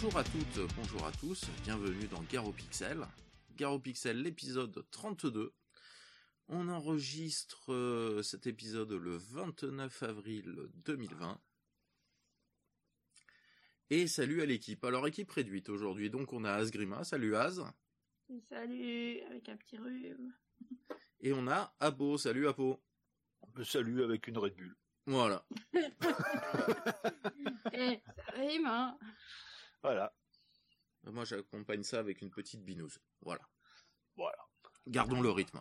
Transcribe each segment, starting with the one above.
bonjour à toutes, bonjour à tous, bienvenue dans Garo Pixel. Garo Pixel, l'épisode 32. On enregistre euh, cet épisode le 29 avril 2020. Et salut à l'équipe. Alors équipe réduite aujourd'hui, donc on a Asgrima, salut Az. Salut, avec un petit rhume. Et on a Apo, salut Apo. Salut avec une Red Bull. Voilà. Eh, ça rime, hein Voilà. Moi j'accompagne ça avec une petite binouse. Voilà. Voilà. Gardons le rythme.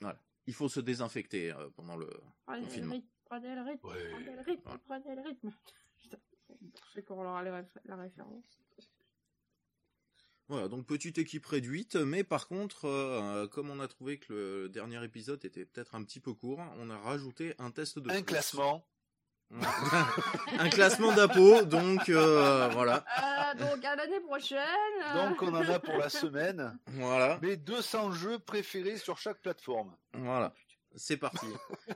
Voilà. Il faut se désinfecter euh, pendant le Prenez le rythme, prenez le rythme, Ouais. prenez le rythme, Ouais. prenez le rythme. Putain, je sais qu'on aura la, réf- la référence. Voilà, donc petite équipe réduite, mais par contre, euh, comme on a trouvé que le dernier épisode était peut-être un petit peu court, on a rajouté un test de Un classement. un classement d'apo, donc euh, voilà, Ah, donc à l'année prochaine. euh, Donc on en a pour la semaine. voilà, Mais 200 jeux préférés sur chaque plateforme. voilà, c'est parti.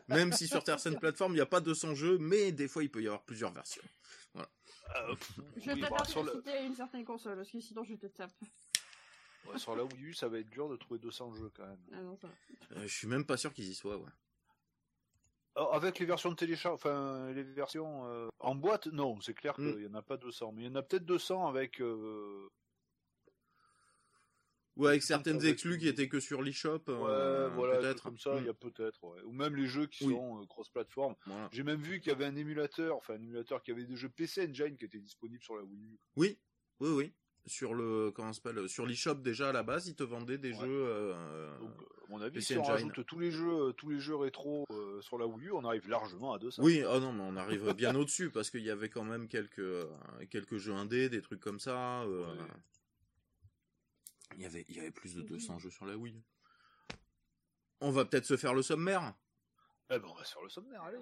Même si sur certaines plateformes il n'y a pas 200 jeux, mais des fois il peut y avoir plusieurs versions. Euh, pff, je oui, bon, pas sur, le- citer une certaine console, parce que sinon je te tape. ouais, sur la Wii U, ça va être dur de trouver 200 jeux quand même. Ah non, ça va. Euh, je suis même pas sûr qu'ils y soient. Ouais. Avec les versions de télécharge, enfin les versions euh, en boîte, non, c'est clair Mm. qu'il n'y en a pas 200. Mais il y en a peut-être 200 avec. euh, Ou avec certaines avec- exclus qui étaient que sur l'eShop, Ouais, euh, voilà, peut-être. comme ça, il y a peut-être. ouais. Ou même les jeux qui Oui. sont cross-platform. Voilà. J'ai même vu qu'il y avait un émulateur, enfin un émulateur qui avait des jeux PC Engine qui étaient disponibles sur la Wii U. Oui, oui, oui. Sur le comment s'appelle Sur l'eShop déjà à la base, ils te vendaient des Ouais. jeux. euh, Donc, à mon avis, PC si on Engine. rajoute tous les jeux, euh, tous les jeux rétro euh, sur la Wii U, on arrive largement à 200. Oui, oh non, mais on arrive bien au-dessus parce qu'il y avait quand même quelques quelques jeux indés, des trucs comme ça. euh, Ouais. Il y avait il y avait plus de 200 jeux sur la Wii. On va peut-être se faire le sommaire. Eh ben, on va sur le sommaire, allez.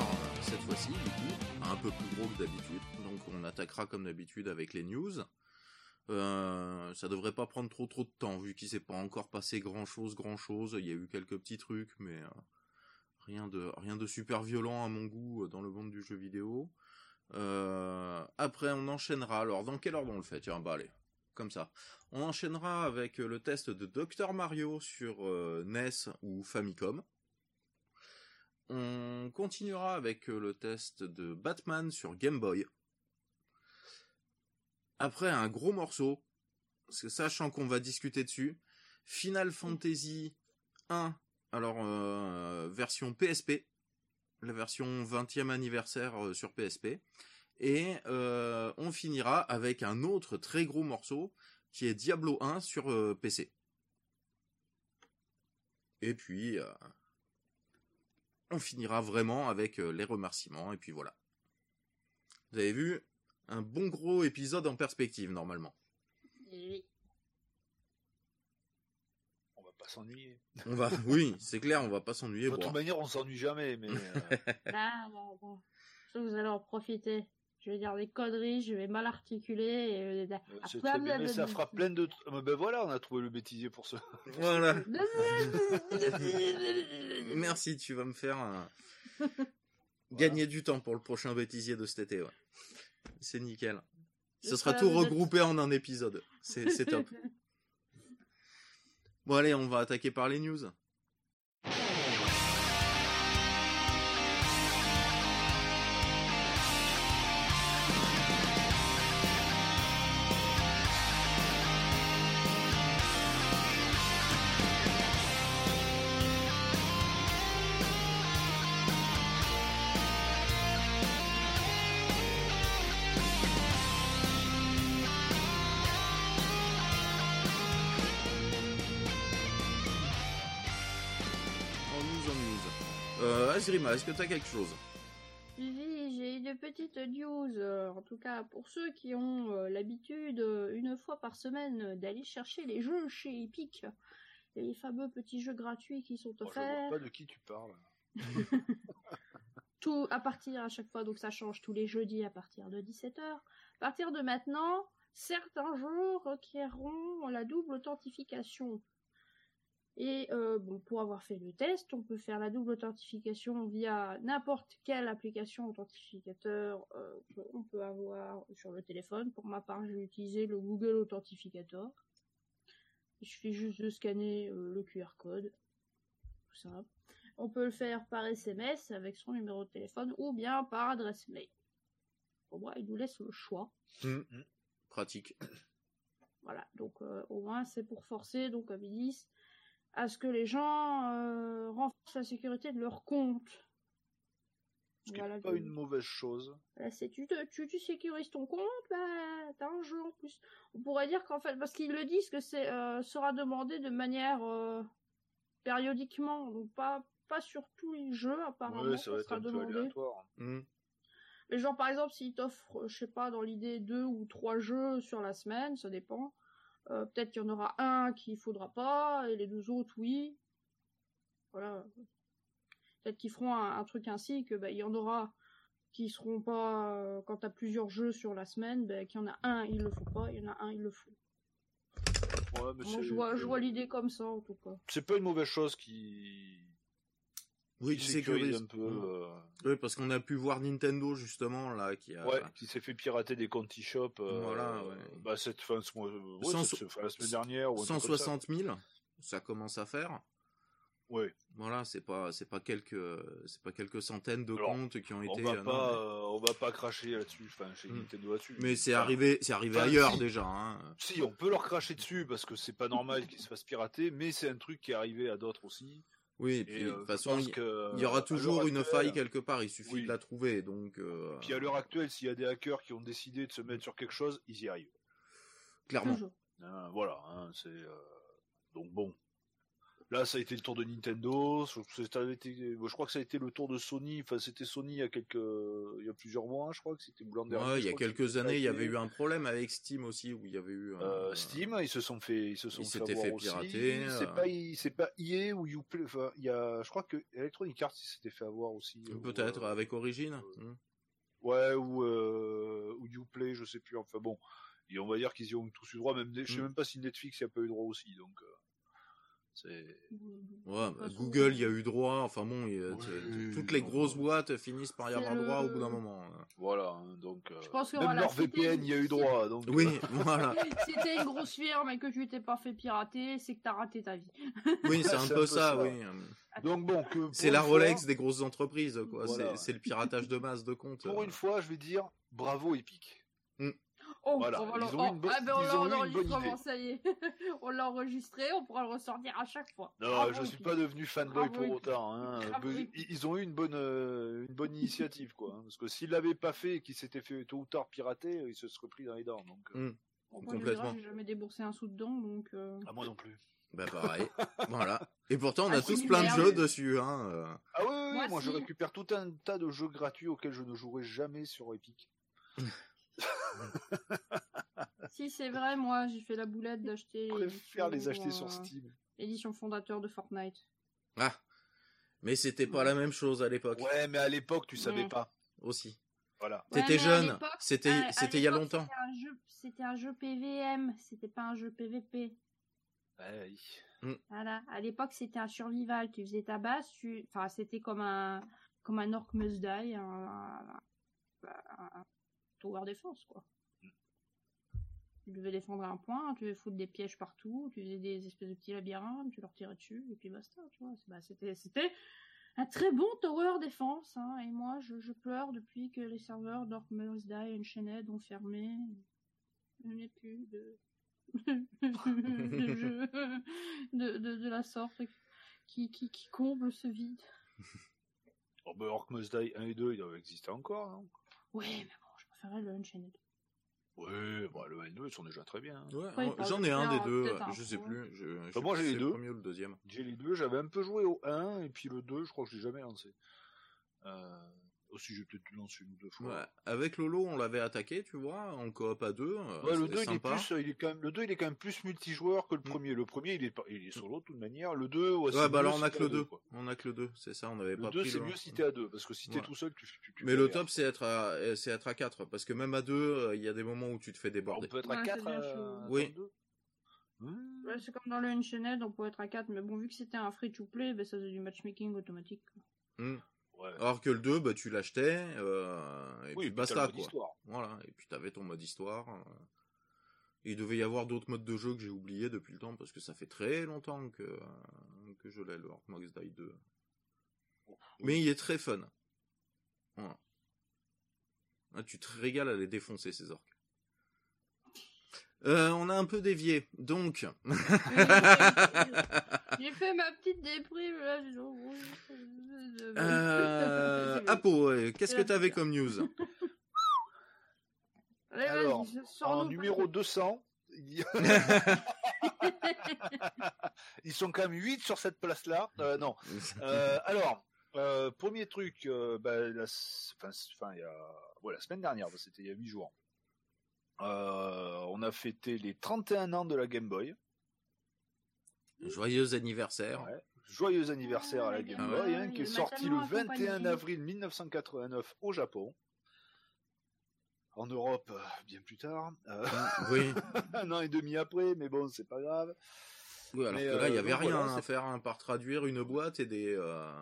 Euh, cette fois-ci, du coup, un peu plus gros que d'habitude. Donc on attaquera comme d'habitude avec les news. Euh, ça devrait pas prendre trop trop de temps vu qu'il s'est pas encore passé grand chose, grand chose. Il y a eu quelques petits trucs, mais euh, rien de rien de super violent à mon goût dans le monde du jeu vidéo. Après on enchaînera. Alors dans quel ordre on le fait? Tiens, bah allez, comme ça. On enchaînera avec le test de Dr Mario sur NES ou Famicom. On continuera avec euh, le test de Batman sur Game Boy. Après un gros morceau, parce que sachant qu'on va discuter dessus, Final Fantasy 1, alors euh, version PSP, la version 20e anniversaire euh, sur PSP, et euh, on finira avec un autre très gros morceau qui est Diablo 1 sur euh, PC. Et puis on finira vraiment avec euh, les remerciements et puis voilà. Vous avez vu un bon gros épisode en perspective normalement. Oui. On va pas s'ennuyer. On va, oui, c'est clair, on va pas s'ennuyer. De toute manière, on s'ennuie jamais, mais euh, Ah, bon, bon. Ça, vous allez en profiter. Je vais dire des conneries, je vais mal articuler. Et... euh, c'est très bien, mais ça fera plein de. Ah, Ben voilà, on a trouvé le bêtisier pour ça. Voilà. Merci, tu vas me faire un- gagner du temps pour le prochain bêtisier de cet été. Ouais. C'est nickel. Ce Je sera tout regroupé en un épisode. C'est c'est top. Bon allez, on va attaquer par les news. Est-ce que t'as quelque chose? Oui, j'ai des, petites news, euh, en tout cas pour ceux qui ont euh, l'habitude euh, une fois par semaine d'aller chercher les jeux chez Epic, les fameux petits jeux gratuits qui sont Oh, je vois offerts, pas de qui tu parles. tout à partir à chaque fois, donc ça change tous les jeudis à partir de 17h. À partir de maintenant, certains jeux requerront la double authentification. Et euh, bon, pour avoir fait le test, on peut faire la double authentification via n'importe quelle application authentificateur euh, qu'on peut avoir sur le téléphone. Pour ma part, j'ai utilisé le Google Authentificator. Il suffit juste de scanner euh, le QR code. Tout simple. On peut le faire par SMS avec son numéro de téléphone ou bien par adresse mail. Pour moi, il nous laisse le choix. Pratique. Voilà, donc au moins c'est pour forcer, donc comme ils disent, à ce que les gens euh, renforcent la sécurité de leur compte. Ce qui Voilà, n'est pas une mauvaise chose. là, c'est tu, te- tu, tu sécurises ton compte, bah t'as un jeu en plus. On pourrait dire qu'en fait, parce qu'ils le disent que c'est euh, sera demandé de manière euh, périodiquement, donc pas pas sur tous les jeux apparemment, Ouais, ça va être sera un peu demandé. aléatoire. Hmm. Mais genre par exemple s'ils t'offrent, je sais pas, dans l'idée deux ou trois jeux sur la semaine, ça dépend. Euh, Peut-être qu'il y en aura un qu'il faudra pas et les deux autres oui. Voilà. Peut-être qu'ils feront un, un truc ainsi que bah, il y en aura qui seront pas euh, quand t'as plusieurs jeux sur la semaine, bah, qu'il y en a un il le faut pas, il y en a un il le faut. Ouais, mais Moi, c'est- je vois, je vois l'idée comme ça en tout cas. C'est pas une mauvaise chose qui, Oui, qui sécurise un peu. Euh, Oui, parce qu'on a pu voir Nintendo justement là qui a. Ouais, qui s'est fait pirater des comptes eShop. euh, Voilà, ouais. Bah, cette fin, ce mois, ouais, Cent- cette- enfin, la semaine dernière. Ou un truc comme ça. 160 000, ça commence à faire. Ouais. Voilà, c'est pas, c'est pas quelques, c'est pas quelques centaines de Alors, comptes qui ont On été. va euh, non, pas, mais- euh, on va pas cracher là-dessus, enfin, chez Hmm. Nintendo là-dessus. Mais c'est arrivé, c'est arrivé Enfin, ailleurs si. déjà. Hein. Si, on peut leur cracher dessus parce que c'est pas normal qu'ils se fassent pirater, mais c'est un truc qui est arrivé à d'autres aussi. Oui, et Et puis de euh, toute façon, il que, il y aura toujours une actuelle- faille quelque part. Il suffit Oui. de la trouver, donc euh, Puis à l'heure actuelle, s'il y a des hackers qui ont décidé de se mettre sur quelque chose, ils y arrivent. clairement. Hein, voilà, hein, c'est euh, donc bon. Là, ça a été le tour de Nintendo. Été- je crois que ça a été le tour de Sony. Enfin, c'était Sony il y a quelques, il y a plusieurs mois, je crois que c'était ou l'an dernier, Ouais, il y a quelques années, il y avait eu un problème avec Steam aussi, où il y avait eu. un- Euh, Steam, ils se sont fait, ils se sont Ils fait avoir fait pirater, C'est euh. pas, c'est pas EA ou Uplay. Enfin, il y a, je crois que Electronic Arts s'était fait avoir aussi. Peut-être euh, avec Origin. euh, Hmm. Ouais, ou euh, ou Uplay, je sais plus. Enfin bon, et on va dire qu'ils y ont tous eu droit. Même, je sais Mm. même pas si Netflix y a pas eu droit aussi. Donc, euh. Ouais, toute bah, Google, il y a eu droit. Enfin bon, il y a- Oui, t- toutes les grosses boîtes finissent par y avoir le- droit au bout d'un moment. hein. Voilà, hein, donc euh, Je pense qu'on même la leur. VPN y a eu droit. Donc, Oui, euh, voilà. Si t'es une grosse firme et que tu t'es pas fait pirater, c'est que t'as raté ta vie. Oui, c'est un peu ça, oui. donc bon, que C'est la Rolex fois- des grosses entreprises, quoi. Voilà. C'est- C'est le piratage de masse de comptes. Pour une fois, je vais dire bravo Epic. Oh, Voilà, on va ils ont eu une bonne- ah ben on ils l'a ont eu une bonne enregistrement, idée. ça y est. on l'a enregistré, on pourra le ressortir à chaque fois. Non, Bravo, je suis pas devenu fanboy Bravo, pour autant. Hein. Ils ont eu une bonne, euh, une bonne initiative, quoi. hein. Parce que s'ils l'avaient pas fait et qu'ils s'étaient fait tôt ou tard pirater, ils se seraient pris dans les dents. Donc, euh, Mm. Moi, je Complètement. J'ai jamais déboursé un sou dedans, donc. euh, ah, moi non plus. Bah pareil. voilà. Et pourtant, on Ah, a tous plein de jeux dessus, hein. euh. Ah oui, oui, oui, Moi, moi, je récupère tout un tas de jeux gratuits auxquels je ne jouerai jamais sur Epic. Si c'est vrai, moi j'ai fait la boulette d'acheter. Je préfère les acheter sur euh, Steam. L'édition fondateur de Fortnite. Ah. Mais c'était pas la même chose à l'époque. Ouais, mais à l'époque, tu savais Mm. pas. Aussi. Voilà. Ouais, T'étais jeune. C'était, c'était il y a longtemps. C'était un jeu, c'était un jeu PVM, c'était pas un jeu PVP. Ouais, Voilà. À l'époque, c'était un survival. Tu faisais ta base, tu, enfin, c'était comme un, comme un Orc Must Die, un- un tower defense, quoi. Tu devais défendre un point, tu devais foutre des pièges partout, tu faisais des espèces de petits labyrinthes, tu leur tirais dessus, et puis basta, tu vois. Bah, c'était, c'était un très bon tower defense, hein. Et moi, je, je pleure depuis que les serveurs d'Orc Must Die et Unchained ont fermé. Je n'ai plus de, de, jeux de, de, de la sorte qui, qui, qui comble ce vide. Oh, bah, Orc Must Die 1 et 2, ils doivent exister encore. hein. Ouais, mais préférais le Unchained. Ouais, bah, le 1 et 2, ils sont déjà très bien. hein. Ouais, Ouais, en- pas j'en ai un des deux. un Je sais plus. Je, je sais Bah, moi, j'ai les deux. Le premier ou le deuxième. J'ai les deux, j'avais un peu joué au 1 et puis le 2, je crois que je l'ai jamais lancé. Euh, Aussi, j'ai peut-être dû lancer une ou deux fois. Ouais. Avec Lolo, on l'avait attaqué, tu vois, en coop à deux. euh, Ouais, le c'était 2, il est plus, il est quand même, le 2, il est quand même plus multijoueur que le Mm. premier. Le premier, il est, pas- il est solo de toute manière. Le 2, ouais, Ouais, bah alors on a que le à deux, 2. quoi. On a que le 2, c'est ça, on avait Le pas 2, pris c'est le- mieux si t'es à deux, parce que si t'es tout seul, tu, tu, tu Mais le top, c'est être à, euh, c'est être à 4, parce que même à 2, il y a des moments où tu te fais déborder. on peut être à c'est 4 bien à... chaud. Oui. le deux Hmm. Ouais, c'est comme dans le Unchained, on peut être à 4, mais bon, vu que c'était un free-to-play, ben, ça faisait du matchmaking automatique. quoi. Ouais. Alors que le 2, bah, tu l'achetais, euh, et oui, puis basta, quoi. histoire. Voilà, et puis t'avais ton mode histoire. euh. Il devait y avoir d'autres modes de jeu que j'ai oubliés depuis le temps, parce que ça fait très longtemps que, euh, que je l'ai, le Max Die 2. Mais il est très fun. Voilà. Ah, tu te régales à les défoncer, ces orques. Euh, on a un peu dévié, donc. J'ai fait ma petite déprime, là. euh. Apo, qu'est-ce que t'avais comme news? Alors, En numéro 200, il y a- ils sont quand même 8 sur cette place-là. Euh, non. Euh, alors, euh, premier truc, euh, bah, la, enfin, il y a, ouais, la semaine dernière, c'était il y a 8 jours. Euh, on a fêté les 31 ans de la Game Boy. Joyeux anniversaire. Ouais. Joyeux anniversaire à la Game Ah Boy, ouais. hein, qui est m'a sorti le tellement 21 accompagné. avril 1989 au Japon. En Europe, euh, bien plus tard. Euh, Oui. un an et demi après, mais bon, c'est pas grave. Oui, alors Mais, que là, il y euh, avait rien voilà, à c'est- faire, hein, par traduire une boîte et des. euh,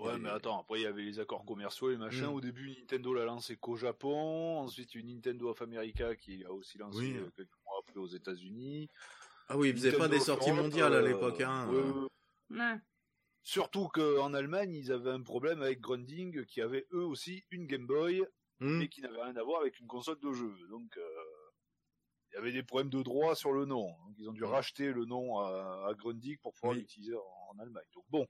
Ouais, Et- mais attends, après il y avait les accords commerciaux et machin. Mm. Au début, Nintendo l'a lancé qu'au Japon. Ensuite, une Nintendo of America qui a aussi lancé Oui. euh, quelques mois après aux États-Unis. Ah oui, ils faisaient pas des sorties Europe, mondiales à euh, l'époque, hein. ouais. Surtout qu'en Allemagne, ils avaient un problème avec Grunding qui avait eux aussi une Game Boy Hmm. mais qui n'avait rien à voir avec une console de jeu. Donc, euh, il y avait des problèmes de droit sur le nom. Donc, ils ont dû Mm. racheter le nom à, à Grundig pour pouvoir Oui. l'utiliser en, en Allemagne. Donc bon,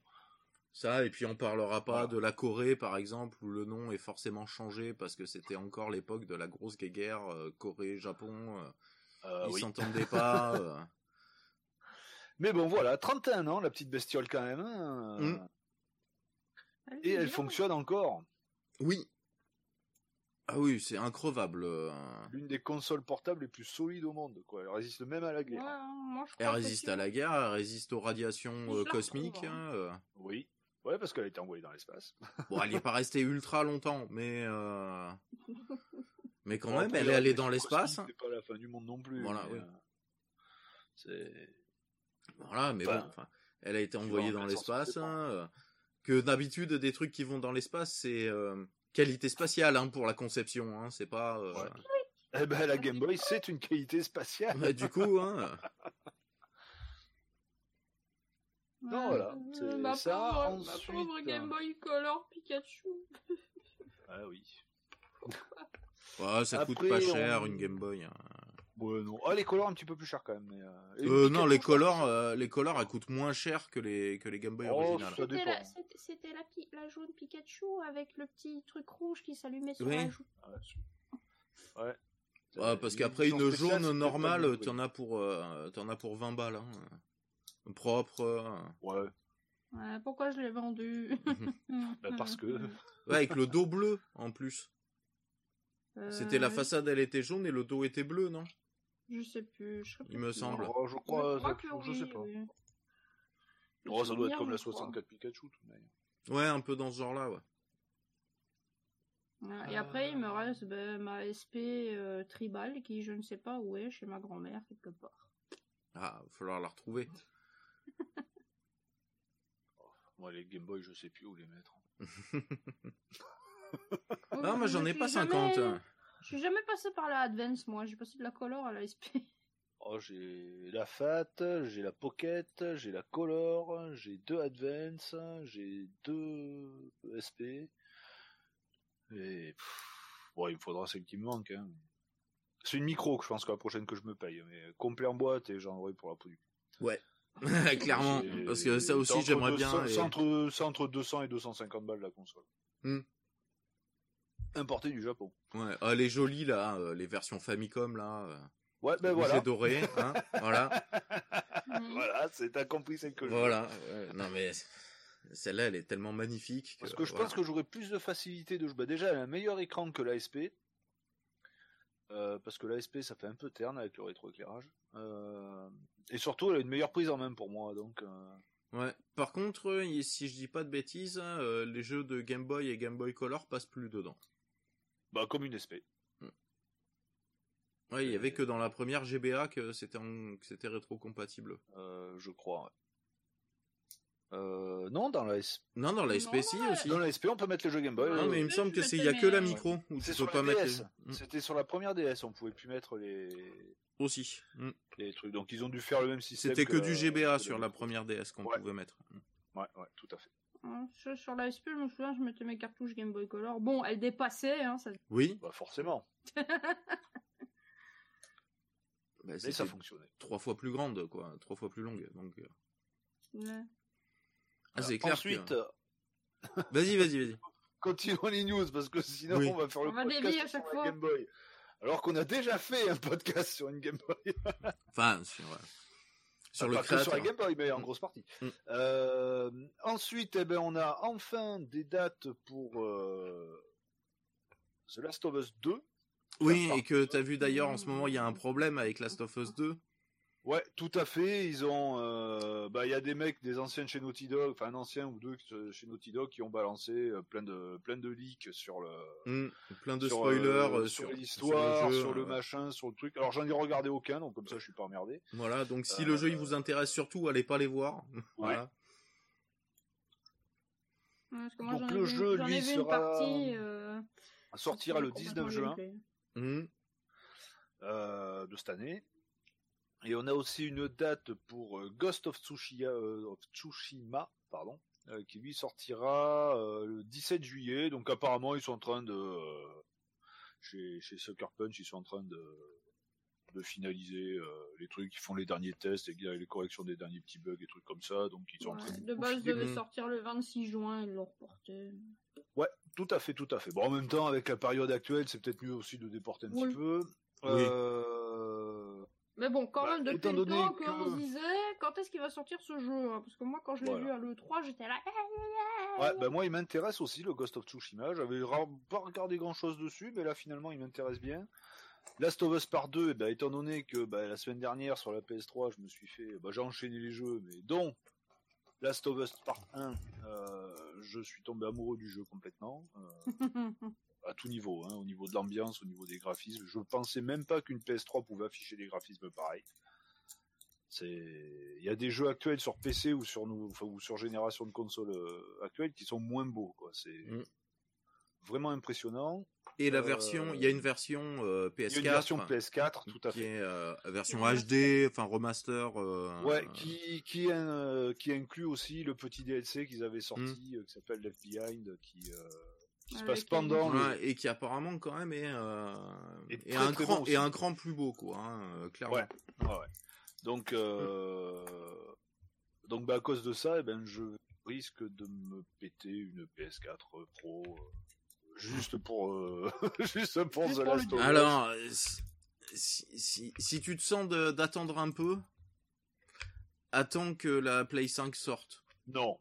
Ça, et puis on parlera pas Voilà. de la Corée, par exemple, où le nom est forcément changé parce que c'était encore l'époque de la grosse guéguerre euh, Corée-Japon. euh, euh, ils oui. s'entendaient pas. euh. Mais bon, voilà, 31 ans, la petite bestiole quand même. hein. Mm. Et elle fonctionne encore. Oui. Ah oui, c'est increvable. euh. L'une des consoles portables les plus solides au monde. Quoi. Elle résiste même à la guerre. moi, je crois Elle résiste à la guerre, elle résiste aux radiations euh, cosmiques. hein. hein, euh. Oui. Ouais, parce qu'elle a été envoyée dans l'espace. Bon, elle n'est pas restée ultra longtemps, mais euh, mais quand Bon, même, elle est allée dans l'espace. C'est pas la fin du monde non plus. Voilà, mais, oui. euh, C'est. Voilà, mais Enfin, bon, enfin, elle a été envoyée dans l'espace. hein, euh, que d'habitude, des trucs qui vont dans l'espace, c'est euh, qualité spatiale hein, pour la conception. Hein, c'est pas. Ouais. Eh ben, la Game Boy, c'est une qualité spatiale. bah, du coup, hein, Non, Ouais, voilà, euh, c'est ma ça, pauvre, ensuite, ma pauvre Game euh, Boy Color Pikachu. Ah oui. ouais, ça coûte pas cher on- une Game Boy. hein. Ouais, non. Ah, les colors un petit peu plus cher quand même. Mais, euh, Euh, non, les colors, euh, les colors, elles coûtent moins cher que les que les Game Boy Oh, C'était la, c'était- la, pi- la jaune Pikachu avec le petit truc rouge qui s'allumait sur Oui. la joue. c'est- Ouais. Ouais, parce Une qu'après une jaune normale, t'en as pour euh, t'en as pour 20 balles, hein. Propre. euh. Ouais. Ouais, pourquoi je l'ai vendu? Bah, parce que- Ouais, avec le dos bleu en plus. C'était la Euh, façade, elle était jaune et le dos était bleu, non? Je sais plus. Je sais Il me semble. Oh, je crois, Je crois que je oui, sais pas. oui. Oh, ça doit être comme la je crois. 64 Pikachu, tout de même. Ouais, un peu dans ce genre-là, ouais. Ouais, Et après, il me reste ben, ma SP euh, tribal qui, je ne sais pas où est, chez ma grand-mère, quelque part. Ah, va falloir la retrouver. Moi, les Game Boy, je sais plus où les mettre. non, moi je j'en ai pas jamais- 50. hein. Je suis jamais passé par la Advance, moi. J'ai passé de la Color à la SP. Oh, j'ai la Fat, j'ai la Pocket, j'ai la Color, j'ai deux Advance, j'ai deux SP. Et pff, bon, il me faudra celle qui me manque. Hein. C'est une micro que je pense que la prochaine que je me paye, mais complet en boîte et j'en aurai pour la peau du cul. Ouais. Clairement, J'ai- parce que ça c'est aussi entre j'aimerais 200 bien. et- C'est entre, c'est entre 200 et 250 balles la console. Hmm. Importée du Japon. Ouais, ah, les jolies là, euh, les versions Famicom là, euh, Ouais, ben voilà. et doré, hein, voilà. Voilà, c'est t'as compris celle que je voilà. ouais, non mais Celle-là, elle est tellement magnifique. Parce que je pense que j'aurais plus de facilité de jouer. Bah, déjà, elle a un meilleur écran que l'ASP. Euh, parce que l'ASP, ça fait un peu terne avec le rétroéclairage. Euh, et surtout, elle a une meilleure prise en main pour moi. Donc, euh, Ouais. Par contre, si je dis pas de bêtises, les jeux de Game Boy et Game Boy Color passent plus dedans. Bah, comme une SP. Ouais, il y avait que dans la première GBA que c'était en... que c'était rétro-compatible. je crois. Euh, non, dans la SP. Non, dans la SP, si, aussi. Dans la SP, on peut mettre le jeu Game Boy. Non, mais il me semble que c'est, il y a que la micro où tu peux pas mettre les... Mm. C'était sur la première DS, on pouvait plus mettre les. Aussi. Mm. Les trucs. Donc ils ont dû faire le même système. C'était que, du GBA sur la première DS qu'on pouvait mettre. Mm. Ouais, ouais, tout à fait. Sur la SP, je me souviens, je mettais mes cartouches Game Boy Color. Bon, elles dépassaient, hein, ça... Oui. Bah, forcément. bah, mais ça fonctionnait. Trois fois plus grande, quoi. Trois fois plus longue. Donc. Euh. Ouais. Ah, c'est clair. Ensuite. vas-y, vas-y, vas-y. Continuons les news parce que sinon on va faire le podcast sur la Game Boy. Alors qu'on a déjà fait un podcast sur une Game Boy. enfin, sur, sur le créateur. sur la Game Boy, mais en mm. grosse partie. Mm. Euh, ensuite, eh ben, on a enfin des dates pour euh, The Last of Us 2. Oui, et que tu as vu d'ailleurs en ce moment, il y a un problème avec Last of Us 2. Ouais, tout à fait. Ils ont, euh, bah, il y a des mecs, des anciens chez Naughty Dog, enfin un ancien ou deux chez Naughty Dog qui ont balancé euh, plein de, plein de leaks sur le, mmh, plein de spoilers euh, sur, l'histoire, sur, le, machin, sur le truc. Alors j'en ai regardé aucun, donc comme ça je suis pas emmerdé. Voilà, donc si le jeu il vous intéresse surtout, allez pas les voir. voilà. donc le jeu lui sera sortira le 19 juin mmh. de cette année. Et on a aussi une date pour euh, Ghost of Tsushima, euh, Tsushima pardon, euh, qui lui sortira le 17 juillet. Donc apparemment ils sont en train de chez, chez Sucker Punch, ils sont en train de de finaliser les trucs, ils font les derniers tests et les corrections des derniers petits bugs et trucs comme ça. Donc ils sont en train de. De base devait sortir le 26 juin, ils l'ont reporté. Ouais, tout à fait, tout à fait. Bon, en même temps, avec la période actuelle, c'est peut-être mieux aussi de déporter un petit peu. Oui. Mais bon, quand bah, même, depuis le temps qu'on se disait, quand est-ce qu'il va sortir ce jeu hein Parce que moi, quand je l'ai vu à l'E3, j'étais là. Ouais, ben moi, il m'intéresse aussi, le Ghost of Tsushima. J'avais pas regardé grand-chose dessus, mais là, finalement, il m'intéresse bien. Last of Us Part 2, ben, étant donné que ben, la semaine dernière, sur la PS3, je me suis fait... Ben, j'ai enchaîné les jeux, mais dont Last of Us Part 1, euh, je suis tombé amoureux du jeu complètement. Euh, à tout niveau, hein, au niveau de l'ambiance, au niveau des graphismes. Je pensais même pas qu'une PS3 pouvait afficher des graphismes pareils. C'est, il y a des jeux actuels sur PC ou sur nous, ou sur génération de consoles euh, actuelles qui sont moins beaux, quoi. C'est mm. vraiment impressionnant. Et la version, il y a une version PS4. Euh, il y a une version PS4, tout à fait. Qui est euh, version HD, enfin remaster. ouais, qui qui, qui inclut aussi le petit DLC qu'ils avaient sorti, mm. qui s'appelle Left Behind, qui qui se passe pendant et qui apparemment quand même est, euh, est, un cran et un cran plus beau quoi hein, euh, clairement. Ouais, ouais, donc euh, donc bah à cause de ça eh ben je risque de me péter une PS4 Pro euh, juste pour juste pour The Last of Us. Alors si, si, si tu te sens d'attendre un peu attends que la Play 5 sorte. Non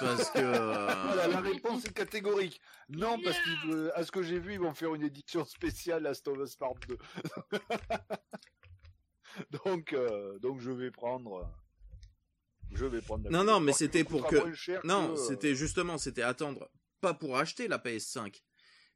parce que voilà, la réponse est catégorique. Non, parce qu'à ce que j'ai vu, ils vont faire une édition spéciale à of Us Part 2. donc, euh, donc je vais prendre. Je vais prendre. non, non, mais c'était pour que. Non, euh, c'était justement, c'était attendre, pas pour acheter la PS5,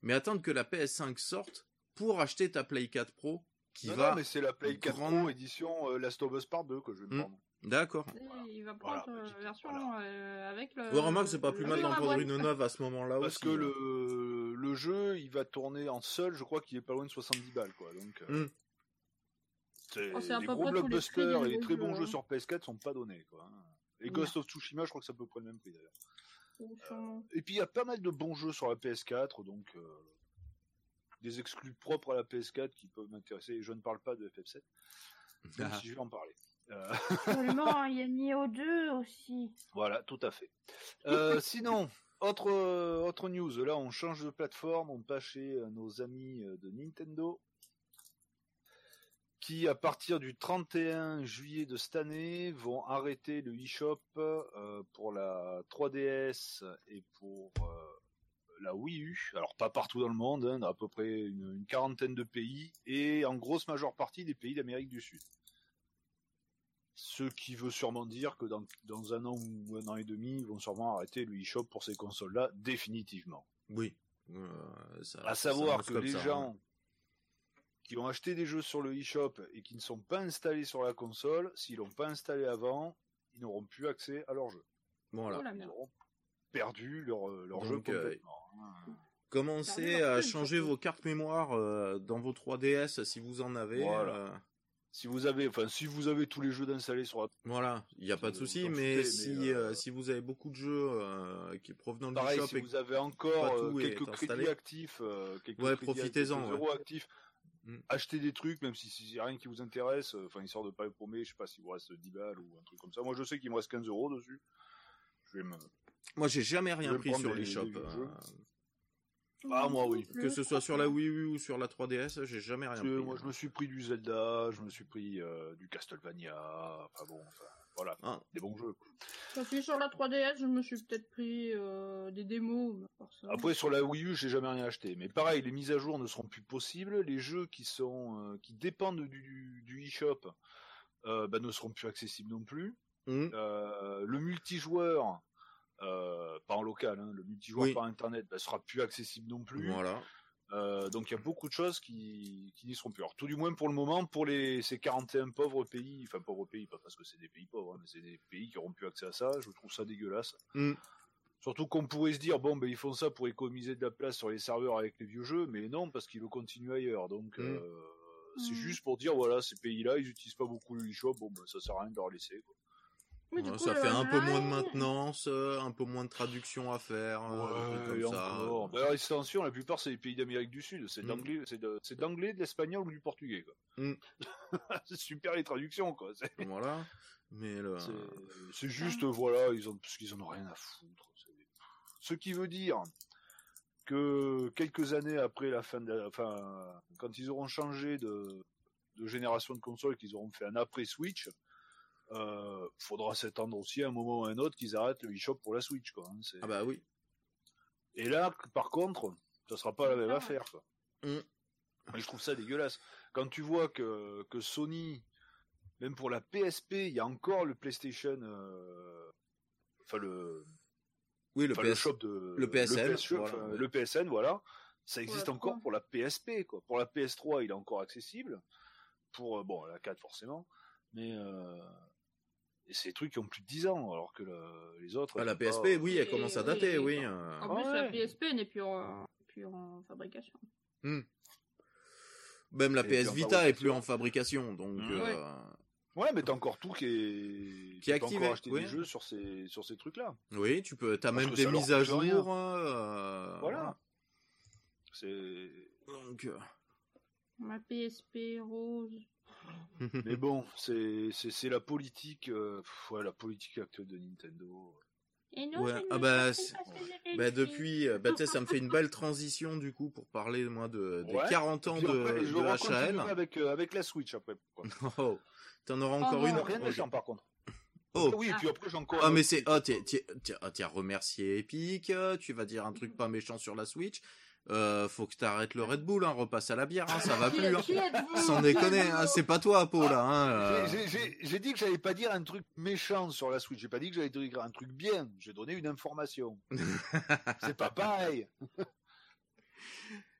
mais attendre que la PS5 sorte pour acheter ta Play 4 Pro qui va. Non, mais c'est la Play 4 Pro édition euh, Last of Us Part 2 que je vais hmm. prendre. D'accord. Il va prendre la euh, version euh, avec le. Ouais, remarque, c'est pas plus mal d'en prendre une neuve à ce moment-là Parce que hein. le, le jeu, il va tourner en seul, je crois qu'il est pas loin de 70 balles, quoi. Donc, euh, hmm. c'est oh, les gros blockbusters et les très bons jeux, hein. sur PS4 sont pas donnés, quoi. Et Ghost of Tsushima, je crois que c'est à peu près le même prix, d'ailleurs. et puis, il y a pas mal de bons jeux sur la PS4, donc, des exclus propres à la PS4 qui peuvent m'intéresser. Je ne parle pas de FF7, même ah. si je vais en parler. Seulement, il y a Nioh 2 aussi. Voilà, tout à fait. Euh, sinon, autre, autre news, là on change de plateforme, on passe chez euh, nos amis euh, de Nintendo qui, à partir du 31 juillet de cette année, vont arrêter le eShop euh, pour la 3DS et pour euh, la Wii U. Alors pas partout dans le monde, hein, à peu près une, une quarantaine de pays et en grosse majeure partie des pays d'Amérique du Sud. Ce qui veut sûrement dire que dans, dans un an ou un an et demi, ils vont sûrement arrêter le eShop pour ces consoles-là définitivement. Oui. Euh, ça, À savoir que les ça, hein. gens qui ont acheté des jeux sur le eShop et qui ne sont pas installés sur la console, s'ils l'ont pas installé avant, ils n'auront plus accès à leur jeu. Voilà. Oh Ils auront perdu leur, euh, leur jeu Donc, euh, complètement. hein. Commencez à changer vos cartes mémoire euh, dans vos 3DS si vous en avez. Voilà. Si vous avez, enfin, si vous avez tous les jeux d'installer sur la Voilà, il n'y a pas de souci, mais, si, mais, euh, euh, si vous avez beaucoup de jeux euh, qui provenant du Pareil, shop si et vous avez encore euh, quelques crédits actifs, quelques Ouais, profitez-en, quelques ouais. euros actifs, Mm. achetez des trucs, même si c'est rien qui vous intéresse, enfin, histoire de pas paumer, je sais pas s'il vous reste 10 balles ou un truc comme ça. Moi, je sais qu'il me reste 15 euros dessus. Je vais me... moi j'ai jamais rien pris sur les shops. des vieux euh, jeux. Ah, moi, oui. que ce soit sur la Wii U ou sur la 3DS, j'ai jamais rien pris. moi, je me suis pris du Zelda, je me suis pris euh, du Castlevania, enfin bon, enfin, voilà, Ah. des bons jeux. quoi. Quand je suis sur la 3DS, je me suis peut-être pris euh, des démos. Après, sur la Wii U, j'ai jamais rien acheté. Mais pareil, les mises à jour ne seront plus possibles. Les jeux qui sont euh, qui dépendent du, du, eShop euh, bah, ne seront plus accessibles non plus. Euh, le multijoueur, euh, pas en local, hein, le multijoueur Oui. par internet, bah, sera plus accessible non plus. Voilà. Euh, donc il y a beaucoup de choses qui, qui n'y seront plus. Alors, tout du moins pour le moment, pour les, ces 41 pauvres pays, enfin pauvres pays, pas parce que c'est des pays pauvres, hein, mais c'est des pays qui auront plus accès à ça, je trouve ça dégueulasse. Hum, Surtout qu'on pourrait se dire, bon, ben ils font ça pour économiser de la place sur les serveurs avec les vieux jeux, mais non, parce qu'ils le continuent ailleurs. Donc Mm. euh, c'est Mm. juste pour dire, voilà, ces pays-là, ils utilisent pas beaucoup le eShop, bon, ben ça sert à rien de leur laisser. Quoi. Oui, ouais, coup, ça fait un peu moins de maintenance, euh, un peu moins de traduction à faire, euh, et comme ça. alors, attention, la plupart, c'est les pays d'Amérique du Sud, c'est de Mm. c'est de, de l'espagnol ou du portugais. Quoi. Mm. c'est super les traductions, quoi. C'est, Voilà. Mais le... c'est, c'est juste, voilà, ils ont, parce qu'ils en ont rien à foutre. Ce qui veut dire que quelques années après la fin de la, enfin, quand ils auront changé de, de génération de console, qu'ils auront fait un après Switch, euh, faudra s'attendre aussi à un moment ou à un autre qu'ils arrêtent le eShop pour la Switch, quoi. hein, c'est- Ah bah oui. Et là, par contre, ça sera pas la même Ah affaire, quoi. Mm. Et je trouve ça dégueulasse. Quand tu vois que, que Sony, même pour la PSP, il y a encore le PlayStation, euh, enfin le, Oui, le enfin, PS... le shop de le PSN, PS shop, voilà, enfin, ouais. le PSN, voilà. Ça existe encore 3. pour la PSP, quoi. Pour la PS3, il est encore accessible. Pour euh, bon, la 4 forcément, mais euh, et c'est des trucs qui ont plus de 10 ans, alors que le- les autres. Ah, la PSP, pas- oui, elle commence à dater, oui. oui. euh. En plus, Ah la ouais. PSP n'est plus en, plus en fabrication. Même la Et PS Vita est plus en fabrication, donc... Mm. euh, Ouais, mais t'as encore tout qui est Qui est tu peux activé, acheter oui. des jeux sur ces sur ces trucs-là. Oui, tu peux... T'as même des mises à jour. rien. euh, Voilà. C'est Donc... euh, Ma PSP rose. Mais bon, c'est c'est c'est la politique euh, ouais, la politique actuelle de Nintendo. Et non, Ouais, ah bah, Bah depuis, euh, bah ça me fait une belle transition du coup pour parler moi de des Ouais, 40 ans de, après, je de HAL. avec euh, avec la Switch après. quoi. Oh, t'en auras Oh encore non. une. Rien de méchant par contre. Oh, Oui, et puis après j'ai encore. ah mais c'est oh t'es t'es t'es- ah, t'es remercié Epic, tu vas dire un truc pas méchant sur la Switch. Euh, faut que t'arrêtes le Red Bull, hein, repasse à la bière, hein, ça va Qui- plus. Hein. Sans déconner, hein, c'est pas toi, Paul, là. Hein, euh. J'ai- dit que j'allais pas dire un truc méchant sur la Switch. J'ai pas dit que j'allais dire un truc bien. J'ai donné une information. c'est pas pareil.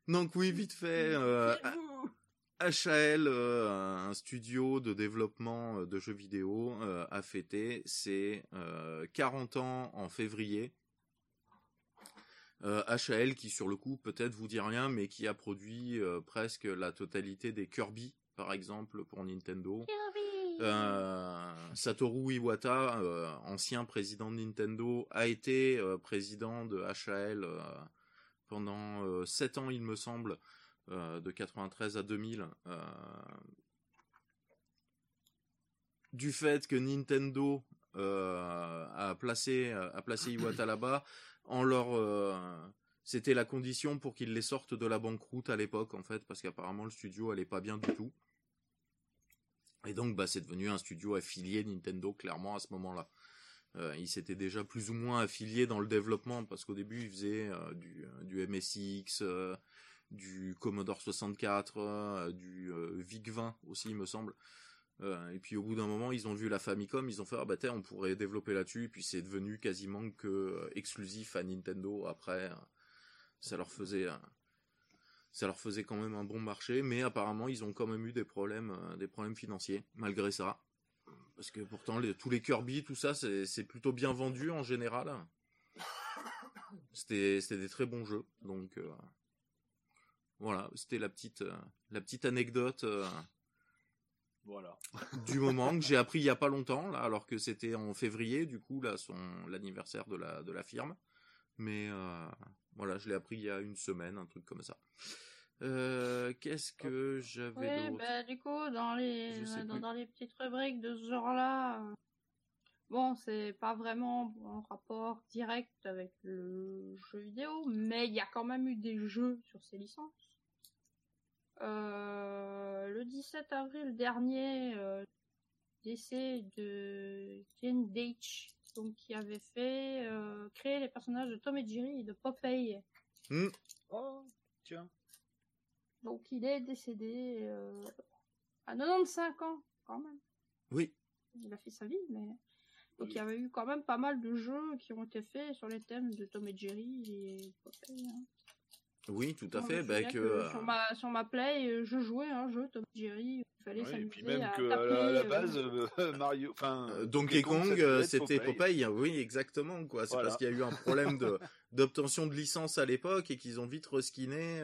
Donc oui, vite fait, euh, HAL, euh, un studio de développement de jeux vidéo, euh, a fêté ses euh, 40 ans en février. Euh, HAL qui sur le coup peut-être vous dit rien, mais qui a produit euh, presque la totalité des Kirby, par exemple, pour Nintendo. Kirby. Euh, Satoru Iwata, euh, ancien président de Nintendo, a été président de HAL pendant euh, 7 ans, il me semble, de 93 à 2000. euh, du fait que Nintendo euh, a placé a placé Iwata là-bas, en leur euh, c'était la condition pour qu'ils les sortent de la banqueroute à l'époque en fait, parce qu'apparemment le studio allait pas bien du tout. Et donc, bah, c'est devenu un studio affilié Nintendo, clairement, à ce moment-là. Euh, il s'était déjà plus ou moins affilié dans le développement, parce qu'au début, il faisait euh, du, du MSX, du Commodore 64, euh, du VIC-20 aussi, il me semble. Et puis au bout d'un moment, ils ont vu la Famicom, ils ont fait ah bah on pourrait développer là-dessus. Puis c'est devenu quasiment que exclusif à Nintendo. Après, ça leur faisait ça leur faisait quand même un bon marché, mais apparemment ils ont quand même eu des problèmes, des problèmes financiers malgré ça. Parce que pourtant, tous les Kirby, tout ça, c'est plutôt bien vendu en général. C'était des très bons jeux. Donc euh, voilà, c'était la petite euh, la petite anecdote. Euh, voilà. du moment que j'ai appris il y a pas longtemps, là, alors que c'était en février, du coup là, son l'anniversaire de la de la firme. Mais voilà, je l'ai appris il y a une semaine, un truc comme ça. Euh, qu'est-ce que j'avais oui, bah, du coup, dans les, dans, les petites rubriques de ce genre-là, bon, c'est pas vraiment en rapport direct avec le jeu vidéo, mais il y a quand même eu des jeux sur ces licences. Euh, le 17 avril dernier, euh, décès de Jane Deitch, donc qui avait fait euh, créer les personnages de Tom et Jerry et de Popeye. Hmm. Oh, tiens. Donc il est décédé euh, à 95 ans, quand même. Oui. Il a fait sa vie, mais... Donc il y avait eu quand même pas mal de jeux qui ont été faits sur les thèmes de Tom et Jerry et hein. Oui, tout à fait. Bah, que, euh, sur, ma, sur ma play, euh, je jouais un jeu Tom Jerry. Il fallait oui, et puis même à que à la, base, Mario, enfin Donkey Kong, c'était Popeye. Oui, exactement quoi. C'est parce qu'il y a eu un problème de d'obtention de licence à l'époque et qu'ils ont vite reskiné.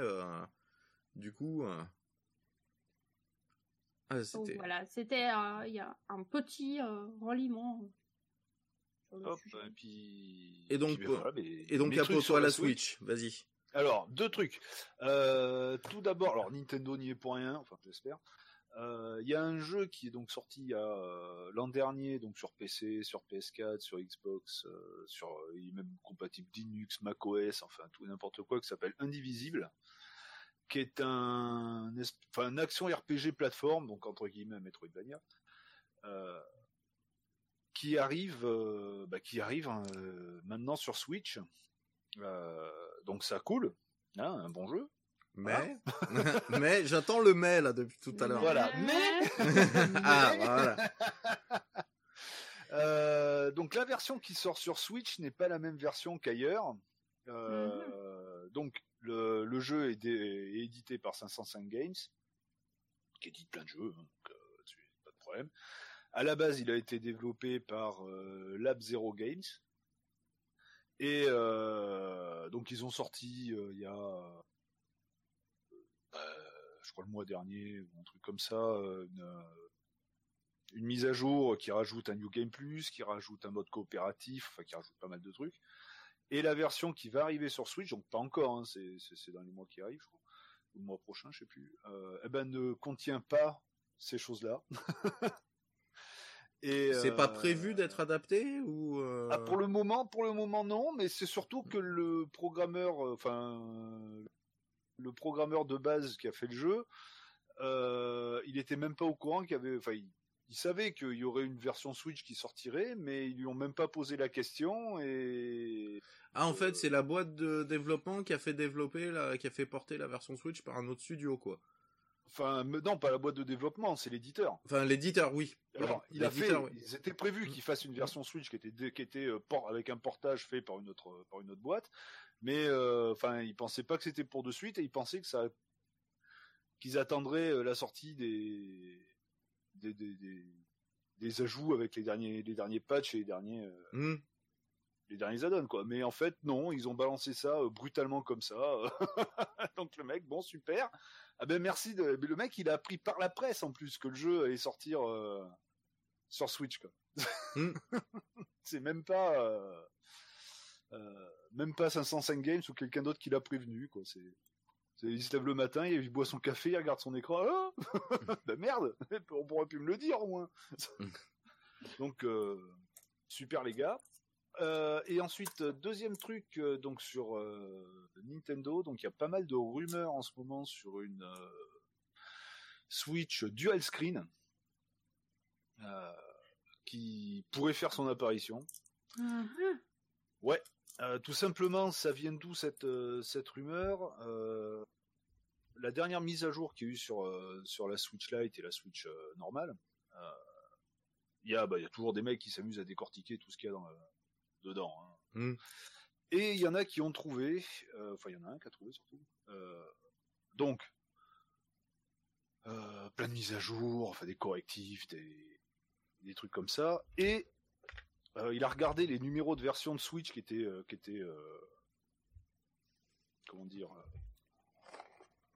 Du coup, euh, ah, c'était. voilà, c'était euh, il y a un petit euh, reliement. Hop, et puis. Et donc, et donc à toi la Switch, vas-y. Alors, deux trucs. tout d'abord, Nintendo n'y est pour rien, enfin j'espère. Il y a un jeu qui est donc sorti l'an dernier, donc sur PC, sur PS4, sur Xbox, sur il est même compatible Linux, macOS, enfin tout n'importe quoi, qui s'appelle Indivisible qui est un, action RPG plateforme, donc entre guillemets Metroidvania, euh, qui arrive, euh, bah, qui arrive hein, euh, maintenant sur Switch. Euh, donc ça coule, hein, un bon jeu. Mais, mais j'attends le mais là depuis tout à l'heure. Voilà, mais, ah voilà. Euh, donc la version qui sort sur Switch n'est pas la même version qu'ailleurs. Euh, mm-hmm. Donc le, le jeu est, est, édité par 505 Games, qui édite plein de jeux, hein, donc euh, pas de problème. À la base, il a été développé par euh, Lab Zero Games. Et euh, donc ils ont sorti euh, il y a, euh, je crois le mois dernier ou un truc comme ça, une, mise à jour qui rajoute un New Game Plus, qui rajoute un mode coopératif, enfin qui rajoute pas mal de trucs. Et la version qui va arriver sur Switch, donc pas encore, hein, c'est dans les mois qui arrivent, je crois, ou le mois prochain, je sais plus, eh ben ne contient pas ces choses-là. Et c'est pas prévu euh, d'être adapté ou euh... ah, pour le moment, pour le moment non, mais c'est surtout que le programmeur, euh, enfin le programmeur de base qui a fait le jeu, il était même pas au courant qu'il y avait, enfin il, il savait qu'il y aurait une version Switch qui sortirait, mais ils lui ont même pas posé la question et. Ah, en fait, c'est la boîte de développement qui a fait développer la, qui a fait porter la version Switch par un autre studio, quoi. Enfin, non, pas la boîte de développement, c'est l'éditeur. Enfin, l'éditeur, oui. Alors, il a fait, oui. c'était prévu qu'il fasse une version Switch qui était, qui était euh, avec un portage fait par une autre, par une autre boîte, mais euh, enfin, il pensait pas que c'était pour de suite et il pensait que ça, qu'ils attendraient euh, la sortie des des, des, des, ajouts avec les derniers, les derniers patchs et les derniers, euh, hmm. Les derniers add-ons, quoi. Mais en fait, non, ils ont balancé ça euh, brutalement comme ça. Donc le mec, bon, super. Ah ben merci. De... le mec, il a appris par la presse en plus que le jeu allait sortir euh, sur Switch, quoi. Hmm. C'est même pas. même pas 505 Games ou quelqu'un d'autre qui l'a prévenu, quoi. C'est il se lève le matin, il boit son café, il regarde son écran. Ah bah merde, on pourrait plus me le dire au moins. donc euh, super les gars. Euh, et ensuite deuxième truc euh, donc sur euh, Nintendo, donc il y a pas mal de rumeurs en ce moment sur une euh, Switch dual screen. euh, qui pourrait faire son apparition. Mhm. Ouais, euh, tout simplement, ça vient d'où cette euh, cette rumeur Euh, La dernière mise à jour qu'il y a eu sur euh, sur la Switch Lite et la Switch euh, normale, euh, il y a bah il y a toujours des mecs qui s'amusent à décortiquer tout ce qu'il y a dans dedans. hein. Mm. Et il y en a qui ont trouvé, euh, enfin il y en a un qui a trouvé surtout. euh, donc euh, plein de mises à jour, enfin des correctifs, des des trucs comme ça, et il a regardé les numéros de version de Switch qui étaient, qui étaient, comment dire,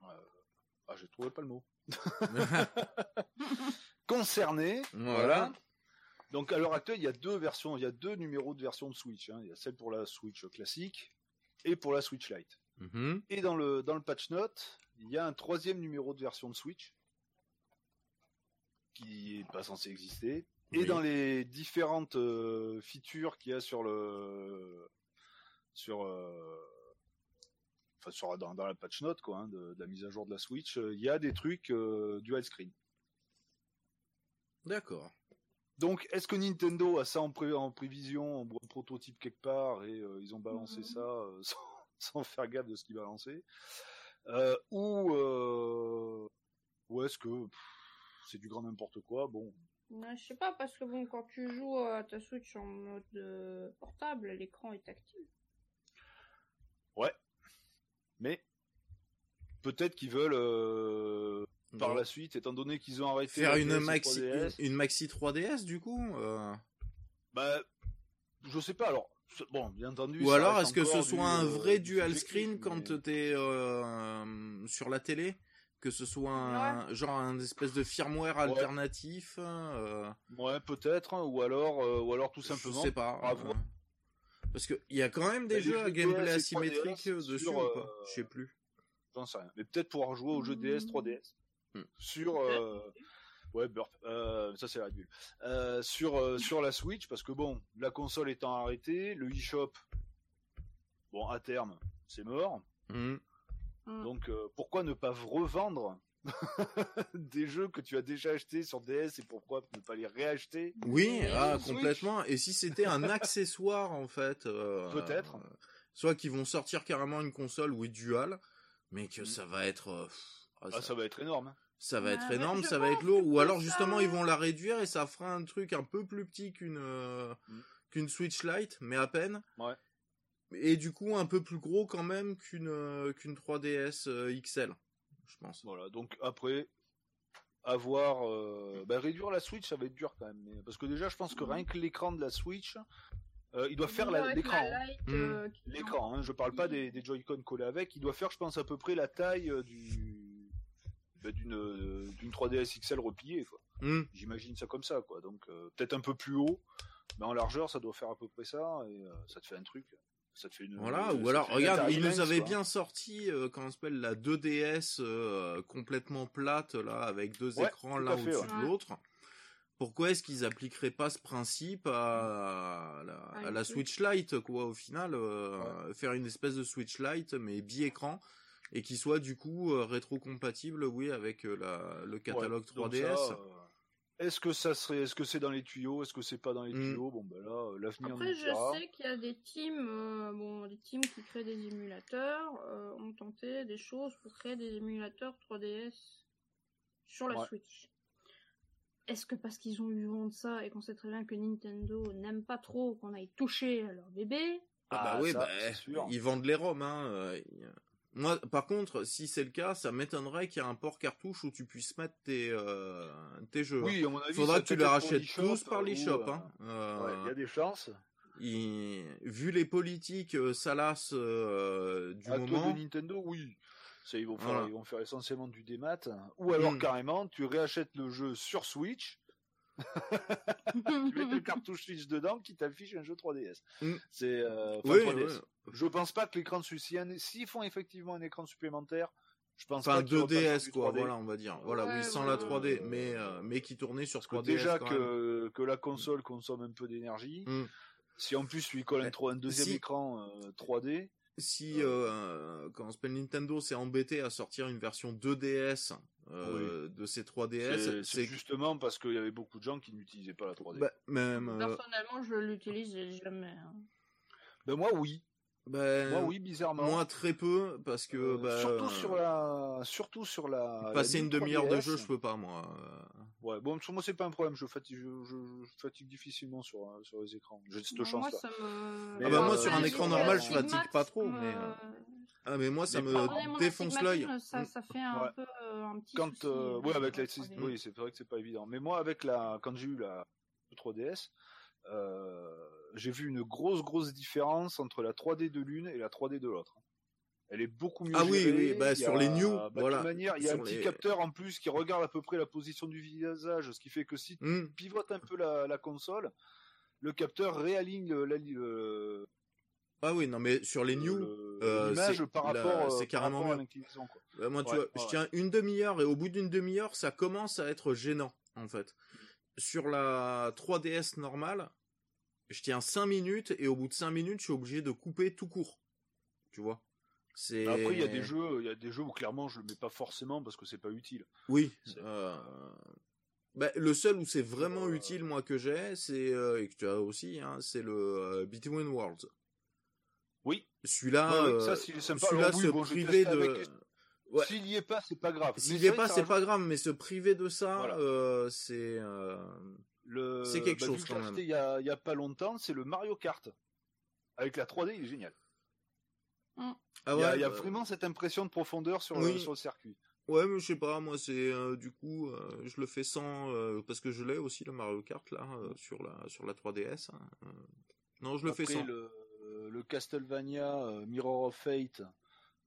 ah, j'ai trouvé pas le mot, concernés. Voilà. Donc à l'heure actuelle, il y a deux versions, il y a deux numéros de version de Switch. hein. Il y a celle pour la Switch classique et pour la Switch Lite. Mhm. Et dans le dans le patch note, il y a un troisième numéro de version de Switch qui est pas censé exister. Et dans les différentes euh, features qu'il y a sur le sur euh, enfin sur dans, dans la patch note quoi, hein, de, de la mise à jour de la Switch, euh, il y a des trucs euh, dual screen. D'accord. Donc, est-ce que Nintendo a ça en, pré- en prévision, en prototype quelque part, et euh, ils ont balancé Mhm. ça euh, sans, sans faire gaffe de ce qu'ils balançaient Euh, Ou, ou est-ce que c'est du grand n'importe quoi Bon, Ouais, je sais pas, parce que bon, quand tu joues à ta Switch en mode portable, l'écran est tactile. mais peut-être qu'ils veulent par Bon. la suite, étant donné qu'ils ont arrêté Faire une DS maxi, 3DS, une, une maxi 3DS du coup euh, bah, je sais pas. Alors, bon, bien entendu. Ou alors est-ce que ce soit du, un euh, vrai du dual screen mais- quand t'es euh, sur la télé? Que ce soit un, genre un espèce de firmware alternatif euh, Ouais, peut-être, hein, ou alors, euh, ou alors tout Je simplement. sais pas. euh, Parce qu'il y a quand même des jeux à gameplay DS asymétrique 3DS euh, dessus sur, ou pas? Euh, Je sais plus. J'en sais rien. Mais peut-être pouvoir jouer aux jeux DS, 3DS. Hmm. Sur. euh, Ouais, burp. Euh, ça c'est la bulle. Euh, sur, euh, sur la Switch, parce que bon, la console étant arrêtée, le eShop, bon, à terme, c'est mort. Mhm. Mm. Donc euh, pourquoi ne pas revendre des jeux que tu as déjà achetés sur DS et pourquoi ne pas les réacheter Oui, ah, complètement. Et si c'était un accessoire en fait euh, Peut-être. euh, soit qu'ils vont sortir carrément une console oui dual, mais que ça va être euh, ah, Ah, ça, ça va être énorme. Ça va être Ah, bah, énorme, je ça va être lourd. Ou alors ça- justement ils vont la réduire et ça fera un truc un peu plus petit qu'une euh, Mhm. qu'une Switch Lite, mais à peine. Ouais. Et du coup un peu plus gros quand même qu'une euh, qu'une 3DS euh, XL, je pense. Voilà, donc après, avoir euh, bah, réduire la Switch, ça va être dur quand même. mais- parce que déjà, je pense que rien que l'écran de la Switch, euh, il doit faire l'écran. hein. Mm. L'écran, hein, je parle pas des, des Joy-Con collés avec. Il doit faire, je pense, à peu près la taille euh, du bah, d'une euh, d'une 3DS XL repliée. quoi. Mhm. J'imagine ça comme ça, quoi. Donc euh, peut-être un peu plus haut, mais en largeur, ça doit faire à peu près ça, et euh, ça te fait un truc. Ça te fait une. Voilà, ou alors, regarde, Atari il nous quoi. bien sorti, euh, comment s'appelle, la 2DS euh, complètement plate, là, avec deux Ouais, écrans l'un au-dessus ouais. de l'autre. Pourquoi est-ce qu'ils appliqueraient pas ce principe à la, à une la Switch. Lite, quoi, au final, euh, faire une espèce de Switch Lite, mais bi-écran, et qui soit du coup euh, rétro-compatible, oui, avec euh, la, le catalogue Ouais, donc 3DS. ça, euh, Est-ce que ça serait, est-ce que c'est dans les tuyaux, est-ce que c'est pas dans les Mm. tuyaux? Bon ben là, l'avenir nous Après, je dira. sais qu'il y a des teams, euh, bon, des teams qui créent des émulateurs, euh, ont tenté des choses pour créer des émulateurs 3DS sur la Ouais. Switch. Est-ce que parce qu'ils ont eu vent de ça et qu'on sait très bien que Nintendo n'aime pas trop qu'on aille toucher à leur bébé? Ah, bah Ah, oui, ça, bah, c'est sûr. ils vendent les ROM. Hein. euh, y- Moi, par contre, si c'est le cas, ça m'étonnerait qu'il y ait un port cartouche où tu puisses mettre tes, euh, tes jeux. hein. Oui, à mon avis, Faudra que tu les rachètes tous par l'eShop. euh, Hein. Euh, ouais, il y a des chances. il- Vu les politiques euh, salaces euh, du À moment, de Nintendo, oui. Ça, ils vont faire, Voilà. ils vont faire essentiellement du démat. Ou alors Mm. carrément, tu réachètes le jeu sur Switch. tu mets le cartouche Switch dedans qui t'affiche un jeu 3DS. Mm. C'est euh, oui, 3DS. oui. Je pense pas que l'écran s'ils font effectivement un écran supplémentaire, je pense enfin pas qu'ils repassent sur 2DS du quoi, 3D. voilà, on va dire. Voilà, Ouais, oui, sans ouais, la ouais, 3D, ouais. mais euh, mais qui tournait sur Parce que 3DS. déjà quand même. que, que la console consomme un peu d'énergie, Mm. si en plus tu lui colles un, un deuxième si. écran euh, 3D, si euh, quand s'appelle Nintendo s'est embêté à sortir une version 2DS euh, de ces 3DS, c'est justement parce qu'il y avait beaucoup de gens qui n'utilisaient pas la 3D. Bah, même, euh, Personnellement, je l'utilise jamais. Hein. Ben moi, oui. Ben, moi, oui, bizarrement. Moi, très peu, parce que. Euh, bah, surtout sur la. Surtout sur la. Passer une demi-heure de jeu, je peux pas, moi. Ouais, bon, sur moi, c'est pas un problème. Je fatigue, je, je, fatigue difficilement sur, sur les écrans. J'ai cette chance-là. Moi, ça me... ah bah, moi, sur un écran normal, je fatigue pas trop, mais. Ah, mais moi, ça me défonce l'œil. Ça, ça fait un peu un petit. Quand, souci, euh, ouais, avec la. Oui, c'est vrai que c'est pas évident. Mais moi, avec la. Quand j'ai eu la 3DS, euh, j'ai vu une grosse grosse différence entre la 3D de l'une et la 3D de l'autre. Elle est beaucoup mieux. Ah oui, oui, bah, sur les new, bah, voilà. De manière, il y a un petit capteur en plus qui regarde à peu près la position du visage, ce qui fait que si tu hmm. pivotes un peu la, la, console, le capteur réaligne la, le, ah oui, non, mais sur les new, euh, par rapport, c'est carrément. Bah, moi, tu vois, je tiens une demi-heure et au bout d'une demi-heure, ça commence à être gênant, en fait. Sur la 3DS normale, je tiens 5 minutes et au bout de 5 minutes, je suis obligé de couper tout court. Tu vois? C'est Après il y a des jeux, il y a des jeux où clairement je le mets pas forcément parce que c'est pas utile. Oui. Euh... Bah, le seul où c'est vraiment euh. utile moi que j'ai, c'est euh, et que tu as aussi hein, c'est le euh, Between Worlds. Celui-là ouais, ça celui-là se priver de Ouais. S'il y est pas, c'est pas grave. S'il y est pas, c'est pas grave, mais se priver de ça, euh, c'est le... C'est quelque bah, chose quand même. Il y a, y a pas longtemps, c'est le Mario Kart. Avec la 3D, il est génial. Mm. Ah ouais, il y a, bah vraiment cette impression de profondeur sur, le, sur le circuit. Ouais, mais je sais pas, moi c'est euh, du coup, euh, je le fais sans euh, parce que je l'ai aussi le Mario Kart là sur la sur la 3DS. Hein, non, je le fais sans. Le, le Castlevania Mirror of Fate,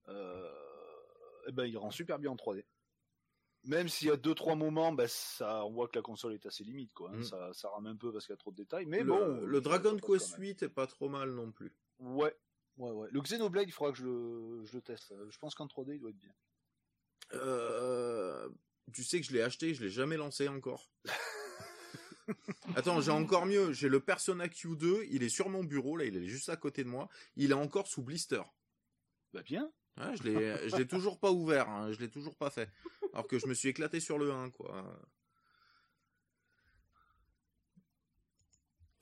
eh ben il rend super bien en 3D même s'il y a deux trois moments, ben ça, on voit que la console est assez limite, quoi. Hein. Mm. Ça, ça rame un peu parce qu'il y a trop de détails. Mais le, bon, le Dragon Quest 8 est pas trop mal non plus. Ouais, ouais, ouais. Le Xenoblade, il faudra que je le, je le teste. Je pense qu'en 3D, il doit être bien. Euh, tu sais que je l'ai acheté, je l'ai jamais lancé encore. Attends, j'ai encore mieux. J'ai le Persona Q2, il est sur mon bureau, là, il est juste à côté de moi. Il est encore sous blister. Bah bien. Ouais, je l'ai, je l'ai toujours pas ouvert, hein, je l'ai toujours pas fait. Alors que je me suis éclaté sur le 1, quoi.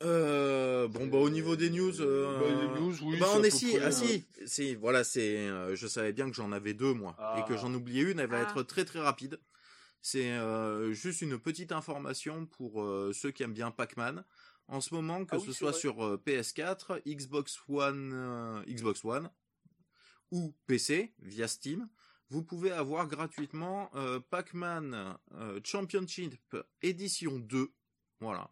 Euh, bon bah au niveau des news, euh, bah, news oui, bah, on est si, ah si, si, voilà c'est, euh, je savais bien que j'en avais deux moi et que ah. j'en oubliais une, elle va être ah. très très rapide. C'est euh, juste une petite information pour euh, ceux qui aiment bien Pac-Man. En ce moment, que ah ce soit sur PS4, Xbox One, Xbox One ou PC via Steam, vous pouvez avoir gratuitement euh, Pac-Man euh, Championship édition 2. Voilà.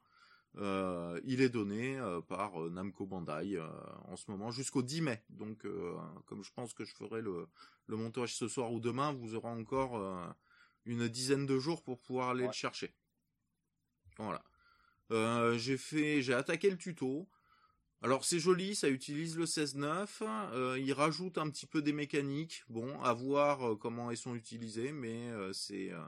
Euh, il est donné par Namco Bandai en ce moment jusqu'au 10 mai. Donc, comme je pense que je ferai le, le, montage ce soir ou demain, vous aurez encore une dizaine de jours pour pouvoir aller le chercher. Voilà. j'ai fait, j'ai attaqué le tuto. Alors c'est joli, ça utilise le 16.9, euh, il rajoute un petit peu des mécaniques, bon, à voir euh, comment elles sont utilisées, mais euh, c'est euh,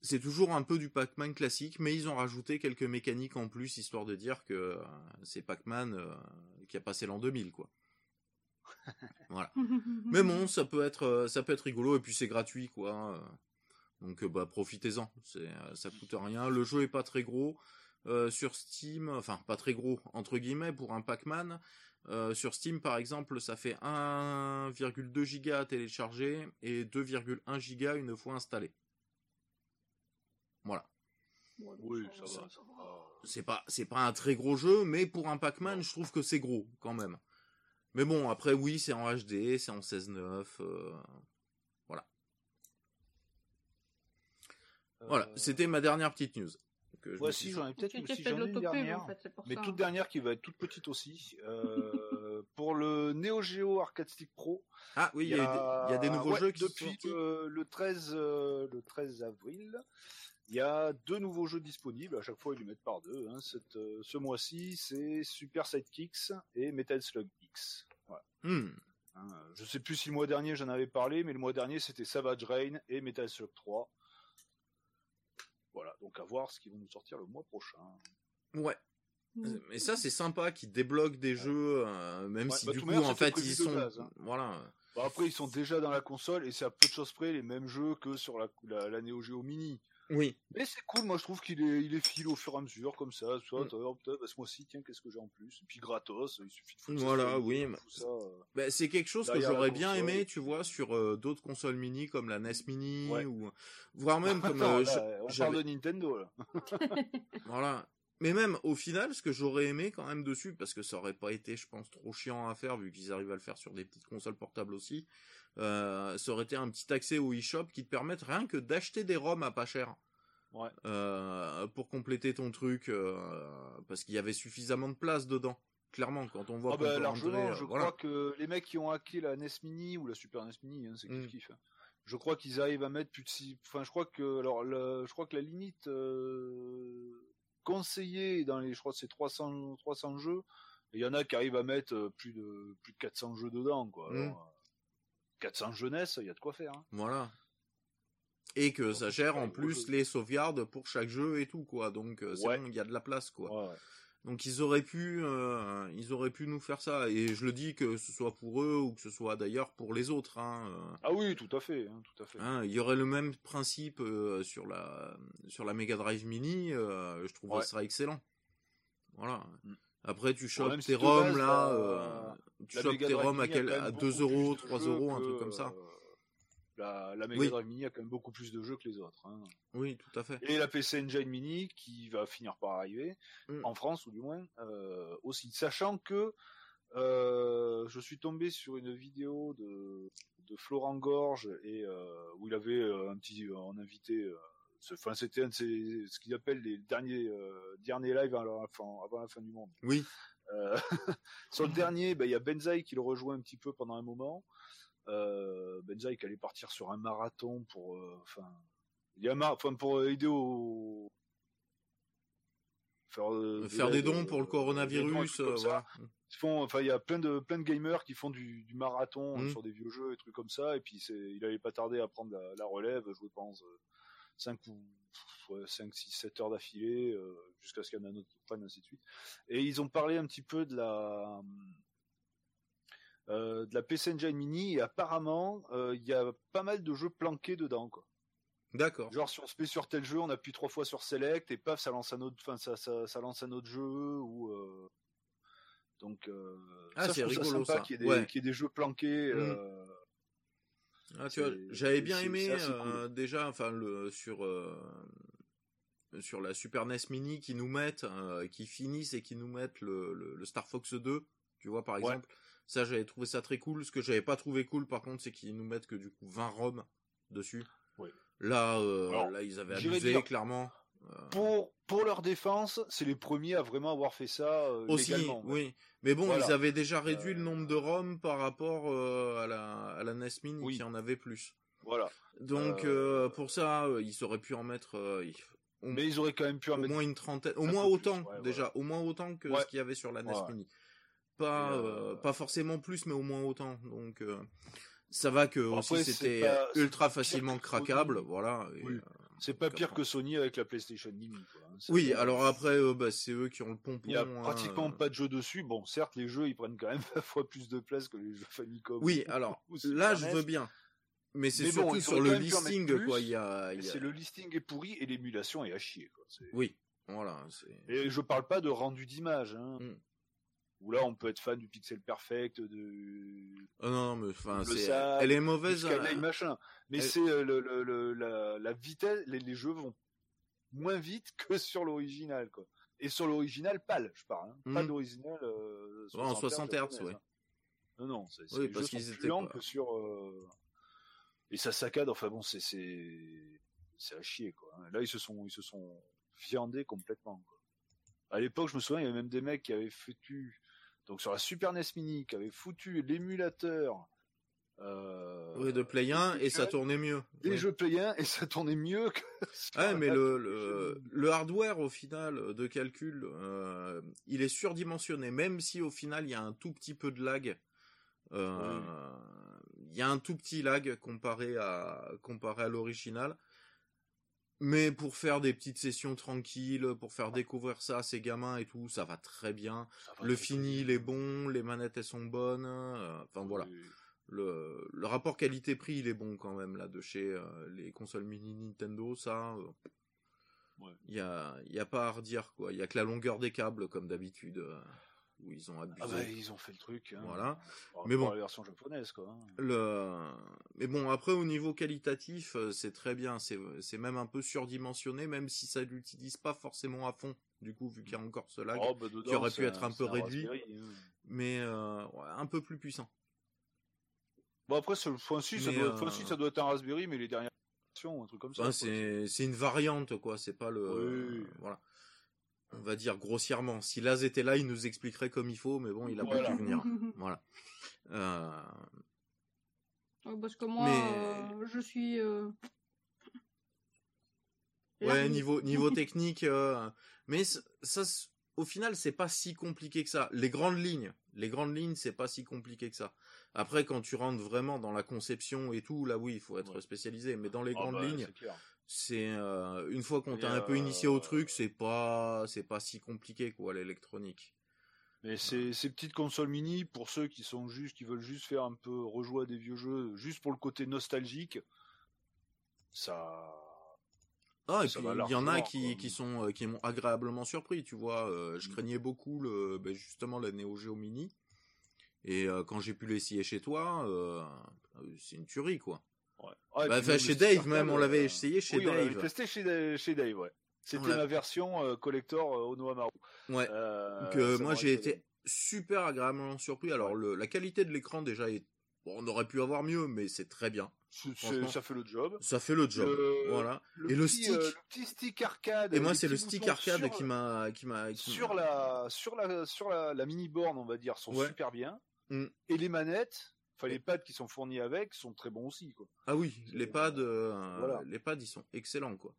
c'est toujours un peu du Pac-Man classique, mais ils ont rajouté quelques mécaniques en plus, histoire de dire que c'est Pac-Man qui a passé l'an 2000, quoi. voilà. mais bon, ça peut être ça peut être rigolo et puis c'est gratuit, quoi. Donc bah profitez-en, c'est ça coûte rien. Le jeu est pas très gros. Euh, sur Steam, enfin pas très gros entre guillemets pour un Pac-Man. Euh, sur Steam par exemple, ça fait 1,2 giga à télécharger et 2,1 giga une fois installé. Voilà. Oui, ça, va. C'est pas c'est pas un très gros jeu, mais pour un Pac-Man, je trouve que c'est gros quand même. Mais bon, après oui, c'est en HD, c'est en 16.9, euh... voilà. Voilà, euh, c'était ma dernière petite news. Voici, j'en ai peut-être une, dernière, mais toute dernière qui va être toute petite aussi. Euh, pour le Neo Geo Arcade Stick Pro. Ah oui, il y, a, des nouveaux jeux qui depuis sont le, le 13 euh, le 13 avril. Il y a deux nouveaux jeux disponibles. À chaque fois, ils les mettent par deux. Hein. Cette, euh, ce mois-ci, c'est Super Sidekicks et Metal Slug X. Voilà. Hmm. Hein, je sais plus si le mois dernier j'en avais parlé, mais le mois dernier c'était Savage Rain et Metal Slug 3. Voilà, donc à voir ce qu'ils vont nous sortir le mois prochain. Ouais. Mais ça, c'est sympa qu'ils débloquent des jeux, euh, même Ouais, si bah, du coup, manière, en fait, ils sont, base, hein. voilà. Bon, après, ils sont déjà dans la console et c'est à peu de choses près les mêmes jeux que sur la, la, la Neo Geo Mini. Oui. Mais c'est cool, moi je trouve qu'il est, il est fil au fur et à mesure, comme ça. Soit, putain, bah, ce mois-ci, tiens, qu'est-ce que j'ai en plus? Et puis gratos, il suffit de foutre ça Voilà, sur le- oui, tout mais- ça, euh. C'est quelque chose que j'aurais bien aimé, tu vois, sur euh, d'autres consoles mini comme la NES Mini Ouais. ou voire même comme Attends, euh, là, je- on j'avais- parle de Nintendo là. voilà. Mais même au final, ce que j'aurais aimé quand même dessus, parce que ça aurait pas été, je pense, trop chiant à faire vu qu'ils arrivent à le faire sur des petites consoles portables aussi, euh, ça aurait été un petit accès au eShop qui te permette rien que d'acheter des ROM à pas cher. Ouais. Euh, pour compléter ton truc, euh, parce qu'il y avait suffisamment de place dedans. Clairement, quand on voit Ah bah, largement, je voilà. crois que les mecs qui ont hacké la NES Mini ou la Super NES Mini, hein, c'est kiff Mm. kiff. hein. Je crois qu'ils arrivent à mettre plus de six. Enfin, je crois que alors, le- je crois que la limite euh, conseillée dans les, je crois, que c'est 300 300 jeux. Il y en a qui arrivent à mettre plus de plus de 400 jeux dedans, quoi. Mm. Alors, euh, 400 jeunesse, il y a de quoi faire. hein. Voilà. Et que Donc, ça gère en plus les sauvegardes pour chaque jeu et tout quoi. Donc euh, c'est Ouais. bon, il y a de la place quoi. Ouais, ouais. Donc ils auraient pu, euh, ils auraient pu nous faire ça. Et je le dis que ce soit pour eux ou que ce soit d'ailleurs pour les autres. Hein, euh, Ah oui, tout à fait, hein, tout à fait. hein, il y aurait le même principe euh, sur la sur la Mega Drive Mini. je trouverais Ouais. ça excellent. Voilà. Mm. Après tu chopes si tes de ROM base, là, euh, tu chopes tes Drive ROM à, quel, quand même à beaucoup 2 plus euros, de 3 jeux euros, un truc comme ça. euh, La, la Mega Oui. Drive Mini a quand même beaucoup plus de jeux que les autres. hein. Oui, tout à fait. Et la PC Engine Mini qui va finir par arriver, Mm. en France ou du moins, euh, aussi. Sachant que euh, je suis tombé sur une vidéo de, de Florent Gorge et euh, où il avait un petit un invité. Enfin, c'était un de ses- ce qu'il appelle les derniers euh, derniers lives avant la fin, avant la fin du monde. Oui. Euh, sur le dernier, ben, il y a Benzaï qui le rejoint un petit peu pendant un moment. Euh, Benzaï qui allait partir sur un marathon pour, enfin, il y a un mar- enfin, pour aider au faire, de Faire des dons pour le coronavirus, voilà. Ils font, enfin, il y a plein de plein de gamers qui font du, du marathon euh, Mm. sur des vieux jeux et trucs comme ça. Et puis il allait pas tarder à prendre la, la relève, je pense, 5 ou ouais, 5, 6, 7 heures d'affilée, euh, jusqu'à ce qu'il y en ait un autre qui prenne, ainsi de suite. Et ils ont parlé un petit peu de la euh, de la PC Engine Mini et apparemment euh, il y a pas mal de jeux planqués dedans quoi. D'accord. Genre si on se met sur tel jeu, on appuie trois fois sur Select et paf ça lance un autre, enfin ça, ça, ça lance un autre jeu ou euh, donc Ah, ça, c'est rigolo, ça. qu'il y ait des, Ouais. y ait des jeux planqués. Mm. Ah, tu vois, j'avais bien aimé euh, déjà, enfin le sur euh, sur la Super NES Mini qui nous mettent, euh, qui finissent et qui nous mettent le, le, le Star Fox 2, tu vois par Ouais. exemple. Ça, j'avais trouvé ça très cool. Ce que j'avais pas trouvé cool, par contre, c'est qu'ils nous mettent que du coup 20 ROM dessus. Là, euh, Alors, là, ils avaient abusé dire- clairement. Euh, pour pour leur défense, c'est les premiers à vraiment avoir fait ça euh, aussi, légalement. ouais. oui. Mais bon, Voilà. ils avaient déjà réduit le Euh, nombre de ROM par rapport euh, à la à la Oui. qui en avait plus. Voilà. Donc Euh, euh, pour ça, euh, ils auraient pu en mettre euh, au, Mais ils auraient quand même pu en au mettre moins une trentaine, au moins plus, autant ouais, déjà, voilà. au moins autant que Ouais. ce qu'il y avait sur la NES Ouais. Mini. Pas euh, euh, forcément plus, mais au moins autant. Donc euh, ça va que Bon, aussi c'était pas- euh, ultra facilement craquable, voilà. et, Oui. C'est pas pire que Sony avec la PlayStation Mini. Quoi. hein. Oui, alors après, euh, bah, c'est eux qui ont le pompon. il y a hein, pratiquement euh. pas de jeux dessus. Bon, certes, les jeux ils prennent quand même 20 fois plus de place que les jeux Famicom. Oui, ou- alors là, je veux bien. Mais c'est bon, surtout sur le listing, plus, quoi. Il y a, y C'est le listing est pourri et l'émulation est à chier. Quoi. Oui, voilà. Et je parle pas de rendu d'image. Hein. Mm. Où là, on peut être fan du pixel perfect, de Oh non, mais enfin, elle est mauvaise. skyline euh, machin. Mais elle- c'est euh, le, le, le- la, la vitesse, les, les jeux vont moins vite que sur l'original, quoi. Et sur l'original PAL, je parle, hein. pas Mm. d'original euh, Ouais, en 60 Hz, ouais. hein. Non, non, c'est, Oui, parce qu'ils plus étaient lents pas- que sur. euh, Et ça saccade. Enfin bon, c'est c'est c'est à chier, quoi. Là, ils se sont ils se sont viandés complètement. Quoi. À l'époque, je me souviens, il y avait même des mecs qui avaient foutu donc sur la Super NES Mini, qui avaient foutu l'émulateur. Euh, Oui, de Play 1 et ça tournait mieux. des Oui. jeux Play 1 et ça tournait mieux que. Ouais, mais la le, le hardware au final de calcul, euh, il est surdimensionné, même si au final il y a un tout petit peu de lag. Euh, Il y a un tout petit lag comparé à comparé à l'original, Mais pour faire des petites sessions tranquilles, pour faire découvrir ça à ces gamins et tout, ça va très bien. Va Le très, fini, il est bon, les manettes, elles sont bonnes. euh, Enfin voilà. Oui. Le, le rapport qualité-prix, il est bon quand même là de chez euh, les consoles mini Nintendo, ça. euh, Ouais. Il y a, y a pas à redire quoi. Il y a que la longueur des câbles comme d'habitude où ils ont abusé. Ah bah, ils ont fait le truc. Hein. Voilà. Par Mais bon. la version japonaise, quoi. hein. Le... Mais bon, après, au niveau qualitatif, euh, c'est très bien. C'est c'est même un peu surdimensionné, même si ça l'utilise pas forcément à fond. Du coup, vu qu'il y a encore ce lag. Oh, bah, dedans, qui aurait pu être un peu réduit. Raspberry, hein. Mais euh, ouais, un peu plus puissant. Bon, après, le point 6, ça doit, euh, le point 6, ça doit être un Raspberry, mais les dernières versions, un truc comme ça. C'est c'est une variante, quoi. C'est pas le. Oui. Voilà. On va dire grossièrement. Si Laz était là, il nous expliquerait comme il faut, mais bon, il a Voilà. pas pu venir. Voilà. Euh, Ouais, parce que moi, Mais- euh, je suis. euh, Ouais, niveau niveau technique, euh, mais ça, au final, c'est pas si compliqué que ça. Les grandes lignes, les grandes lignes, c'est pas si compliqué que ça. Après, quand tu rentres vraiment dans la conception et tout, là, oui, il faut être Ouais. spécialisé. Mais dans les Ah, grandes bah, lignes, c'est euh, une fois qu'on t'a un peu initié au euh, truc, c'est pas c'est pas si compliqué quoi l'électronique. Mais ces, ces petites consoles mini, pour ceux qui sont juste, qui veulent juste faire un peu rejouer à des vieux jeux, juste pour le côté nostalgique, ça. Ah, et Ça puis va il y en a qui, qui sont euh, qui m'ont agréablement surpris, tu vois. euh, je Mm. craignais beaucoup le ben, justement la Neo Geo Mini. Et euh, quand j'ai pu l'essayer chez toi, euh, c'est une tuerie quoi. Ouais. Ah, Bah, enfin, chez Dave même, on l'avait euh, essayé chez oui, on l'avait Dave. testé chez, chez Dave, ouais. C'était l'a- ma version euh, collector euh, Onohamaru. Ouais. Euh, Donc, euh, moi j'ai été super agréablement surpris. Alors le, la qualité de l'écran déjà est bon, on aurait pu avoir mieux, mais c'est très bien. Ça fait le job. Ça fait le job. Le- Voilà. Et le petit, stick. euh, le petit stick arcade. Et moi c'est le stick arcade sur- qui m'a qui m'a sur la sur la sur la, la mini borne on va dire sont Ouais. super bien Mm. et les manettes enfin les pads qui sont fournis avec sont très bons aussi quoi Ah oui, les pads euh, Voilà. les pads ils sont excellents quoi.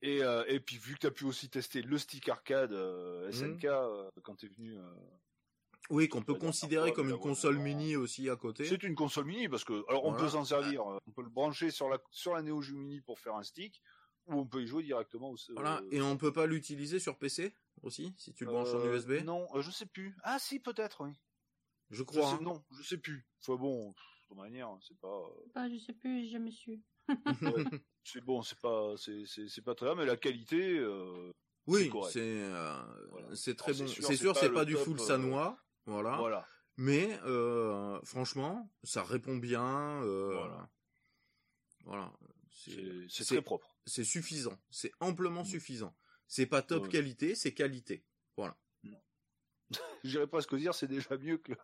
et euh, et puis vu que tu as pu aussi tester le stick arcade euh, Mm. SNK quand tu es venu Oui, qu'on peut considérer comme une console vraiment- mini aussi à côté. c'est une console mini parce que alors on peut s'en servir on peut le brancher sur la sur la Neo Geo Mini pour faire un stick ou on peut y jouer directement au Voilà, et on peut pas l'utiliser sur PC aussi si tu le branches en USB. non je sais plus ah si peut-être oui Je Je crois. sais- hein. non je sais plus enfin bon de toute manière c'est pas Bah, je sais plus, j'ai jamais su. c'est bon, c'est pas, c'est, pas très bien, mais la qualité, euh, oui, c'est euh, Voilà. c'est très Alors, bon. c'est sûr, C'est pas pas du top, full euh, sanois, voilà. voilà. Mais euh, franchement, ça répond bien. euh, Voilà. voilà. C'est, très propre. c'est suffisant. C'est amplement Mm. suffisant. C'est pas top Ouais. qualité, c'est qualité. J'irais pas ce dire, c'est déjà mieux que le,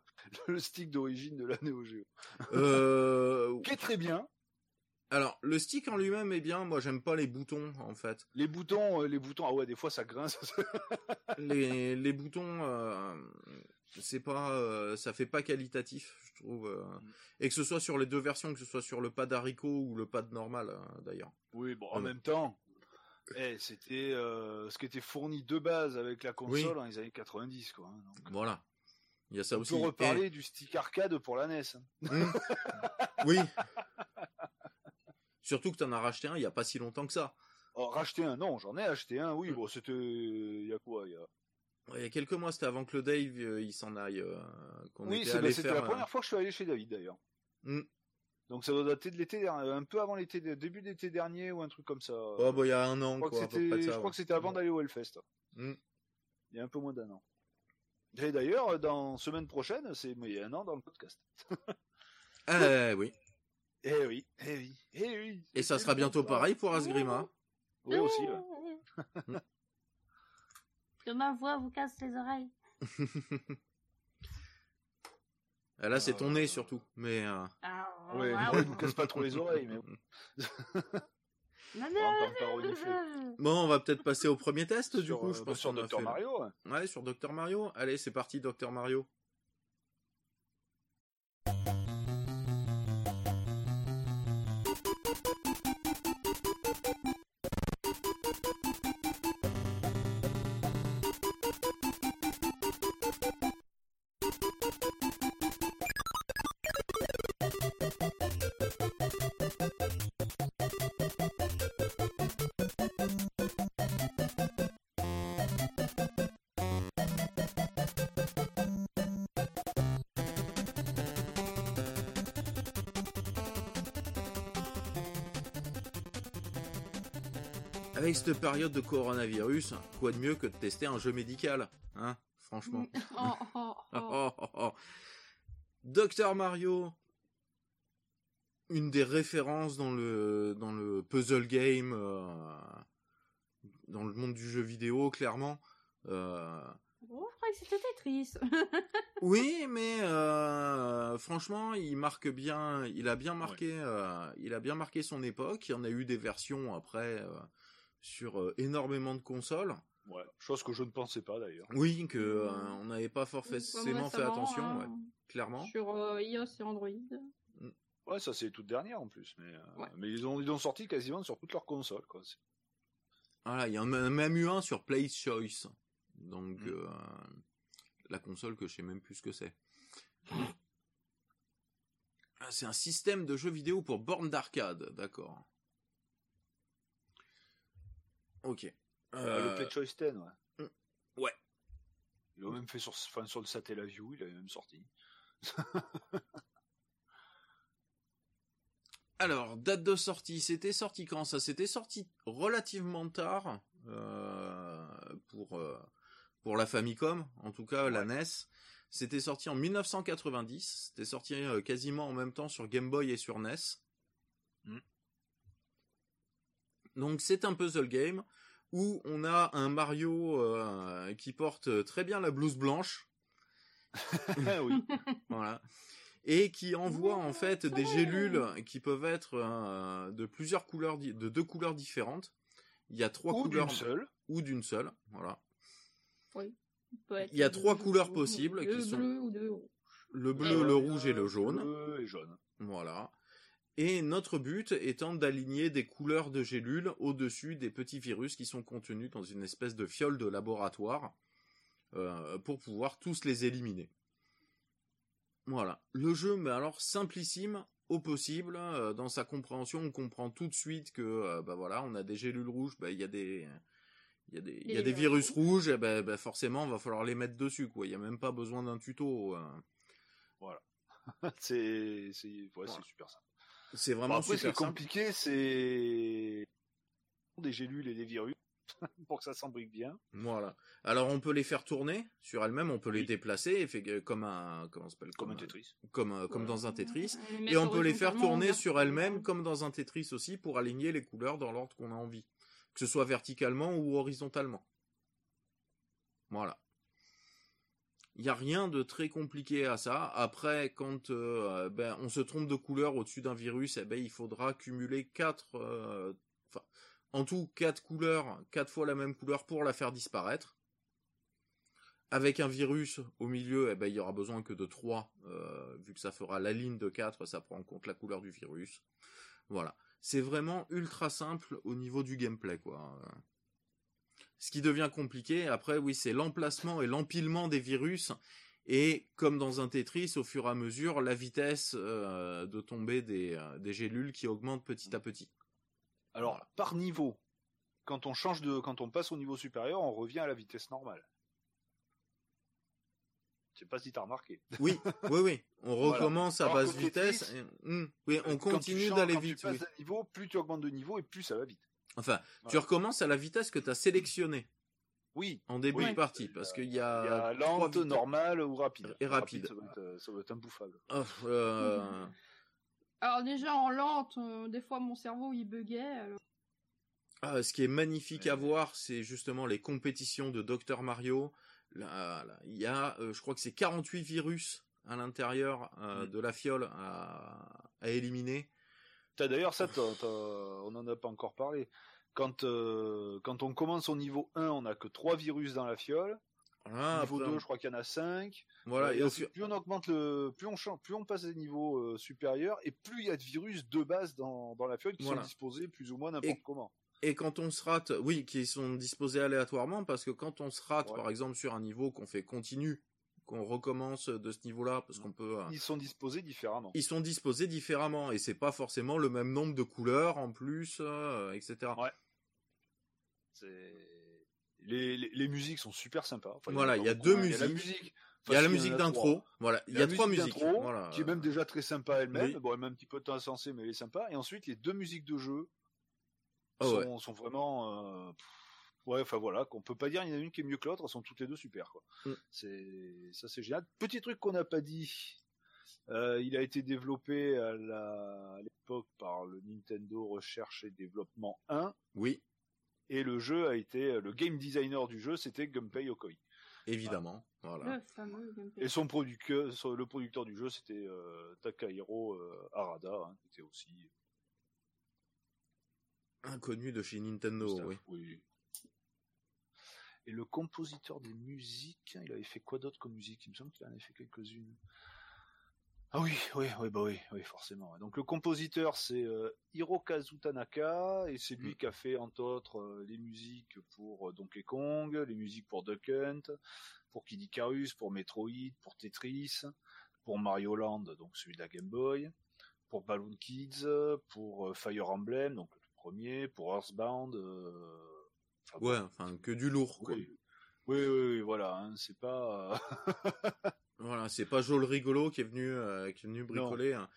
le stick d'origine de la Neo Geo. Euh, Qui est très bien. alors, le stick en lui-même est bien. Moi, j'aime pas les boutons, en fait. Les boutons, euh, les boutons, ah ouais, des fois ça grince. les, les boutons, euh, c'est pas, euh, ça fait pas qualitatif, je trouve. euh, Mm. et que ce soit sur les deux versions, que ce soit sur le pad haricot ou le pad normal, euh, d'ailleurs. oui, bon, en même temps, eh, c'était euh, ce qui était fourni de base avec la console Oui. dans les années 90, quoi. hein, donc. Voilà. Il y a ça On aussi. peut reparler du stick arcade pour la NES. hein. Hmm. oui. Surtout que t'en as racheté un il y a pas si longtemps que ça. Oh, racheter un, non, j'en ai acheté un, oui, Mm. bon, c'était, il y a quoi, il y a Ouais, Il y a quelques mois, c'était avant que le Dave euh, il s'en aille. euh, qu'on Oui, bah, c'était la première fois que je suis allé chez David d'ailleurs. Mm. Donc ça doit dater de l'été dernier, un peu avant l'été, début de l'été dernier ou un truc comme ça. euh, Oh, bah, il y a un an, je crois quoi, que c'était, je crois ouais. que c'était avant d'aller au Hellfest. Mm. Il y a un peu moins d'un an. Et d'ailleurs, dans semaine prochaine, c'est il y a un an dans le podcast. Eh oui. Eh oui, eh oui, eh oui. Et ça sera bientôt pareil pour Asgrima. Oui aussi. ouais. Que ma voix vous casse les oreilles. Ah, Là, c'est ton Euh, nez surtout. Mais euh, Ah, Ouais, ah, il nous casse pas trop les oreilles, mais Non, non, non. bon, on va peut-être passer au premier test du Sur, coup. euh, Je pense sur là. Mario. ouais. Ouais, sur Dr Mario. Allez, c'est parti, Dr Mario. Avec cette période de coronavirus, quoi de mieux que de tester un jeu médical, hein Franchement. Oh, oh, oh. Oh. Docteur Mario, une des références dans le dans le puzzle game, euh, dans le monde du jeu vidéo, clairement. Euh, Oh, je croyais que c'était Tetris. oui, mais euh, franchement, il marque bien, il a bien marqué, euh, il a bien marqué son époque. Il y en a eu des versions après euh, sur euh, énormément de consoles. Ouais, chose que je ne pensais pas d'ailleurs. Oui, que euh, Mm. on n'avait pas forcément fait attention, hein, ouais, clairement. Sur euh, iOS et Android. Ouais, ça c'est toute dernière en plus, mais euh, Ouais. mais ils ont ils ont sorti quasiment sur toutes leurs consoles quoi. C'est- Voilà, il y en a même eu un sur Play's Choice. Donc, Mm. euh, la console que je sais même plus ce que c'est. Ah, C'est un système de jeux vidéo pour borne d'arcade, d'accord. Ok. Euh, le Play Choice 10, ouais. Mm. Ouais. Ils l'ont même fait sur, enfin, sur le Satellaview, il avait même sorti. Alors, date de sortie, c'était sorti quand ça? C'était sorti relativement tard euh, pour euh, pour la Famicom, en tout cas la NES. C'était sorti en 1990. C'était sorti euh, quasiment en même temps sur Game Boy et sur NES. Mm. Donc c'est un puzzle game où on a un Mario euh, qui porte très bien la blouse blanche. oui. Voilà. Et qui envoie en fait des gélules qui peuvent être euh, de plusieurs couleurs, de deux couleurs différentes. Il y a trois Ou couleurs d'une seule. ou d'une seule. Voilà. Il y a trois couleurs possibles qui sont- bleu ou rouge. Le Et bleu, le rouge et le jaune. Bleu et jaune. Voilà. Et notre but étant d'aligner des couleurs de gélules au-dessus des petits virus qui sont contenus dans une espèce de fiole de laboratoire euh, pour pouvoir tous les éliminer. Voilà. Le jeu, mais alors simplissime au possible. euh, dans sa compréhension, on comprend tout de suite que euh, bah voilà, on a des gélules rouges, bah il y a des il y a des, il y a des virus rouges, et ben, ben, forcément, va falloir les mettre dessus, quoi. Il y a même pas besoin d'un tuto. euh. c'est c'est ouais, Voilà. c'est super simple. C'est Bon, vraiment après, ce qui est super simple. compliqué, c'est des gélules et des virus pour que ça s'embrique bien. Voilà. Alors on peut les faire tourner sur elles-mêmes, on peut les déplacer, et fait que- comme un comment s'appelle? Comme un un- Tetris. comme Ouais. dans un Tetris. Et on peut les faire tourner sur elles-mêmes comme dans un Tetris aussi pour aligner les couleurs dans l'ordre qu'on a envie, que ce soit verticalement ou horizontalement. Voilà. Il n'y a rien de très compliqué à ça. Après, quand euh, ben, on se trompe de couleur au-dessus d'un virus, eh ben, il faudra cumuler quatre, euh, en tout quatre couleurs, quatre fois la même couleur pour la faire disparaître. Avec un virus au milieu, eh ben, il y aura besoin que de trois, euh, vu que ça fera la ligne de quatre, ça prend en compte la couleur du virus. Voilà. C'est vraiment ultra simple au niveau du gameplay, quoi. Ce qui devient compliqué, après, oui, c'est l'emplacement et l'empilement des virus. Et comme dans un Tetris, au fur et à mesure, la vitesse euh, de tomber des, euh, des gélules qui augmente petit à petit. Alors, Voilà. par niveau, quand on change de, quand on passe au niveau supérieur, on revient à la vitesse normale. Je sais pas si t'as remarqué. Oui, oui, oui. On Voilà. recommence à basse vitesse. Tetris, et- hum, oui, on tu continue d'aller vite. Tu passes oui. niveau, plus tu augmentes de niveau et plus ça va vite. Enfin, tu recommences à la vitesse que tu as sélectionnée Oui. en début Oui. de partie, parce qu'il y Il y a, a lente, normale ou rapide. Et rapide. ça, doit être, euh, ça doit être imbouffable. Oh, euh, Alors déjà en lente, euh, des fois mon cerveau il buguait. alors- Ah, ce qui est magnifique à voir, c'est justement les compétitions de Dr Mario. Là, là, il y a, euh, je crois que c'est 48 virus à l'intérieur euh, Mm. de la fiole à, à éliminer. T'as d'ailleurs ça, on en a pas encore parlé. Quand euh, quand on commence au niveau 1, on a que 3 virus dans la fiole. Voilà, niveau après, 2, je crois qu'il y en a 5. voilà, et au ensuite, plus on augmente le, plus on change, plus on passe des niveaux euh, supérieurs, et plus il y a de virus de base dans, dans la fiole qui Voilà. sont disposés plus ou moins n'importe Et- comment. Et quand on se rate, oui, qui sont disposés aléatoirement, parce que quand on se rate, Ouais. par exemple, sur un niveau qu'on fait continu, qu'on recommence de ce niveau-là, parce qu'on peut, euh, Ils sont disposés différemment. ils sont disposés différemment, et c'est pas forcément le même nombre de couleurs en plus, euh, etc. Ouais. Les, les, les musiques sont super sympas. Enfin, Voilà, il y a deux Il y a la musiques. musique. Il y a la musique d'intro, voilà, il y a trois musiques, voilà. qui est même déjà très sympa elle-même. Oui. Bon, elle met un petit peu de temps à mais elle est sympa. Et ensuite, les deux musiques de jeu Ah sont, ouais. sont vraiment. euh, pff, ouais, enfin voilà, qu'on peut pas dire il y en a une qui est mieux que l'autre, elles sont toutes les deux super. Quoi. Mm. C'est ça, c'est génial. Petit truc qu'on n'a pas dit. euh, il a été développé à la- à l'époque par le Nintendo Recherche et Développement 1 Oui, et le jeu a été le game designer du jeu c'était Gunpei Yokoi évidemment. Voilà. Et son producteur le producteur du jeu c'était euh, Takahiro euh, Harada hein, qui était aussi Inconnu de chez Nintendo, oui. Et le compositeur des musiques, il avait fait quoi d'autre comme musique? Il me semble qu'il en avait fait quelques-unes. Ah oui, oui, oui, bah oui, oui, forcément. Donc le compositeur c'est euh, Hirokazu Tanaka et c'est lui Mm. qui a fait entre autres euh, les musiques pour euh, Donkey Kong, les musiques pour Duck Hunt, pour Kid Icarus, pour Metroid, pour Tetris, pour Mario Land, donc celui de la Game Boy, pour Balloon Kids, pour Fire Emblem, donc le tout premier, pour Earthbound. euh, Ouais, enfin, que du lourd, quoi. oui. Oui, oui, oui, voilà, hein, c'est pas. euh, Voilà, c'est pas Joel Rigolo qui est venu, euh, qui est venu bricoler. hein.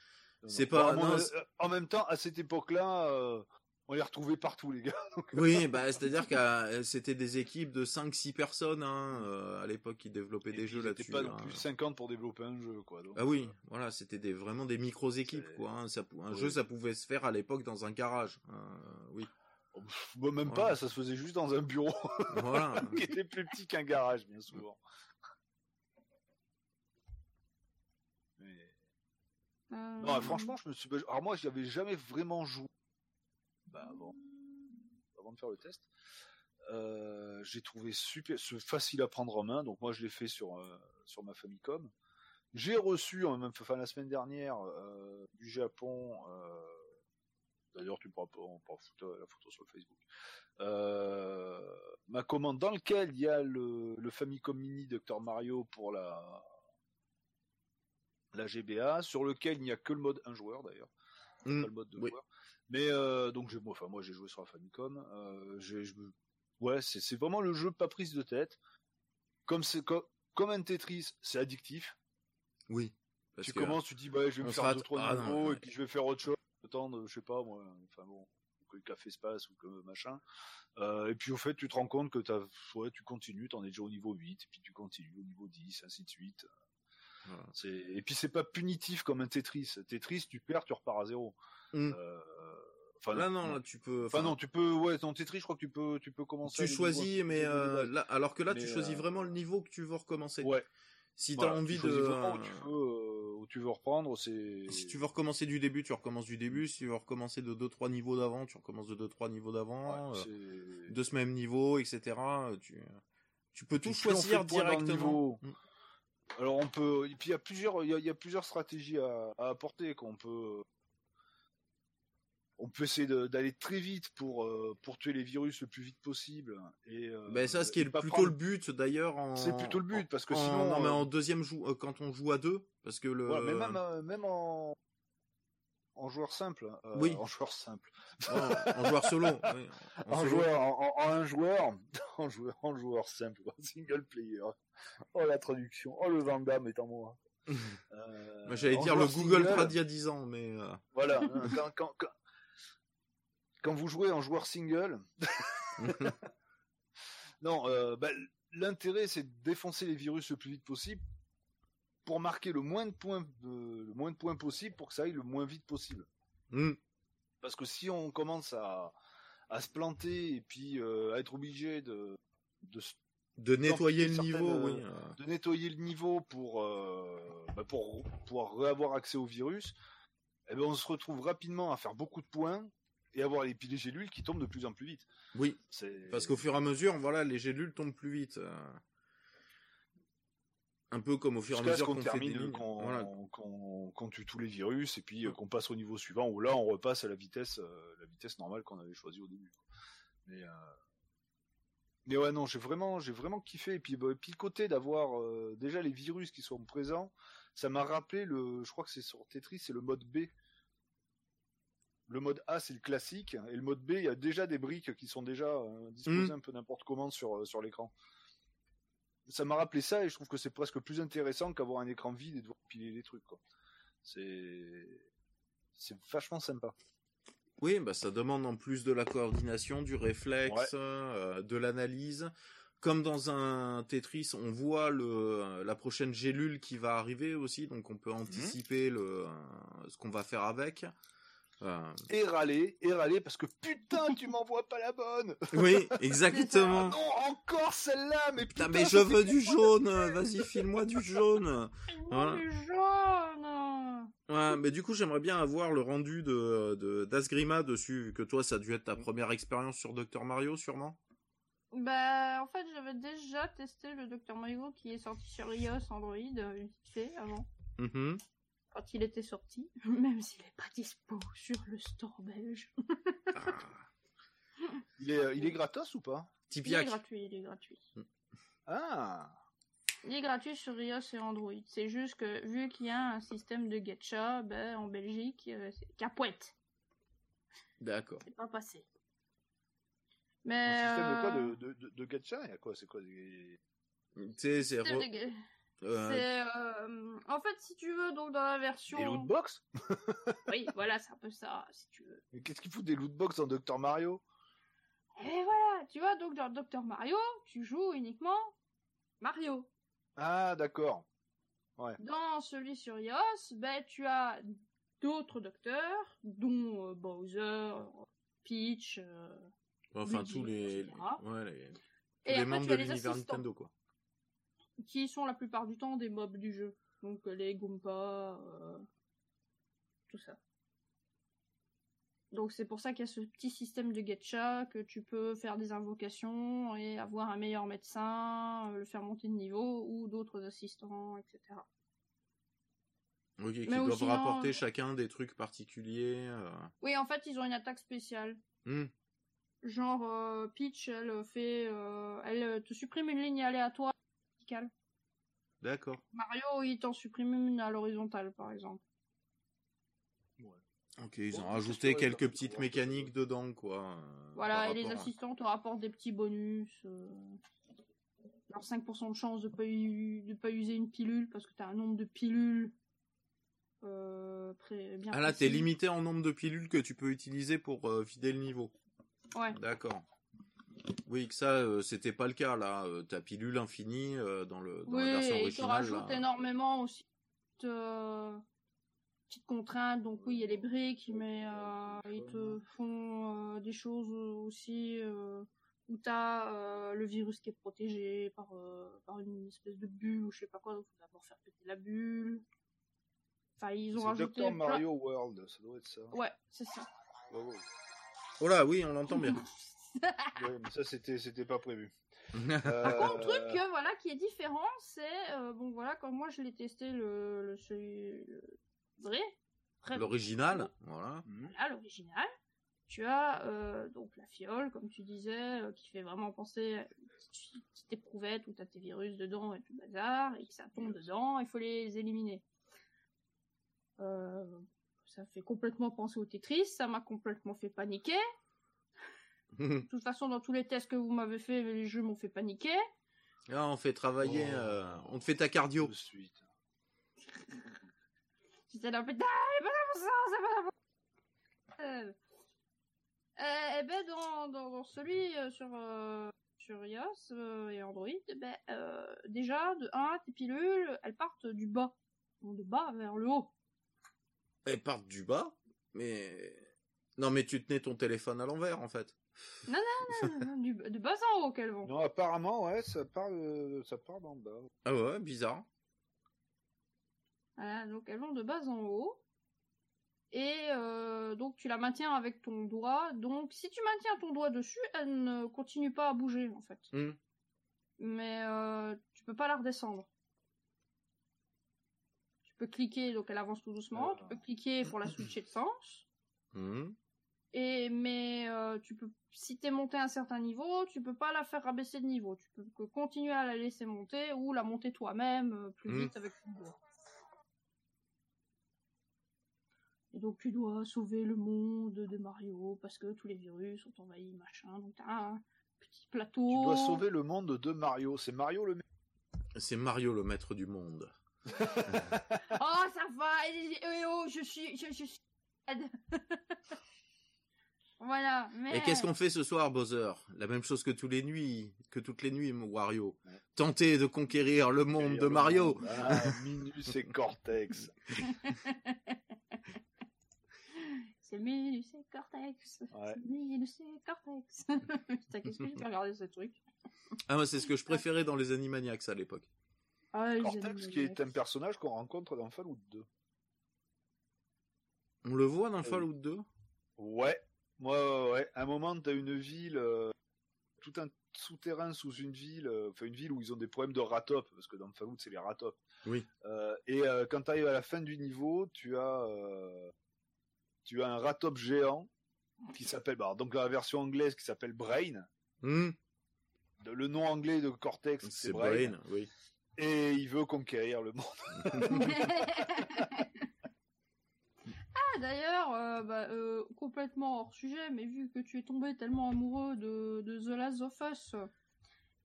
C'est pas- Bon, non, en même temps, à cette époque-là, euh, on les retrouvait partout, les gars. Oui, bah, c'est-à-dire que c'était des équipes de 5-6 personnes hein, euh, à l'époque qui développaient Et des jeux là-dessus. pas non hein. plus 50 pour développer un jeu, quoi. donc, Ah oui, voilà, c'était des, vraiment des micros équipes quoi. hein. Ça un jeu, ça pouvait se faire à l'époque dans un garage. oui, bon, même Ouais. pas, ça se faisait juste dans un bureau voilà. qui était plus petit qu'un garage, bien souvent. Mais- Euh, Non, franchement, je me suis. Alors moi, j'y avais jamais vraiment joué. Bah, avant, avant de faire le test, Euh, j'ai trouvé super, facile à prendre en main. Donc moi, je l'ai fait sur euh, sur ma Famicom. J'ai reçu, en même enfin la semaine dernière, euh, du Japon. euh, D'ailleurs, tu pourras pas on pourra foutre la photo sur le Facebook. Euh, ma commande dans lequel il y a le, le Famicom Mini Dr Mario pour la la GBA, sur lequel il n'y a que le mode un joueur d'ailleurs, Mm, pas le mode deux oui. joueurs. Mais euh, donc j'ai, bon, enfin moi j'ai joué sur la Famicom. Euh, j'ai, ouais, c'est, c'est vraiment le jeu pas prise de tête. Comme c'est co- comme un Tetris, c'est addictif. Oui. Parce tu que- commences, tu dis bah je vais me faire deux trois Ah, niveaux et puis je vais faire autre chose. Attendre, je sais pas moi, enfin bon, que le café se passe ou que machin. Euh, et puis au fait, tu te rends compte que t'as, ouais, tu continues, t'en es déjà au niveau 8, et puis tu continues au niveau 10, ainsi de suite. Voilà. C'est... Et puis c'est pas punitif comme un Tetris. Tetris, tu perds, tu repars à zéro. Mm. Euh, Enfin, Là non, là tu peux. Enfin non, tu peux, ouais, dans Tetris, je crois que tu peux, tu peux commencer. tu choisis, mais euh, de là, alors que là, tu choisis vraiment le niveau que tu veux recommencer. Ouais. Si voilà, t'as envie tu choisis de, vraiment où tu veux, où tu veux reprendre, c'est. si tu veux recommencer du début, tu recommences du début. Si tu veux recommencer de 2-3 niveaux d'avant, tu recommences de 2-3 niveaux d'avant. Ouais, euh, de ce même niveau, etc. Tu, tu peux tout choisir directement. Mm. Alors on peut, et puis il y a plusieurs, il y a, il y a plusieurs stratégies à, à apporter qu'on peut. On peut essayer d'aller très vite pour euh, pour tuer les virus le plus vite possible. Et euh, Ben ça, ce qui est plutôt prendre- le but d'ailleurs. en- C'est plutôt le but parce que en- sinon. non mais euh, en deuxième quand on joue à deux, parce que le. voilà, mais même même en en joueur simple. euh, Oui. En joueur simple. en, en joueur solo. oui, en En, solo. joueur, en, en- un joueur, en joueur, en joueur simple, single player. Oh la traduction, oh le Van Damme est en moi. J'allais dire le Google Trad il y a 10 ans, mais Voilà, hein, quand, quand, quand, quand vous jouez en joueur single, non, euh, bah, l'intérêt c'est de défoncer les virus le plus vite possible pour marquer le moins de points, de- le moins de points possible pour que ça aille le moins vite possible. hmm, Parce que si on commence à, à se planter et puis euh, à être obligé de, de, s- de nettoyer le niveau, oui. de nettoyer le niveau pour, euh, bah, pour pouvoir avoir accès au virus, eh ben on se retrouve rapidement à faire beaucoup de points et avoir les, les gélules qui tombent de plus en plus vite. oui, parce qu'au fur et à mesure, voilà, les gélules tombent plus vite. euh. Un peu comme au fur et à mesure qu'on termine, qu'on Voilà. tue tous les virus et puis euh, qu'on passe au niveau suivant où là on repasse à la vitesse, euh, la vitesse normale qu'on avait choisie au début. Mais euh, mais ouais non, j'ai vraiment, j'ai vraiment kiffé et puis, bah, puis le côté d'avoir déjà les virus qui sont présents, ça m'a rappelé le, je crois que c'est sur Tetris, c'est le mode B. Le mode A c'est le classique et le mode B il y a déjà des briques qui sont déjà euh, disposées Mm. un peu n'importe comment sur euh, sur l'écran. Ça m'a rappelé ça et je trouve que c'est presque plus intéressant qu'avoir un écran vide et devoir piler les trucs. C'est c'est vachement sympa. Oui, bah ça demande en plus de la coordination, du réflexe, euh, de l'analyse. Comme dans un Tetris, on voit le la prochaine gélule qui va arriver aussi, donc on peut anticiper le ce qu'on va faire avec. Euh, et râler, et râler parce que putain, tu m'envoies pas la bonne. Oui, exactement. non, encore celle-là, mais putain. mais je veux du jaune. Vas-y, file-moi du jaune. Voilà. Du jaune. Ouais, mais du coup, j'aimerais bien avoir le rendu de d'Asgrima dessus, vu que toi, ça a dû être ta première expérience sur Dr Mario, sûrement. Bah, en fait, j'avais déjà testé le Dr Mario qui est sorti sur iOS Android euh, vite fait avant. Mm quand il était sorti, même s'il n'est pas dispo sur le store belge. Ah. il, est, euh, il est gratos ou pas? Il est gratuit, il est gratuit. Ah Il est gratuit sur iOS et Android. C'est juste que vu qu'il y a un système de gacha, ben, en Belgique, euh, c'est capoite. D'accord. C'est pas passé. Mais un système de quoi? euh, de, de, de, gacha Il y a quoi? C'est quoi? Des... C'est c'est c'est euh, en fait si tu veux donc dans la version. Des lootbox Oui, voilà, c'est un peu ça si tu veux. Mais qu'est-ce qu'il fout des lootbox dans Dr Mario? Et voilà, tu vois donc dans Dr Mario, tu joues uniquement Mario. Ah d'accord. Ouais. Dans celui sur iOS, ben tu as d'autres docteurs, dont euh, Bowser, Peach. Euh, enfin tous les, ouais, les... Et les membres de l'univers Nintendo quoi qui sont la plupart du temps des mobs du jeu. Donc euh, les Goomba, euh, tout ça. Donc c'est pour ça qu'il y a ce petit système de gacha que tu peux faire des invocations et avoir un meilleur médecin, euh, le faire monter de niveau ou d'autres assistants, etc. Ok, qui doivent rapporter chacun des trucs particuliers. Oui, en fait, ils ont une attaque spéciale. Hmm. Genre Peach, elle fait, elle te supprime une ligne aléatoire D'accord. Mario, il t'en supprime une à l'horizontale, par exemple. Ok, ils ont rajouté quelques petites mécaniques dedans, quoi. Euh, voilà, et les assistants te rapportent des petits bonus. Euh... Alors 5% de chance de pas, de pas user une pilule parce que tu as un nombre de pilules euh, bien Ah là, t'es limité en nombre de pilules que tu peux utiliser pour euh, vider le niveau. Ouais. D'accord. Oui, que ça, euh, c'était pas le cas là. Euh, ta pilule infinie euh, dans le dans la version originale. Oui, te rajoute énormément aussi de petites contraintes. Donc oui, il y a les briques, mais ils te font des choses aussi où t'as le virus qui est protégé par par une espèce de bulle ou je sais pas quoi. Donc faut d'abord faire péter la bulle. Enfin, ils ont rajouté. Dr Mario World, ça doit être ça. Ouais, c'est ça. Oh là, oui, on l'entend bien. ouais, mais ça c'était c'était pas prévu. Par contre, le truc euh, voilà qui est différent, c'est euh, bon voilà quand moi je l'ai testé le, le celui vrai, l'original, voilà. Mhm. Voilà l'original. Tu as euh, donc la fiole, comme tu disais, qui fait vraiment penser à une petite, éprouvette où tu as tes virus dedans et tout le bazar, et que ça tombe dedans, il faut les éliminer. ça fait complètement penser au Tetris, ça m'a complètement fait paniquer. De toute façon, dans tous les tests que vous m'avez fait, les jeux m'ont fait paniquer. Là, on fait travailler, oh. euh, on te fait ta cardio. De suite. J'étais là, putain, c'est pas ça, c'est pas ça. Euh, euh, eh ben, dans, dans, celui euh, sur, euh, sur iOS euh, et Android, eh ben, déjà, de 1, tes pilules, elles partent du bas. De bas vers le haut. Elles partent du bas Mais... Non, mais tu tenais ton téléphone à l'envers, en fait. Non, non, non, du, de bas en haut qu'elles vont. Non, apparemment, ouais, ça part, ça part d'en bas. Ah ouais, bizarre. Voilà, donc elles vont de bas en haut. Et euh, donc tu la maintiens avec ton doigt. Donc si tu maintiens ton doigt dessus, elle ne continue pas à bouger en fait. Hmm. Mais euh, tu peux pas la redescendre. Tu peux cliquer, donc elle avance tout doucement. Tu peux cliquer pour la switcher de sens. Hmm. Et mais euh, tu peux, si t'es monté à un certain niveau, tu peux pas la faire rabaisser de niveau. Tu peux que continuer à la laisser monter ou la monter toi-même euh, plus hmm. vite avec ton doigt. Et donc tu dois sauver le monde de Mario parce que tous les virus sont envahis, machin. Donc t'as un petit plateau. Tu dois sauver le monde de Mario. C'est Mario le. C'est Mario le maître du monde. oh ça va. Eh, oh je suis je, je suis. Voilà. Mais... Et qu'est-ce qu'on fait ce soir, Bowser? La même chose que tous les nuits, que toutes les nuits, Wario. Ouais. Tenter de conquérir le monde de Mario. Ah, Minus et Cortex. C'est Minus et Cortex. Ouais. C'est Minus et Cortex. Putain, qu'est-ce que j'ai pas regardé ce truc? Ah, moi, c'est ce que je préférais dans les Animaniacs à l'époque. ah, Cortex, qui est un personnage qu'on rencontre dans Fallout 2. On le voit dans oui. Fallout 2 Ouais, ouais, ouais, ouais. À un moment, t'as une ville, euh, tout un souterrain sous une ville, euh, enfin une ville où ils ont des problèmes de ratop, parce que dans Fallout, c'est les ratop. Oui. Euh, et euh, quand t'arrives à la fin du niveau, tu as, euh, tu as un ratop géant qui s'appelle, bah, donc la version anglaise qui s'appelle Brain. Hmm, Le- Le nom anglais de Cortex, c'est C'est Brain. Brain, oui. Et il veut conquérir le monde. d'ailleurs, euh, bah, euh, complètement hors sujet, mais vu que tu es tombé tellement amoureux de, The Last of Us,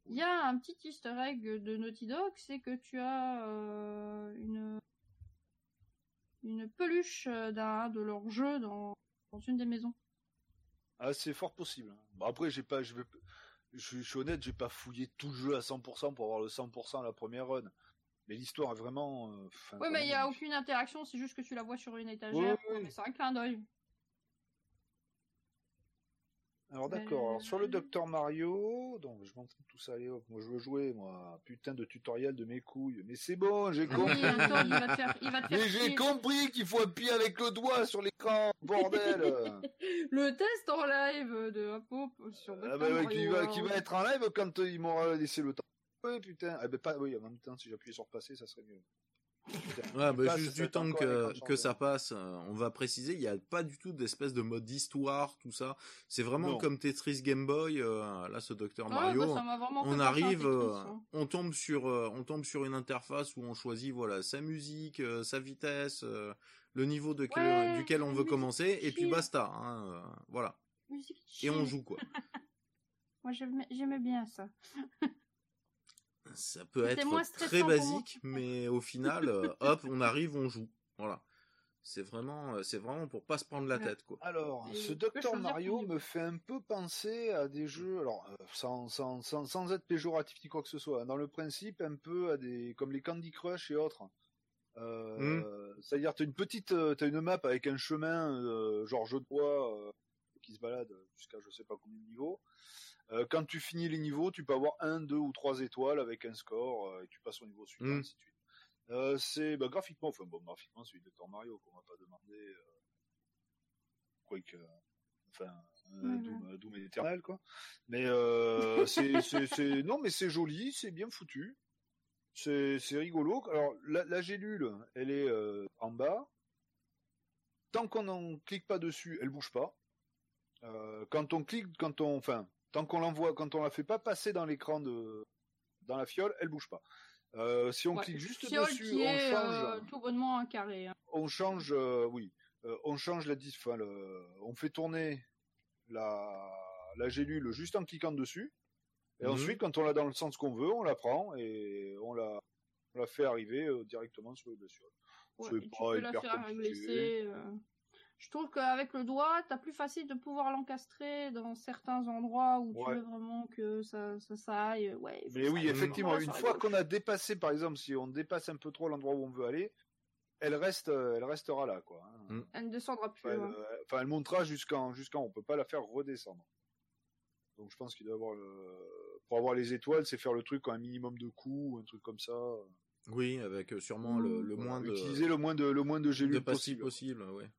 il y a un petit easter egg de Naughty Dog, c'est que tu as euh, une peluche d'un de leur jeu dans, une des maisons. Ah, c'est fort possible. Bon, après, j'ai pas, je vais, je, je suis j'ai pas fouillé tout le jeu à 100% pour avoir le 100% à la première run. Mais l'histoire est vraiment. euh, Oui, mais il y a aucune interaction, c'est juste que tu la vois sur une étagère. Mais C'est un clin d'œil. Alors d'accord. Alors, sur le Docteur Mario, donc je m'entraîne tout ça. Allez hop, moi je veux jouer, moi. Putain de tutoriel de mes couilles. Mais c'est bon, j'ai Oui, compris. Il va te faire, il va te faire Mais j'ai compris qu'il faut appuyer avec le doigt sur l'écran, bordel. Le test en live de Apo sur ah Dr. bah, ouais, Mario qui va, qui va être en live quand euh, il m'aura laissé le temps. Oui, putain. Ah, bah, pas, oui, en même temps, si j'appuyais sur passer, ça serait mieux. Putain. Ouais, bah, passe, juste du temps que, que ça passe, euh, on va préciser, il n'y a pas du tout d'espèce de mode histoire, tout ça. C'est vraiment Non. comme Tetris Game Boy, euh, là, ce Docteur Ah, Mario. bah, on arrive, Tetris, euh, hein. on tombe sur, euh, on tombe sur une interface où on choisit, voilà, sa musique, euh, sa vitesse, euh, le niveau de quel- Ouais, duquel on veut commencer, et puis basta, hein, euh, voilà. Musique Et on joue, quoi. Moi, j'aimais bien ça. Ça peut être moins très basique, mais au final, euh, hop, on arrive, on joue. Voilà. C'est vraiment, euh, c'est vraiment pour pas se prendre la tête, quoi. Alors, ce Docteur Mario me fait un peu penser à des jeux, alors euh, sans, sans, sans, sans être péjoratif ni quoi que ce soit, hein, dans le principe un peu à des comme les Candy Crush et autres. Euh, C'est-à-dire t'as une petite, t'as une map avec un chemin euh, genre jeu de bois euh, qui se balade jusqu'à je sais pas combien de niveaux. Euh, quand tu finis les niveaux, tu peux avoir un, deux ou trois étoiles avec un score euh, et tu passes au niveau suivant, Mm. ainsi de suite. Euh, c'est bah, graphiquement, enfin bon, graphiquement, c'est Docteur Mario qu'on va pas demander. Euh, quoi que, enfin, Doom, Doom éternel quoi. Mais euh, c'est, c'est, c'est, non, mais c'est joli, c'est bien foutu, c'est, c'est rigolo. Alors la, la gélule, elle est euh, en bas. Tant qu'on n'en clique pas dessus, elle bouge pas. Euh, quand on clique, quand on, enfin, tant qu'on l'envoie, quand on la fait pas passer dans l'écran de, dans la fiole, elle bouge pas. Euh, si on Ouais, clique juste fiole dessus, qui on est change euh, tout bonnement un carré. hein. on change, euh, oui, euh, on change la dis, enfin, le, on fait tourner la, la gélule juste en cliquant dessus. Et Mhm. ensuite, quand on l'a dans le sens qu'on veut, on la prend et on la, on la fait arriver euh, directement sur les blessures. Ouais, C'est et tu peux la faire glisser. Je trouve qu'avec le doigt, t'as plus facile de pouvoir l'encastrer dans certains endroits où Ouais. tu veux vraiment que ça, ça, ça aille. Ouais, Mais oui, aille effectivement, une fois qu'on a dépassé, par exemple, si on dépasse un peu trop l'endroit où on veut aller, elle reste, euh, elle restera là, quoi. hein. Mm. Elle ne descendra plus. Enfin, elle, loin. euh, enfin, elle montera jusqu'en, jusqu'en, on peut pas la faire redescendre. Donc je pense qu'il doit avoir le, pour avoir les étoiles, c'est faire le truc à un minimum de coups, ou un truc comme ça. Oui, avec euh, sûrement le, le moins de, utiliser le moins de, le moins de de gélules possible. possible, ouais.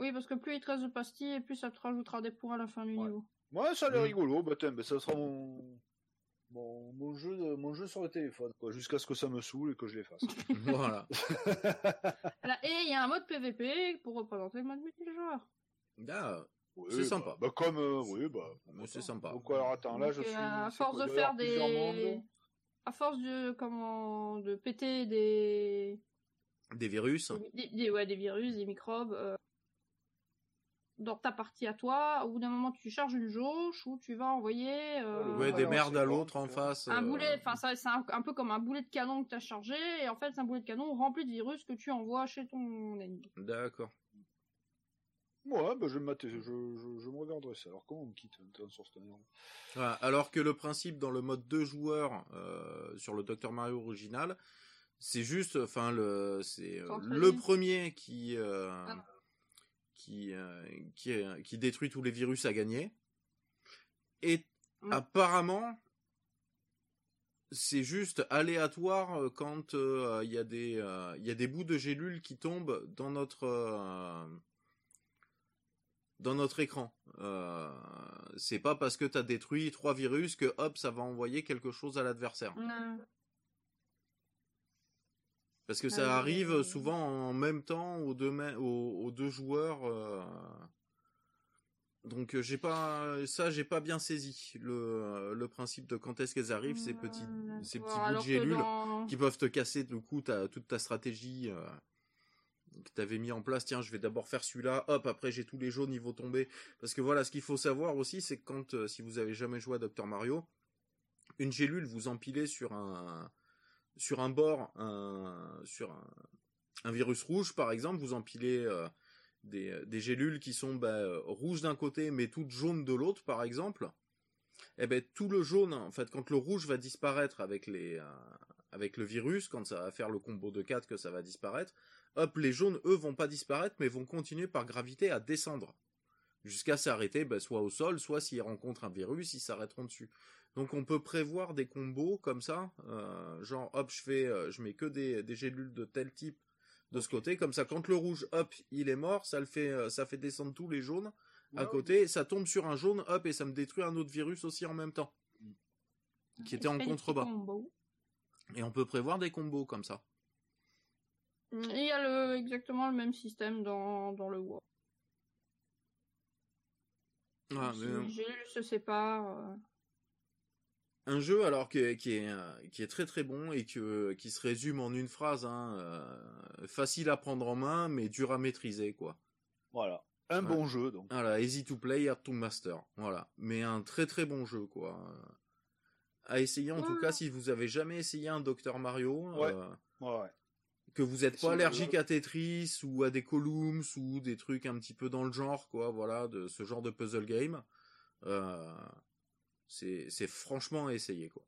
Oui, parce que plus il te reste de pastilles, et plus ça te rajoutera des points à la fin du Ouais. niveau. Ouais, ça a l'air Mm. rigolo. Bah, tiens, bah, ça sera mon, mon, mon jeu, de- mon jeu sur le téléphone, quoi, jusqu'à ce que ça me saoule et que je l'efface. voilà. Voilà. Et il y a un mode PVP pour représenter le mode multijoueur. Ah, Oui, C'est bah, sympa. Bah, comme, euh, oui, bah. C'est sympa. Donc, alors, attends, là, Donc, je suis. à force quoi, de faire des, mondes à force de comment, de péter des, des virus. des, des- ouais, des virus, des microbes. euh, dans ta partie à toi, au bout d'un moment tu charges une jauge ou tu vas envoyer euh, Ouais, des merdes à l'autre en face. un euh, boulet, enfin ça c'est un, un peu comme un boulet de canon que tu as chargé et en fait c'est un boulet de canon rempli de virus que tu envoies chez ton ennemi. D'accord. Ouais, bah, je, me je, je, je me regarderai ça. Alors comment on quitte un source Voilà, alors que le principe dans le mode deux joueurs euh, sur le Dr Mario original, c'est juste, enfin le, c'est euh, le premier qui euh, Ah. Qui euh, qui euh, qui détruit tous les virus à gagner. Et Mm. apparemment, c'est juste aléatoire euh, quand euh, il y a des euh, il y a des bouts de gélules qui tombent dans notre euh, dans notre écran. C'est pas parce que t'as détruit trois virus que hop ça va envoyer quelque chose à l'adversaire. Parce que ça Ah, arrive euh, souvent en même temps aux deux, ma- aux, aux deux joueurs. euh, Donc euh, j'ai pas ça j'ai pas bien saisi le, le principe de quand est-ce qu'elles arrivent ces petits ces bouts de gélules dans- qui peuvent te casser du coup ta, toute ta stratégie euh, que t'avais mis en place. Tiens, je vais d'abord faire celui-là, hop, après j'ai tous les jaunes, ils vont tomber. Parce que voilà, ce qu'il faut savoir aussi, c'est que quand, euh, si vous avez jamais joué à Dr Mario, une gélule, vous empilez sur un, sur un bord, sur un, virus rouge par exemple, vous empilez euh, des, des gélules qui sont bah, euh, rouges d'un côté mais toutes jaunes de l'autre par exemple. Eh ben tout le jaune, en fait, quand le rouge va disparaître avec les, euh, avec le virus, quand ça va faire le combo de 4 que ça va disparaître, hop, les jaunes, eux, vont pas disparaître, mais vont continuer par gravité à descendre. Jusqu'à s'arrêter, ben, soit au sol, soit s'ils rencontrent un virus, ils s'arrêteront dessus. Donc on peut prévoir des combos comme ça, euh, genre hop, je fais, euh, je mets que des, des gélules de tel type de ce côté, comme ça quand le rouge, hop, il est mort, ça le fait, euh, ça fait descendre tous les jaunes à côté, ça tombe sur un jaune, hop, et ça me détruit un autre virus aussi en même temps, qui était en contrebas. Et on peut prévoir des combos comme ça. Et il y a le, exactement le même système dans, dans le WoW. Mais, les gélules se séparent. Un jeu alors que- qui est euh, qui est très très bon et que qui se résume en une phrase, hein, euh, facile à prendre en main mais dur à maîtriser quoi. Voilà. Un Ouais. bon jeu, donc. Voilà, easy to play, hard to master. Voilà, mais un très très bon jeu quoi. À essayer en tout cas si vous avez jamais essayé un Dr Mario. Ouais. euh, Ouais, ouais. que vous êtes Si pas allergique à Tetris ou à des Columns ou des trucs un petit peu dans le genre, quoi, voilà, de ce genre de puzzle game, euh, c'est franchement à essayer, quoi.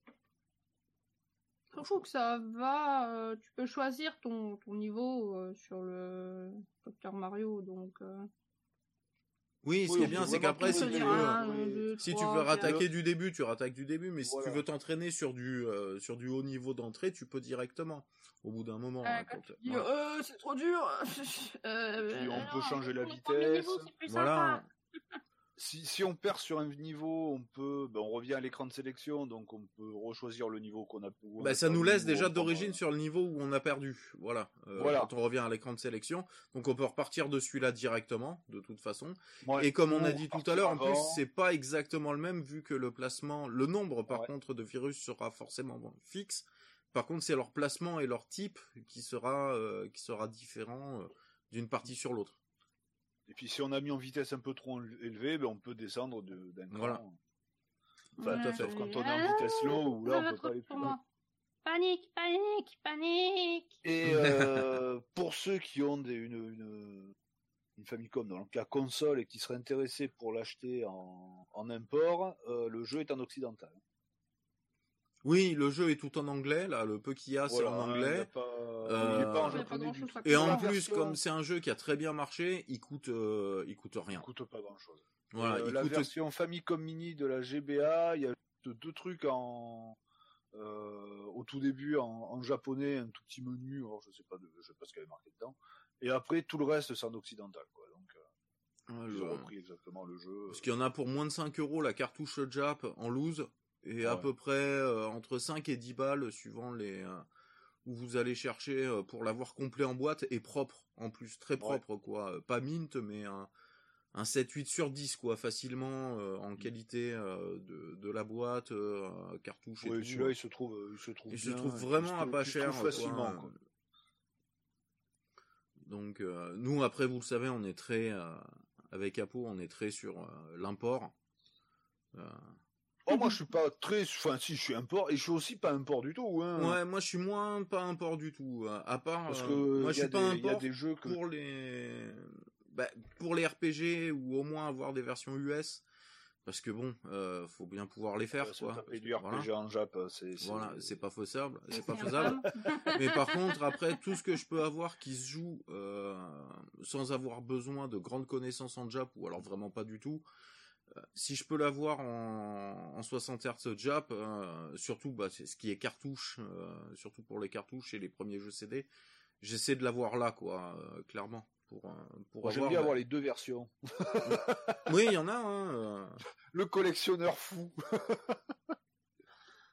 Surtout que ça va, euh, tu peux choisir ton, ton niveau euh, sur le Dr Mario, donc... euh, Oui, ce Oui, qui est bien, c'est qu'après, si tu veux, dire un, oui. deux, si tu trois, veux quatre. rattaquer du début, tu rattaques du début, mais si tu veux t'entraîner sur du euh, sur du haut niveau d'entrée, tu peux directement. Au bout d'un moment, Euh, hein, euh, c'est trop dur. euh, Puis on euh, peut changer la vitesse. Voilà. Si, si on perd sur un niveau, on peut, ben, on revient à l'écran de sélection, donc on peut rechoisir le niveau qu'on a. on Bah, a ça nous laisse déjà d'origine sur le niveau où on a perdu. Voilà. Euh, Voilà. Quand on revient à l'écran de sélection. Donc on peut repartir de celui-là directement, de toute façon. ouais, Et comme on a dit tout à l'heure, en plus, c'est pas exactement le même vu que le placement, le nombre par Ouais. contre de virus sera forcément bon, fixe. Par contre, c'est leur placement et leur type qui sera euh, qui sera différent euh, d'une partie sur l'autre. Et puis si on a mis en vitesse un peu trop élevée, ben, on peut descendre de- d'un cran. Voilà. Enfin, Tout à fait. sauf quand on est en vitesse slow, où là, on peut pas aller plus loin. Panique, panique, panique. Et euh, pour ceux qui ont des, une, une, une Famicom, dans le cas console, et qui seraient intéressés pour l'acheter en, en import, euh, le jeu est en occidental. Oui, le jeu est tout en anglais. Là, le peu qu'il y a, c'est Voilà, en il anglais. pas, Euh, il est pas en Il y a pas japonais du tout. Et en La plus, version- comme c'est un jeu qui a très bien marché, il coûte euh, il coûte rien. Il coûte pas grand chose. Voilà, il la coûte version Famicom Mini de la GBA, il y a deux, deux trucs en euh, au tout début en, en japonais, un tout petit menu, alors je sais pas, de, je sais pas ce qu'il y avait marqué dedans. Et après tout le reste c'est en occidental, quoi. Donc euh, ils ont repris exactement le jeu. Parce qu'il y en a pour moins de 5 euros la cartouche Jap en loose et à Ouais. peu près euh, entre 5 et 10 balles suivant les euh, où vous allez chercher euh, pour l'avoir complet en boîte et propre en plus, très propre quoi, pas mint mais un, un 7-8 sur 10 quoi, facilement en qualité euh, de, de la boîte, cartouche et celui-là il se trouve, il se trouve Il se trouve vraiment à pas cher quoi, facilement. quoi. Donc nous après vous le savez, on est très avec Apo, on est très sur l'import. Euh, Oh moi je suis pas très, enfin si je suis import et je suis aussi pas import du tout. Hein. Ouais, moi je suis moins pas import du tout. euh, À part, Parce euh, que moi il je y, a suis pas des- a import des jeux que pour les bah, pour les RPG ou au moins avoir des versions US, parce que bon, euh, faut bien pouvoir les faire, quoi. Et du RPG en Jap, c'est voilà, c'est pas faisable, c'est pas faisable. Mais par contre, après tout ce que je peux avoir qui se joue euh, sans avoir besoin de grandes connaissances en Jap ou alors vraiment pas du tout, euh, si je peux l'avoir en, en 60 Hz Jap, euh, surtout bah, c'est ce qui est cartouche, euh, surtout pour les cartouches et les premiers jeux CD, j'essaie de l'avoir là, quoi, clairement. Pour, pour J'aime bien bah avoir les deux versions. oui, il y en a. Hein, Le collectionneur fou.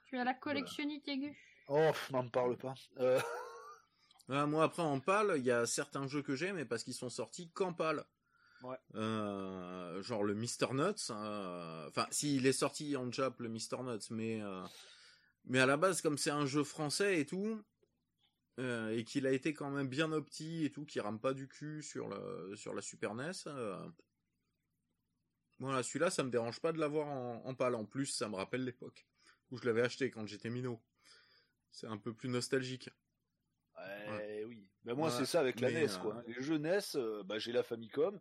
tu as la collectionnite aiguë. Oh, m'en parle pas. Euh... moi, après, en PAL, il y a certains jeux que j'aime, mais parce qu'ils sont sortis qu'en PAL. Ouais. Euh, genre le Mr. Nuts. Euh, enfin, s'il est sorti en Jap, le Mr. Nuts, mais euh, mais à la base, comme c'est un jeu français et tout, et qu'il a été quand même bien opti et tout, qui rame pas du cul sur le sur la Super NES. Voilà, celui-là, ça me dérange pas de l'avoir en, en pâle. En plus, ça me rappelle l'époque où je l'avais acheté quand j'étais minot. C'est un peu plus nostalgique. Ouais, oui. Ben moi, c'est ça avec la NES, quoi. Les jeux NES, bah, j'ai la Famicom.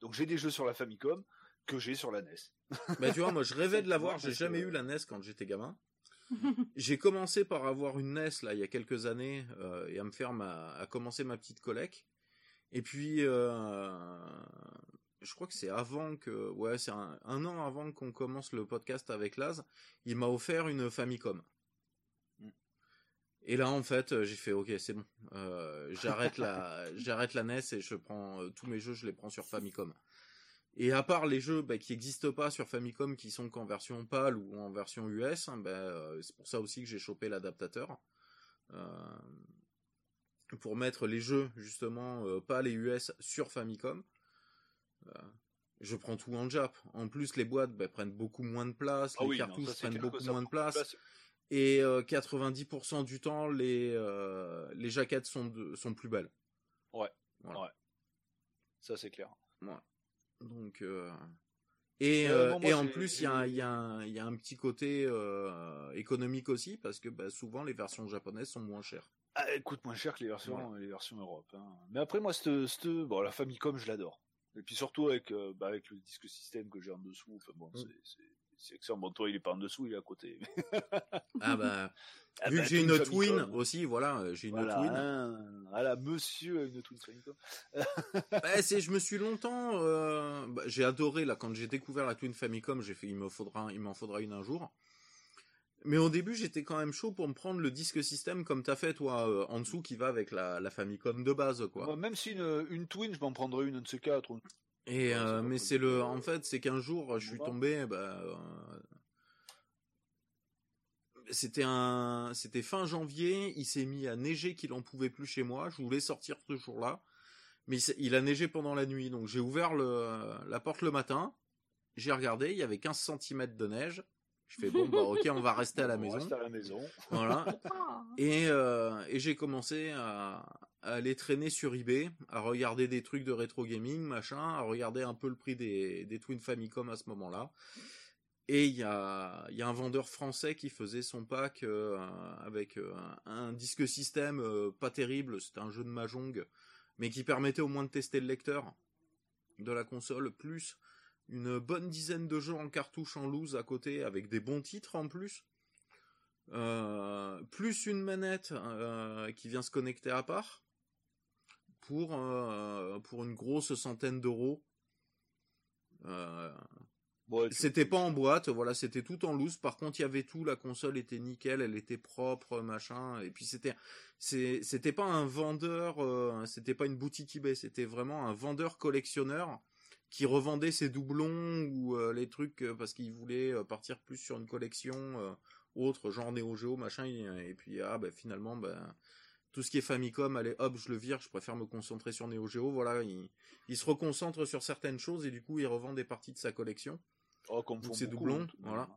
Donc j'ai des jeux sur la Famicom que j'ai sur la NES. bah tu vois, moi je rêvais de l'avoir, j'ai jamais eu la NES quand j'étais gamin. j'ai commencé par avoir une NES là il y a quelques années euh, et à me faire ma, à commencer ma petite collecte. Et puis euh, je crois que c'est avant que, ouais, c'est un, an avant qu'on commence le podcast avec Laz, il m'a offert une Famicom. Et là, en fait, j'ai fait, ok, c'est bon, euh, j'arrête la, j'arrête la NES et je prends euh, tous mes jeux, je les prends sur Famicom. Et à part les jeux bah, qui n'existent pas sur Famicom, qui sont qu'en version PAL ou en version US, hein, bah, euh, c'est pour ça aussi que j'ai chopé l'adaptateur pour mettre les jeux justement PAL et US sur Famicom. Je prends tout en Jap. En plus, les boîtes bah, prennent beaucoup moins de place, ah les cartouches prennent beaucoup moins de place. Et 90% du temps, les les jaquettes sont sont plus belles. Ouais. Ouais. Ça c'est clair. Ouais. Donc et et en plus il y a il y a y a un petit côté économique aussi parce que bah, souvent les versions japonaises sont moins chères. Ah, elle coûte moins cher que les versions les versions Europe. Hein. Mais après moi cette bon la Famicom je l'adore. Et puis surtout avec bah, avec le disque système que j'ai en dessous. Enfin bon mmh. c'est c'est excellent. Bon, toi, il est pas en dessous, il est à côté. ah bah, ah vu bah, que j'ai une Twin aussi, voilà, euh, j'ai une voilà, Twin. Hein, voilà, monsieur a une Twin Famicom. bah, c'est, je me suis longtemps, euh, bah, j'ai adoré là quand j'ai découvert la Twin Famicom, j'ai fait, il me faudra, il m'en faudra une un jour. Mais au début, j'étais quand même chaud pour me prendre le disque système comme t'as fait toi euh, en dessous qui va avec la, la Famicom de base quoi. même si une, une Twin, je m'en prendrais une, un de ces quatre. Et euh, mais c'est le, en fait, c'est qu'un jour, je suis tombé, bah, euh, c'était un, c'était fin janvier, il s'est mis à neiger qu'il en pouvait plus chez moi. Je voulais sortir ce jour-là, mais il, a neigé pendant la nuit, donc j'ai ouvert le, la porte le matin, j'ai regardé, il y avait 15 cm de neige. Je fais bon bah ok on va rester à la maison. Reste à la maison. Voilà. et euh, et j'ai commencé à, à aller traîner sur eBay, à regarder des trucs de rétro gaming, machin, à regarder un peu le prix des, des Twin Famicom à ce moment-là. Et il y a, y a un vendeur français qui faisait son pack euh, avec euh, un disque système euh, pas terrible, c'était un jeu de Mahjong, mais qui permettait au moins de tester le lecteur de la console, plus une bonne dizaine de jeux en cartouche en loose à côté, avec des bons titres en plus. plus une manette qui vient se connecter à part pour euh, pour une grosse centaine d'euros. Euh, c'était pas en boîte, voilà, c'était tout en loose. Par contre, il y avait tout, la console était nickel, elle était propre, machin. Et puis c'était, c'était pas un vendeur, euh, c'était pas une boutique eBay, c'était vraiment un vendeur collectionneur qui revendait ses doublons ou les trucs parce qu'il voulait partir plus sur une collection autre, genre Neo Geo, machin. Et, puis ah ben finalement ben tout ce qui est Famicom, allez hop, je le vire, je préfère me concentrer sur Neo Geo. Voilà, il, se reconcentre sur certaines choses et du coup il revend des parties de sa collection. Oh, comme ses doublons, voilà.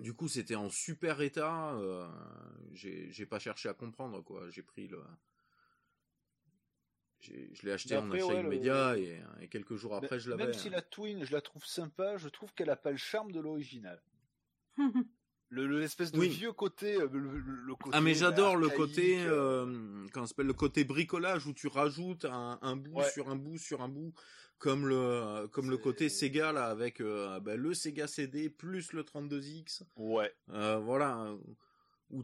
Du coup, c'était en super état. Euh, j'ai pas cherché à comprendre quoi. J'ai pris le, je l'ai acheté en achat immédiat et, quelques jours après je l'avais. Même si la Twin, je la trouve sympa, je trouve qu'elle a pas le charme de l'original. le l'espèce de Oui. vieux côté, euh, le, le- le côté Ah mais j'adore le côté, euh, euh, comment s'appelle, le côté bricolage où tu rajoutes un, un bout Ouais. sur un bout sur un bout, comme le comme le côté Sega là avec euh, bah, le Sega CD plus le 32X, Ouais. euh, voilà, où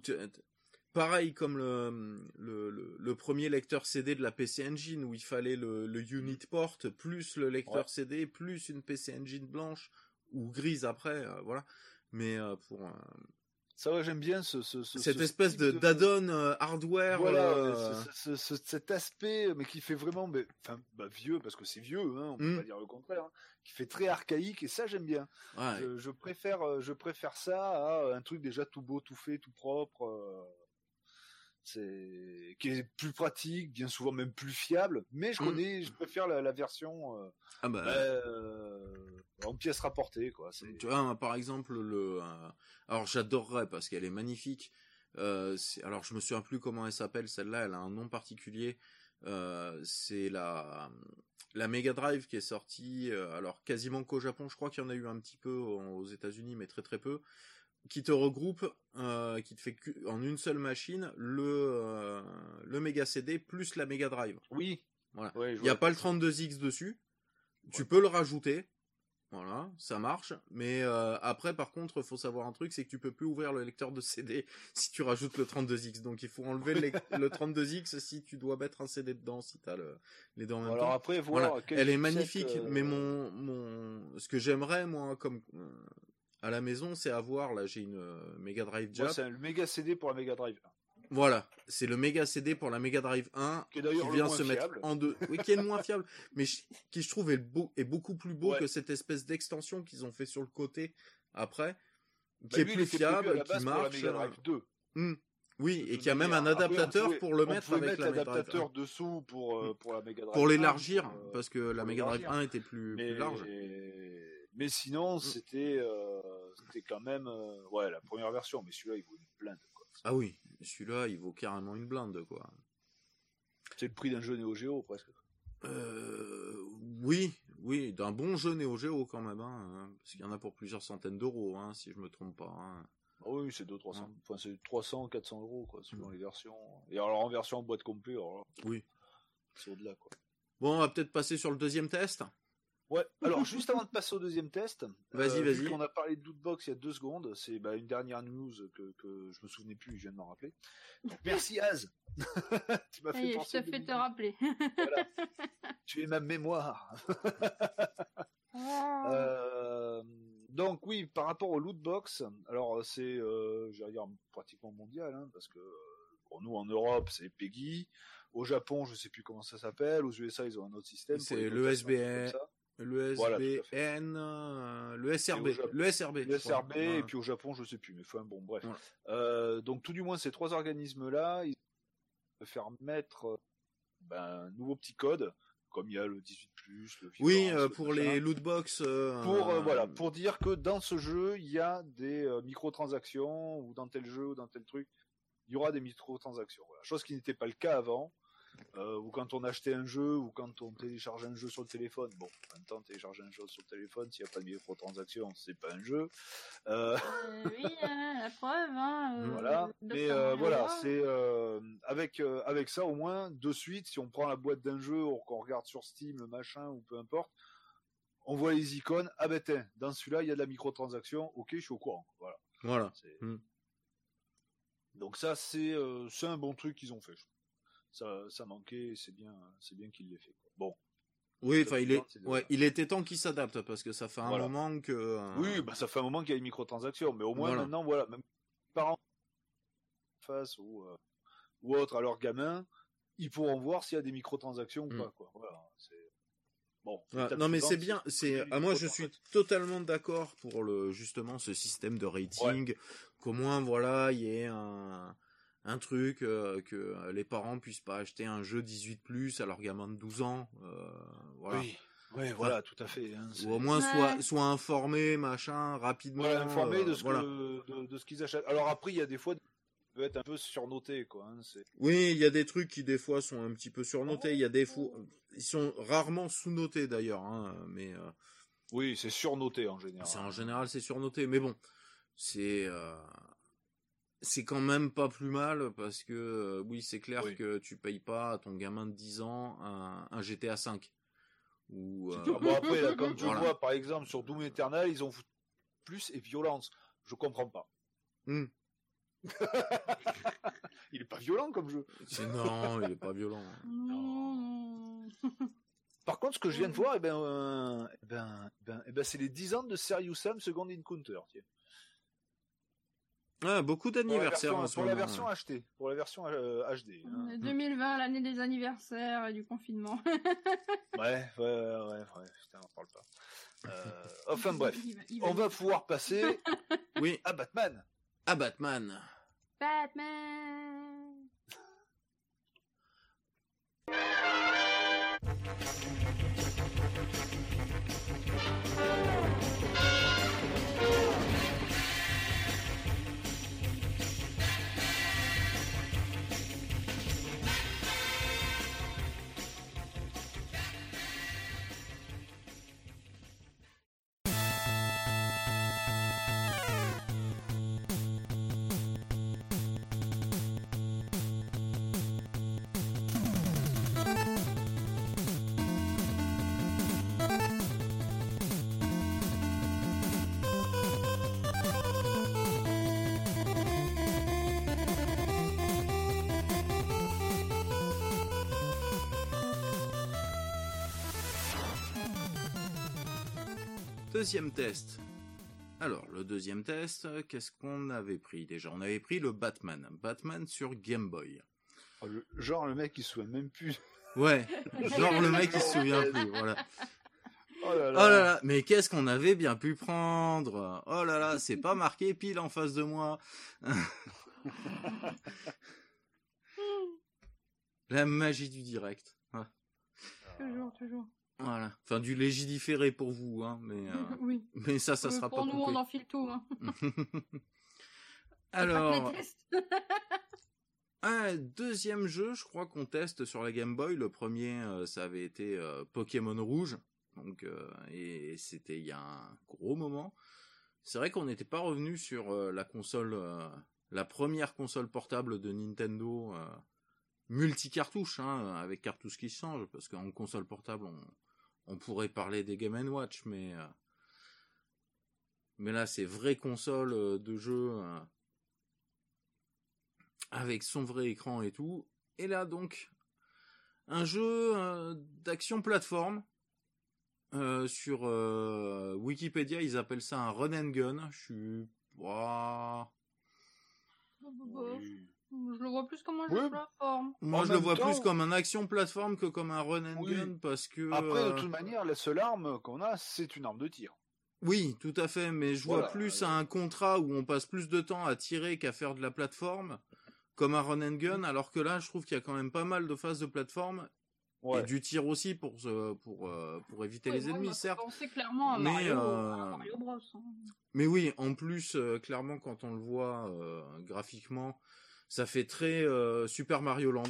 pareil comme le, le le le premier lecteur CD de la PC Engine où il fallait le, le unit port plus le lecteur Ouais. CD plus une PC Engine blanche ou grise après, euh, voilà. Mais euh, pour Ça ouais, j'aime bien ce, ce, ce cette ce espèce de d'add-on euh, hardware. Voilà, euh, ce- ce- ce- cet aspect, mais qui fait vraiment, mais, enfin, bah, vieux parce que c'est vieux, hein, on peut Mm. pas dire le contraire, hein, qui fait très archaïque et ça j'aime bien. ouais. Je, je préfère, je préfère ça à un truc déjà tout beau, tout fait, tout propre. Euh, c'est qui est plus pratique, bien souvent même plus fiable. Mais je Mm. connais, je préfère la, la version euh, Ah bah, euh, en pièces rapportées, quoi. Tu vois, par exemple, le. euh, alors j'adorerais parce qu'elle est magnifique. Euh, c'est- alors je me souviens plus comment elle s'appelle celle-là. Elle a un nom particulier. Euh, c'est la la Mega Drive qui est sortie. euh, alors quasiment qu'au Japon. Je crois qu'il y en a eu un petit peu aux États-Unis, mais très très peu. Qui te regroupe, euh, qui te fait en une seule machine le euh, le Mega CD plus la Mega Drive. oui. Voilà. Ouais, Il n'y a pas le 32X dessus. Tu peux le rajouter. Voilà, ça marche. Mais euh, après, par contre, faut savoir un truc, c'est que tu peux plus ouvrir le lecteur de CD si tu rajoutes le 32X. Donc il faut enlever le, lec- le 32X si tu dois mettre un CD dedans, si tu as le, les deux en même Alors temps. après, Voilà. Elle est magnifique, euh, mais mon, mon, ce que j'aimerais moi, comme euh, à la maison, c'est avoir là, j'ai une euh, Mega Drive Jap. c'est le méga CD pour la Mega Drive. Voilà, c'est le Mega CD pour la Mega Drive 1 Qui le vient se mettre fiable. en deux. Oui, qui est le moins fiable, mais je- qui je trouve est, beau, est beaucoup plus beau Ouais. que cette espèce d'extension qu'ils ont fait sur le côté après, Bah, qui est lui, plus à fiable, la qui pour la marche. Mega Drive 2. Hmm. Oui, et qui a même un adaptateur pouvait- pour le mettre avec mettre la Mega Drive l'adaptateur 1. dessous pour, euh, pour la Mega Drive Pour 1, l'élargir, euh, parce que la pour Mega Drive l'élargir. 1 était plus, mais, plus large. Mais sinon, Mm. c'était euh, c'était quand même euh, ouais la première version, mais celui-là il vaut une blinde. quoi. Ah oui, celui-là, il vaut carrément une blinde, quoi. C'est le prix d'un jeu Neo Geo presque. Euh, oui, oui, d'un bon jeu Neo Geo quand même, hein, parce qu'il y en a pour plusieurs centaines d'euros, hein, si je me trompe pas. hein. Ah oui, c'est 2 300 Ouais. enfin c'est 300 400 euros quoi selon Mm. les versions. Et alors en version boîte complète, alors là, Oui. c'est au-delà quoi. Bon, on va peut-être passer sur le deuxième test. Ouais, alors juste avant de passer au deuxième test, Vas-y, euh, vas-y. vu qu'on a parlé de Lootbox il y a deux secondes, c'est bah, une dernière news que, que je me souvenais plus, je viens de m'en rappeler. Donc, merci Az Tu m'as est, je te fais te rappeler. Voilà. tu es ma mémoire. Euh, donc oui, par rapport au lootbox, alors c'est, euh, j'allais dire pratiquement mondial, hein, parce que euh, pour nous en Europe c'est PEGI, au Japon je sais plus comment ça s'appelle, aux USA ils ont un autre système. C'est les le SBN. Voilà, euh, le SRB, le SRB. Le. SRB et Ouais. puis au Japon je sais plus, mais enfin bon bref. Euh, donc tout du moins ces trois organismes là, ils vont faire mettre euh, ben, un nouveau petit code, comme il y a le 18 le Oui, euh, le pour les lootbox. pour voilà pour dire que dans ce jeu il y a des microtransactions ou dans tel jeu ou dans tel truc il y aura des microtransactions voilà. chose qui n'était pas le cas avant euh, ou quand on achetait un jeu ou quand on téléchargeait un jeu sur le téléphone bon en même temps télécharger un jeu sur le téléphone s'il n'y a pas de microtransactions c'est pas un jeu Euh, Euh, oui, hein, la preuve. Hein, euh, voilà Dr. mais euh, voilà c'est euh, avec euh, avec ça au moins de suite si on prend la boîte d'un jeu ou qu'on regarde sur Steam le machin ou peu importe on voit les icônes ah ben tiens dans celui-là il y a de la microtransaction ok je suis au courant voilà Voilà. Hmm. donc ça c'est euh, c'est un bon truc qu'ils ont fait je. Ça ça manquait c'est bien c'est bien qu'ils l'aient fait quoi. bon Oui, enfin, il est, ouais, il était temps qu'il s'adapte parce que ça fait un Voilà. moment que. euh, oui bah ça fait un moment qu'il y a une microtransaction mais au moins Voilà. maintenant voilà même parents face ou euh, ou autre à leurs gamins ils pourront voir s'il y a des microtransactions ou Hmm. pas quoi voilà bon non mais c'est bien, c'est à moi je suis totalement d'accord pour le justement ce système de rating qu'au moins voilà, il y ait un un truc euh, que les parents puissent pas acheter un jeu 18 plus à leur gamin de 12 ans euh, voilà. oui ouais voilà tout à fait hein, Ou au moins Ouais. soit soit informé machin rapidement voilà, informé euh, de ce voilà. que de, de ce qu'ils achètent alors après il y a des fois ça peut être un peu surnoté quoi hein, c'est Oui, il y a des trucs qui des fois sont un petit peu surnotés, il y a des fois ils sont rarement sous-notés d'ailleurs hein, mais euh, oui c'est surnoté en général C'est en général c'est surnoté, mais bon. c'est euh, c'est quand même pas plus mal parce que euh, oui, c'est clair Oui. que tu payes pas à ton gamin de 10 ans un, un GTA 5 ou Ah bon, après, là, quand je Voilà. vois, par exemple, sur Doom Eternal, ils ont plus et violence. Je comprends pas. Hmm. il est pas violent comme jeu. c'est non, il est pas violent. Par contre, ce que je viens de voir, eh ben, euh, eh ben, eh ben, eh ben, c'est les 10 ans de Serious Sam Second Encounter. tiens. Ouais, beaucoup Pour la d'anniversaires version, en ce pour la moment, version ouais. acheté, pour la version euh, HD. hein. 2020, l'année des anniversaires et du confinement. Ouais, ouais, ouais, ouais, ouais, putain, on parle pas. Euh, enfin bref, Il va- il on va pouvoir passer Oui, à Batman. à Batman. Batman Deuxième test. Alors, le deuxième test, qu'est-ce qu'on avait pris déjà? On avait pris le Batman. Batman sur Game Boy. Oh, le- genre le mec il se souvient même plus. Ouais, genre le mec il se souvient plus, voilà. Oh là Oh là là, mais qu'est-ce qu'on avait bien pu prendre? Oh là là, c'est pas marqué pile en face de moi. La magie du direct. Ouais. Toujours, toujours. Voilà. Enfin, du légiféré pour vous, hein, mais, euh, oui. mais ça, ça Euh, sera Pour pas nous, coupé. on enfile tout. Hein. Alors, un deuxième jeu, je crois qu'on teste sur la Game Boy. Le premier, euh, ça avait été euh, Pokémon Rouge. Donc, et c'était il y a un gros moment. C'est vrai qu'on n'était pas revenu sur la console, la première console portable de Nintendo euh, multi-cartouche, hein, avec cartouche qui change, parce qu'en console portable, on, on pourrait parler des Game Watch, mais euh, mais là, c'est vraie console euh, de jeu euh, avec son vrai écran et tout. Et là, donc, un jeu d'action plateforme. Sur Wikipédia, ils appellent ça un run and gun. Je suis. Oui. Je le vois plus comme un jeu Oui. de plateforme. Moi, En je le vois temps- plus comme un action plateforme que comme un run and Oui. gun parce que. Après, de euh, toute manière, la seule arme qu'on a, c'est une arme de tir. Oui, tout à fait, mais je vois plus euh, un contrat où on passe plus de temps à tirer qu'à faire de la plateforme, comme un run and gun, alors que là, je trouve qu'il y a quand même pas mal de phases de plateforme Ouais. et du tir aussi pour pour euh, pour éviter Ouais, les ennemis, certes. penser clairement à Mais, Mario, euh, à Mario Bros. hein. Mais oui, en plus, euh, clairement, quand on le voit euh, graphiquement, ça fait très euh, Super Mario Land.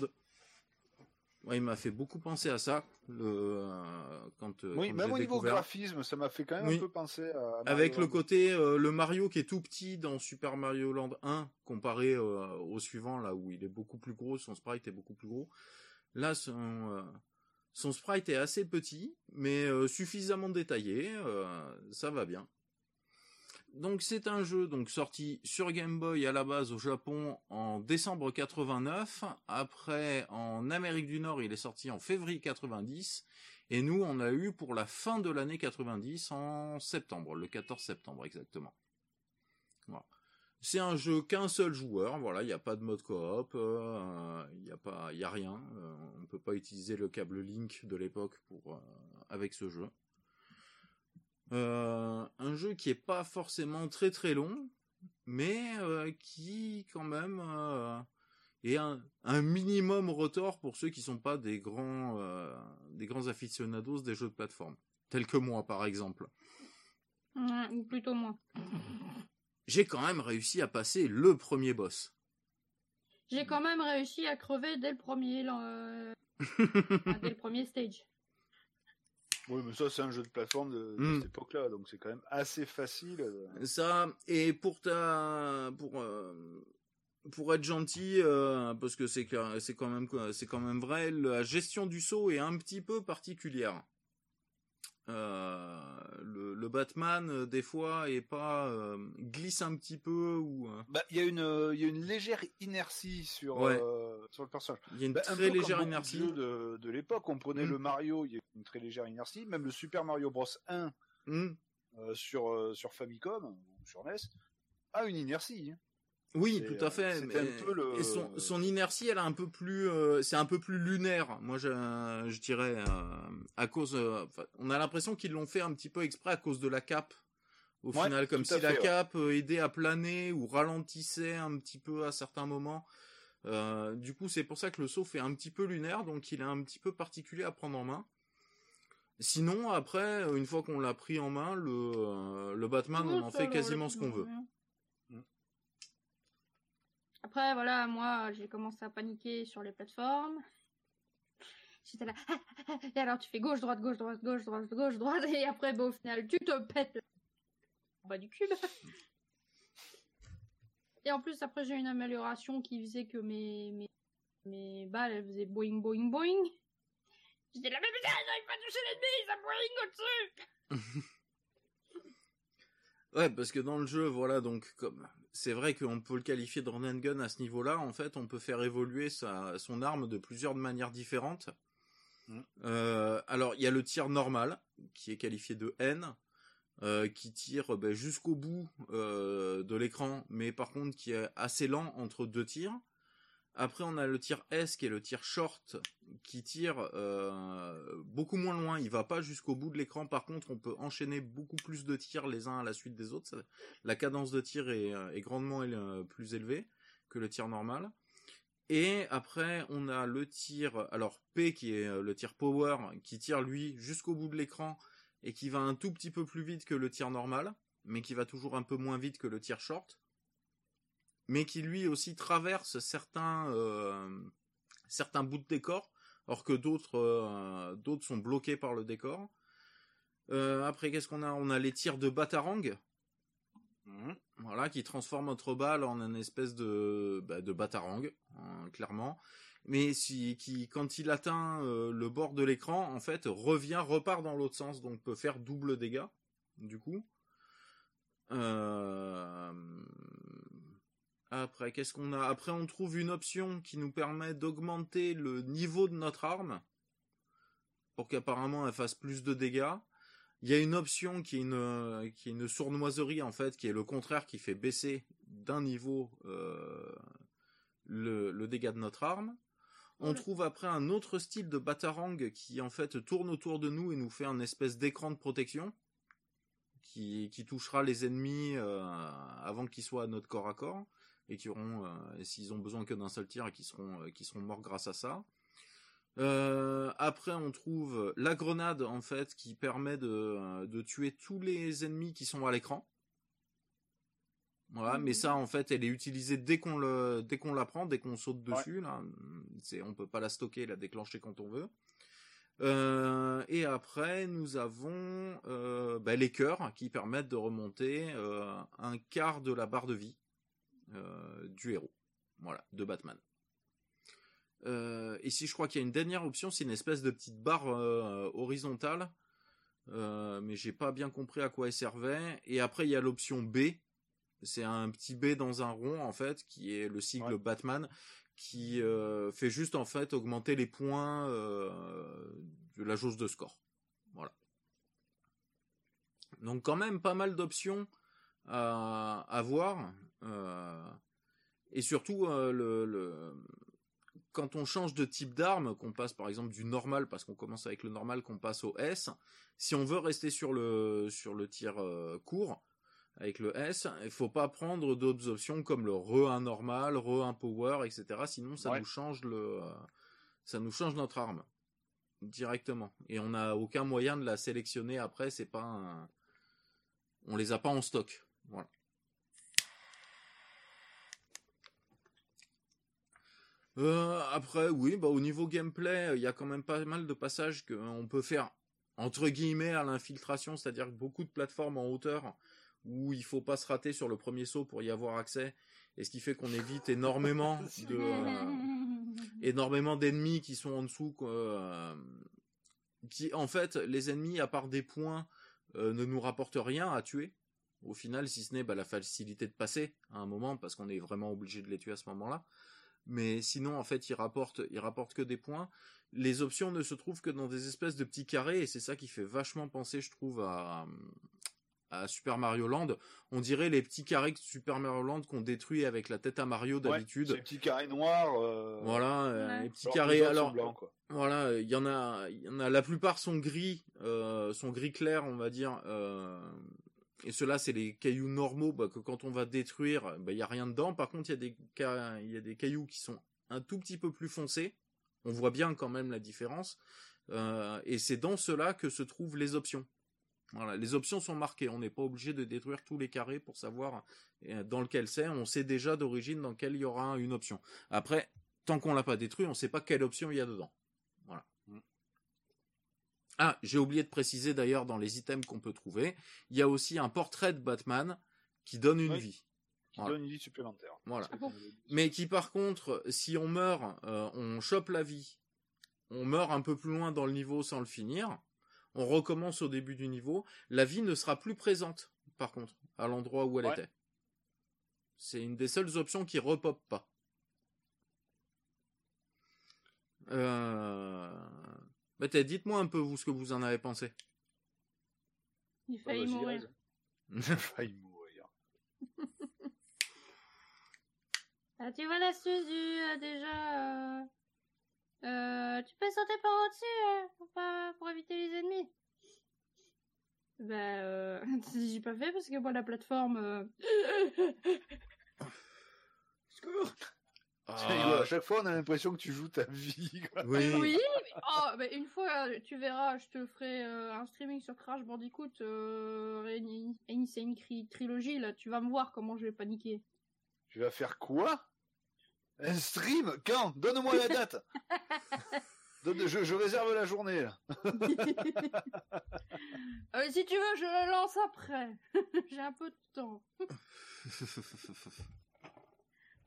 Ouais, il m'a fait beaucoup penser à ça, le, euh, quand, euh, Oui, quand même au niveau découvert. graphisme, ça m'a fait quand même Oui. un peu penser à. Mario Avec le côté euh, le Mario qui est tout petit dans Super Mario Land 1 comparé au suivant là où il est beaucoup plus gros, son sprite est beaucoup plus gros. Là son son sprite est assez petit mais suffisamment détaillé, ça va bien. Donc c'est un jeu donc sorti sur Game Boy à la base au Japon en décembre 89. Après en Amérique du Nord il est sorti en février 90 et nous on a eu pour la fin de l'année 90 en septembre, le 14 septembre exactement. C'est un jeu qu'un seul joueur, voilà, il n'y a pas de mode coop, euh, il n'y a pas, il a rien, euh, on peut pas utiliser le câble Link de l'époque pour euh, avec ce jeu. Euh, un jeu qui est pas forcément très très long, mais euh, qui quand même euh, est un, un minimum retort pour ceux qui sont pas des grands des grands aficionados des jeux de plateforme, tels que moi par exemple. Ou plutôt moins. J'ai quand même réussi à passer le premier boss. J'ai quand même réussi à crever dès le premier, dès le premier stage. Oui, mais ça, c'est un jeu de plateforme de, de Mm. cette époque-là, donc c'est quand même assez facile. euh. Ça, et pour ta, pour, euh, pour être gentil, euh, parce que c'est quand même c'est quand même vrai, la gestion du saut est un petit peu particulière. Euh, le, le Batman euh, des fois est pas euh, glisse un petit peu ou Bah, il y a une, euh, il y a une légère inertie sur, Ouais. sur le personnage. il y a une Bah, très légère inertie. de, de l'époque, on prenait Mm. le Mario, il y a une très légère inertie, même le Super Mario Bros 1 Hmm. euh, sur sur Famicom ou sur NES a une inertie. Oui, tout à euh, fait. mais- un peu le- Et son, son inertie, elle est un peu plus, euh, c'est un peu plus lunaire. Moi, je, je dirais euh, à cause, euh, on a l'impression qu'ils l'ont fait un petit peu exprès à cause de la cape. Au Ouais, final, comme si la fait, cape aidait à planer ou ralentissait un petit peu à certains moments. Euh, du coup, c'est pour ça que le saut fait un petit peu lunaire, donc il est un petit peu particulier à prendre en main. Sinon, après, une fois qu'on l'a pris en main, le, euh, le Batman, on en fait quasiment ce qu'on veut. Après, voilà, moi, j'ai commencé à paniquer sur les plateformes. J'étais là. Et alors, tu fais gauche, droite, gauche, droite, gauche, droite, gauche, droite. Et après, bah, au final, tu te pètes en bas du cube. Et en plus, après, j'ai une amélioration qui faisait que mes, mes, mes balles, elles faisaient boing, boing, boing. J'étais là, mais putain, j'arrive pas à toucher l'ennemi, ça boing au-dessus. Ouais, parce que dans le jeu, voilà, donc comme c'est vrai qu'on peut le qualifier de run and gun à ce niveau-là. En fait, on peut faire évoluer sa, son arme de plusieurs manières différentes. Mm. Euh, alors, il y a le tir normal qui est qualifié de N, euh, qui tire ben, jusqu'au bout euh, de l'écran, mais par contre qui est assez lent entre deux tirs. Après, on a le tir S qui est le tir short qui tire euh, beaucoup moins loin. Il va pas jusqu'au bout de l'écran. Par contre, on peut enchaîner beaucoup plus de tirs les uns à la suite des autres. La cadence de tir est, euh, grandement euh, plus élevée que le tir normal. Et après, on a le tir, alors P qui est le tir power, qui tire lui jusqu'au bout de l'écran et qui va un tout petit peu plus vite que le tir normal, mais qui va toujours un peu moins vite que le tir short mais qui lui aussi traverse certains euh, certains bouts de décor, alors que d'autres euh, d'autres sont bloqués par le décor. Euh, après, qu'est-ce qu'on a? On a les tirs de batarang, Mhm. voilà, qui transforment notre balle en une espèce de bah, de batarang, hein, clairement. Mais qui, quand il atteint le bord de l'écran, en fait, revient, repart dans l'autre sens, donc peut faire double dégâts, du coup. Euh... Après, qu'est-ce qu'on a? Après, on trouve une option qui nous permet d'augmenter le niveau de notre arme pour qu'apparemment elle fasse plus de dégâts. Il y a une option qui est une qui est une sournoiserie en fait, qui est le contraire, qui fait baisser d'un niveau euh, le, le dégât de notre arme. On trouve après un autre style de batarang qui en fait tourne autour de nous et nous fait un espèce d'écran de protection qui, qui touchera les ennemis euh, avant qu'ils soient à notre corps à corps et qui auront, euh, s'ils ont besoin que d'un seul tir, et qui seront, euh, qui seront morts grâce à ça. Euh, après, on trouve la grenade en fait qui permet de, de tuer tous les ennemis qui sont à l'écran. Voilà, mais ça en fait, elle est utilisée dès qu'on le, dès qu'on la prend, dès qu'on saute dessus. Là, c'est, on peut pas la stocker, la déclencher quand on veut. Euh, et après, nous avons euh, bah, les cœurs qui permettent de remonter un quart de la barre de vie euh, du héros. Voilà, de Batman. Euh, ici, je crois qu'il y a une dernière option, c'est une espèce de petite barre euh, horizontale, euh, mais j'ai pas bien compris à quoi elle servait. Et après, il y a l'option B, c'est un petit B dans un rond en fait, qui est le sigle Ouais. Batman, qui fait juste en fait augmenter les points de la jauge de score. Voilà. Donc quand même pas mal d'options à, à voir. Euh, et surtout, euh, le, le- quand on change de type d'arme, qu'on passe par exemple du normal, parce qu'on commence avec le normal, qu'on passe au S, si on veut rester sur le, sur le tir euh, court, avec le S, il faut pas prendre d'autres options comme le re 1 normal, re 1 power, etc. Sinon, ça Ouais. nous change le, ça nous change notre arme directement. Et on n'a aucun moyen de la sélectionner après. C'est pas, un... on les a pas en stock. Voilà. Euh, après, oui, bah au niveau gameplay, il y a quand même pas mal de passages qu'on peut faire entre guillemets à l'infiltration, c'est-à-dire beaucoup de plateformes en hauteur où il faut pas se rater sur le premier saut pour y avoir accès, et ce qui fait qu'on évite énormément de euh, énormément d'ennemis qui sont en dessous, euh, qui en fait les ennemis à part des points euh, ne nous rapportent rien à tuer. Au final, si ce n'est bah, la facilité de passer à un moment, parce qu'on est vraiment obligé de les tuer à ce moment-là. Mais sinon, en fait, ils rapportent, ils rapportent que des points. Les options ne se trouvent que dans des espèces de petits carrés, et c'est ça qui fait vachement penser, je trouve, à, à Super Mario Land. On dirait les petits carrés de Super Mario Land qu'on détruit avec la tête à Mario d'habitude. Ouais, ces petits carrés noirs. Euh... Voilà, euh, les petits carrés. Alors, voilà, il y en a, il y en a. La plupart sont gris, euh, sont gris clair, on va dire. Euh, et ceux-là, c'est les cailloux normaux bah, que quand on va détruire, bah, il y a rien dedans. Par contre, il y a des cailloux qui sont un tout petit peu plus foncés. On voit bien quand même la différence. Euh, et c'est dans cela que se trouvent les options. Les options sont marquées. On n'est pas obligé de détruire tous les carrés pour savoir euh, dans lequel c'est. On sait déjà d'origine dans lequel il y aura une option. Après, tant qu'on l'a pas détruit, on ne sait pas quelle option il y a dedans. Voilà. Ah, j'ai oublié de préciser d'ailleurs dans les items qu'on peut trouver, il y a aussi un portrait de Batman qui donne une vie. Qui donne une vie supplémentaire. Voilà. Mais qui par contre, si on meurt, euh, on chope la vie, on meurt un peu plus loin dans le niveau sans le finir, on recommence au début du niveau, la vie ne sera plus présente, par contre, à l'endroit où elle était. C'est une des seules options qui repop pas. Euh... Bah, dites-moi un peu vous ce que vous en avez pensé. Il faillit mourir. Il failli mourir. ah, tu vois l'astuce du euh, déjà. Euh... Euh, tu peux sauter par au-dessus euh, pour, pas, pour éviter les ennemis. Bah, euh, j'ai pas fait parce que moi la plateforme. Euh... Secours. Ah. À chaque fois, on a l'impression que tu joues ta vie. Quoi. Oui. oui mais, oh, bah, une fois, tu verras, je te ferai euh, un streaming sur Crash Bandicoot euh, Insane Trilogy. Là, tu vas me voir comment je vais paniquer. Tu vas faire quoi? Un stream? Quand? Donne-moi la date Donne, je, je, réserve la journée. Là. euh, si tu veux, je le lance après. J'ai un peu de temps.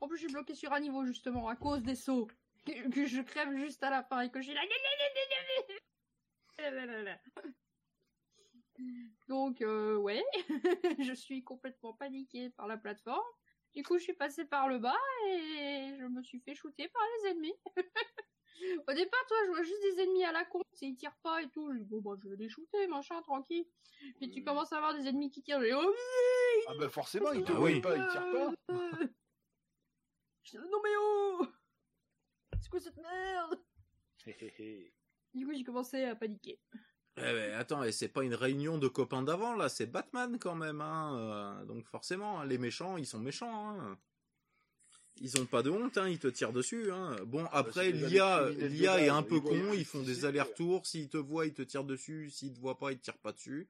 En plus, je suis bloqué sur un niveau, justement, à cause des sauts. Que je crève juste à la fin et que j'ai là. Donc, euh, ouais, je suis complètement paniquée par la plateforme. Du coup, je suis passée par le bas et je me suis fait shooter par les ennemis. Au départ, toi, je vois juste des ennemis à la con, ils tirent pas et tout. Je dis, bon, bah, je vais les shooter, machin, tranquille. Puis tu commences à avoir des ennemis qui tirent. Je dis, oh, ah, bah, forcément, ils te ah voient pas, ils tirent pas. Je dis, non, mais oh! C'est quoi cette merde? du coup, j'ai commencé à paniquer. Eh ben, attends, et c'est pas une réunion de copains d'avant là, c'est Batman quand même, hein. Euh, donc forcément, hein, les méchants, ils sont méchants. Hein. Ils ont pas de honte, hein, ils te tirent dessus. Hein. Bon, ah, bah, après l'IA, l'IA est un peu con, ils font des allers-retours. S'ils te voient, ils te tirent dessus. S'ils te voient pas, ils te tirent pas dessus.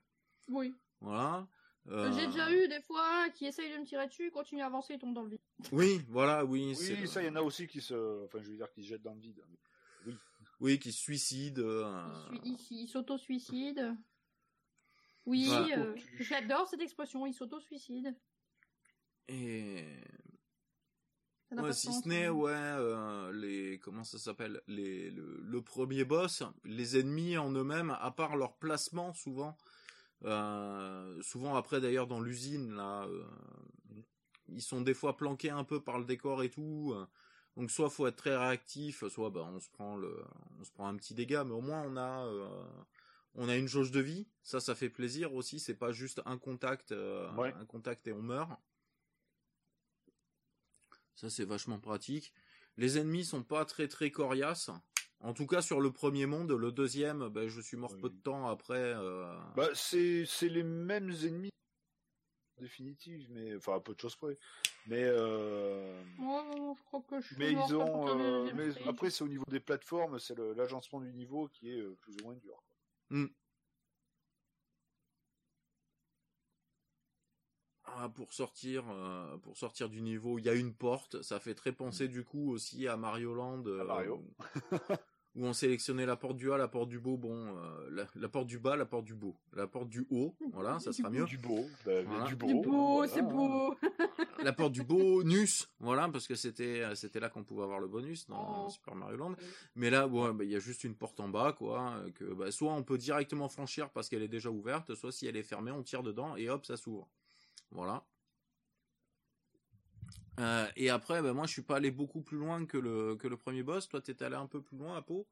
Oui. Voilà. Euh... J'ai déjà eu des fois qui essayent de me tirer dessus, continue à avancer, ils tombent dans le vide. Oui, voilà, oui. Oui, ça, il y en a aussi qui se, enfin, je veux dire, qui se jettent dans le vide. Oui. Oui, qui se suicide. Euh... Il, s'auto-suicide. Oui, euh, j'adore cette expression, il s'auto-suicide. Et... Ouais, si ce n'est, ouais, euh, les, comment ça s'appelle, les, le, le, premier boss, les ennemis en eux-mêmes, à part leur placement, souvent, euh, souvent après d'ailleurs dans l'usine, là, euh, ils sont des fois planqués un peu par le décor et tout, donc soit faut être très réactif, soit bah on se prend le, on se prend un petit dégât, mais au moins on a, euh, on a une jauge de vie. Ça, ça fait plaisir aussi. C'est pas juste un contact, euh, un contact et on meurt. Ça c'est vachement pratique. Les ennemis sont pas très très coriaces. En tout cas sur le premier monde, le deuxième, ben, je suis mort peu de temps après. Euh... Bah c'est c'est les mêmes ennemis définitive, mais enfin peu de choses près. Mais euh... je crois que je mais ils ont, euh, mais après c'est au niveau des plateformes, c'est l'agencement du niveau qui est plus ou moins dur. Mm. Ah, pour sortir, euh, pour sortir du niveau, il y a une porte. Ça fait très penser mm. du coup aussi à Mario Land. à Mario. où on sélectionnait la porte du A, la porte du beau, bon, euh, la, la porte du bas, la porte du beau, la porte du haut, voilà, ça sera mieux. Du beau, bah, Voilà. du beau, Du beau, voilà. c'est beau. La porte du bonus, voilà, parce que c'était euh, c'était là qu'on pouvait avoir le bonus dans Oh. Super Mario Land. Mais là, bon, bah, il y a juste une porte en bas, quoi, euh, que bah, soit on peut directement franchir parce qu'elle est déjà ouverte, soit si elle est fermée, on tire dedans et hop, ça s'ouvre. Voilà. Euh, et après, bah, moi, je suis pas allé beaucoup plus loin que le que le premier boss. Toi, t'es allé un peu plus loin à Pau.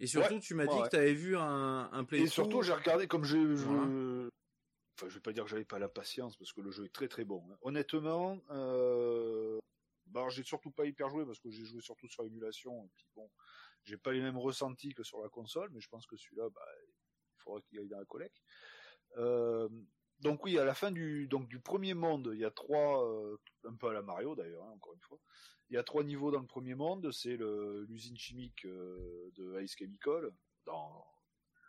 Et surtout, Ouais, tu m'as dit ouais. que t'avais vu un un Et playthrough. surtout, j'ai regardé comme j'ai. je- Voilà. Enfin, je vais pas dire que j'avais pas la patience parce que le jeu est très très bon. hein. Honnêtement, euh... bah, j'ai surtout pas hyper joué parce que j'ai joué surtout sur émulation et puis bon, j'ai pas les mêmes ressentis que sur la console, mais je pense que celui-là, bah, il faudra qu'il aille dans la collecte. Euh... Donc oui, à la fin du donc du premier monde, il y a trois, euh, un peu à la Mario d'ailleurs, hein, encore une fois. Il y a trois niveaux dans le premier monde. C'est l'usine chimique euh, de Ice Chemical. Dans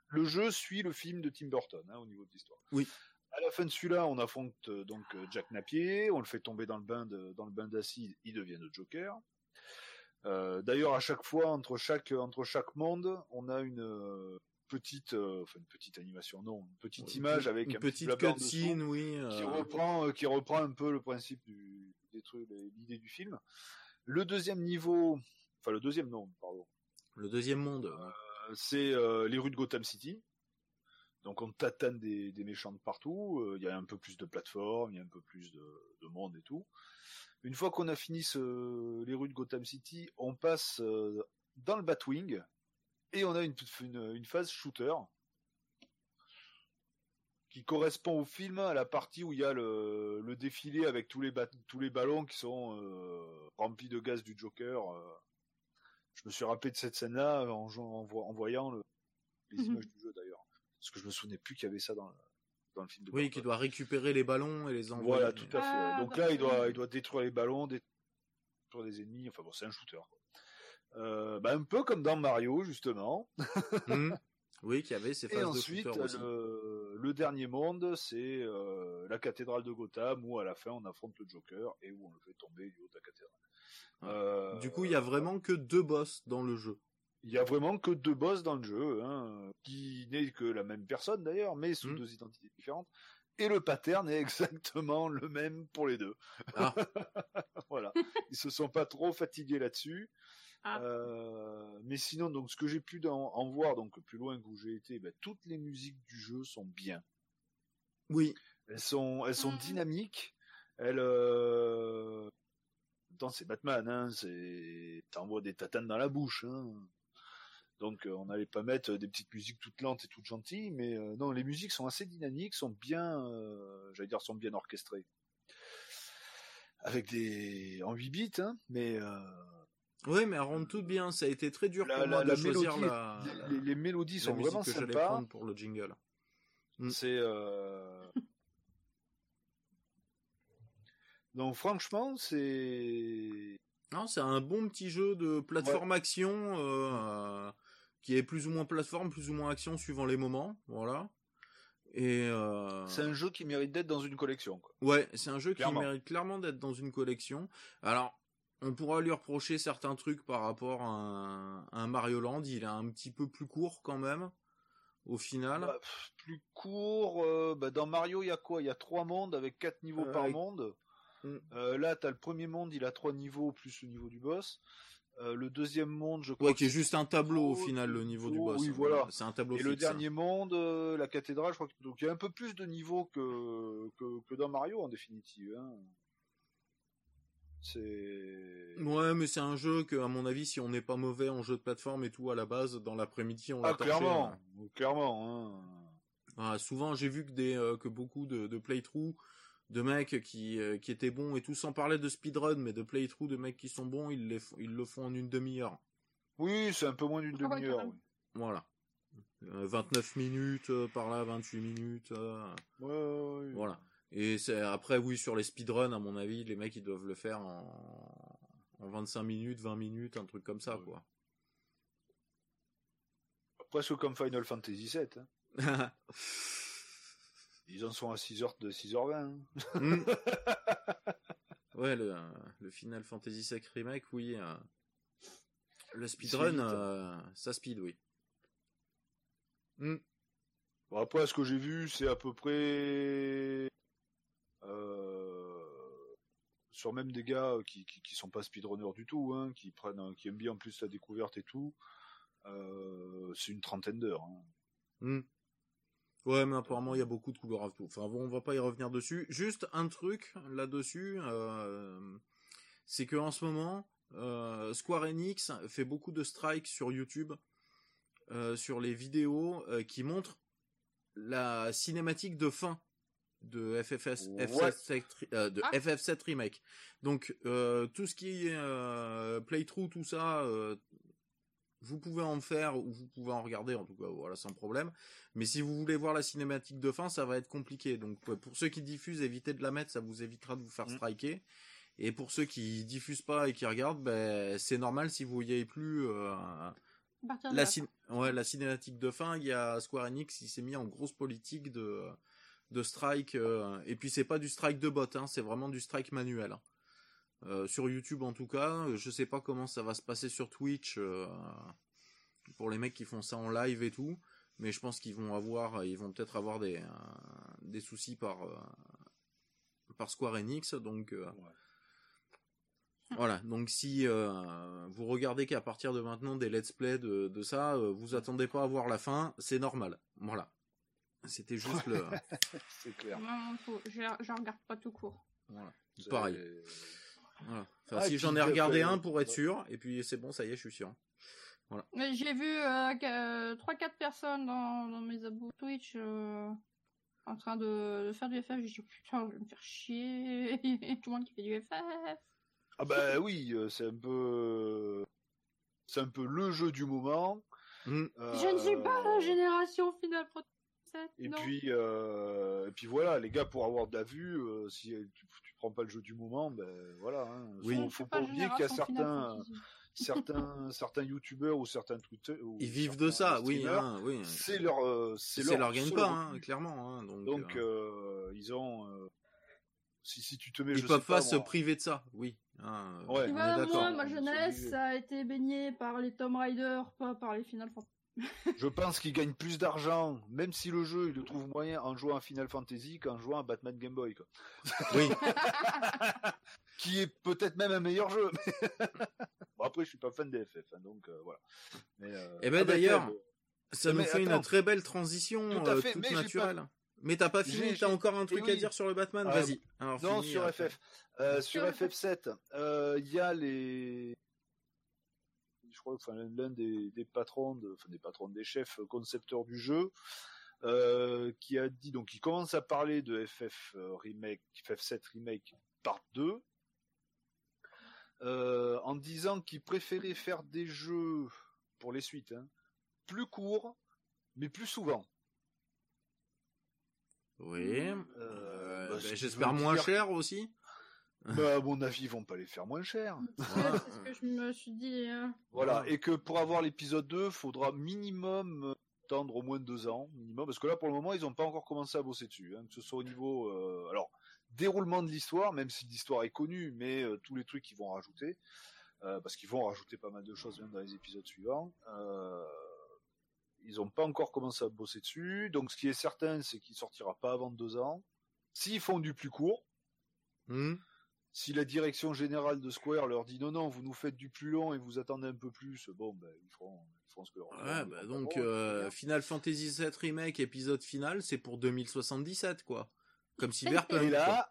le jeu suit le film de Tim Burton hein, au niveau de l'histoire. Oui. À la fin de celui-là, on affronte euh, donc Jack Napier, on le fait tomber dans le bain de, dans le bain d'acide, il devient le Joker. D'ailleurs, à chaque fois entre chaque entre chaque monde, on a une petite, euh, enfin une petite animation, non, une petite image avec une un petit petite dessous cutscene, oui. qui euh, reprend euh, qui reprend un peu le principe du des trucs l'idée du film. Le deuxième niveau, enfin le deuxième non, pardon, le deuxième monde. euh, c'est les rues de Gotham City. Donc on tatane des, des méchants de partout. Il y a un peu plus de plateformes, il y a un peu plus de, de monde et tout. Une fois qu'on a fini ce- les rues de Gotham City, on passe dans le Batwing et on a une, une, une phase shooter qui correspond au film à la partie où il y a le, le défilé avec tous les, ba- tous les ballons qui sont euh, remplis de gaz du Joker. euh. Je me suis rappelé de cette scène-là en, jouant- en, vo- en voyant le- les Mhm. images du jeu d'ailleurs. Parce que je me souvenais plus qu'il y avait ça dans le, dans le film de Oui, qui doit récupérer les ballons et les envoyer. Voilà, tout à fait. Ah, Donc là, il doit, il doit détruire les ballons, détruire les ennemis. Enfin bon, c'est un shooter. quoi. Euh, bah, un peu comme dans Mario, justement. Mhm. Oui, qui avait ses Et phases de ensuite, aussi. le, le dernier monde, c'est euh, la cathédrale de Gotham, où à la fin, on affronte le Joker et où on le fait tomber du haut de la cathédrale. Ouais. Euh, Du coup, il y a vraiment que deux boss dans le jeu. Il y a vraiment que deux boss dans le jeu, hein, qui n'est que la même personne d'ailleurs, mais sous Mm. deux identités différentes. Et le pattern est exactement le même pour les deux. Ah. voilà. Ils se sont pas trop fatigués là-dessus. Ah. Euh, mais sinon, donc, ce que j'ai pu en, en voir, donc plus loin que où j'ai été, ben, toutes les musiques du jeu sont bien. Oui, Elles sont, elles sont Mhm. dynamiques. Elles, euh... Attends, c'est Batman, hein, c'est, t'envoies des tatanes dans la bouche, hein. Donc, euh, on n'allait pas mettre des petites musiques toutes lentes et toutes gentilles, mais euh, non, les musiques sont assez dynamiques, sont bien, euh, j'allais dire, sont bien orchestrées. Avec des, en 8 bits, hein, mais, euh, oui, mais elles rendent toutes bien. Ça a été très dur La- pour moi la- de la choisir mélodie- la, la- les, les mélodies sont vraiment que j'allais prendre pour le jingle. Mm. C'est euh... donc franchement c'est Non, c'est un bon petit jeu de plateforme action euh, euh, qui est plus ou moins plateforme, plus ou moins action suivant les moments, voilà. Et euh, c'est un jeu qui mérite d'être dans une collection. Quoi. ouais, c'est un jeu Clairement. qui mérite clairement d'être dans une collection. Alors, on pourra lui reprocher certains trucs par rapport à un, à un Mario Land. Il est un petit peu plus court quand même, au final. Bah, pff, plus court. euh, bah, dans Mario il y a quoi? Il y a trois mondes avec quatre niveaux Euh, par avec- monde. Mm. Euh, là t'as le premier monde, il a trois niveaux plus le niveau du boss. Euh, le deuxième monde, je crois. Ouais, qui est juste un tableau au final, le niveau du boss. oui, voilà. C'est un tableau Et le dernier monde, la cathédrale, je crois que donc il y a un peu plus de niveaux que, que, que dans Mario en définitive. Hein. C'est. Ouais, mais c'est un jeu que, à mon avis, si on n'est pas mauvais en jeu de plateforme et tout à la base, dans l'après-midi, on l'a Ah torché, clairement, hein. clairement. Hein. Ah, souvent, j'ai vu que des euh, que beaucoup de, de playthrough de mecs qui euh, qui étaient bons et tout, sans parler de speedrun, mais de playthrough de mecs qui sont bons, ils les ils le font en une demi-heure. Oui, c'est un peu moins d'une Ah demi-heure. oui. Voilà. Euh, 29 minutes euh, par là, 28 minutes. euh, Ouais, ouais, ouais. Voilà. Et après, oui, sur les speedruns, à mon avis, les mecs ils doivent le faire en en 25 minutes, 20 minutes, un truc comme ça, quoi. Presque comme Final Fantasy VII. Hein. Ils en sont à 6h de 6h20. hein. Hmm. ouais, le, le Final Fantasy VII Remake, oui. euh. Le speedrun, euh, ça speed, oui. Bon, après, ce que j'ai vu, c'est à peu près sur même des gars qui, qui, qui sont pas speedrunners du tout, hein, qui prennent, qui aiment bien en plus la découverte et tout. Euh, c'est une trentaine d'heures. hein. Hmm. Ouais, mais apparemment, il y a beaucoup de couleurs à tout. Enfin, bon, on va pas y revenir dessus. Juste un truc là-dessus, euh, c'est que en ce moment, euh, Square Enix fait beaucoup de strikes sur YouTube, euh, sur les vidéos euh, qui montrent la cinématique de fin de FFS, Ouais. FF7, euh, de Ah. FF7 Remake. Donc, euh, tout ce qui est euh, playthrough, tout ça, euh, vous pouvez en faire ou vous pouvez en regarder, en tout cas, voilà, sans problème. Mais si vous voulez voir la cinématique de fin, ça va être compliqué. Donc, pour ceux qui diffusent, évitez de la mettre, ça vous évitera de vous faire Mm. striker. Et pour ceux qui diffusent pas et qui regardent, ben, c'est normal si vous voyez plus euh, la, cin- ouais, la cinématique de fin. Il y a Square Enix, il s'est mis en grosse politique de de strike. euh, et puis c'est pas du strike de bot, hein, c'est vraiment du strike manuel. Euh, sur YouTube en tout cas, je sais pas comment ça va se passer sur Twitch euh, pour les mecs qui font ça en live et tout, mais je pense qu'ils vont avoir, ils vont peut-être avoir des euh, des soucis par euh, par Square Enix, donc euh, voilà. Donc si euh, vous regardez qu'à partir de maintenant des let's play de, de ça, euh, vous attendez pas à voir la fin, c'est normal. Voilà. C'était juste le. c'est clair. Non, faut, je, je regarde pas tout court. Voilà. Pareil. Enfin, ah, si j'en ai regardé un pour être sûr, et puis c'est bon, ça y est, je suis sûr. J'ai vu euh, 3-4 euh, personnes dans, mes abos Twitch euh, en train de, faire du FF. J'ai dit putain, je vais me faire chier. tout le monde qui fait du FF. Ah bah oui, euh, c'est un peu. C'est un peu le jeu du moment. Mm. Je ne suis pas la génération finale et puis euh, et puis voilà, les gars pour avoir de la vue, euh, si tu, tu, prends pas le jeu du moment, ben voilà. Hein. Faut, pas, oublier qu'il y a certains certains certains youtubeurs ou certains twitter ils vivent de ça oui, hein, oui. c'est leur euh, c'est leur, leur gagne pas hein, clairement hein, donc, ils ont si, tu te mets, ils je peuvent pas, se priver de ça, oui. Ah, ouais, moi, ma jeunesse a été baignée par les Tomb Raider, pas par les Final Fantasy. Je pense qu'ils gagnent plus d'argent, même si le jeu, ils le trouvent moyen en jouant à Final Fantasy qu'en jouant à Batman Game Boy, quoi. Oui. Qui est peut-être même un meilleur jeu. bon, après, je suis pas fan des FF, hein, donc euh, voilà. Mais, euh, Eh ben, ah d'ailleurs, Kev, Ça nous fait une très belle transition, Tout à euh, fait, toute mais naturelle. Mais t'as pas fini, t'as encore un truc oui. à dire sur le Batman? Vas-y. Alors, Non, sur. FF. Euh, sur Sur FF7, euh, il y a les. Crois enfin, l'un des, des patrons, de, enfin, des patrons, des chefs concepteurs du jeu, euh, qui a dit, donc, il commence à parler de FF euh, Remake, FF7 Remake Part 2, euh, en disant qu'il préférait faire des jeux, pour les suites, hein, plus courts, mais plus souvent. Oui. Euh, bah, qui J'espère moins dire- cher aussi. Bah, à mon avis, ils vont pas les faire moins cher. C'est ce que je me suis dit. hein. Voilà, et que pour avoir l'épisode 2, faudra minimum euh, attendre au moins deux ans, minimum, parce que là, pour le moment, ils n'ont pas encore commencé à bosser dessus, hein, que ce soit au niveau, euh, alors, déroulement de l'histoire, même si l'histoire est connue, mais euh, tous les trucs qu'ils vont rajouter, euh, parce qu'ils vont rajouter pas mal de choses même dans les épisodes suivants, euh, ils n'ont pas encore commencé à bosser dessus, donc ce qui est certain, c'est qu'il sortira pas avant deux ans. S'ils font du plus court, Hmm. Si la direction générale de Square leur dit non, non, vous nous faites du plus long et vous attendez un peu plus, bon, ben, ils feront, ils feront ce que leur Ouais, bah donc euh, Final Fantasy VII Remake épisode final, c'est pour 2077 quoi. Comme. Cyberpunk. Et là.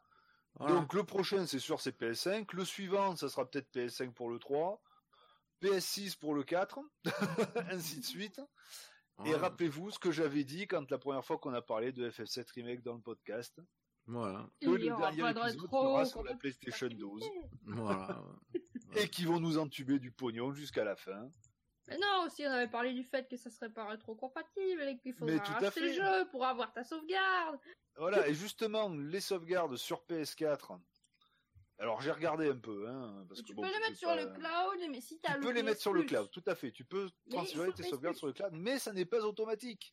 Voilà. donc le prochain, c'est sûr, c'est PS5. Le suivant, ça sera peut-être PS5 pour le 3. PS6 pour le 4. ainsi de suite. Et rappelez-vous ce que j'avais dit quand la première fois qu'on a parlé de FF7 Remake dans le podcast. Voilà. Que le dernier épisode sera sur la PlayStation 12. Voilà. Et qui vont nous entuber du pognon jusqu'à la fin. Mais non, aussi on avait parlé du fait que ça serait pas rétro-compatible et qu'il faudrait acheter le jeu pour avoir ta sauvegarde. Voilà, et justement, les sauvegardes sur PS4. Alors j'ai regardé un peu, hein, parce tu que peux bon, les mettre sur pas- le cloud, mais si Tu le peux les PS mettre sur le cloud, tout à fait. Tu peux transférer tes PS sauvegardes Plus. sur le cloud, mais ça n'est pas automatique.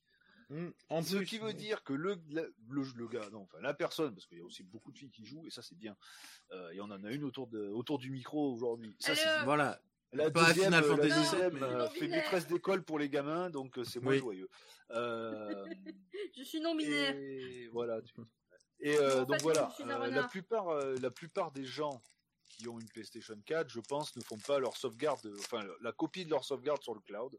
Hmm. En Ce plus, qui veut dire que le, la- le, le gars, non, enfin la personne, parce qu'il y a aussi beaucoup de filles qui jouent, et ça c'est bien. Euh, et on en a une autour, de, autour du micro aujourd'hui. Ça, c'est-. Voilà. La Pas deuxième, Final la deuxième, euh, fait maîtresse d'école pour les gamins, donc euh, c'est moins Oui. joyeux. Euh, Je suis non binaire. et voilà. tu- Et euh, donc voilà, euh, la plupart, euh, la plupart des gens qui ont une PlayStation 4, je pense, ne font pas leur sauvegarde, enfin la copie de leur sauvegarde sur le cloud.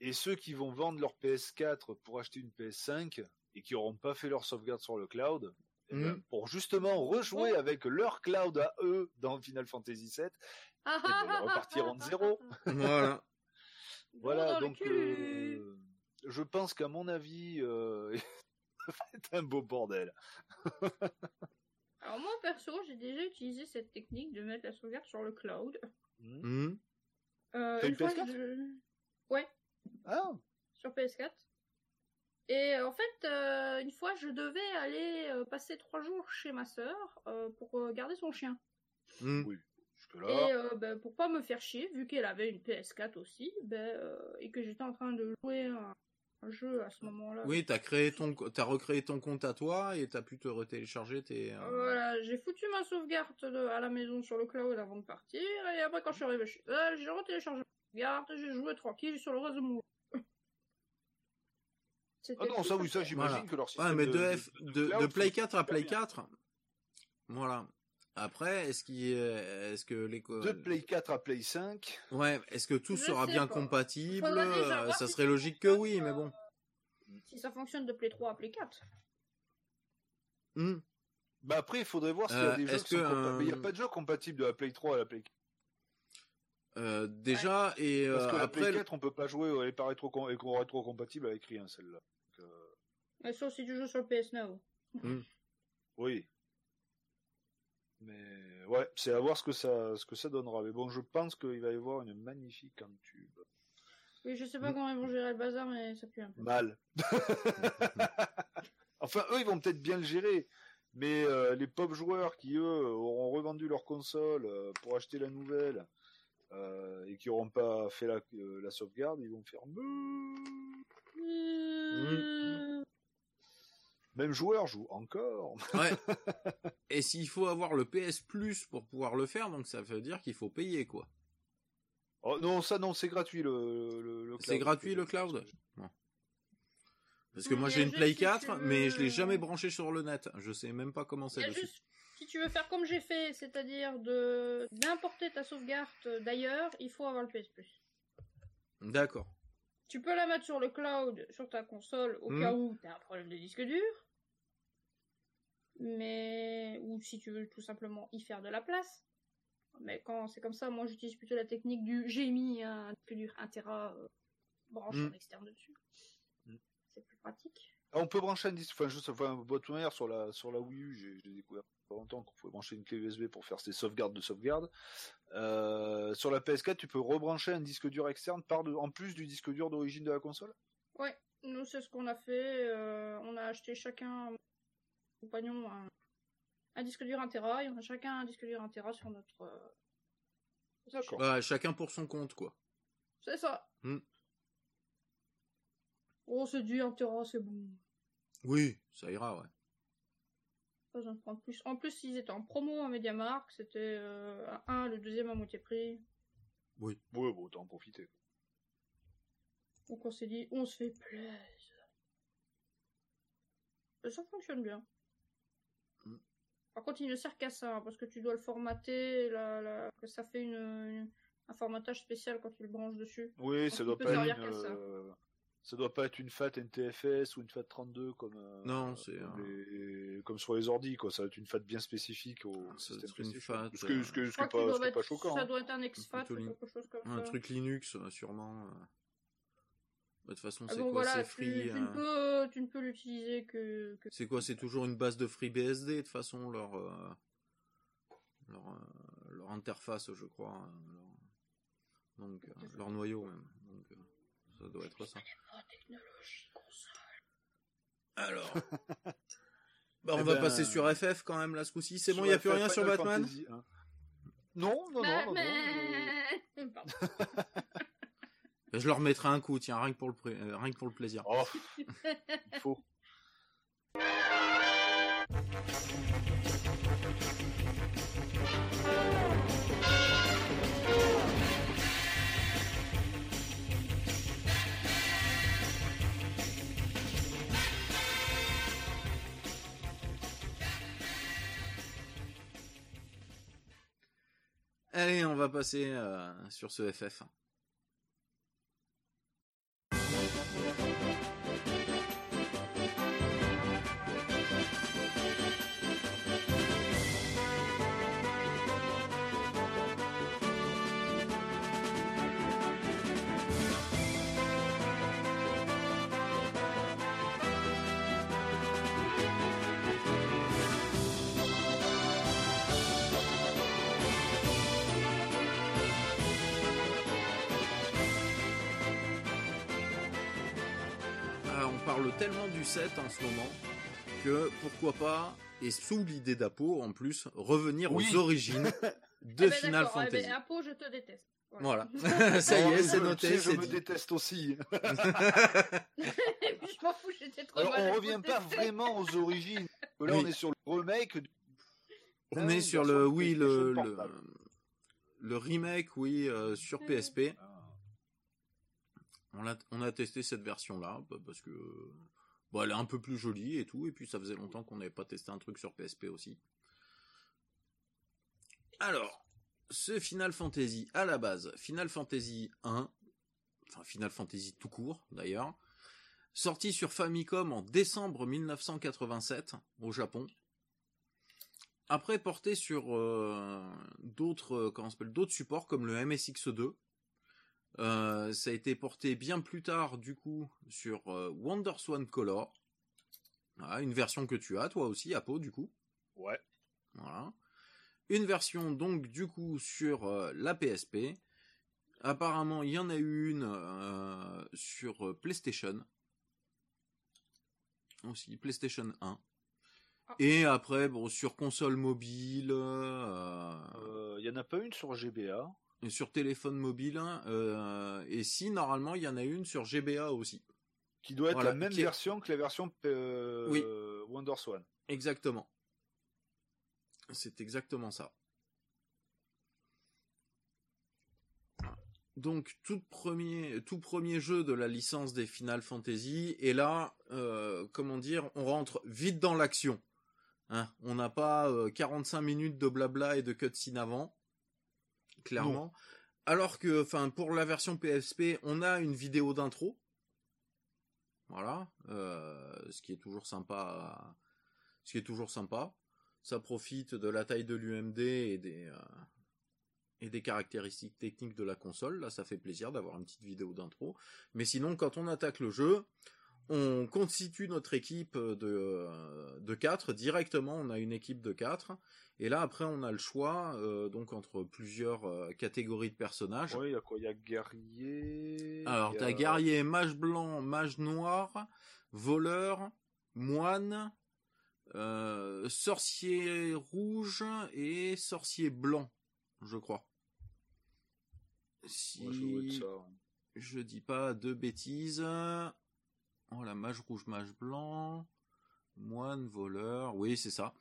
Et ceux qui vont vendre leur PS4 pour acheter une PS5 et qui n'auront pas fait leur sauvegarde sur le cloud, eh ben, Mhm. pour justement rejouer avec leur cloud à eux dans Final Fantasy VII, Ah, ben, ils repartiront de zéro. Voilà. Voilà, donc euh, je pense qu'à mon avis, euh, ça va être un beau bordel. Alors moi perso, j'ai déjà utilisé cette technique de mettre la sauvegarde sur le cloud. Hmm. Mhm. Euh, une une fois, PS4? je... Ouais, Ah, sur PS4. Et euh, en fait, euh, une fois, je devais aller euh, passer trois jours chez ma sœur euh, pour euh, garder son chien. Mhm. jusque-là. Et euh, ben, pour pas me faire chier, vu qu'elle avait une PS4 aussi, ben, euh, et que j'étais en train de jouer un, un jeu à ce moment-là. Oui, t'as créé ton, t'as recréé ton compte à toi et t'as pu te retélécharger tes. euh, Voilà, j'ai foutu ma sauvegarde de- à la maison sur le cloud avant de partir, et après quand je suis arrivé chez elle, j'ai retéléchargé ma sauvegarde, j'ai joué tranquille sur le reste de mon C'était Ah non, ça oui, ça j'imagine Voilà. que leur système Ouais, mais de, de, F, de- de de, cloud de Play fonctionne 4 à Play bien. 4. Voilà. Après, est-ce qu'il, est- est-ce que les, De Play 4 à Play 5, ouais, est-ce que tout Je sera bien pas. compatible? Euh, Ça si serait logique que oui, mais bon. Si ça fonctionne de Play 3 à Play 4. Hmm. bah après il faudrait voir s'il y Euh, a des jeux qui sont que, compa- Mais il n'y a euh, pas de jeu compatible de la Play 3 à la Play 4. Euh, déjà et euh, Parce que la après, Play 4, on peut pas jouer, elle est pas rétro, rétro compatible avec rien celle-là. Donc, euh, Mais sauf si tu joues sur le PS Now. Oui. Mais ouais, c'est à voir ce que ça, ce que ça donnera. Mais bon, je pense qu'il va y avoir une magnifique en tube. Oui, je sais pas Mm. comment ils vont gérer le bazar, mais ça pue un peu. Mal. enfin, eux, ils vont peut-être bien le gérer. Mais euh, les pop joueurs qui, eux, auront revendu leur console euh, pour acheter la nouvelle euh, et qui n'auront pas fait la, euh, la sauvegarde, ils vont faire... Même joueur joue encore. ouais. et s'il faut avoir le PS Plus pour pouvoir le faire, donc ça veut dire qu'il faut payer quoi. Oh, non, ça non, c'est gratuit le, le, le C'est gratuit, le cloud Parce que moi j'ai une Play si tu 4, mais je l'ai veux- jamais branché sur le net. Je sais même pas comment c'est dessus. juste, si tu veux faire comme j'ai fait, c'est-à-dire de d'importer ta sauvegarde d'ailleurs, il faut avoir le PS Plus. D'accord. Tu peux la mettre sur le cloud, sur ta console, au Hmm. cas où tu as un problème de disque dur. Mais, ou si tu veux tout simplement y faire de la place. Mais quand c'est comme ça, moi j'utilise plutôt la technique du j'ai mis un disque dur 1 Tera euh, branche Hmm. en externe dessus. Hmm. C'est plus pratique. On peut brancher un disque, enfin, juste, enfin, boîte manière sur la, sur la Wii U, j'ai, j'ai découvert il y a pas longtemps qu'on pouvait brancher une clé USB pour faire ses sauvegardes de sauvegarde. Euh, sur la PS4, tu peux rebrancher un disque dur externe par de, en plus du disque dur d'origine de la console? Ouais, nous c'est ce qu'on a fait. euh, on a acheté chacun, compagnon, un, un disque dur 1 Tera et on a chacun un disque dur 1 Tera sur notre. euh, D'accord. Ouais, chacun pour son compte quoi. C'est ça. Hmm. Oh, c'est du 1 Tera, c'est bon. Oui, ça ira, ouais. Pas besoin de prendre plus. En plus, ils étaient en promo à MediaMarkt, c'était euh, à 1, le deuxième à moitié prix. Oui, bon, autant en profiter. Donc on s'est dit, on se fait plaisir. Et ça fonctionne bien. Hmm. Par contre, il ne sert qu'à ça, hein, parce que tu dois le formater, la, la- que ça fait une, une- un formatage spécial quand tu le branches dessus. Oui, Donc, ça doit pas être qu'à ça. doit pas être une FAT NTFS ou une FAT 32 comme, euh, Non, c'est, comme, euh, les- comme sur les ordi, quoi. Ça va être une FAT bien spécifique au Ça doit système être une. FAT, Ce que, ce que, Je ce qu'il pas, ce être- choquant. Ça hein. doit être un exFAT Plutôt ou quelque chose comme Un ça. truc Linux, euh, sûrement. euh. De toute façon, Ah c'est bon, quoi voilà, C'est tu, free. tu ne euh, peux, tu ne peux l'utiliser que, que C'est quoi C'est toujours une base de FreeBSD, de toute façon, leur, euh, leur, euh, leur interface, je crois. euh, leur- Donc, euh, leur noyau, même. Donc, euh, ça doit être ça. Oh. Alors. Bah, on Eh va ben, passer sur FF quand même, là, ce coup-ci. C'est bon, il n'y a plus rien sur Batman Fantasy, hein. Non, non, non, non, non. je- Pardon. Je leur mettrai un coup, tiens, rien que pour le, pré- euh, rien que pour le plaisir. Oh, il faut. Allez, on va passer sur ce FF. Tellement du set en ce moment que pourquoi pas, et sous l'idée d'Apo en plus, revenir aux origines de eh ben Final eh ben, Fantasy. Apo, je te déteste. Voilà, ça y est, c'est noté. Je me déteste aussi. je m'en fous, j'étais trop Alors, on revient pas vraiment aux origines. Là, on est sur le remake. On est sur le, oui, le, le, remake, oui, euh, sur PSP. Ah. On a, testé cette version-là bah, parce que bon, elle est un peu plus jolie et tout, et puis ça faisait longtemps qu'on n'avait pas testé un truc sur PSP aussi. Alors, ce Final Fantasy à la base, Final Fantasy 1, enfin Final Fantasy tout court d'ailleurs, sorti sur Famicom en décembre 1987 au Japon. Après porté sur euh, d'autres d'autres supports comme le MSX2 euh, ça a été porté bien plus tard, du coup, sur euh, WonderSwan Color. une version que tu as, toi aussi, Apo, du coup. Ouais. Voilà. Une version, donc, du coup, sur euh, la PSP. Apparemment, il y en a eu une sur PlayStation. Aussi, PlayStation 1. Ah. Et après, bon, sur console mobile. Il y en a pas une sur GBA sur téléphone mobile. Hein, euh, et si normalement il y en a une sur GBA aussi. Qui doit être la même version que la version euh, oui. WonderSwan. Exactement. C'est exactement ça. Donc tout premier, tout premier jeu de la licence des Final Fantasy, et là, euh, comment dire, on rentre vite dans l'action. Hein, on n'a pas 45 minutes de blabla et de cutscene avant clairement. Alors que, enfin, pour la version PSP, on a une vidéo d'intro. Voilà, euh, ce qui est toujours sympa. Ce qui est toujours sympa. Ça profite de la taille de l'UMD et des euh, et des caractéristiques techniques de la console. Là, ça fait plaisir d'avoir une petite vidéo d'intro. Mais sinon, quand on attaque le jeu, on constitue notre équipe de, de 4 directement, on a une équipe de 4 et là après on a le choix euh, donc entre plusieurs euh, catégories de personnages. Oui, il y a quoi? Il y a guerrier. Alors tu as guerrier, mage blanc, mage noir, voleur, moine, euh, sorcier rouge et sorcier blanc, je crois. Si ça, je dis pas de bêtises. Oh, la mage rouge, mage blanc, moine, voleur, oui, c'est ça.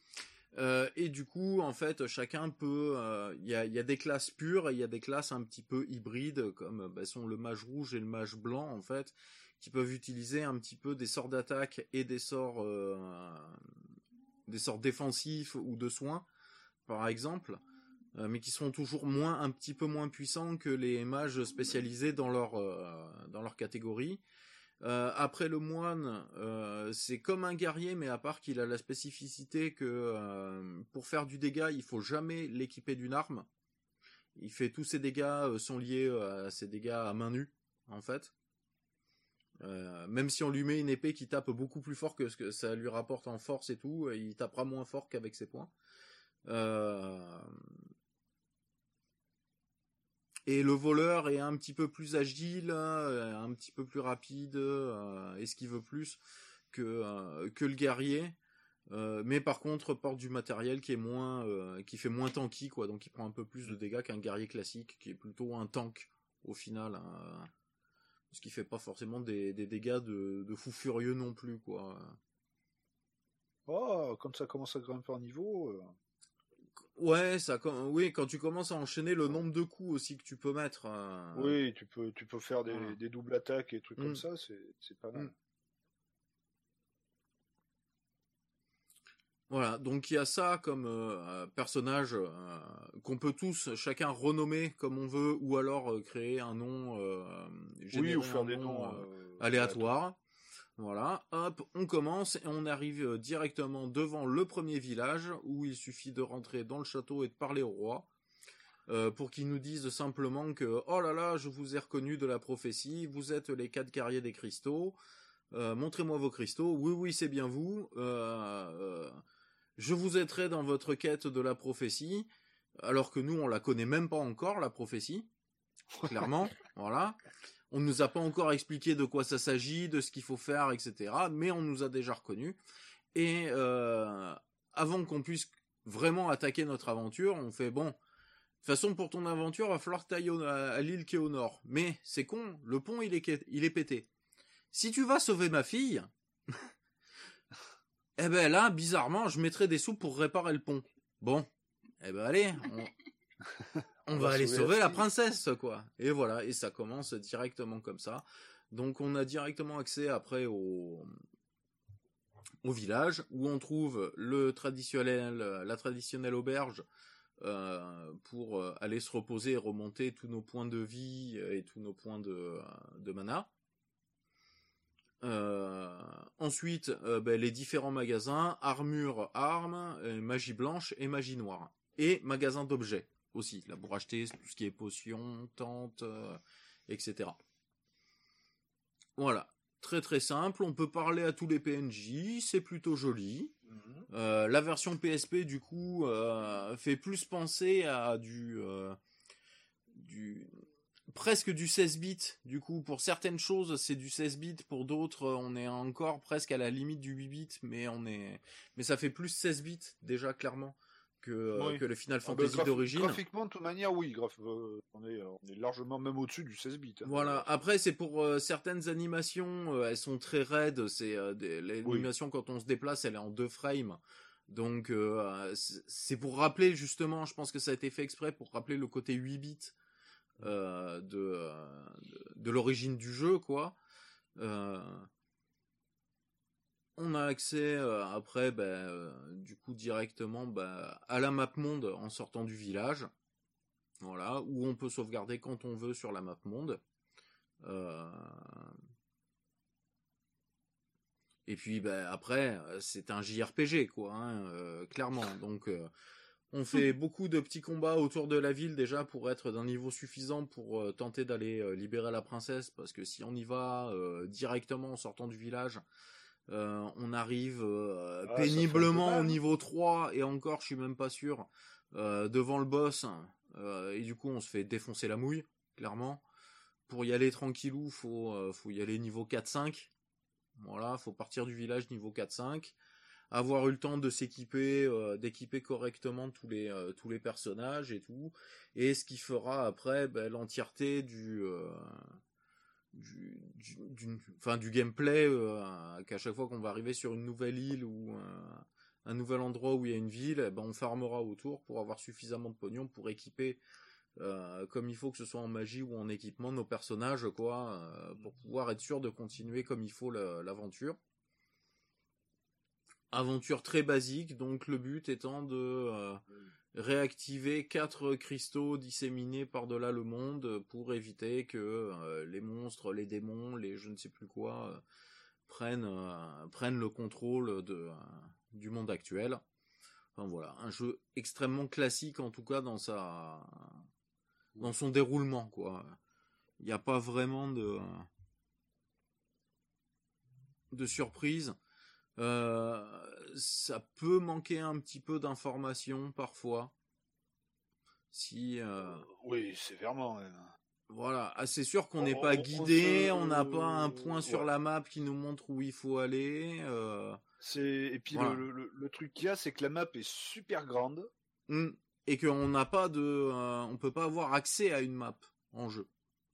Euh, et du coup, en fait, chacun peut. Euh, il y, a, des classes pures et il y a des classes un petit peu hybrides, comme bah, sont le mage rouge et le mage blanc, en fait, qui peuvent utiliser un petit peu des sorts d'attaque et des sorts, euh, des sorts défensifs ou de soins, par exemple, mais qui sont toujours moins, un petit peu moins puissants que les mages spécialisés dans leur dans leur catégorie. Euh, après le moine, euh, c'est comme un guerrier, mais à part qu'il a la spécificité que euh, pour faire du dégât, il faut jamais l'équiper d'une arme. Il fait tous ses dégâts sont liés à ses dégâts à main nue, en fait. même si on lui met une épée qui tape beaucoup plus fort que ce que ça lui rapporte en force et tout, il tapera moins fort qu'avec ses poings. Et le voleur est un petit peu plus agile, euh, un petit peu plus rapide, euh, esquive plus que, euh, que le guerrier. mais par contre porte du matériel qui est moins qui fait moins tanky quoi donc il prend un peu plus de dégâts qu'un guerrier classique qui est plutôt un tank au final hein. ce qui fait pas forcément des, dégâts de, fou furieux non plus quoi oh quand ça commence à grimper en niveau Ouais, ça, oui, quand tu commences à enchaîner le nombre de coups aussi que tu peux mettre. Euh, oui, tu peux, tu peux faire des, des doubles attaques et trucs comme mm. ça, c'est pas mal. Mm. Voilà, donc il y a ça comme euh, personnage euh, qu'on peut tous, chacun renommer comme on veut, ou alors créer un nom, oui, ou faire des noms aléatoires. Voilà, hop, on commence et on arrive directement devant le premier village où il suffit de rentrer dans le château et de parler au roi. pour qu'il nous dise simplement que oh là là, je vous ai reconnu de la prophétie, vous êtes les quatre guerriers des cristaux, montrez-moi vos cristaux, oui oui c'est bien vous, je vous aiderai dans votre quête de la prophétie, alors que nous on la connaît même pas encore la prophétie, clairement, voilà. On nous a pas encore expliqué de quoi ça s'agit, de ce qu'il faut faire, etc. Mais on nous a déjà reconnus. Et euh, avant qu'on puisse vraiment attaquer notre aventure, on fait bon. De toute façon, pour ton aventure, il va falloir à l'île qui est au nord. Mais c'est con, le pont il est, il pété. Si tu vas sauver ma fille, eh ben là, bizarrement, je mettrai des sous pour réparer le pont. Bon, eh ben allez, va, aller sauver la princesse, quoi. Et voilà, et ça commence directement comme ça. Donc on a directement accès après au, au village où on trouve le traditionnel, la traditionnelle auberge euh, pour aller se reposer et remonter tous nos points de vie et tous nos points de, de mana. Euh, ensuite, euh, ben, les différents magasins, armure, armes, euh, magie blanche et magie noire. Et magasin d'objets aussi, là pour acheter tout ce qui est potions, tentes, etc. Voilà, très très simple, on peut parler à tous les PNJ, c'est plutôt joli. Mhm. la version PSP du coup fait plus penser à du du presque du 16 bits. Du coup, pour certaines choses, c'est du 16 bits. Pour d'autres, on est encore presque à la limite du 8 bits, mais on est, mais ça fait plus 16 bits déjà clairement que euh, que le Final ah, bah, Fantasy d'origine. Graphiquement, de toute manière, oui, euh, on est on est largement même au-dessus du 16 bits. Hein. Voilà. Après, c'est pour euh, certaines animations, elles sont très raides. C'est l'animation quand on se déplace, elle est en deux frames. Donc c'est pour rappeler justement, je pense que ça a été fait exprès pour rappeler le côté 8 bits euh, de, de, l'origine du jeu, quoi. Euh, on a accès euh, après, ben, du coup, directement ben, à la map monde en sortant du village. Voilà, où on peut sauvegarder quand on veut sur la map monde. Et puis ben, après, c'est un JRPG quoi, hein, clairement. Donc on fait beaucoup de petits combats autour de la ville déjà pour être d'un niveau suffisant pour euh, tenter d'aller euh, libérer la princesse parce que si on y va euh, directement en sortant du village, on arrive ah, péniblement au niveau 3 et encore je suis même pas sûr devant le boss et du coup on se fait défoncer la mouille clairement. Pour y aller tranquillou, faut faut y aller niveau 4 5. Voilà, faut partir du village niveau 4 5 avoir eu le temps de s'équiper, euh, d'équiper correctement tous les euh, tous les personnages et tout, et ce qui fera après ben, l'entièreté du, euh, du, gameplay, qu'à chaque fois qu'on va arriver sur une nouvelle île ou un nouvel endroit où il y a une ville, eh ben on farmera autour pour avoir suffisamment de pognon pour équiper comme il faut que ce soit en magie ou en équipement nos personnages quoi, pour pouvoir être sûr de continuer comme il faut l'aventure. Aventure très basique, donc le but étant de euh, réactiver quatre cristaux disséminés par-delà le monde pour éviter que euh, les monstres, les démons, les je ne sais plus quoi euh, prennent prennent le contrôle du monde actuel. Enfin voilà, un jeu extrêmement classique en tout cas dans son déroulement quoi. Il n'y a pas vraiment de de surprise. Euh, ça peut manquer un petit peu d'informations parfois. Si. Euh... Oui, sévèrement Voilà, ah, c'est sûr qu'on n'est pas guidé, on n'a pas un point sur la map qui nous montre où il faut aller. Euh... C'est et puis le, le, le, truc qu'il y a, c'est que la map est super grande. Mmh. Et qu'on n'a pas de, euh, on peut pas avoir accès à une map en jeu.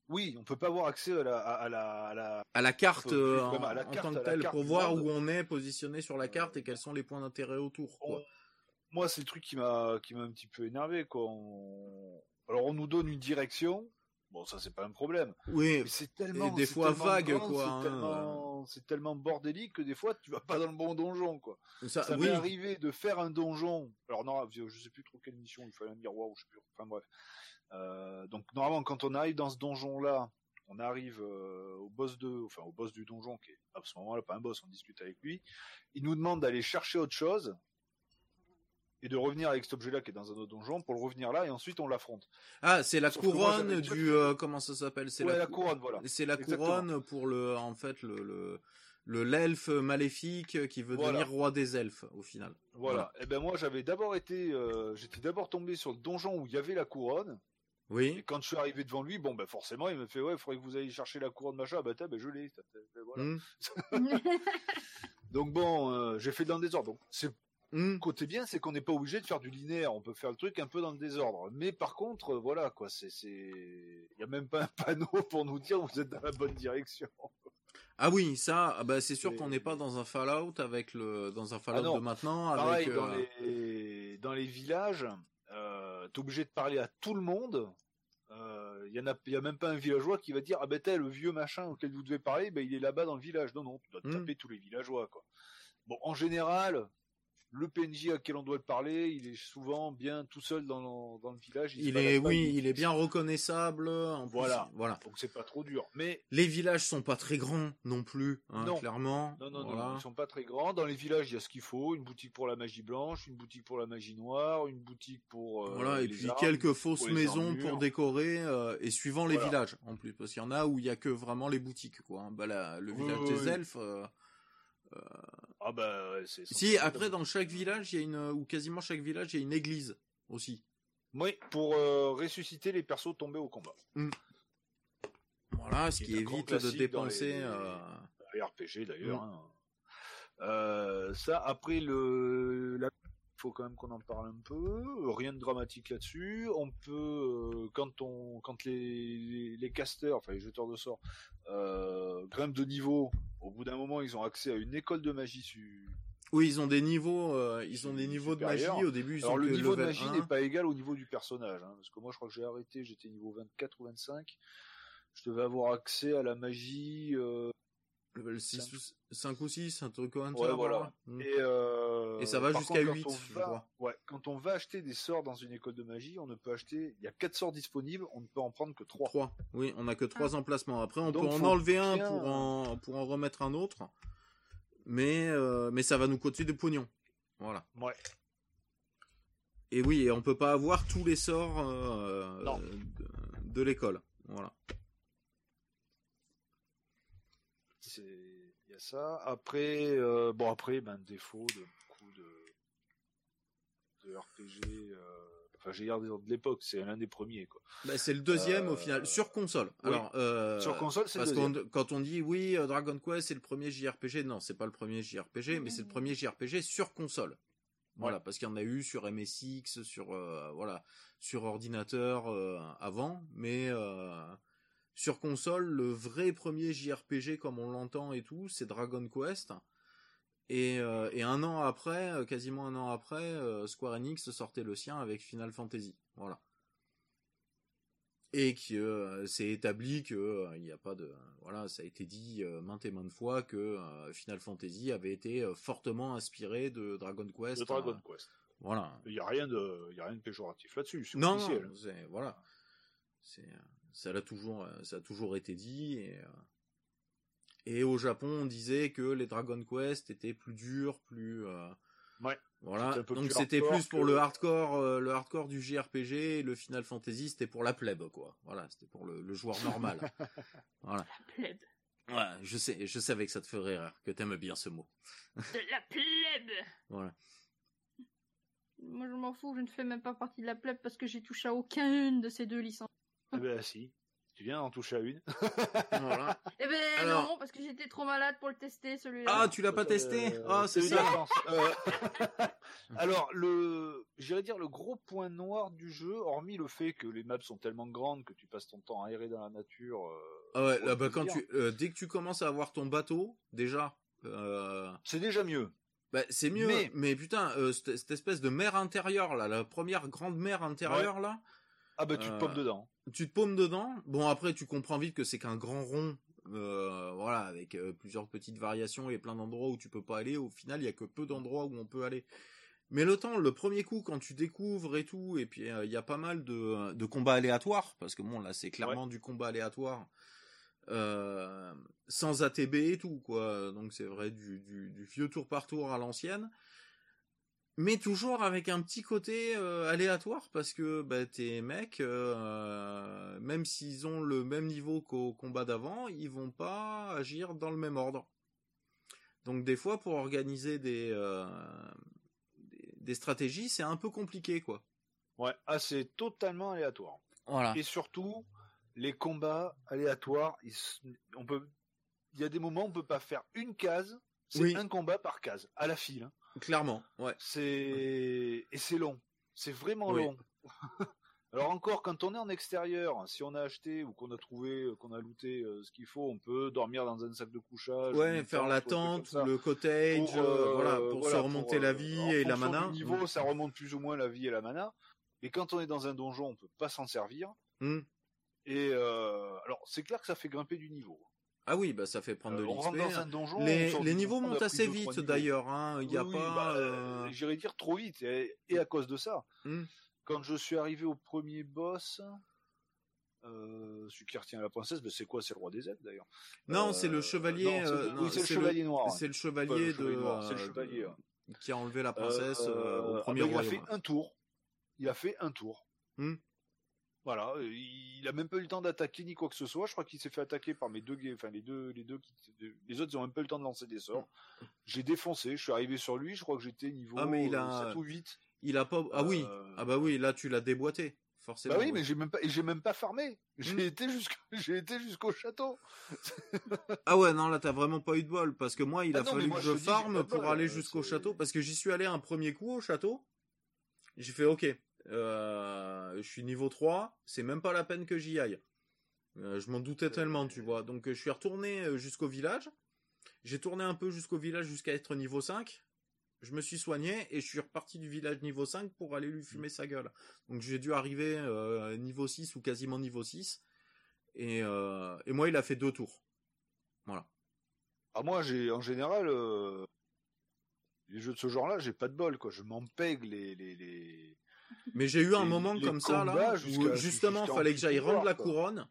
Oui, on peut pas avoir accès à la à la à la, carte, euh, en, tant que telle pour voir où on est positionné sur la carte et quels sont les points d'intérêt autour. Moi, c'est le truc qui m'a qui m'a un petit peu énervé quoi. Alors on nous donne une direction. Bon, ça c'est pas un problème. Oui. C'est tellement, des c'est fois tellement vague, grand, quoi, C'est hein. tellement, tellement bordélique que des fois tu vas pas dans le bon donjon, quoi. Ça, Ça oui. m'est arrivé de faire un donjon. Alors non, je sais plus trop quelle mission. Il fallait un miroir ou je sais plus. Enfin bref. Euh, donc normalement, quand on arrive dans ce donjon-là, on arrive euh, au boss de, enfin au boss du donjon qui est à ce moment-là pas un boss. On discute avec lui. Il nous demande d'aller chercher autre chose et de revenir avec cet objet-là qui est dans un autre donjon pour le revenir là et ensuite on l'affronte. Ah, c'est la Sauf que moi, couronne du euh, comment ça s'appelle? C'est Ouais, la, la cou- couronne, voilà. C'est la Exactement. couronne pour le en fait le le le l'elfe maléfique qui veut Voilà. devenir roi des elfes au final. Voilà. Et ben moi j'avais d'abord été, euh, j'étais d'abord tombé sur le donjon où il y avait la couronne. Et Oui. quand je suis arrivé devant lui, bon ben forcément il me fait ouais, il faudrait que vous ayez chercher la couronne machin. Ah, bah t'as, ben je l'ai. Voilà. Hmm. Donc bon, euh, j'ai fait dans le désordre. Donc c'est Hmm. côté bien, c'est qu'on n'est pas obligé de faire du linéaire. On peut faire le truc un peu dans le désordre. Mais par contre, euh, voilà quoi, c'est c'est, il y a même pas un panneau pour nous dire vous êtes dans la bonne direction. Ah oui, ça, ah bah c'est sûr qu'on n'est pas dans un Fallout avec le dans un Fallout Ah de maintenant Pareil avec dans euh, les dans les villages, euh, t'es obligé de parler à tout le monde. Il y en a, y a même pas un villageois qui va dire ah ben t'es le vieux machin auquel vous devez parler, ben il est là-bas dans le village. Non non, tu dois Hmm. taper tous les villageois quoi. Bon en général, le PNJ à quel on doit le parler, il est souvent bien tout seul dans le, dans le village. il est oui, il est bien reconnaissable en plus, Voilà. voilà. Donc c'est pas trop dur. Mais Les villages sont pas très grands non plus, hein, Non. clairement. Non, non, Voilà. non, ils sont pas très grands. Dans les villages, il y a ce qu'il faut. Une boutique pour la magie blanche, une boutique pour la magie noire, une boutique pour... euh, Voilà, et puis armes, quelques fausses maisons pour décorer, euh, et suivant les Voilà. villages en plus, parce qu'il y en a où il y a que vraiment les boutiques, quoi. hein. Bah, le village oui, des oui. elfes. euh, Ah bah, ouais, c'est... Si, après, dans chaque village, il y a une, ou quasiment chaque village, il y a une église aussi. Oui, pour euh, ressusciter les persos tombés au combat. Voilà, ce Qui évite de dépenser. les- euh, Les RPG d'ailleurs. Mm. hein. Euh, ça, après le... La... faut quand même qu'on en parle un peu. Rien de dramatique là-dessus. On peut, euh, quand on, quand les, les, les casters, enfin les jeteurs de sorts, euh, grimpent de niveau, au bout d'un moment, ils ont accès à une école de magie su- Oui, ils ont des niveaux, euh, ils ont des niveaux de magie. Au début, ils Alors ont le niveau de magie 1. n'est pas égal au niveau du personnage, hein, parce que moi je crois que j'ai arrêté, j'étais niveau 24 ou 25. Je devais avoir accès à la magie. euh, Level 6 ou 5 ou 6, un truc comme Ouais, ça. voilà. Mm. Et, euh, Et ça va jusqu'à contre, 8, Quand on, je va, crois. ouais, quand on va acheter des sorts dans une école de magie, on ne peut acheter. Il y a 4 sorts disponibles, on ne peut en prendre que 3. 3. Oui, on a que 3 emplacements. Après, on Donc, peut en enlever un bien- pour en, pour en remettre un autre. Mais, euh, mais ça va nous coûter du pognon. Voilà. Ouais. Et oui, et on peut pas avoir tous les sorts euh, de, de l'école. Voilà. C'est il y a ça. Après, euh, bon après, ben défaut de beaucoup de de RPG. euh, Enfin, j'ai regardé de l'époque, c'est l'un des premiers quoi. Bah, c'est le deuxième Euh, au final, sur console. oui. Alors, euh, Sur console, c'est Parce qu'on quand on dit oui, euh, Dragon Quest c'est le premier JRPG, non, c'est pas le premier JRPG, mais c'est le premier JRPG sur console. Voilà, parce qu'il y en a eu sur MSX, sur euh, voilà, sur ordinateur euh, avant, mais euh, sur console, le vrai premier JRPG comme on l'entend et tout, c'est Dragon Quest. Et, euh, et un an après, euh, quasiment un an après, euh, Square Enix sortait le sien avec Final Fantasy. Voilà. Et que euh, c'est établi que il n'y a pas de voilà, ça a été dit maintes et maintes fois que Final Fantasy avait été fortement inspiré de Dragon Quest. De Dragon Quest. voilà. Il y a rien de, il y a rien de péjoratif là-dessus. Non, non, c'est voilà. C'est ça l'a toujours euh, ça a toujours été dit et euh, et au Japon, on disait que les Dragon Quest étaient plus durs, plus euh, Ouais. voilà. Donc c'était plus pour que- le hardcore, euh, le hardcore du JRPG, et le Final Fantasy c'était pour la plèbe quoi. Voilà, c'était pour le, le joueur normal. voilà. La plèbe. Ouais, je sais, je savais que ça te ferait rire, que t'aimes bien ce mot. De la plèbe Voilà. Moi je m'en fous, je ne fais même pas partie de la plèbe parce que j'ai touché à aucune de ces deux licences. Eh ben si. Tu viens d'en toucher à une. voilà. Eh ben Alors- non, parce que j'étais trop malade pour le tester celui-là. Ah, tu l'as pas testé? Euh, Ah, c'est une ça. Euh, Alors le, j'irais dire le gros point noir du jeu, hormis le fait que les maps sont tellement grandes que tu passes ton temps à errer dans la nature. euh, Ah ouais, là, bah, quand tu, euh, dès que tu commences à avoir ton bateau, déjà, euh, C'est déjà mieux. bah, c'est mieux. Mais, Mais- putain, euh, cette, cette espèce de mer intérieure là, la première grande mer intérieure là, Ah bah tu te Euh, paumes dedans. tu te paumes dedans. Bon après tu comprends vite que c'est qu'un grand rond, euh, voilà, avec euh, plusieurs petites variations et plein d'endroits où tu peux pas aller. Au final, il y a que peu d'endroits où on peut aller. Mais le temps, le premier coup, quand tu découvres et tout, et puis euh, il y a pas mal de, de combats aléatoires, parce que bon là c'est clairement du combat aléatoire, euh, sans ATB et tout quoi. Donc c'est vrai du, du, du vieux tour par tour à l'ancienne mais toujours avec un petit côté euh, aléatoire parce que bah, tes mecs, euh, même s'ils ont le même niveau qu'au combat d'avant, ils vont pas agir dans le même ordre. Donc des fois, pour organiser des, euh, des, des stratégies, c'est un peu compliqué, quoi. Ouais, ah c'est totalement aléatoire. Voilà. Et surtout, les combats aléatoires, ils s- on peut, il y a des moments où on peut pas faire une case, c'est Oui. un combat par case, à la file. hein. Clairement, ouais. C'est et c'est long, c'est vraiment Oui. long. Alors encore, quand on est en extérieur, si on a acheté ou qu'on a trouvé, euh, qu'on a looté euh, ce qu'il faut, on peut dormir dans un sac de couchage. Ouais, faire la tente, le cottage, Pour, euh, euh, voilà, pour voilà, se remonter pour, la vie en et la mana. du niveau, ça remonte plus ou moins la vie et la mana. Et quand on est dans un donjon, on peut pas s'en servir. Hmm. Et euh, alors, c'est clair que ça fait grimper du niveau. Ah oui, bah ça fait prendre Euh, de on rentre l'XP. dans un hein. donjon. Les, niveaux montent assez vite d'ailleurs. Hein. Il y a Oui, pas. bah, euh, euh, J'irais dire trop vite. Et, et à cause de ça, Hmm. quand je suis arrivé au premier boss, euh, celui qui retient la princesse, ben, c'est quoi? C'est le roi des ailes d'ailleurs. Non, Euh, c'est le chevalier. non, euh, le- oui, c'est le chevalier noir. C'est le chevalier de. c'est le euh, chevalier. qui a enlevé la princesse euh, Euh, au ah premier ben, il a fait un tour. Il a fait un tour. Hmm. Voilà, il a même pas eu le temps d'attaquer ni quoi que ce soit. Je crois qu'il s'est fait attaquer par mes deux, enfin les deux, les deux, qui, les autres ils ont même pas eu le temps de lancer des sorts. J'ai défoncé, je suis arrivé sur lui, je crois que j'étais niveau Ah, mais il a- euh, 7 ou 8. Il a pas. Ah oui. Euh, Ah bah oui, là tu l'as déboîté. Forcément. Bah oui, oui. mais j'ai même pas, j'ai même pas farmé. J'ai Hmm. été jusqu'au, j'ai été jusqu'au château. Ah ouais, non, là t'as vraiment pas eu de bol. Parce que moi, il Ah a non, fallu moi, que je je farme pour aller euh, jusqu'au château. Parce que j'y suis allé un premier coup au château. J'ai fait ok. Euh, je suis niveau 3. C'est même pas la peine que j'y aille. Euh, je m'en doutais tellement, tu vois. Donc euh, je suis retourné euh, jusqu'au village. J'ai tourné un peu jusqu'au village jusqu'à être niveau 5. Je me suis soigné et je suis reparti du village niveau 5 pour aller lui fumer sa gueule. Donc j'ai dû arriver euh, niveau 6 ou quasiment niveau 6. Et, euh, et moi, il a fait deux tours. Voilà. Ah moi, j'ai, en général, euh, les jeux de ce genre-là, j'ai pas de bol, quoi. Je m'empègue les, les, les... Mais j'ai eu un moment comme ça, là, où justement, fallait que j'aille rendre la couronne.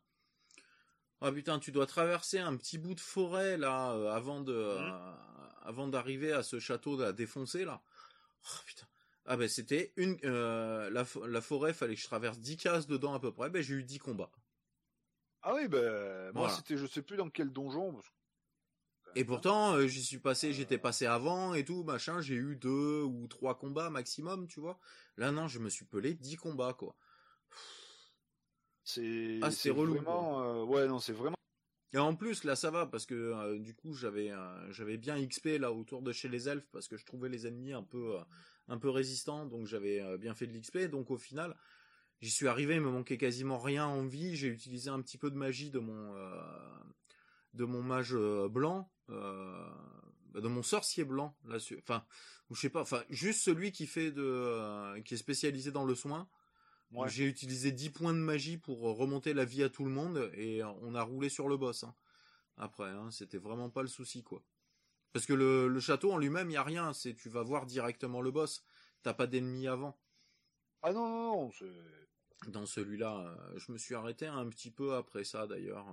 Ah putain, tu dois traverser un petit bout de forêt, là, euh, avant de, Mhm. euh, avant d'arriver à ce château là, défoncé, là. Oh putain. Ah ben, c'était une, euh, la, fo- la forêt, fallait que je traverse 10 cases dedans à peu près. Ben, j'ai eu 10 combats. Ah oui, ben, moi, c'était, je sais plus dans quel donjon. parce que- Et pourtant, euh, j'y suis passé, j'étais passé avant et tout, machin, j'ai eu deux ou trois combats maximum, tu vois. Là, non, je me suis pelé 10 combats, quoi. C'est, Ah, c'est relou, Vraiment, euh, ouais, non, c'est vraiment. Et en plus, là, ça va parce que euh, du coup, j'avais j'avais bien XP là autour de chez les elfes parce que je trouvais les ennemis un peu un peu résistants, donc j'avais bien fait de l'XP. Donc au final, j'y suis arrivé, il me manquait quasiment rien en vie. J'ai utilisé un petit peu de magie de mon de mon mage blanc, euh, bah, de mon sorcier blanc là, su- enfin, ou je sais pas, enfin juste celui qui fait de euh, qui est spécialisé dans le soin. Ouais. J'ai utilisé 10 points de magie pour remonter la vie à tout le monde et on a roulé sur le boss. hein. Après, hein, c'était vraiment pas le souci quoi. Parce que le, le château en lui-même, il y a rien. C'est tu vas voir directement le boss. T'as pas d'ennemis avant. Ah non, non, non. Dans celui-là, euh, je me suis arrêté un petit peu après ça d'ailleurs.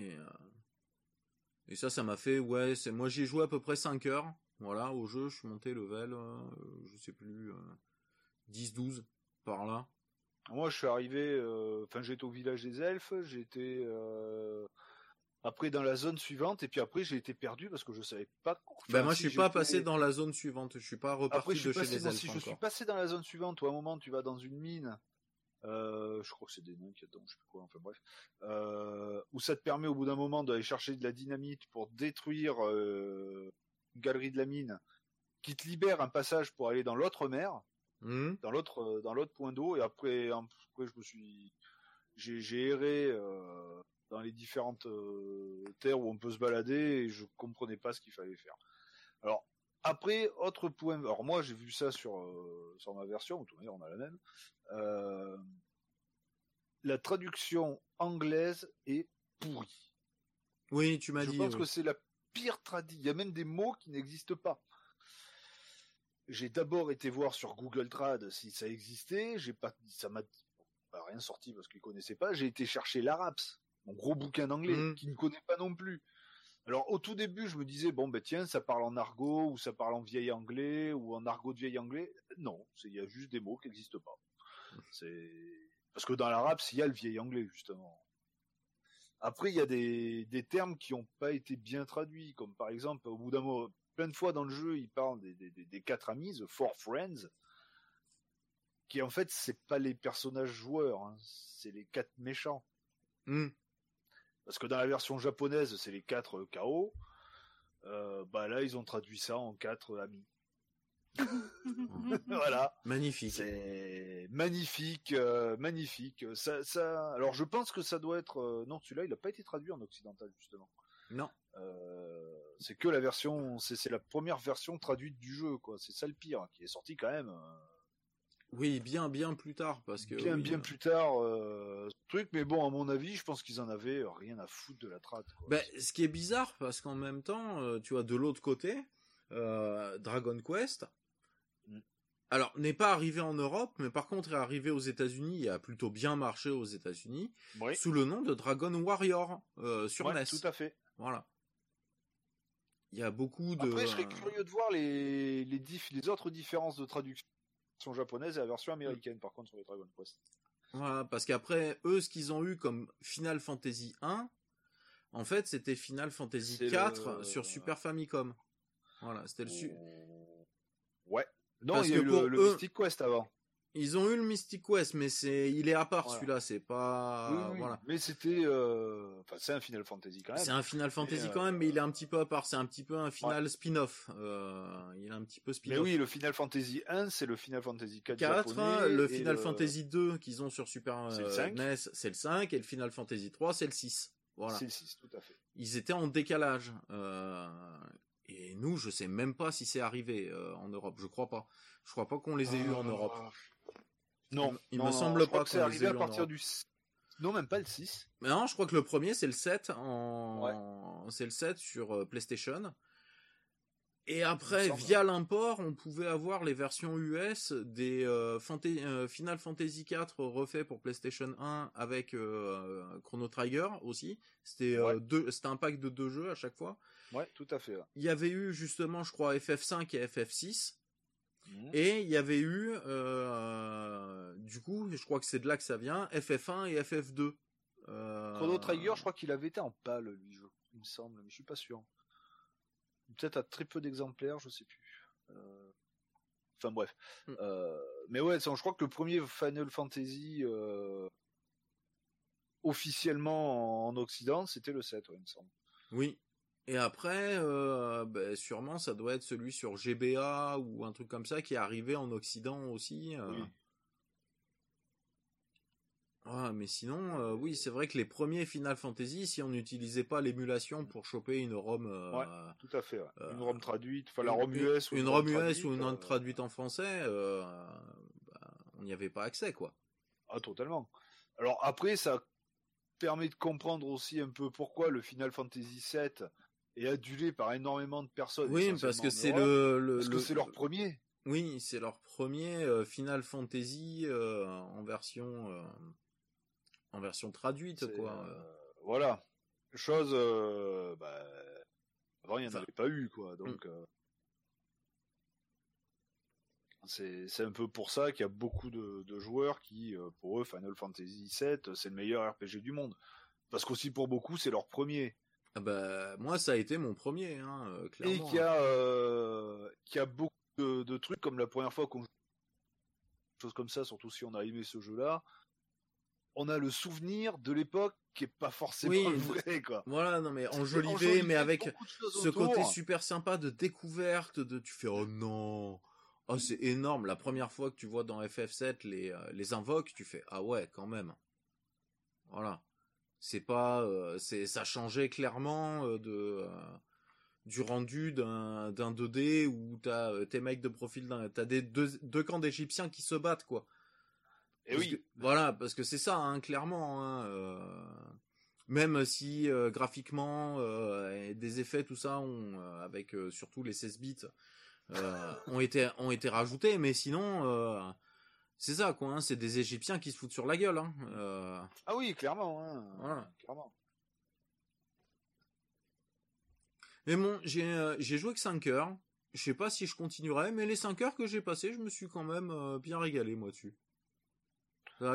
Et, euh, et ça, ça m'a fait, ouais, moi j'ai joué à peu près 5 heures. Voilà, au jeu, je suis monté level, euh, je sais plus, euh, 10-12 par là. Moi, je suis arrivé, euh, enfin, j'étais au village des elfes, j'étais euh, après dans la zone suivante, et puis après, j'ai été perdu parce que je savais pas. ben moi, si je suis pas passé dans la zone suivante. Je suis pas reparti Après, je suis de chez les elfes si je suis passé dans la zone suivante, ou à un moment, tu vas dans une mine. Euh, je crois que c'est des nains qui dedans, je sais plus quoi, enfin bref, euh, où ça te permet au bout d'un moment d'aller chercher de la dynamite pour détruire euh, une galerie de la mine, qui te libère un passage pour aller dans l'autre mer, Hmm dans l'autre dans l'autre point d'eau et après après je me suis j'ai erré dans les différentes terres où on peut se balader et je comprenais pas ce qu'il fallait faire. Alors Après, autre point. Alors moi, j'ai vu ça sur euh, sur ma version. On a la même. Euh, la traduction anglaise est pourrie. Oui, tu m'as dit. Je pense que c'est la pire tradition. Il y a même des mots qui n'existent pas. J'ai d'abord été voir sur Google Trad si ça existait. J'ai pas, ça m'a rien sorti parce qu'ils connaissaient pas. J'ai été chercher l'Araps, mon gros bouquin d'anglais, mmh. qui ne connaît pas non plus. Alors au tout début, je me disais bon ben tiens, ça parle en argot ou ça parle en vieil anglais ou en argot de vieil anglais. Non, il y a juste des mots qui n'existent pas. C'est parce que dans l'arabe, il y a le vieil anglais justement. Après, il y a des, des termes qui n'ont pas été bien traduits, comme par exemple au bout d'un mot, plein de fois dans le jeu, il parle des, des, des quatre amis, the four friends, qui en fait c'est pas les personnages joueurs, hein, c'est les quatre méchants. Hmm. Parce que dans la version japonaise, c'est les quatre KO. Euh, bah là, ils ont traduit ça en quatre amis. voilà. Magnifique. C'est magnifique, euh, magnifique. Ça, ça. Alors, je pense que ça doit être. Euh, non, celui-là, il n'a pas été traduit en occidental justement. Non. Euh, c'est que la version, c'est la première version traduite du jeu, quoi. C'est ça le pire, qui est sorti quand même. Oui, bien, bien plus tard, parce que. Bien, bien plus tard, euh, truc, mais bon, à mon avis, je pense qu'ils en avaient rien à foutre de la trad. Ben, ce qui est bizarre, parce qu'en même temps, euh, tu vois, de l'autre côté, euh, Dragon Quest. Alors, n'est pas arrivé en Europe, mais par contre est arrivé aux États-Unis et a plutôt bien marché aux États-Unis, sous le nom de Dragon Warrior euh, sur ouais, NES. Tout à fait. Voilà. Il y a beaucoup de. Après, je serais curieux de voir les, les, les autres différences de traduction japonaise et la version américaine, par contre, sur les Dragon Quest. Voilà, parce qu'après, eux, ce qu'ils ont eu comme Final Fantasy 1, en fait, c'était Final Fantasy 4 sur Super Famicom. Voilà, c'était le... Su... Non, il y a eu le, le Mystic Quest avant. Ils ont eu le Mystic Quest, mais c'est, il est à part celui-là, c'est pas, voilà. Mais c'était, euh... enfin, c'est un Final Fantasy quand même. C'est un Final Fantasy quand même, mais il est un petit peu à part. C'est un petit peu un final spin-off. Euh... Il est un petit peu spin-off. Mais oui, le Final Fantasy 1, c'est le Final Fantasy 4, 4 japonais, le Final Fantasy 2 qu'ils ont sur Super euh, NES, c'est le 5, et le Final Fantasy 3, c'est le 6. Voilà. C'est le 6, tout à fait. Ils étaient en décalage. Euh... Et nous, je sais même pas si c'est arrivé euh, en Europe. Je crois pas. Je crois pas qu'on les ait eu en Europe. Non, il non, me semble pas que c'est arrivé à partir du non, même pas le 6. Mais non, je crois que le premier c'est le 7 en c'est le 7 sur euh, PlayStation. Et après, via l'import, on pouvait avoir les versions US des euh, euh, Final Fantasy 4 refait pour PlayStation 1 avec Chrono Trigger aussi. C'était c'était un pack de deux jeux à chaque fois. Ouais, tout à fait. Il y avait eu justement, je crois, FF5 et FF6. Mhm. Et il y avait eu, euh, du coup, je crois que c'est de là que ça vient, FF1 et FF2. Euh... Chrono Trigger, je crois qu'il avait été en pâle, lui, il me semble, mais je suis pas sûr. Peut-être à très peu d'exemplaires, je sais plus. Euh... Enfin bref. Mm. Euh... Mais ouais, je crois que le premier Final Fantasy officiellement en Occident, c'était le 7, ouais, il me semble. Oui, et après, euh, ben, sûrement, ça doit être celui sur GBA ou un truc comme ça qui est arrivé en Occident aussi. Euh. Oui. Ah, mais sinon, euh, oui, c'est vrai que les premiers Final Fantasy, si on n'utilisait pas l'émulation pour choper une ROM, ouais, tout à fait, une ROM traduite, enfin la ROM US, ou une, ROM US ou une ROM traduite en français, bah, on n'y avait pas accès, quoi. Ah, totalement. Alors après, ça permet de comprendre aussi un peu pourquoi le Final Fantasy VII et adulé par énormément de personnes. Oui, parce que c'est le, le, parce que c'est leur premier. Oui, c'est leur premier euh, Final Fantasy euh, en version euh, en version traduite quoi. voilà, chose bah, avant il n'y en avait pas eu quoi, donc mm. c'est c'est un peu pour ça qu'il y a beaucoup de, de joueurs qui pour eux Final Fantasy VII c'est le meilleur RPG du monde, parce qu'aussi pour beaucoup c'est leur premier. Ah bah, moi, ça a été mon premier, hein, euh, clairement. Et qui a, euh, qui a beaucoup de, de, trucs, comme la première fois qu'on joue chose comme ça, surtout si on a aimé ce jeu-là, on a le souvenir de l'époque qui est pas forcément oui, vrai, quoi. Voilà, non mais enjolivé, mais avec ce côté super sympa de découverte, de tu fais oh non, oh c'est énorme. La première fois que tu vois dans FF7 les euh, les invoques, tu fais ah ouais quand même. Voilà c'est pas euh, c'est ça changeait clairement euh, de euh, du rendu d'un d'un 2D où t'as tes mecs de profil, d'un- t'as des deux, deux camps d'Égyptiens qui se battent quoi. Et Parce oui. que- voilà, parce que c'est ça, hein, clairement. Hein, même si graphiquement, et des effets, tout ça, avec surtout les 16 bits, ont été ont été rajoutés, mais sinon, c'est ça quoi. Hein, c'est des Égyptiens qui se foutent sur la gueule. Hein, euh, Ah oui, clairement. Hein. Voilà. Clairement. Mais bon, j'ai euh, joué que 5 heures. Je sais pas si je continuerai, mais les 5 heures que j'ai passées, je me suis quand même euh, bien régalé moi dessus.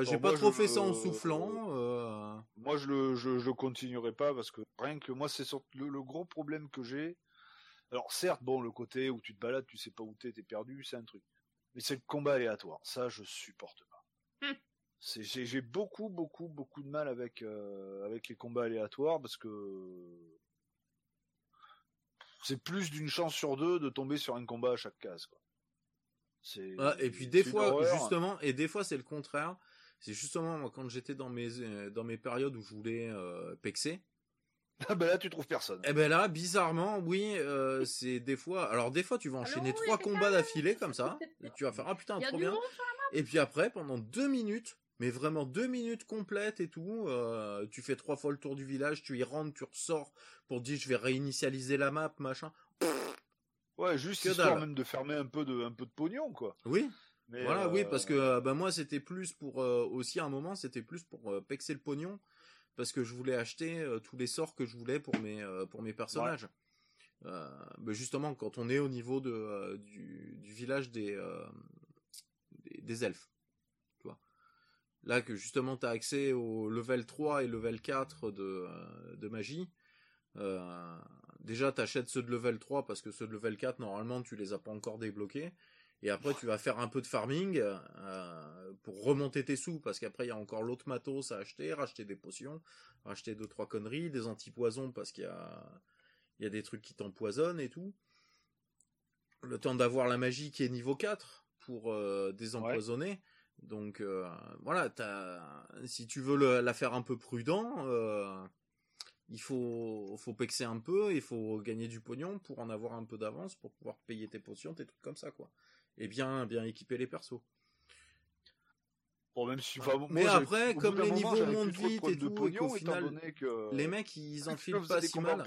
J'ai pas trop je- fait ça en soufflant. Moi, je le, je, je continuerai pas parce que rien que moi, c'est le, le gros problème que j'ai. Alors, certes, bon, le côté où tu te balades, tu sais pas où t'es, t'es perdu, c'est un truc. Mais c'est le combat aléatoire. Ça, je supporte pas. Hmm. C'est- J'ai j'ai beaucoup, beaucoup, beaucoup de mal avec, euh, avec les combats aléatoires parce que c'est plus d'une chance sur deux de tomber sur un combat à chaque case, quoi. C'est- Ah, et puis des fois, horreur. justement, et des fois c'est le contraire. C'est justement moi quand j'étais dans mes euh, dans mes périodes où je voulais euh, pexer. Ah ben là, tu trouves personne. Et ben là, bizarrement, oui, euh, c'est des fois. Alors des fois, tu vas enchaîner Allô, trois combats d'affilée comme ça, et tu vas faire ah putain trop bien. Et puis après, pendant deux minutes, mais vraiment deux minutes complètes et tout, euh, tu fais trois fois le tour du village, tu y rentres, tu ressors pour dire je vais réinitialiser la map, machin. Ouais, juste Que histoire dalle. même de fermer un peu de, un peu de pognon, quoi. Oui, Mais, voilà, euh, oui, parce que euh, bah, moi c'était plus pour euh, aussi à un moment, c'était plus pour euh, pexer le pognon, parce que je voulais acheter euh, tous les sorts que je voulais pour mes euh, pour mes personnages. Euh, bah, justement, quand on est au niveau de du, du village des, des des elfes, tu vois. Là que justement tu as accès au level 3 et level 4 de de magie. Déjà t'achètes ceux de level 3 parce que ceux de level 4 normalement tu les as pas encore débloqués. Et après, tu vas faire un peu de farming euh, pour remonter tes sous, parce qu'après, il y a encore l'autre matos à acheter, racheter des potions, racheter deux trois conneries, des antipoisons parce qu'il y a il y a des trucs qui t'empoisonnent et tout. Le temps d'avoir la magie qui est niveau 4 pour euh, désempoisonner. Donc euh, voilà, si tu veux le- la faire un peu prudent, il faut faut pexer un peu, il faut gagner du pognon pour en avoir un peu d'avance pour pouvoir payer tes potions, tes trucs comme ça quoi. Et bien bien équiper les persos. Bon, même si, enfin, Mais moi, après, au comme les moment, niveaux montent vite et tout, et pognon, étant final, que Les mecs ils enfilent pas si mal.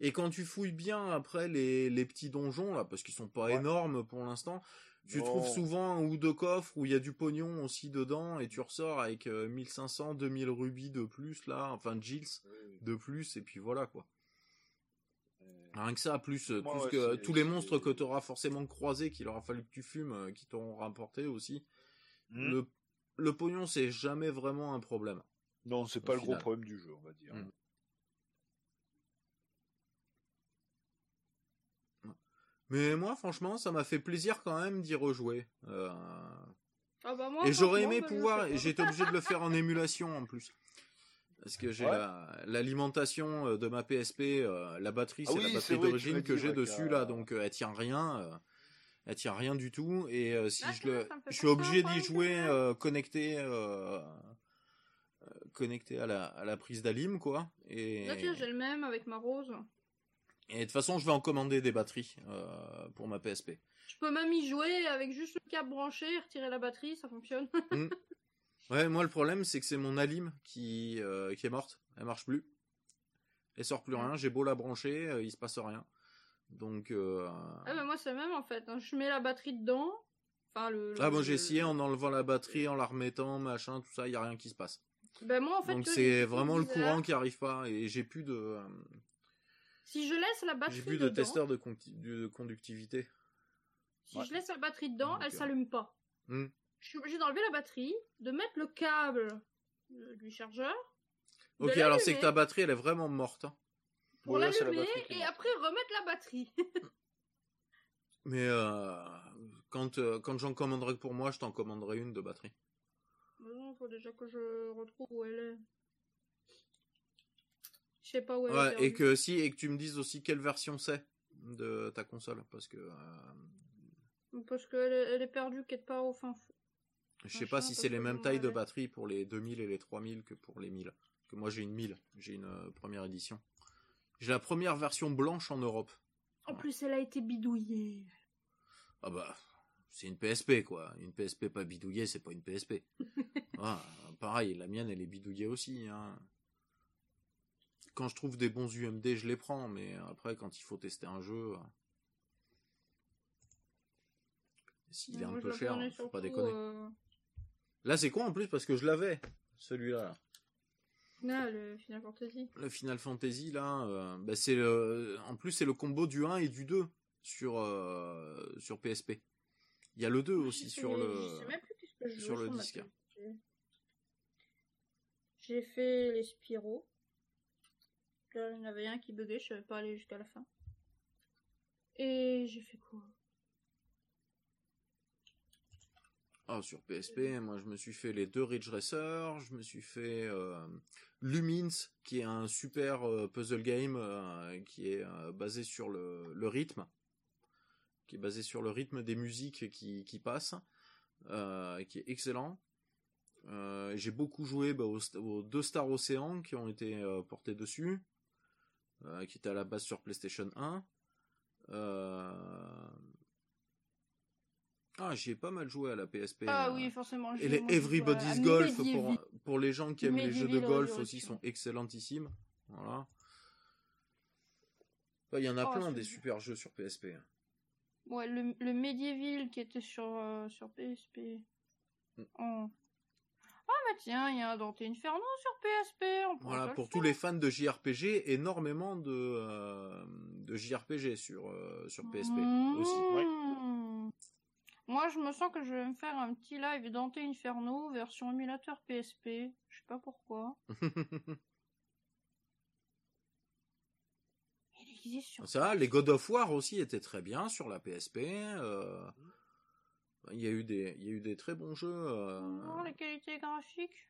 Et quand tu fouilles bien après les, les petits donjons là, parce qu'ils sont pas Ouais. énormes pour l'instant, tu trouves souvent un ou deux coffres où il y a du pognon aussi dedans et tu ressors avec euh, 1500, 2000 rubis de plus là, enfin Gills Oui. de plus et puis voilà quoi. Euh, Rien que ça, plus euh, Moi, ouais, que, tous les monstres que tu auras forcément croisés, qu'il aura fallu que tu fumes, euh, qui t'auront rapporté aussi. hmm. Le, le pognon c'est jamais vraiment un problème. Non, c'est pas le gros problème du jeu, on va dire. Hmm. Mais moi franchement ça m'a fait plaisir quand même d'y rejouer. Euh, Ah bah moi, Et j'aurais aimé bah, pouvoir, j'étais obligé de le faire en émulation en plus. Parce que j'ai Ouais. la- l'alimentation euh, de ma PSP, euh, la batterie, Ah c'est oui, la batterie d'origine que j'ai dessus là, a- donc euh, elle tient rien, euh, elle tient rien du tout. Et euh, si Ah, je le, je suis obligé d'y jouer euh, connecté, euh, euh, connecté à la, à la prise d'alim quoi. Et, Là, tiens, j'ai le même avec ma rose. et de toute façon, je vais en commander des batteries euh, pour ma PSP. Je peux même y jouer avec juste le câble branché, retirer la batterie, ça fonctionne. Ouais, moi le problème c'est que c'est mon Alim qui euh, qui est morte. Elle marche plus. Elle sort plus rien. J'ai beau la brancher, euh, il se passe rien. Donc euh, Ah bah moi c'est le même en fait. hein. Je mets la batterie dedans. Enfin le. ah bon j'ai essayé en enlevant la batterie, en la remettant, machin, tout ça, il y a rien qui se passe. Ben moi en fait. Donc c'est vraiment le courant qui arrive pas et j'ai plus de Si je laisse la batterie j'ai plus de dedans, testeur de, conti- de conductivité. si Ouais. je laisse la batterie dedans, Donc, elle s'allume pas. Hmm. Je suis obligée d'enlever la batterie, de mettre le câble euh, du chargeur Ok, alors c'est que ta batterie elle est vraiment morte. hein. pour Ouais, la l'allumer est et après remettre la batterie. Mais euh, quand euh, quand j'en commanderai que pour moi, je t'en commanderai une de batterie. Mais non, faut déjà que je retrouve où elle est. Je sais pas où elle est. Ouais, et perdue. que si et que tu me dises aussi quelle version c'est de ta console parce que euh, Parce qu'elle est, elle est perdue quelque part au fin fond. Je sais pas si c'est les mêmes tailles de batterie pour les 2000 et les 3000 que pour les 1000. Que moi j'ai une 1000, j'ai une euh, première édition. J'ai la première version blanche en Europe. En plus, elle a été bidouillée. Ah bah, c'est une PSP quoi. Une PSP pas bidouillée, c'est pas une PSP. ah, pareil, la mienne elle est bidouillée aussi. Hein. Quand je trouve des bons UMD, je les prends, mais après quand il faut tester un jeu, s'il est un peu cher, faut pas déconner. Euh, Là c'est con en plus parce que je l'avais, celui-là? Ah, le Final Fantasy. Le Final Fantasy là, euh, bah, c'est le, en plus c'est le combo du 1 et du 2 sur euh, sur PSP. Il y a le 2 aussi sur le sur le disque. J'ai fait les Spyro. il y en avait un qui buguait, je savais pas aller jusqu'à la fin. Et j'ai fait quoi? Ah, sur PSP, moi je me suis fait les deux Ridge Racer, je me suis fait euh, Lumins, qui est un super euh, puzzle game euh, qui est basé sur le, rythme, qui est basé sur le rythme des musiques qui, qui passent, qui est excellent. J'ai beaucoup joué bah, aux, deux Star Ocean qui ont été portés dessus, qui étaient à la base sur PlayStation 1. Ah, j'y ai pas mal joué à la PSP. Ah oui, forcément. Et les Everybody's Golf pour, pour les gens qui aiment les jeux de golf aussi sont excellentissimes. Voilà. Il y en a oh, plein des super jeux sur PSP. Ouais, le, le Medieval qui était sur, euh, sur PSP. Mm. Oh. Ah bah tiens, il y a un Dante Inferno sur PSP. voilà, pour tous les fans de JRPG, énormément de, euh, de JRPG sur, euh, sur PSP aussi. Ouais. Moi, je me sens que je vais me faire un petit live Dante Inferno version émulateur PSP. Je sais pas pourquoi. Il sur Ça, les God of War aussi étaient très bien sur la PSP. Euh, il y a eu des, il y a eu des très bons jeux. Euh... Non, les qualités graphiques.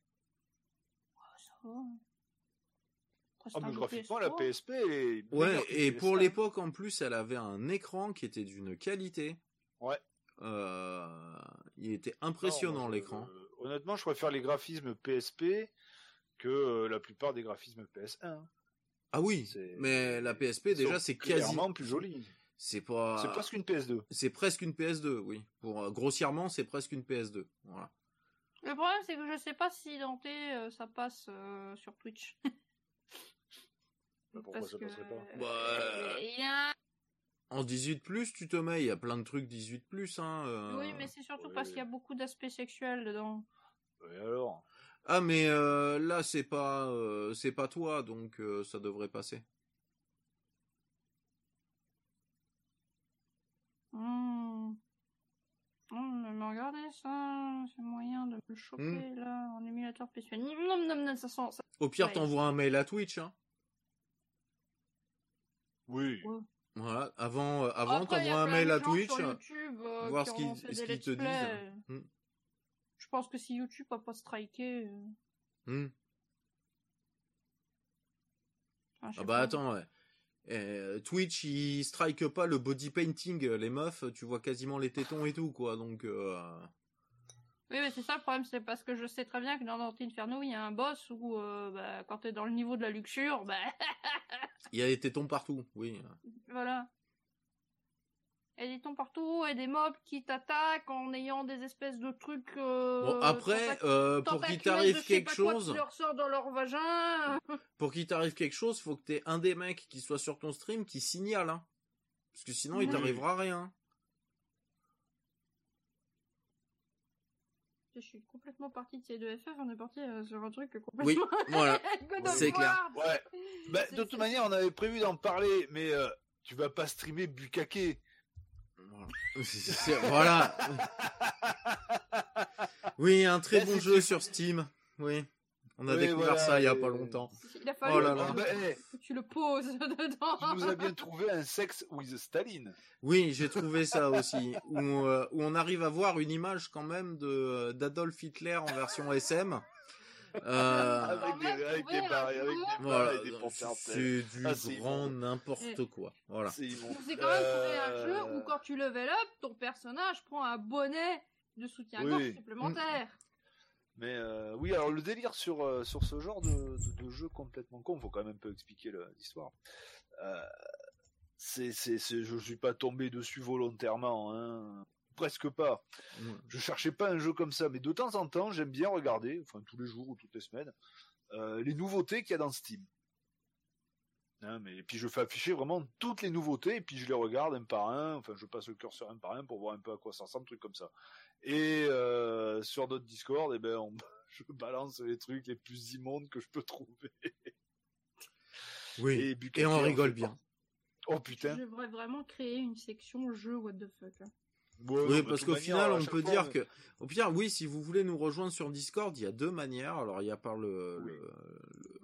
ça va. Ah, mais graphiquement, la PSP est... Ouais, et pour l'époque, en plus, elle avait un écran qui était d'une qualité. Ouais. Euh, il était impressionnant l'écran. honnêtement, je préfère les graphismes PSP que euh, la plupart des graphismes PS1. Ah oui, mais la PSP déjà c'est quasiment plus joli. C'est pas. C'est presque une PS2. C'est presque une PS2, oui. Pour euh, grossièrement, c'est presque une PS2. Voilà. Le problème, c'est que je sais pas si Dante ça passe sur Twitch. Bah, pourquoi ça passerait pas? bah, Il y a en 18 plus, tu te mets, il y a plein de trucs 18 plus, hein. Euh. Oui, mais c'est surtout parce qu'il y a beaucoup d'aspects sexuels dedans. Et alors? Ah, mais euh, là, c'est pas, euh, c'est pas toi, donc ça devrait passer. Mmh. mais regardez ça, c'est moyen de me choper hmm. là en émulateur PC. Non, non, non, ça sent. Ça... Au pire, t'envoies un mail à Twitch, hein. Oui. Voilà, avant, euh, avant t'envoies un mail à Twitch, euh, voir ce qu'ils te disent. Hmm. Je pense que si YouTube a pas striké. Euh... Hmm. Ah, ah bah attends, ouais. Euh, Twitch, il strike pas le body painting, les meufs, tu vois quasiment les tétons et tout, quoi, donc... Euh... Oui, mais c'est ça le problème, c'est parce que je sais très bien que dans Dante Inferno, il y a un boss où, euh, bah, quand t'es dans le niveau de la luxure, bah... il y a des tétons partout, oui. Voilà. Il y a des tétons partout et des mobs qui t'attaquent en ayant des espèces de trucs. Euh, bon, après, euh, pour qu'il t'arrive quelque chose. leur sort dans leur vagin. pour qu'il t'arrive quelque chose, faut que t'aies un des mecs qui soit sur ton stream qui signale, hein. Parce que sinon, il t'arrivera rien. Je suis complètement partie de ces deux FF, on est parti sur un truc complètement. Oui, voilà. c'est clair. Ouais. Bah, de toute manière, on avait prévu d'en parler, mais euh, tu vas pas streamer Bukake. voilà. oui, un très bon jeu sur Steam. Oui. On a découvert ça il y a pas longtemps. Il a fallu oh là là. Bah, que tu le poses dedans. Tu nous as bien trouvé un sexe with Staline. Oui, j'ai trouvé ça aussi. où, euh, où, on arrive à voir une image quand même de d'Adolf Hitler en version SM. Euh, avec, des, avec des barres, avec des voilà, et des C'est du ah, grand n'importe quoi. Voilà. C'est quand même trouvé un jeu où quand tu level up, ton personnage prend un bonnet de soutien-gorge supplémentaire. Mais euh, oui, alors le délire sur euh, sur ce genre de, de, jeu complètement con, faut quand même un peu expliquer l'histoire. Euh, c'est, c'est, je suis pas tombé dessus volontairement, hein. presque pas. Ouais. Je cherchais pas un jeu comme ça, mais de temps en temps, j'aime bien regarder, enfin tous les jours ou toutes les semaines, euh, les nouveautés qu'il y a dans Steam. Hein, mais et puis je fais afficher vraiment toutes les nouveautés et puis je les regarde un par un. Enfin, je passe le curseur un par un pour voir un peu à quoi ça ressemble, truc comme ça. Et euh, sur notre Discord, eh ben, on- je balance les trucs les plus immondes que je peux trouver. Oui. Et, on rigole bien. Oh putain. Je devrais vraiment créer une section jeu what the fuck. hein. Ouais, Oui, parce qu'au final, on peut fois, dire que, au pire, oui, si vous voulez nous rejoindre sur Discord, il y a deux manières. Alors, il y a par le, Oui. le- le-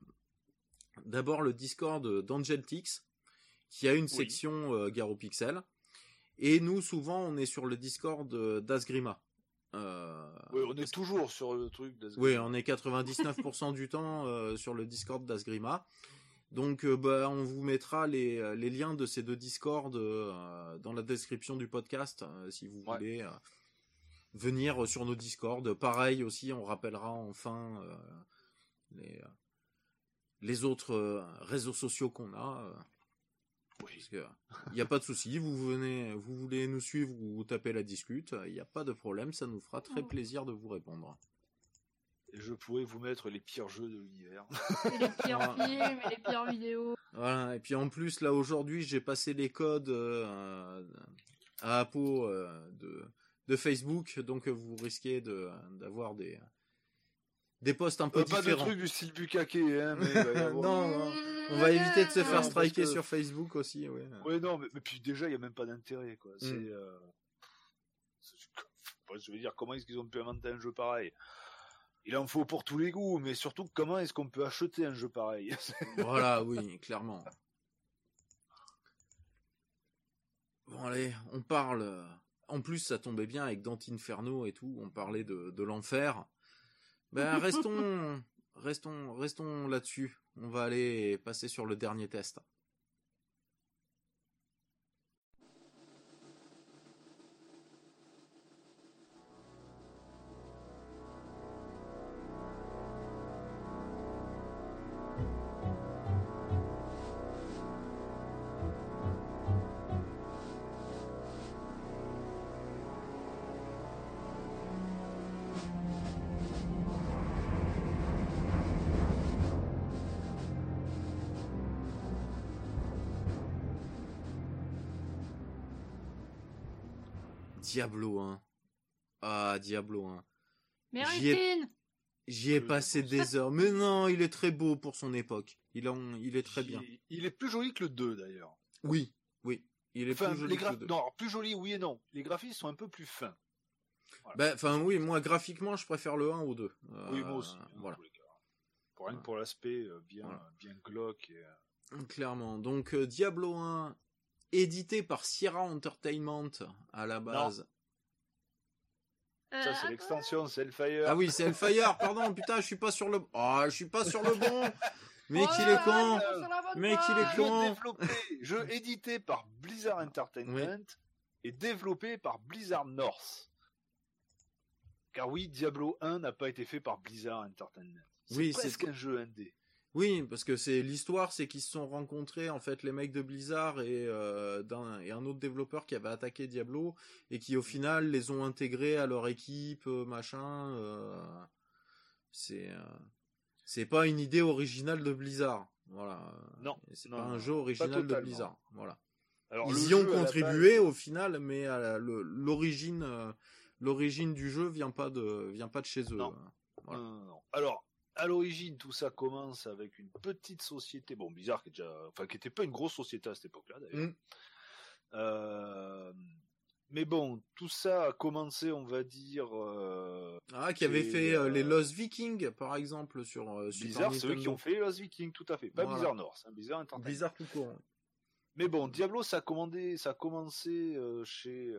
d'abord le Discord d'Angeltix, qui a une section euh, Garo Pixel, et nous, souvent, on est sur le Discord euh, d'Asgrima. Euh, Oui, on est toujours sur le truc. d'Asgard. Oui, on est 99% du temps euh, sur le Discord d'Asgrima. Donc, euh, bah, on vous mettra les, les liens de ces deux Discords dans la description du podcast, si vous Ouais. voulez venir sur nos Discords. Pareil aussi, on rappellera enfin les, les autres réseaux sociaux qu'on a. parce que il n'y a pas de souci, vous venez, vous voulez nous suivre ou taper la discute, il n'y a pas de problème, ça nous fera très plaisir de vous répondre. Je pourrais vous mettre les pires jeux de l'univers. Les pires Ah. films et les pires vidéos. Voilà, et puis en plus, là aujourd'hui, j'ai passé les codes euh, à Apo euh, de, de Facebook, donc vous risquez de d'avoir des des posts un peu Euh, pas de différents. truc du style Bukake, hein, mais Non, non. On va éviter de se faire striker que- sur Facebook aussi. Ouais, non, mais, mais puis déjà, il n'y a même pas d'intérêt, quoi. C'est, Mm. euh, c'est- je veux dire, comment est-ce qu'ils ont pu inventer un jeu pareil? Il en faut pour tous les goûts, mais surtout, comment est-ce qu'on peut acheter un jeu pareil? Voilà, oui, clairement. Bon allez, on parle. En plus, ça tombait bien avec Dante Inferno et tout. On parlait de, de l'enfer. Ben restons, restons, restons là-dessus. On va aller passer sur le dernier test. Diablo 1. Ah, Diablo 1. J'y ai- J'y ai Euh, passé des heures. Mais non, il est très beau pour son époque. Il, en, il est très bien. Il, est plus joli que le 2, d'ailleurs. Oui, oui. Il est Enfin, plus joli les que le deux. Non, alors, plus joli, oui et non. Les graphismes sont un peu plus fins. Ben, enfin, oui, moi, graphiquement, je préfère le 1 au 2. oui, Euh, moi aussi. hein, Voilà. Pour, rien que Voilà. pour l'aspect euh, bien, Voilà. bien glauque. Et, euh, Clairement. Donc, euh, Diablo 1, édité par Sierra Entertainment à la base. Euh, Ça, c'est attends. l'extension, c'est Hellfire. Ah oui, c'est Hellfire, pardon, putain, je suis pas sur le. Ah, je suis pas sur le bon Mais qu'il est con Mais qu'il est. Jeu con. développé, jeu édité par Blizzard Entertainment et développé par Blizzard North. Car oui, Diablo 1 n'a pas été fait par Blizzard Entertainment. C'est Oui, presque c'est- un jeu indé. Oui, parce que c'est l'histoire, c'est qu'ils se sont rencontrés en fait les mecs de Blizzard et euh, d'un et un autre développeur qui avait attaqué Diablo et qui au final les ont intégrés à leur équipe, euh, machin. euh, c'est euh, c'est pas une idée originale de Blizzard, voilà. Non, Et c'est non, pas non, un jeu original de. Blizzard, voilà. Alors, Ils y ont contribué base- au final, mais à la- le- l'origine l'origine du jeu vient pas de vient pas de chez eux. Voilà. Non, non, non. Alors, à l'origine, tout ça commence avec une petite société, bon, Blizzard qui est déjà, enfin, qui était pas une grosse société à cette époque-là, d'ailleurs. Mm. Euh, mais bon, tout ça a commencé, on va dire, euh, Ah, qui avait fait euh, les Lost Vikings, par exemple, sur euh, Super Blizzard, c'est eux qui ont fait Lost Vikings, tout à fait. Pas Voilà. Blizzard North, hein, Blizzard Entertainment. Blizzard tout court. Mais bon, Diablo, ça a, commandé, ça a commencé chez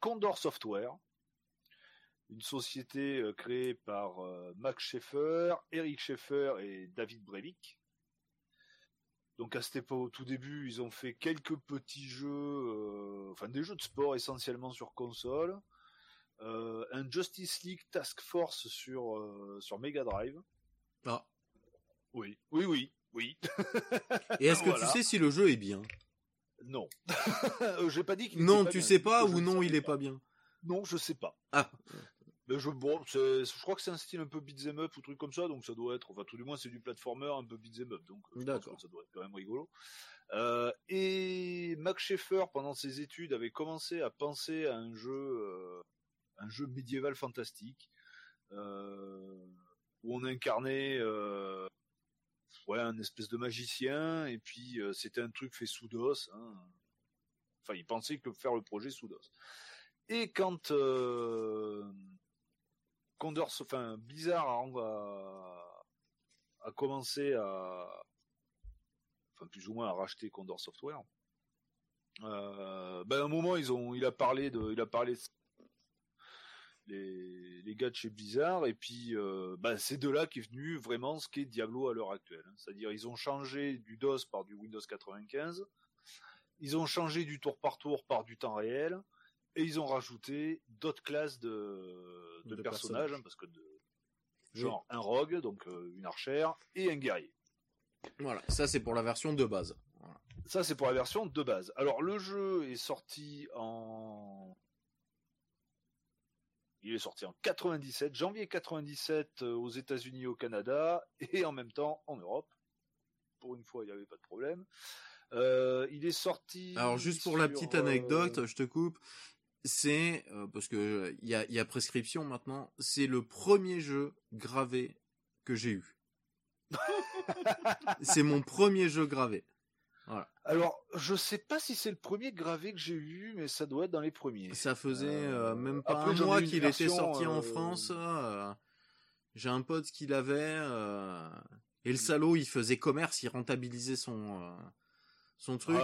Condor Software, une société euh, créée par euh, Max Schaeffer, Eric Schaeffer et David Brevik. Donc à cette époque, au tout début, ils ont fait quelques petits jeux, euh, enfin des jeux de sport essentiellement sur console, euh, un Justice League Task Force sur euh, sur Mega Drive. Ah, Oui, oui, oui. Oui. Et est-ce que Voilà. tu sais si le jeu est bien? Non. J'ai pas dit qu'il Non, pas tu bien. sais pas Je ou non, il est pas bien. Non, je sais pas. Ah, Mais je, bon, je crois que c'est un style un peu beat'em up ou truc comme ça, donc ça doit être, enfin tout du moins c'est du platformer un peu beat'em up, donc euh, je pense que ça doit être quand même rigolo. Euh, et Max Schaeffer, pendant ses études, avait commencé à penser à un jeu, euh, un jeu médiéval fantastique, euh, où on incarnait ouais, un espèce de magicien, et puis c'était un truc fait sous DOS. hein. Enfin, il pensait que faire le projet sous DOS. Et quand euh, Condor, enfin Blizzard a, a, commencé à, enfin plus ou moins à racheter Condor Software, euh, ben à un moment ils ont, il a parlé de, il a parlé de les, les gars de chez Blizzard et puis euh, ben, c'est de là qu'est venu vraiment ce qu'est Diablo à l'heure actuelle. hein. C'est-à-dire ils ont changé du DOS par du Windows 95, ils ont changé du tour par tour par du temps réel et ils ont rajouté d'autres classes de, de, De personnages, personnages. hein, parce que de, genre un rogue, donc euh, une archère et un guerrier. voilà. Ça, c'est pour la version de base. Voilà. Ça, c'est pour la version de base. Alors, le jeu est sorti en. Il est sorti en 97, janvier 97 euh, aux États-Unis, au Canada, et en même temps en Europe. Pour une fois, il n'y avait pas de problème. Euh, il est sorti. Alors, juste pour la petite anecdote, je te coupe. C'est euh, parce que il y a, y a prescription maintenant. C'est le premier jeu gravé que j'ai eu. c'est mon premier jeu gravé. Alors, je sais pas si c'est le premier gravé que j'ai eu, mais ça doit être dans les premiers. Ça faisait euh, Euh, même pas après, un mois qu'il était sorti en France. J'ai un pote qui l'avait et le salaud, il faisait commerce, il rentabilisait son euh, son truc.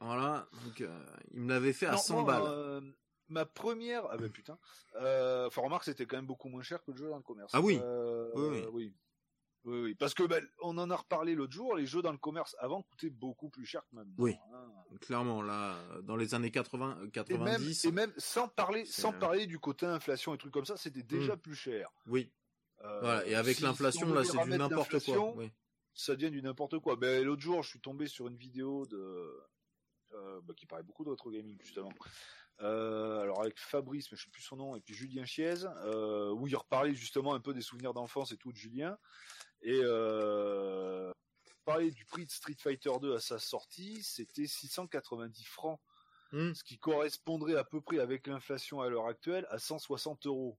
Voilà, donc euh, il me l'avait fait à Non, 100 moi, balles. euh, ma première, ah ben putain. Euh, Enfin remarque, c'était quand même beaucoup moins cher que le jeu dans le commerce. Ah oui. Oui, oui. oui. Oui, oui. Parce que ben, on en a reparlé l'autre jour. Les jeux dans le commerce avant coûtaient beaucoup plus cher que maintenant. Oui. hein. Clairement, là, dans les années 80, euh, Et même, 90, et même sans parler, sans parler du côté inflation et trucs comme ça, c'était déjà plus cher. oui. Euh, Voilà, et avec si- l'inflation, si là, c'est du n'importe quoi. Oui. ça devient du n'importe quoi. Ben, l'autre jour, je suis tombé sur une vidéo de euh, bah, qui parlait beaucoup de retro gaming justement. Euh, alors avec Fabrice, mais je sais plus son nom, et puis Julien Chiez, euh, où il reparlait justement un peu des souvenirs d'enfance et tout de Julien, et euh, parlait du prix de Street Fighter 2 à sa sortie, c'était 690 francs, Hmm. ce qui correspondrait à peu près avec l'inflation à l'heure actuelle à 160 euros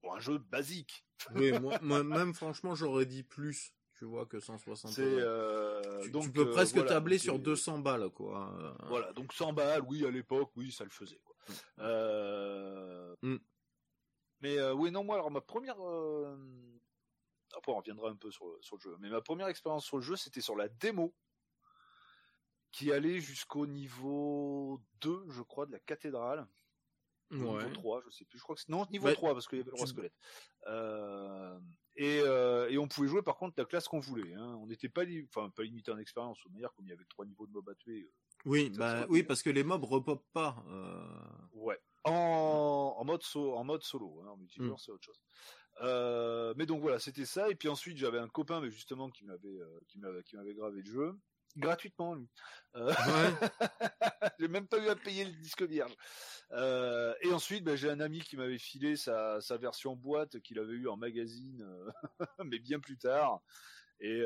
pour un jeu basique. Oui, moi, moi, même franchement, j'aurais dit plus, tu vois, que 160 C'est euros. euh, Tu, donc tu peux euh, presque voilà, tabler sur euh, 200 balles, quoi. Euh, Voilà, donc 100 balles, oui, à l'époque, oui, ça le faisait. Quoi. Mm. Euh, Mm. Mais euh, oui, non, moi, alors ma première. euh, Après, on reviendra un peu sur, le- sur le jeu. Mais ma première expérience sur le jeu, c'était sur la démo qui allait jusqu'au niveau 2, je crois, de la cathédrale. Ou Ouais. Niveau 3, je sais plus. Je crois que c'est... Non, niveau Bah, 3, parce qu'il y avait le roi squelette. Euh, Et, euh, et on pouvait jouer par contre la classe qu'on voulait. Hein. On n'était pas, li- enfin, pas limité en expérience. De manière, comme il y avait trois niveaux de mob à tuer. euh, Oui, bah oui, parce que les mobs repopent pas. euh, Ouais. En, en mode so- en mode solo, hein, en multijoueur, Mm. c'est autre chose. Euh, mais donc voilà, c'était ça. Et puis ensuite, j'avais un copain, mais justement, qui m'avait, euh, qui m'avait, qui m'avait gravé le jeu gratuitement. Lui. Euh, Ouais. j'ai même pas eu à payer le disque vierge. Euh, et ensuite, ben, j'ai un ami qui m'avait filé sa, sa version boîte qu'il avait eu en magazine, euh, mais bien plus tard. Et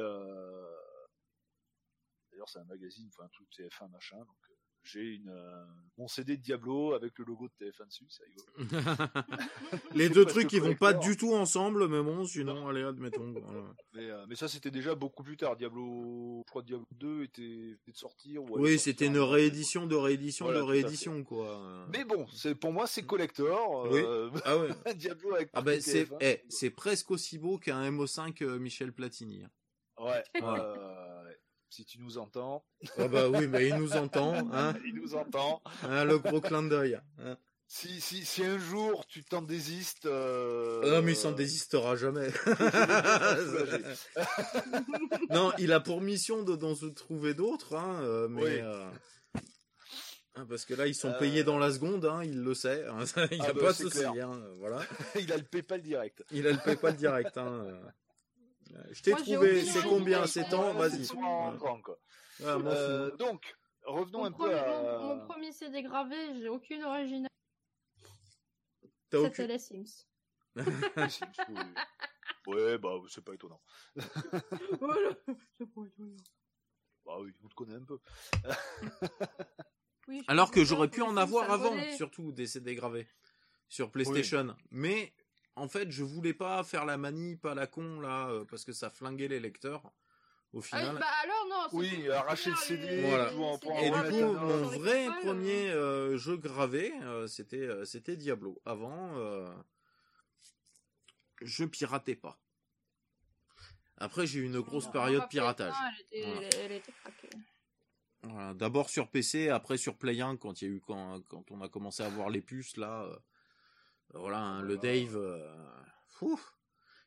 d'ailleurs, c'est un magazine, enfin un truc TF1 machin. Donc j'ai une euh, mon CD de Diablo avec le logo de TF1 dessus, c'est rigolo. les deux trucs que ils vont pas du tout ensemble, mais bon, sinon, allez, admettons. voilà. Mais, euh, mais ça, c'était déjà beaucoup plus tard. Diablo, je crois Diablo 2 était, était de sortir. ou Oui, c'était une réédition de réédition Voilà, de réédition, quoi. Mais bon, c'est pour moi c'est collector. Oui. euh, Ah ouais. Diablo avec Ah ben partie c'est TF1. eh, c'est presque aussi beau qu'un MO5 euh, Michel Platini. hein. Ouais. Voilà. euh, ouais. Si tu nous entends, Ah bah oui, mais il nous entend, hein, il nous entend. hein, le gros clin d'œil. hein. Si, si, si un jour tu t'en désistes. Euh... Ah Non, mais il s'en désistera jamais. non, il a pour mission de d'en se trouver d'autres, hein, euh, mais Oui. euh, hein, parce que là ils sont Euh, payés dans la seconde, hein, il le sait, hein, il n'y a Ah bah, pas de souci, voilà. il a le PayPal direct. Il a le PayPal direct. Hein. Je t'ai trouvé, c'est combien C'est temps Vas-y. Euh, donc, revenons Mon un peu à... mon, mon premier CD gravé, j'ai aucune originalité. C'était aucune... les Sims. Les Sims, oui. Ouais, bah, c'est pas étonnant. voilà. C'est pas étonnant. Bah oui, on te connaît un peu. Oui, Alors que j'aurais pu en avoir avant, surtout des CD gravés sur PlayStation. Mais en fait, je voulais pas faire la manip à la con là, euh, parce que ça flinguait les lecteurs au Ah, final. bah alors non. c'est Oui, arracher le CD, les- Voilà. les tout en CD point. Et du coup, mon les vrai premier euh, jeu gravé, euh, c'était euh, c'était Diablo. Avant, euh, je piratais pas. Après, j'ai eu une grosse Non, période ma PS1, piratage. Elle était, Voilà. elle- elle était craquée. Voilà, D'abord sur PC, après sur Play 1 quand il y a eu quand, quand on a commencé à voir les puces là. Voilà, hein, le. Dave. euh,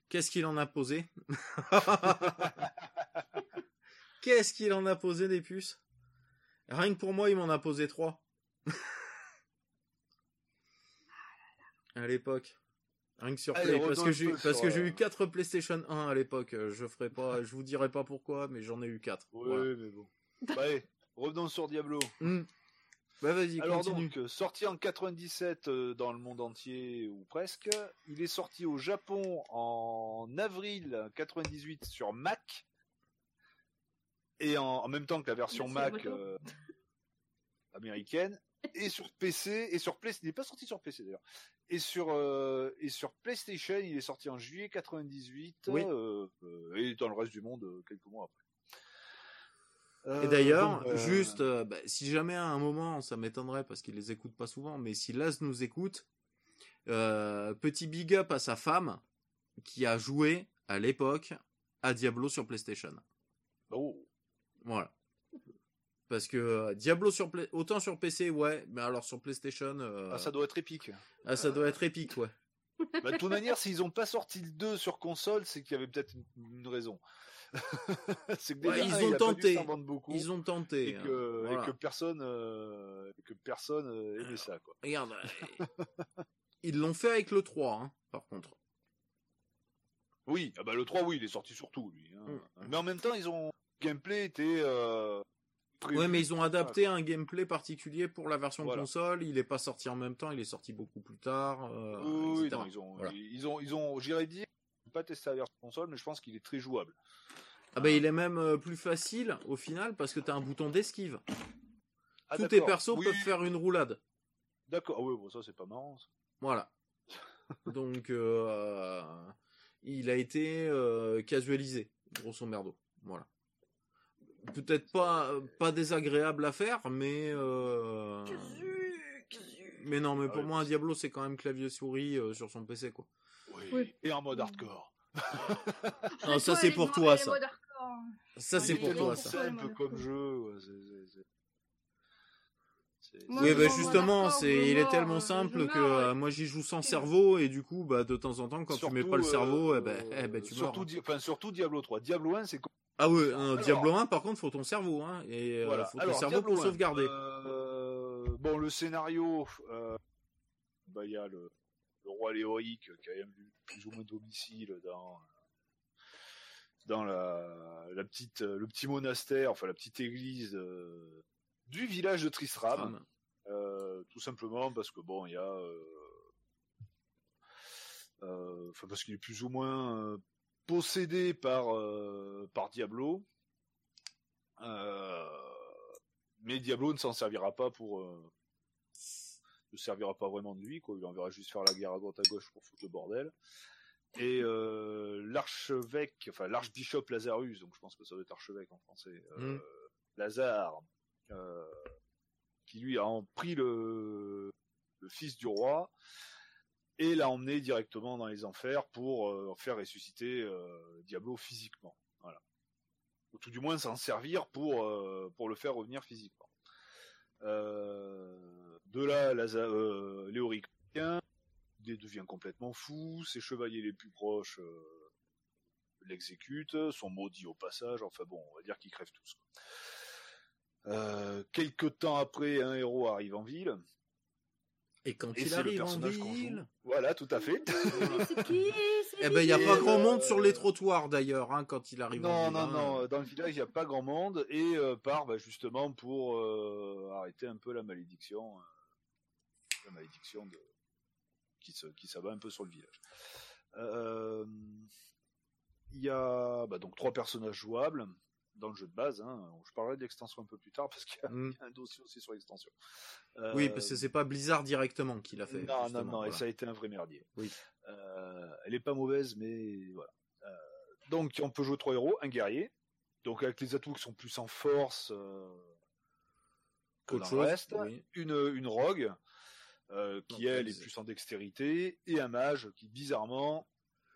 Qu'est-ce qu'il en a posé Qu'est-ce qu'il en a posé des puces? Rien que pour moi, il m'en a posé trois. à l'époque. Rien que sur Allez, Play, parce que j'ai parce que j'ai euh, eu quatre PlayStation 1 à l'époque. euh, Je ferai pas, je vous dirai pas pourquoi, mais j'en ai eu quatre. Oui, Voilà. mais bon. Bah, allez, revenons sur Diablo. Hmm. Bah vas-y, Alors continue. donc, euh, sorti en 97 euh, dans le monde entier ou presque, il est sorti au Japon en avril 98 sur Mac et en, en même temps que la version Merci, Mac euh, américaine et sur PC et sur Play, il n'est pas sorti sur PC d'ailleurs. Et sur euh, et sur PlayStation, il est sorti en juillet 98 Oui. euh, euh, et dans le reste du monde quelques mois après. Euh, Et d'ailleurs, donc, euh, juste, euh, bah, si jamais à un moment, ça m'étonnerait parce qu'il les écoute pas souvent, mais si Laz nous écoute, euh, petit big up à sa femme qui a joué à l'époque à Diablo sur PlayStation. oh, Voilà. Parce que euh, Diablo sur Play- autant sur PC, ouais, mais alors sur PlayStation, euh, ah, ça doit être épique. ah, ça doit être épique, ouais. Bah, de toute manière, s'ils ont pas sorti le 2 sur console, c'est qu'il y avait peut-être une raison. c'est que Ouais, ils un, ont tenté. beaucoup. Ils ont tenté. et hein, que, voilà. et que personne, euh, et que personne euh, aimait ça, quoi. Regarde, euh, ils l'ont fait avec le 3, hein, par contre. Oui, ah bah le 3, oui, il est sorti sur tout, lui. hein. Mm. Mais en même temps, ils ont le gameplay était. Euh, Ouais, mais ils ont adapté un gameplay particulier pour la version Voilà. console. Il est pas sorti en même temps, il est sorti beaucoup plus tard. euh, Oui, oui, etc. non, ils ont, Voilà. ils ont, ils ont, j'irais dire, pas testé la version console, mais je pense qu'il est très jouable. Ah bah il est même euh, plus facile au final parce que t'as un bouton d'esquive. Ah, Tous tes persos Oui, peuvent faire une roulade. D'accord, ah ouais, bon, ça c'est pas marrant. ça. Voilà. Donc euh, il a été euh, casualisé, grosso merdo. Voilà. Peut-être pas pas désagréable à faire, mais euh, mais non, mais Ah pour moi un Diablo c'est quand même clavier souris euh, sur son PC quoi. Oui. Et en mode hardcore. Ah, ça c'est pour toi ça. Ça c'est pour toi oui. ça. C'est un peu comme je- jeu. Moi, Oui, bah justement, c'est, il est tellement euh, simple que euh, ouais. moi j'y joue sans cerveau et du coup, bah de temps en temps, quand tu mets pas le Surtout, cerveau, euh, eh ben, eh ben tu meurs. surtout, Di- enfin, surtout Diablo 3. Diablo 1, c'est Ah ouais, un Alors- Diablo 1, par contre, faut ton cerveau, hein, et euh, voilà. faut ton Alors, cerveau Diablo pour 1, sauvegarder. euh, bon, le scénario, euh, bah il y a le roi Léoric qui a même eu plus ou moins domicile dans dans la, la petite le petit monastère, enfin la petite église euh, du village de Tristram. Euh, tout simplement parce que bon, il y a, euh, enfin parce qu'il est plus ou moins possédé par par Diablo. Mais Diablo ne s'en servira pas pour, ne servira pas vraiment de lui, quoi. Il enverra juste faire la guerre à droite à gauche pour foutre le bordel. Et euh, l'archevêque, enfin l'archbishop Lazarus, donc je pense que ça doit être archevêque en français, euh, Mm. Lazare, euh, qui lui a pris le, le fils du roi et l'a emmené directement dans les enfers pour faire ressusciter Diablo physiquement. Voilà. Ou tout du moins s'en servir pour, pour le faire revenir physiquement. Euh, de là, Laza, euh, Léoric revient, il devient complètement fou, ses chevaliers les plus proches euh, l'exécutent, sont maudits au passage, enfin bon, on va dire qu'ils crèvent tous. quoi. Euh, quelque temps après, un héros arrive en ville, Et quand et il arrive en personnage qu'on joue. ville, Voilà, tout à fait. Qui Eh ben, il y a pas grand euh, monde sur les trottoirs d'ailleurs, hein, quand il arrive. Non, en ville, non, hein. non. Dans le village, il n'y a pas grand monde et euh, part bah, justement pour euh, arrêter un peu la malédiction, euh, la malédiction de qui se qui s'abat un peu sur le village. Euh, Il y a bah, donc trois personnages jouables dans le jeu de base. Hein. Je parlerai de l'extension un peu plus tard parce qu'il y a Mm. un dossier aussi sur l'extension. Oui, Euh, parce que c'est pas Blizzard directement qui l'a fait. non, non, non, et ça a été un vrai merdier. Oui. Euh, elle est pas mauvaise, mais voilà. Euh, donc, on peut jouer trois héros, un guerrier, donc avec les atouts qui sont plus en force que le reste, oui. une, une rogue euh, qui elle est plus en dextérité, et un mage qui bizarrement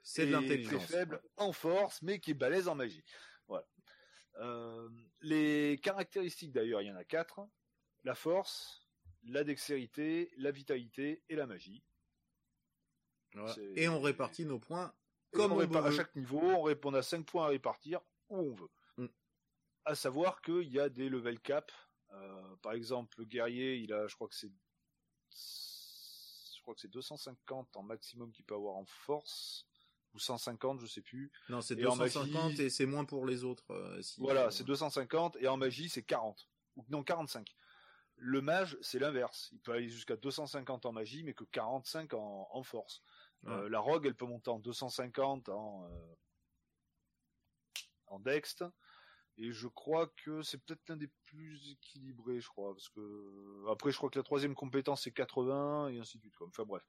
C'est est très faible en force, mais qui est balèze en magie. Voilà. Euh, les caractéristiques d'ailleurs, il y en a quatre la force, la dextérité, la vitalité et la magie. Voilà. Et on répartit nos points comme on on, répar- veut. à chaque niveau, on, répond à 5 points à répartir où on veut. Mm. À savoir qu'il y a des level cap. Euh, par exemple, le guerrier, il a, je crois que c'est, crois que c'est 250 en maximum qu'il peut avoir en force ou 150, je sais plus. Non, c'est Et en 250 magie- et c'est moins pour les autres. euh, si- Voilà, c'est 250 et en magie c'est 40 ou non 45. Le mage, c'est l'inverse. Il peut aller jusqu'à 250 en magie, mais que 45 en, en force. Euh, la rogue, elle peut monter en 250 en, euh, en dext. Et je crois que c'est peut-être l'un des plus équilibrés, je crois, parce que après, je crois que la troisième compétence c'est 80 et ainsi de suite. Enfin bref.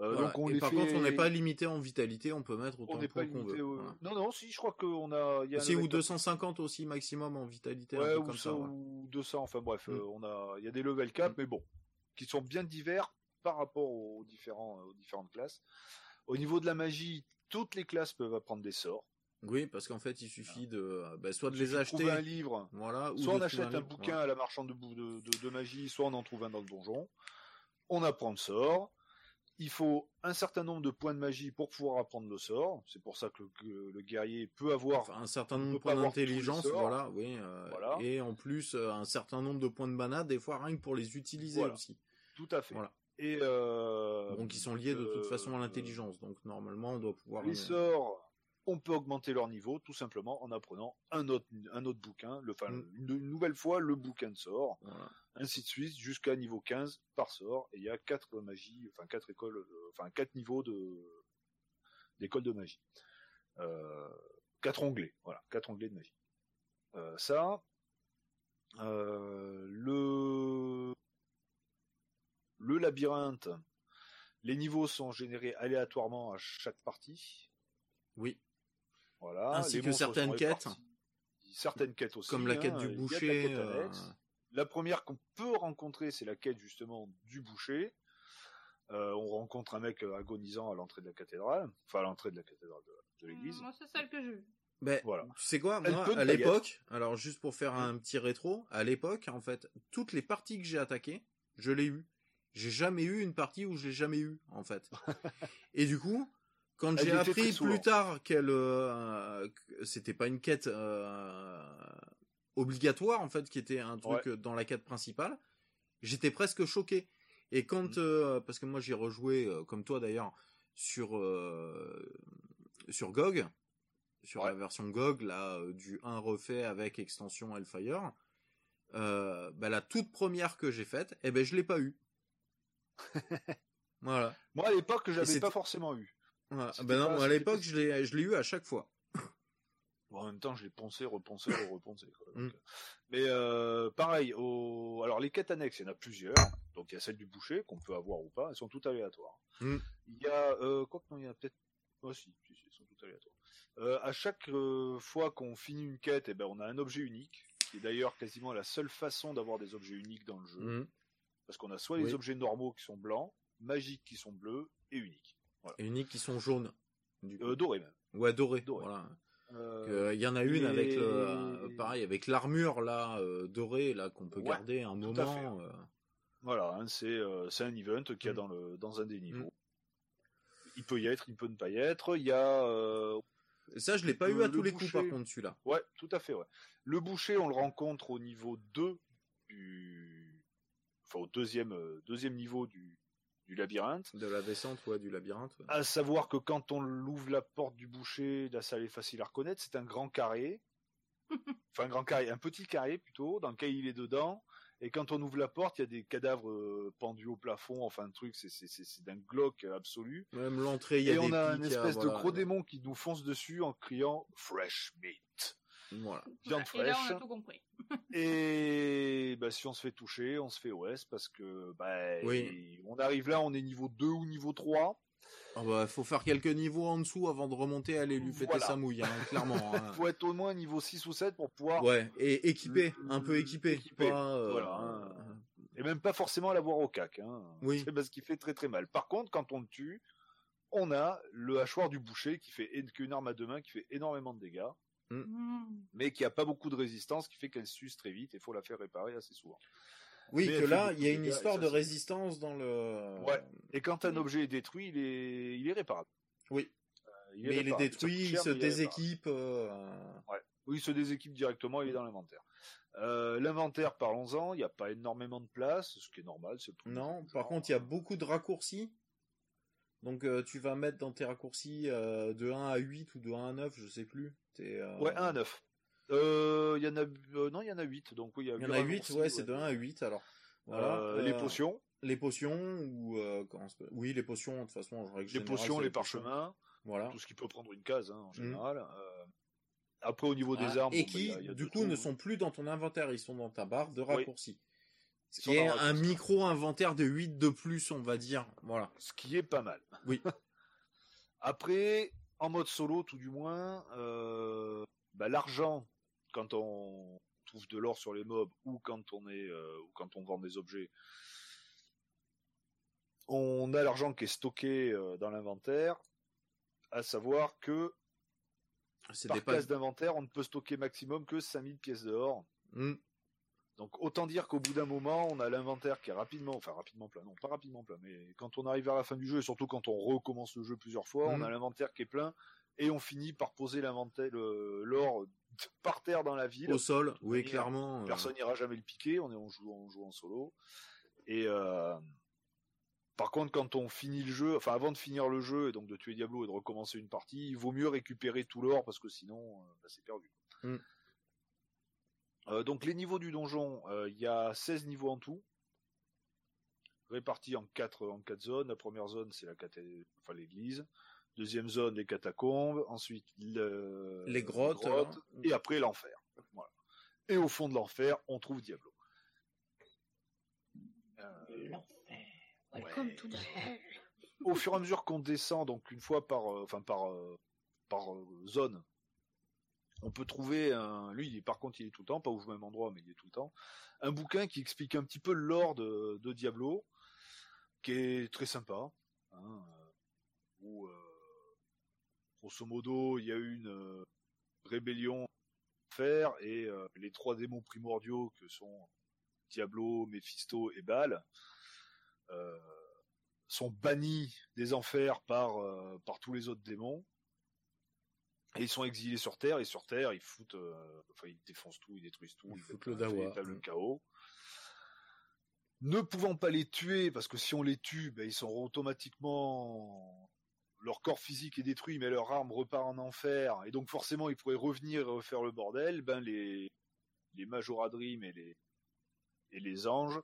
Euh, Voilà. donc on et les par fait- contre, on n'est pas limité en vitalité, on peut mettre autant de points qu'on veut. au- Voilà. Non, non, si, je crois qu'on a. Y a level ou cap 250 aussi maximum en vitalité, Ouais, ou comme ça, ça. ouais. ou 200, enfin bref, Mm. euh, on a, il y a des level cap, Mm. mais bon, qui sont bien divers par rapport aux différents, aux différentes classes. Au niveau de la magie, toutes les classes peuvent apprendre des sorts. Oui, parce qu'en fait, il suffit de, euh, bah, soit de les acheter, un livre, voilà, ou soit on achète un bouquin à la marchande de, bou- de, de- de magie, soit on en trouve un dans le donjon. On apprend le sort. Il faut un certain nombre de points de magie pour pouvoir apprendre le sort. C'est pour ça que le, le guerrier peut avoir Enfin, un certain nombre de points d'intelligence, voilà, oui, euh, Voilà. et en plus euh, un certain nombre de points de mana, des fois rien que pour les utiliser Voilà. aussi. tout à fait. Voilà. Et euh, Donc ils sont liés de toute façon à l'intelligence, donc normalement on doit pouvoir. Les sorts, on peut augmenter leur niveau tout simplement en apprenant un autre, un autre bouquin, le, enfin, Mm. une, une nouvelle fois le bouquin de sort, voilà. ainsi de suite jusqu'à niveau 15 par sort. Et il y a quatre magies, enfin quatre écoles, euh, enfin quatre niveaux de d'école de magie. Euh, quatre onglets, voilà, quatre onglets de magie. Euh, ça, euh, le le labyrinthe, les niveaux sont générés aléatoirement à chaque partie. Oui, Voilà. Ainsi les que certaines quêtes. Certaines quêtes aussi. comme la quête hein, du la boucher. quête euh. La première qu'on peut rencontrer, c'est la quête justement du boucher. Euh, on rencontre un mec agonisant à l'entrée de la cathédrale, enfin à l'entrée de la cathédrale de, de l'église. Moi, c'est celle que j'ai vue. Ben, Voilà. tu sais quoi, moi, à l'époque, alors juste pour faire un petit rétro, à l'époque, en fait, toutes les parties que j'ai attaquées, je l'ai eu. J'ai jamais eu une partie où je l'ai jamais eu, en fait. Et du coup, quand Elle j'ai appris plus tard qu'elle, euh, que c'était pas une quête euh, obligatoire, en fait, qui était un truc dans la quête principale, j'étais presque choqué. Et quand, Mhm. euh, parce que moi j'ai rejoué, euh, comme toi d'ailleurs, sur sur GOG, sur Ouais. la version GOG là du 1 refait avec extension Hellfire. Bah, la toute première que j'ai faite, eh ben je l'ai pas eu. voilà. Moi à l'époque, c'était- pas forcément eu. Ben non, pas- à l'époque je l'ai je l'ai eu à chaque fois. Bon, en même temps, je l'ai poncé. Quoi. Donc, Mm. euh, Mais euh, pareil, au... alors les quêtes annexes, il y en a plusieurs. Donc il y a celle du boucher qu'on peut avoir ou pas. Elles sont toutes aléatoires. Mm. Il y a euh, quoi que non, il y a peut-être. Oh, si, si, si, elles sont toutes aléatoires. Euh, à chaque euh, fois qu'on finit une quête, eh ben, on a un objet unique, qui est d'ailleurs quasiment la seule façon d'avoir des objets uniques dans le jeu. Mhm. Parce qu'on a soit Oui. les objets normaux qui sont blancs, magiques qui sont bleus et uniques. Et uniques qui sont jaunes. Du. Euh, dorés même. ouais, dorés. Voilà. Euh, Il y en a une et- avec le, euh, pareil avec l'armure là euh, dorée là qu'on peut Ouais, garder un moment. euh. Voilà, hein, c'est euh, un event qu'il y a Mm. dans, le, dans un des niveaux. Il peut y être, il peut ne pas y être. Il y a. euh, Et ça je l'ai pas Le- eu à tous les coups boucher. par contre celui-là. Ouais, tout à fait, ouais. Le boucher, on le rencontre au niveau 2 du. Enfin, au deuxième, euh, deuxième niveau du, du labyrinthe. De la descente, ouais, du labyrinthe. ouais. À savoir que quand on ouvre la porte du boucher, là, ça est facile à reconnaître. C'est un grand carré. enfin, un grand carré, un petit carré plutôt, dans lequel il est dedans. Et quand on ouvre la porte, il y a des cadavres euh, pendus au plafond. Enfin, un truc, c'est, c'est, c'est, d'un glauque absolu. Même l'entrée, il y a Et des on a une pics, espèce de voilà. gros démon qui nous fonce dessus en criant Fresh meat. Voilà. Viande Et là, on fraîche. a tout compris. Et bah, si on se fait toucher, on se fait OS parce que bah, Oui. on arrive là, on est niveau 2 ou niveau 3. Ah bah, faut faire quelques niveaux en dessous avant de remonter, aller lui péter Voilà. sa mouille, hein, clairement. hein. faut être au moins niveau 6 ou 7 pour pouvoir Ouais, et équipé, un peu équipé. Équipé, pas, euh, voilà, hein. et même pas forcément l'avoir au cac. Hein. Oui. C'est parce qu'il fait très très mal. Par contre, quand on le tue, on a le hachoir du boucher qui fait qui est une arme à deux mains qui fait énormément de dégâts, Mm. mais qui a pas beaucoup de résistance, qui fait qu'elle s'use très vite et faut la faire réparer assez souvent. Oui, Mais que là, il y a une histoire de résistance dans le. Ouais. Et quand un Oui. objet est détruit, il est il est réparable. Oui. Euh, Mais il est réparable. Ça coûte détruit, il cher, se mais est déséquipe. euh, Oui, il se déséquipe directement, il est dans l'inventaire. Euh, l'inventaire, parlons-en, il n'y a pas énormément de place, ce qui est normal. c'est Non, par contre, il y a beaucoup de raccourcis. Donc, euh, tu vas mettre dans tes raccourcis euh, de 1 à 8 ou de 1 à 9, je sais plus. Euh, Ouais, 1 à 9. Euh, il y en a, non, il y en a 8, donc oui, il y a Il y huit en a 8, raccourcis, ouais, c'est de 1 à 8, alors. Voilà. Les potions, Les potions, ou. comment s'appelle? Oui, les potions, de toute façon, en règle les générale, potions, les parchemins, Voilà. tout ce qui peut prendre une case, hein, en Mhm. général. Euh, après, au niveau des Ah, armes, et bon, bah, qui, il y a- il y a du coup, ne sont plus dans ton inventaire, ils sont dans ta barre de raccourcis. Ce qui est un micro-inventaire de 8 de plus, on va dire. Voilà. ce qui est pas mal. Oui. Après, en mode solo, tout du moins, euh, bah, l'argent, quand on trouve de l'or sur les mobs ou quand on est euh, ou quand on vend des objets, on a l'argent qui est stocké euh, dans l'inventaire. À savoir que C'est par des case d'inventaire, on ne peut stocker maximum que 5000 pièces d'or. Hmm. Donc autant dire qu'au bout d'un moment, on a l'inventaire qui est rapidement, enfin rapidement plein, non pas rapidement plein, mais quand on arrive vers la fin du jeu, et surtout quand on recommence le jeu plusieurs fois, on Mhm. a l'inventaire qui est plein, et on finit par poser l'inventaire, l'or par terre dans la ville. Au sol, oui, clairement. euh, Personne n'ira jamais le piquer, on est on joue, on joue en solo. Et euh, par contre, quand on finit le jeu, enfin avant de finir le jeu et donc de tuer Diablo et de recommencer une partie, il vaut mieux récupérer tout l'or parce que sinon, euh, bah, c'est perdu. Mm. Euh, donc les niveaux du donjon, euh, il y a 16 niveaux en tout, répartis en quatre en quatre zones. La première zone, c'est la caté- enfin l'église. Deuxième zone, les catacombes. Ensuite, le- Les grottes, hein. et après l'enfer. Voilà. Et au fond de l'enfer, on trouve Diablo. Euh, L'enfer. Ouais. Welcome to the hell. au fur et à mesure qu'on descend, donc une fois par, euh, enfin par, euh, par euh, zone, on peut trouver un, lui, par contre, il est tout le temps, pas au même endroit, mais il est tout le temps, un bouquin qui explique un petit peu le lore de, Diablo, qui est très sympa, hein, euh, où, euh, grosso modo, il y a eu une euh, rébellion faire, et les trois démons primordiaux que sont Diablo, Mephisto et Baal, sont bannis des enfers par tous les autres démons. Et ils sont exilés sur Terre, et sur Terre, ils foutent, euh, enfin, ils défoncent tout, ils détruisent tout, Ils ils foutent le dawa. véritable Mm. chaos. Ne pouvant pas les tuer, parce que si on les tue, ben, ils sont automatiquement, leur corps physique est détruit, mais leur arme repart en enfer, et donc forcément, ils pourraient revenir et refaire le bordel, ben, les, les Majora Dream et les, et les anges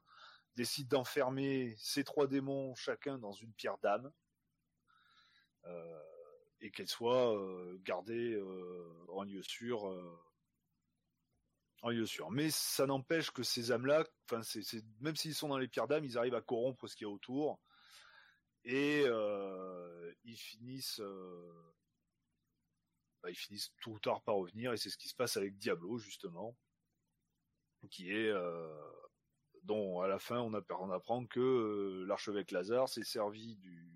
décident d'enfermer ces trois démons chacun dans une pierre d'âme euh, et qu'elles soient euh, gardées euh, en lieu sûr euh, en lieu sûr. Mais ça n'empêche que ces âmes là enfin c'est c'est- même s'ils sont dans les pierres d'âme ils arrivent à corrompre ce qu'il y a autour et ils finissent bah, ils finissent tôt ou tard par revenir et c'est ce qui se passe avec Diablo justement qui est dont à la fin on, apprend, que l'archevêque Lazare s'est servi du,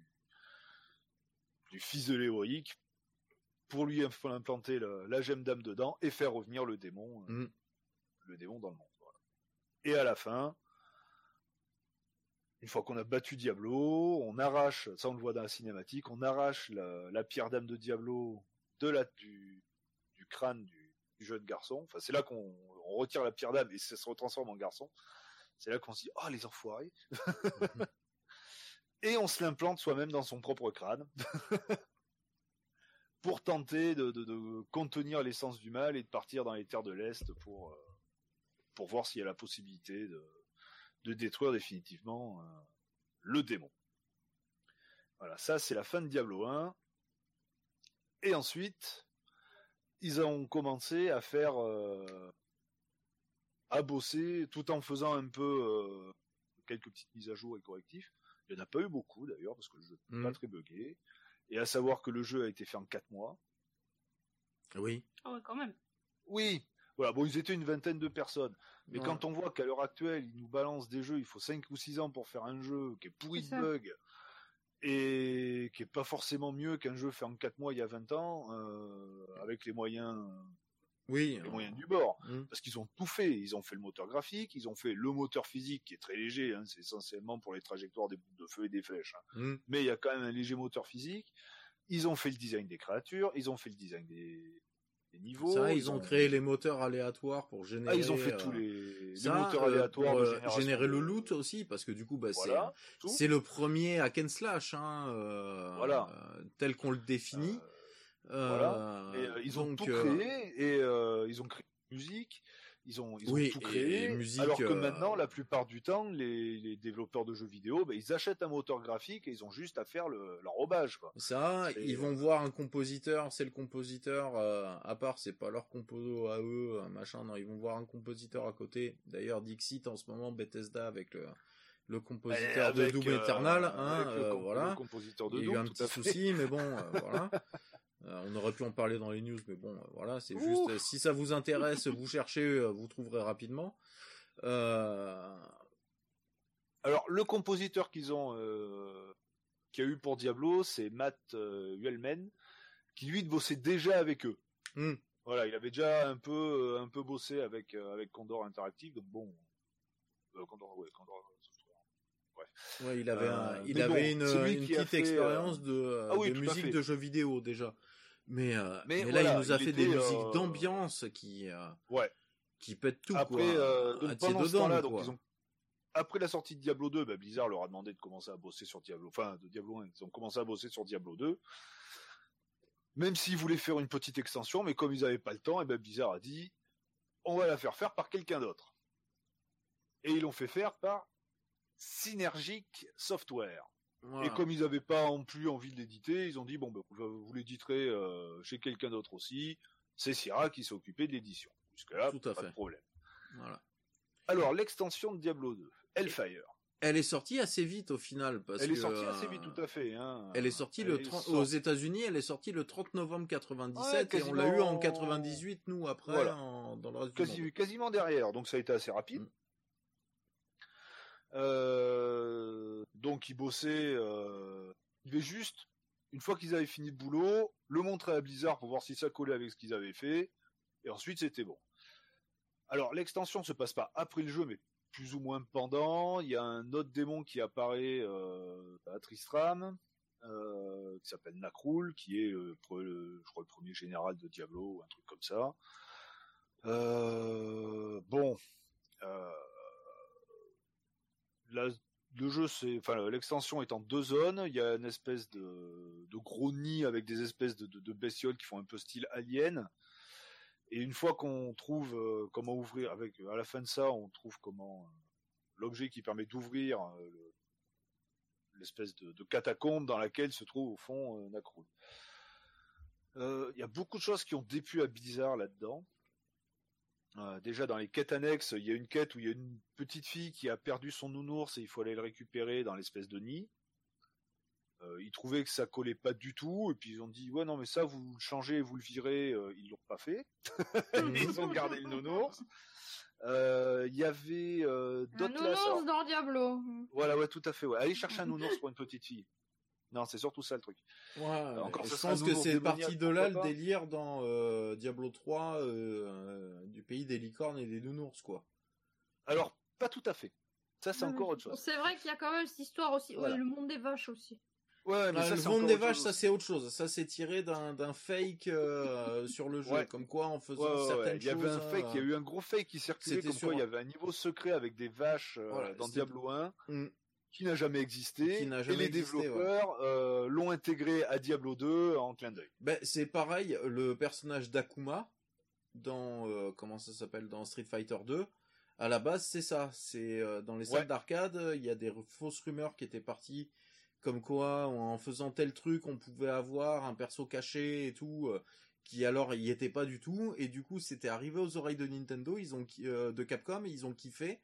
du fils de l'héroïque pour lui implanter la, la gemme d'âme dedans et faire revenir le démon, euh, Mm. le démon dans le monde. voilà. Et à la fin, une fois qu'on a battu Diablo, on arrache, ça on le voit dans la cinématique, on arrache la, la pierre d'âme de Diablo de la, du, du crâne du, du jeune garçon. Enfin, c'est là qu'on on retire la pierre d'âme et ça se retransforme en garçon. C'est là qu'on se dit, oh les enfoirés. Et on se l'implante soi-même dans son propre crâne. pour tenter de, contenir l'essence du mal et de partir dans les terres de l'Est pour, euh, pour voir s'il y a la possibilité de, de détruire définitivement euh, le démon. Voilà, ça c'est la fin de Diablo 1. Et ensuite, ils ont commencé à faire, euh, à bosser, tout en faisant un peu quelques petites mises à jour et correctifs. Il n'y en a pas eu beaucoup d'ailleurs, parce que le jeu n'est pas très buggé. Et à savoir que le jeu a été fait en 4 mois. Oui. Ah ouais, quand même. Oui, voilà, bon, ils étaient une vingtaine de personnes. Mais Ouais. quand on voit qu'à l'heure actuelle, ils nous balancent des jeux, il faut 5 ou 6 ans pour faire un jeu qui est pourri de bugs et qui est pas forcément mieux qu'un jeu fait en 4 mois il y a 20 ans, euh, avec les moyens, Oui. les euh, moyens du bord. mm. Parce qu'ils ont tout fait. Ils ont fait le moteur graphique, ils ont fait le moteur physique qui est très léger, hein, c'est essentiellement pour les trajectoires des bouts de feu et des flèches. hein. Mm. Mais il y a quand même un léger moteur physique. Ils ont fait le design des créatures, ils ont fait le design des, des niveaux. Ça, ils ont créé les moteurs aléatoires pour générer. Ah, ils ont fait euh, tous les, les moteurs euh, aléatoires pour, euh, générer le loot aussi, parce que du coup, bah, Voilà, c'est le premier hack and slash, hein, euh, Voilà. euh, tel qu'on le définit. Euh, Euh, et, euh, ils ont donc, tout euh, créé et euh, ils ont créé musique. Ils ont, ils ont tout créé. et musique, alors que maintenant, la plupart du temps, les, les développeurs de jeux vidéo, bah, ils achètent un moteur graphique et ils ont juste à faire le- l'enrobage. quoi. Ça, ils vont voir un compositeur, c'est le compositeur, euh, à part, c'est pas leur compo à eux, machin, non, ils vont voir un compositeur à côté. D'ailleurs, Dixit, en ce moment, Bethesda avec le, le compositeur de Avec, Doom euh, Eternal, hein, le voilà. le compositeur de Il y a eu un petit souci, mais bon, euh, voilà. Euh, on aurait pu en parler dans les news, mais bon, euh, voilà, c'est juste, euh, si ça vous intéresse, vous cherchez, vous trouverez rapidement. Alors, le compositeur qu'ils ont, qu'il y a eu pour Diablo, c'est Matt euh, Uelmen, qui lui bossait déjà avec eux. Hmm. Voilà, il avait déjà un peu, un peu bossé avec avec Condor Interactive, donc bon, Condor, ouais, Condor ouais, il avait, Euh, il bon, avait une, petite fait, expérience de, ah oui, de musique de jeux vidéo déjà. Mais, euh, Mais mais, là, il nous a il fait des musiques euh, d'ambiance qui, euh, Ouais. qui pètent tout, Après, quoi. donc pendant ce quoi. ils ont après la sortie de Diablo 2, bah, Blizzard leur a demandé de commencer à bosser sur Diablo, enfin de Diablo 1, ils ont commencé à bosser sur Diablo 2. Même s'ils voulaient faire une petite extension, mais comme ils n'avaient pas le temps, et ben Blizzard a dit on va la faire faire par quelqu'un d'autre. Et ils l'ont fait faire par Synergic Software. Voilà. Et comme ils n'avaient pas en plus envie de l'éditer, ils ont dit bon ben vous l'éditerez euh, chez quelqu'un d'autre aussi. C'est Sierra qui s'est occupé de l'édition. Jusque là, Tout à pas fait. de problème. Voilà. Alors l'extension de Diablo 2, Hellfire. Elle est sortie assez vite au final. Parce Elle est que, sortie euh, assez vite, tout à fait. Hein. Elle est sortie Elle le est 30 sortie- aux États-Unis, elle est sortie le 30 novembre 97 Ouais, et on l'a eu en quasiment- 98 nous après Voilà. en- dans le reste du monde. quasiment derrière, donc ça a été assez rapide. Mm. Euh, donc ils bossaient, euh, ils juste, une fois qu'ils avaient fini le boulot, le montrer à Blizzard pour voir si ça collait avec ce qu'ils avaient fait, et ensuite c'était bon. Alors l'extension se passe pas après le jeu, mais plus ou moins pendant. Il y a un autre démon qui apparaît euh, à Tristram, qui s'appelle Nakrul, qui est, je crois, le premier général de Diablo, un truc comme ça. Bon, le jeu, c'est, enfin, l'extension est en deux zones. Il y a une espèce de, gros nid avec des espèces de, bestioles qui font un peu style alien. Et une fois qu'on trouve euh, comment ouvrir, avec à la fin de ça, on trouve comment euh, l'objet qui permet d'ouvrir euh, le- l'espèce de, catacombe dans laquelle se trouve au fond. Euh, Il y a beaucoup de choses qui ont déplu à Blizzard là-dedans. Euh, déjà dans les quêtes annexes, il y a une quête où il y a une petite fille qui a perdu son nounours et il faut aller le récupérer dans l'espèce de nid. Euh, ils trouvaient que ça collait pas du tout et puis ils ont dit ouais non mais ça vous le changez, vous le virez, euh, ils l'ont pas fait. ils ont gardé le nounours. Euh, Il y avait Un d'autres classes. nounours dans Diablo. Voilà ouais tout à fait. Ouais. Allez chercher un nounours pour une petite fille. Non c'est surtout ça le truc. Ouais, encore, je pense que c'est parti de là le délire dans euh, Diablo 3 euh, euh, du pays des licornes et des nounours quoi. Alors pas tout à fait. Ça c'est encore autre chose. C'est vrai qu'il y a quand même cette histoire aussi. Voilà. Le monde des vaches aussi. Ouais mais Ah, ça le monde des vaches, chose ça c'est autre chose. Ça c'est tiré d'un fake euh, sur le jeu, Ouais. comme quoi en faisant Ouais, ouais, certaines Il y avait un choses, fake, il y a euh, eu un gros fake qui circulait C'était comme sur quoi il y avait un niveau secret avec des vaches euh, Voilà, dans Diablo 1. Mm. Qui n'a jamais existé, et les existé, développeurs euh, l'ont intégré à Diablo 2 en clin d'œil. Ben, c'est pareil, le personnage d'Akuma dans euh, comment ça s'appelle dans Street Fighter 2. À la base, c'est ça. C'est euh, dans les salles Ouais. d'arcade, il y a des fausses rumeurs qui étaient parties, comme quoi en faisant tel truc, on pouvait avoir un perso caché et tout, euh, qui alors y était pas du tout. Et du coup, c'était arrivé aux oreilles de Nintendo, ils ont euh, de Capcom, ils ont kiffé.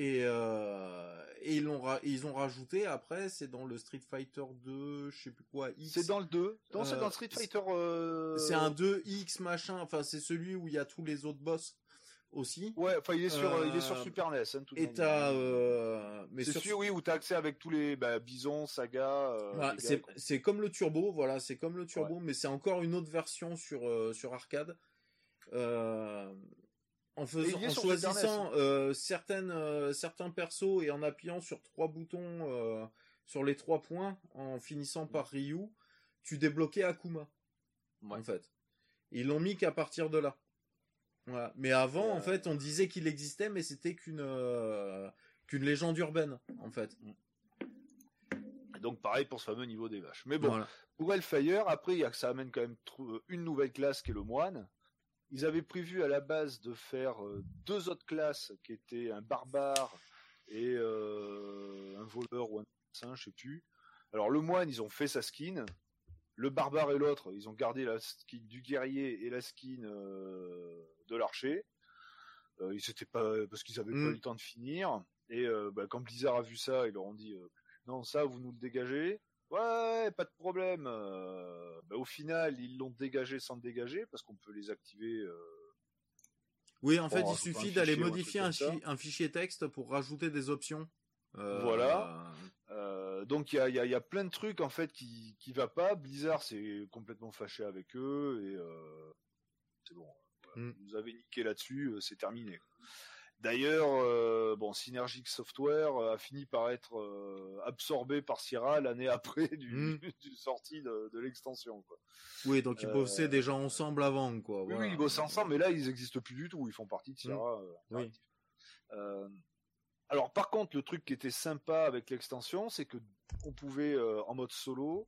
Et, euh, et ils ont rajouté après, c'est dans le Street Fighter 2, je sais plus quoi, X. C'est dans le 2 Non, c'est Euh, dans le Street Fighter. euh, C'est un 2X machin, enfin c'est celui où il y a tous les autres boss aussi. Ouais, enfin il est sur, Euh, il est sur Super NES. Hein, Et t'as, euh, mais c'est sur- celui, oui, où t'as accès avec tous les bah, Bison, Saga. euh, voilà, c'est comme le turbo, voilà, c'est comme le turbo, mais c'est encore une autre version sur euh, sur arcade. En faisant, choisissant euh, certaines euh, certains persos et en appuyant sur trois boutons euh, sur les trois points, en finissant par Ryu, tu débloquais Akuma. Ouais. En fait, ils l'ont mis qu'à partir de là. Voilà. Mais avant, en fait, on disait qu'il existait, mais c'était qu'une qu'une légende urbaine, en fait. Et donc pareil pour ce fameux niveau des vaches. Mais bon, Voilà. pour Hellfire, après, il y a, ça amène quand même une nouvelle classe qui est le moine. Ils avaient prévu à la base de faire euh, deux autres classes qui étaient un barbare et euh, un voleur ou un assassin, je sais plus. Alors le moine, ils ont fait sa skin. Le barbare et l'autre, ils ont gardé la skin du guerrier et la skin euh, de l'archer. Euh, ils s'étaient pas parce qu'ils avaient Mm. pas eu le temps de finir. Et bah, quand Blizzard a vu ça, ils leur ont dit non ça vous nous le dégagez. Ouais, pas de problème. Euh, bah, au final, ils l'ont dégagé sans le dégager parce qu'on peut les activer. euh, Oui, en fait, il suffit d'aller modifier un, comme chi- un fichier texte pour rajouter des options. Euh, Voilà. euh, donc il y a, il y a- il y a plein de trucs en fait qui qui va pas. Blizzard s'est complètement fâché avec eux et c'est bon. voilà. Mm. Vous avez niqué là-dessus, c'est terminé. D'ailleurs, euh, bon, Synergic Software euh, a fini par être euh, absorbé par Sierra l'année après du, Mm. du sortie de, de l'extension. quoi. Oui, donc ils bossaient déjà ensemble avant, quoi. Oui, voilà. oui, ils bossent ensemble, mais là, ils n'existent plus du tout. Ils font partie de Sierra. euh, Oui. Alors, par contre, le truc qui était sympa avec l'extension, c'est que on pouvait, en mode solo,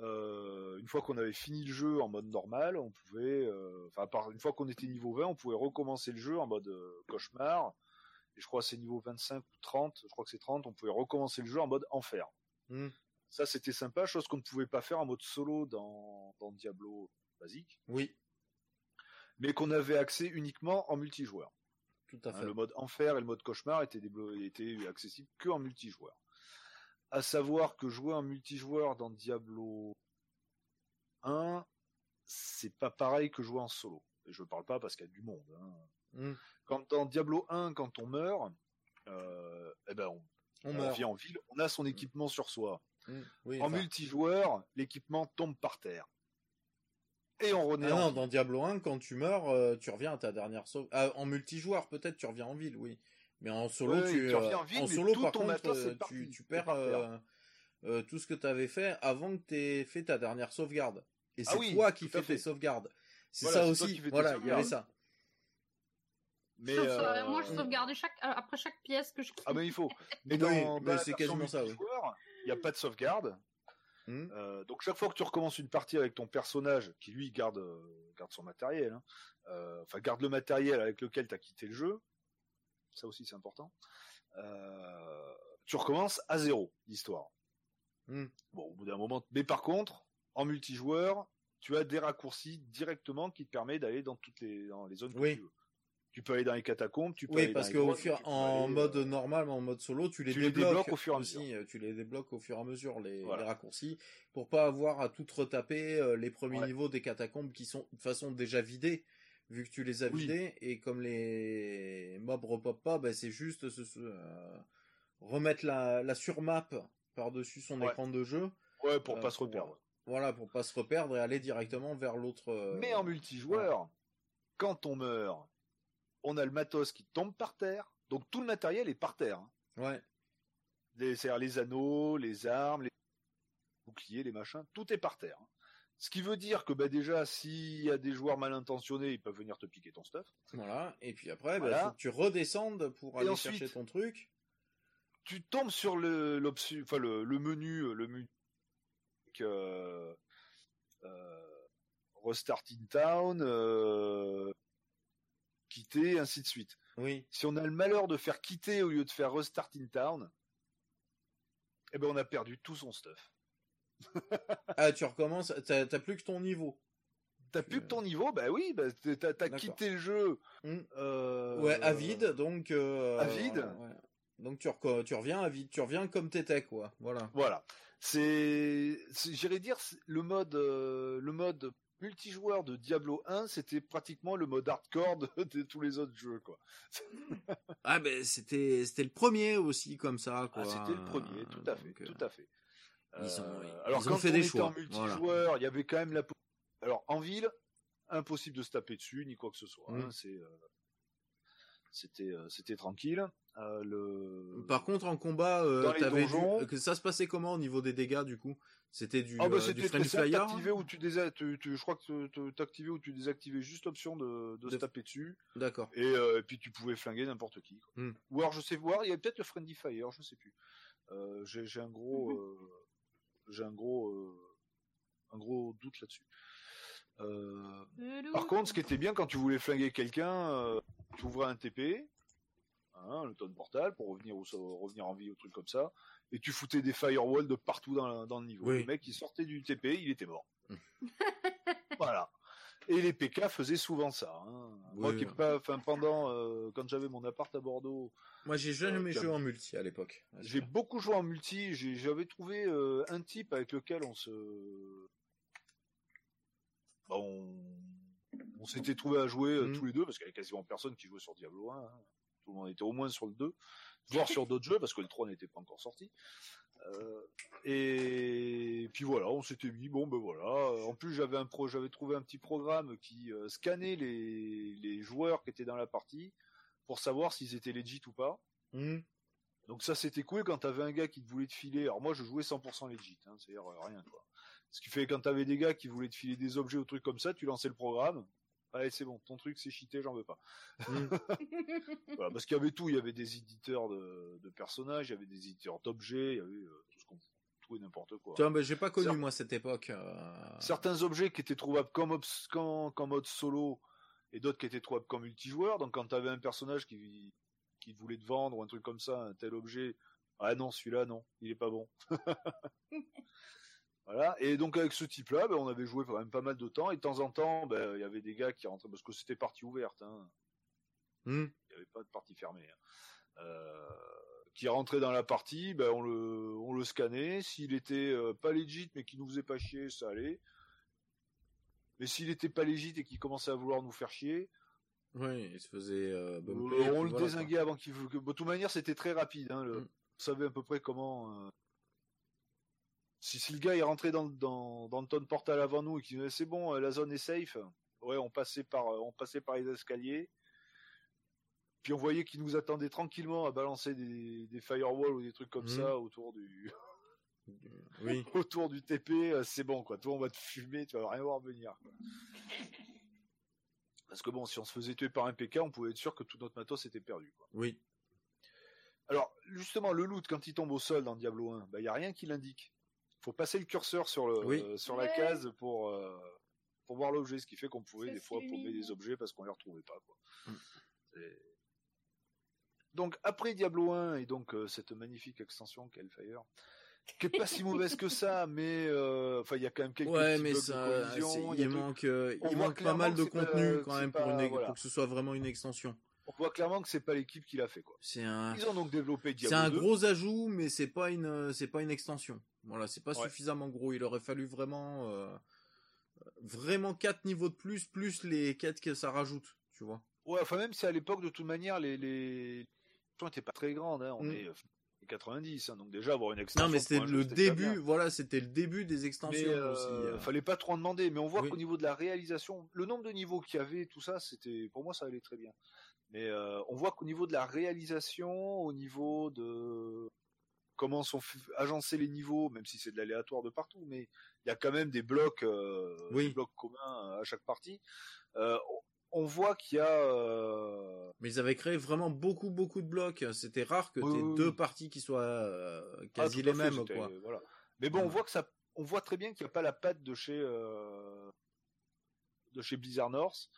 euh, une fois qu'on avait fini le jeu en mode normal, on pouvait, euh, enfin, une fois qu'on était niveau 20, on pouvait recommencer le jeu en mode euh, cauchemar. Et je crois que c'est niveau 25 ou 30, je crois que c'est 30, on pouvait recommencer le jeu en mode enfer. Mm. Ça, c'était sympa, chose qu'on ne pouvait pas faire en mode solo dans, dans Diablo basique Oui, mais qu'on avait accès uniquement en multijoueur. tout à Hein, fait. le mode enfer et le mode cauchemar étaient, étaient accessibles que en multijoueur. À savoir que jouer en multijoueur dans Diablo 1, c'est pas pareil que jouer en solo. Et je parle pas parce qu'il y a du monde. hein. Mm. Quand dans Diablo 1, quand on meurt, euh, eh ben on, On on meurt. vient en ville, on a son équipement sur soi. Mm. Oui, En enfin- multijoueur, l'équipement tombe par terre. Et on renaît Ah non, dans Diablo 1, quand tu meurs, euh, tu reviens à ta dernière sauve. Ah, en multijoueur, peut-être tu reviens en ville, oui. Mais en solo, Ouais, tu, tu reviens euh, en solo, par ton contre, matos, euh, tu, perds euh, euh, tout ce que tu avais fait avant que tu aies fait ta dernière sauvegarde. Et Ah c'est oui, toi qui fais tes sauvegardes. C'est Voilà, ça aussi. Voilà, il y avait ça. Mais, Sauf, euh, moi, je sauvegardais chaque, euh, après chaque pièce que je Ah mais il faut. Mais dans, dans c'est quasiment ça, Il n'y a pas de sauvegarde. Euh, donc chaque fois que tu recommences une partie avec ton personnage, qui lui garde euh, garde son matériel, hein, euh, enfin garde le matériel avec lequel tu as quitté le jeu, ça aussi c'est important. Euh, tu recommences à zéro l'histoire. Hmm. Bon, au bout d'un moment, mais par contre, en multijoueur, tu as des raccourcis directement qui te permettent d'aller dans toutes les dans les zones que Oui. tu veux. Tu peux aller dans les catacombes, tu peux Oui, aller parce dans les qu'au fur, tu en aller, mode euh, normal, mais en mode solo, tu les tu les débloques, débloques au fur et à aussi, euh, Tu les débloques au fur et à mesure les, Voilà. les raccourcis pour pas avoir à tout retaper les premiers Ouais. niveaux des catacombes qui sont de toute façon déjà vidés vu que tu les as Oui. vidés et comme les mobs repopent pas, ben c'est juste euh, remettre la, la surmap par dessus son Ouais. écran de jeu. Ouais, pour euh, pas se reperdre. Voilà, pour pas se reperdre et aller directement vers l'autre. euh, Mais en multijoueur, quand on meurt, on a le matos qui tombe par terre. Donc tout le matériel est par terre. hein. Ouais. Les, c'est-à-dire les anneaux, les armes, les boucliers, les machins, tout est par terre. hein. Ce qui veut dire que bah, déjà, s'il y a des joueurs mal intentionnés, ils peuvent venir te piquer ton stuff. Voilà. Et puis après, il Voilà. faut que tu redescendes pour Et aller ensuite- chercher ton truc. tu tombes sur le l'option, enfin le, le menu, le menu euh, euh, Restart in Town, euh, quitter, ainsi de suite. Oui. Si on a le malheur de faire quitter au lieu de faire Restart in Town, eh ben on a perdu tout son stuff. Ah, tu recommences, t'as plus que ton niveau. T'as plus que ton niveau, bah oui, bah t'as quitté le jeu. Hmm. euh, Ouais, à vide, donc. Euh, à vide. ouais. Donc tu, reco- tu reviens à vide, tu reviens comme t'étais, quoi. Voilà. Voilà. C'est, j'irais dire, le mode, euh, le mode multijoueur de Diablo 1, c'était pratiquement le mode hardcore de, de tous les autres jeux, quoi. Ah, ben c'était c'était le premier aussi, comme ça, quoi. Ah, c'était le premier, tout à fait, Donc, euh, tout à fait. Ils ont- Euh, ils alors ont quand fait on des choix, en multijoueur, il y avait quand même la. po- Alors en ville, impossible de se taper dessus ni quoi que ce soit. hein, Mm. c'est, euh, c'était, euh, c'était tranquille. Euh, le. Par contre, en combat, euh, t'avais donjons- ça se passait comment au niveau des dégâts, du coup? C'était du, Ah bah euh, du ou tu désa... tu, tu- je crois que t'activais ou tu désactivais juste l'option de, de se taper dessus D'accord. et, euh, et puis tu pouvais flinguer n'importe qui. quoi. Hmm. Ou alors je sais voir, il y avait peut-être le friendly fire, je sais plus. Euh, j'ai, un gros, euh, j'ai un gros, euh, un gros doute là-dessus. Euh, par contre, ce qui était bien quand tu voulais flinguer quelqu'un, euh, tu ouvrais un TP, hein, le tonne portal pour revenir au, revenir en vie, au truc comme ça, et tu foutais des firewalls de partout dans, le niveau. Oui. Le mec, il sortait du TP, il était mort. voilà. Et les PK faisaient souvent ça. hein. Moi qui ouais. pas, enfin pendant, euh, quand j'avais mon appart à Bordeaux, Moi, j'ai jamais Euh, joué en multi à l'époque. j'ai beaucoup joué en multi. J'avais trouvé euh, un type avec lequel on se, Bah, on, on s'était trouvé à jouer euh, Mhm. tous les deux parce qu'il y avait quasiment personne qui jouait sur Diablo 1. hein. Tout le monde était au moins sur le 2, voire sur d'autres jeux parce que le 3 n'était pas encore sorti. Euh, et puis voilà, on s'était mis bon ben voilà. En plus j'avais un pro, j'avais trouvé un petit programme qui euh, scannait les, les joueurs qui étaient dans la partie pour savoir s'ils étaient legit ou pas. Hmm. Donc ça c'était cool quand t'avais un gars qui te voulait te filer. Alors moi je jouais 100% legit, hein, c'est-à-dire euh, rien quoi. Ce qui fait que quand t'avais des gars qui voulaient te filer des objets ou trucs comme ça, tu lançais le programme. Allez c'est bon, ton truc c'est cheaté, j'en veux pas. Hmm. Voilà, parce qu'il y avait tout, il y avait des éditeurs de, de personnages, il y avait des éditeurs d'objets, il y avait euh, tout ce qu'on tout et n'importe quoi. Tu vois, ben, j'ai pas connu, moi, cette époque. euh, Certains objets qui étaient trouvables qu'en- qu'en mode solo et d'autres qui étaient trouvables qu'en multijoueur. Donc quand t'avais un personnage qui, qui voulait te vendre ou un truc comme ça, un tel objet, ah non, celui-là, non, il est pas bon. voilà. Et donc avec ce type-là, ben, on avait joué quand même pas mal de temps et de temps en temps, ben, il y avait des gars qui rentraient parce que c'était partie ouverte. Hein. hmm. il n'y avait pas de partie fermée. hein. Euh, qui rentrait dans la partie, ben on le, on le scannait. S'il était euh, pas legit mais qui nous faisait pas chier, ça allait. Mais s'il était pas legit et qu'il commençait à vouloir nous faire chier, Oui, il se faisait euh, euh, bumper, on le voilà, désinguait avant qu'il. de toute manière, c'était très rapide. Hein, le- Mm. On savait à peu près comment. Si, si le gars est rentré dans, dans, dans le tonne portal avant nous et qu'il disait c'est bon, euh, la zone est safe. Ouais, on passait par, euh, on passait par les escaliers. Puis on voyait qu'il nous attendait tranquillement à balancer des, des firewalls ou des trucs comme Mhm. ça autour du, Oui. autour du TP. euh, C'est bon, quoi. Toi, on va te fumer, tu vas rien voir venir. quoi. Parce que bon, si on se faisait tuer par un PK, on pouvait être sûr que tout notre matos était perdu. Quoi. Oui. Alors, justement, le loot, quand il tombe au sol dans Diablo 1, il n'y a rien qui l'indique. Faut passer le curseur sur, le, Oui. euh, sur la Ouais. case pour, euh, pour voir l'objet, ce qui fait qu'on pouvait Ça des fois paumer des objets parce qu'on les retrouvait pas. Quoi. Mm. Donc, après Diablo 1 et donc euh, cette magnifique extension qu'est Hellfire, qui est pas si mauvaise que ça, mais euh, enfin, il y a quand même quelques Ouais, petits mais ça, il manque, il manque pas mal de pas- contenu quand même pas- pour, une, voilà. pour que ce soit vraiment une extension. On voit clairement que c'est pas l'équipe qui l'a fait. Quoi. C'est un, Ils ont donc développé c'est Diablo un 2. gros ajout, mais c'est pas une, euh, c'est pas une extension. Voilà, c'est pas Ouais. suffisamment gros. Il aurait fallu vraiment, euh, vraiment quatre niveaux de plus, plus les quêtes que ça rajoute, tu vois. Ouais, enfin même si à l'époque de toute manière les les n'étaient pas très grandes, hein. on Mm. est euh, 90, hein, donc déjà avoir une extension. Non, mais c'était un le début, voilà, c'était le début des extensions Mais euh, aussi. euh. fallait pas trop en demander, mais on voit Oui. qu'au niveau de la réalisation, le nombre de niveaux qu'il y avait, tout ça, c'était pour moi ça allait très bien. Mais euh, on voit qu'au niveau de la réalisation, au niveau de comment sont agencés les niveaux, même si c'est de l'aléatoire de partout, mais il y a quand même des blocs, euh, Oui. des blocs communs à chaque partie. Euh, on voit qu'il y a. euh, Mais ils avaient créé vraiment beaucoup, beaucoup de blocs. C'était rare que Oui, deux parties qui soient euh, ah, quasi les mêmes, quoi. Voilà. Mais bon, on voit que ça, on voit très bien qu'il n'y a pas la patte de chez euh, de chez Blizzard North.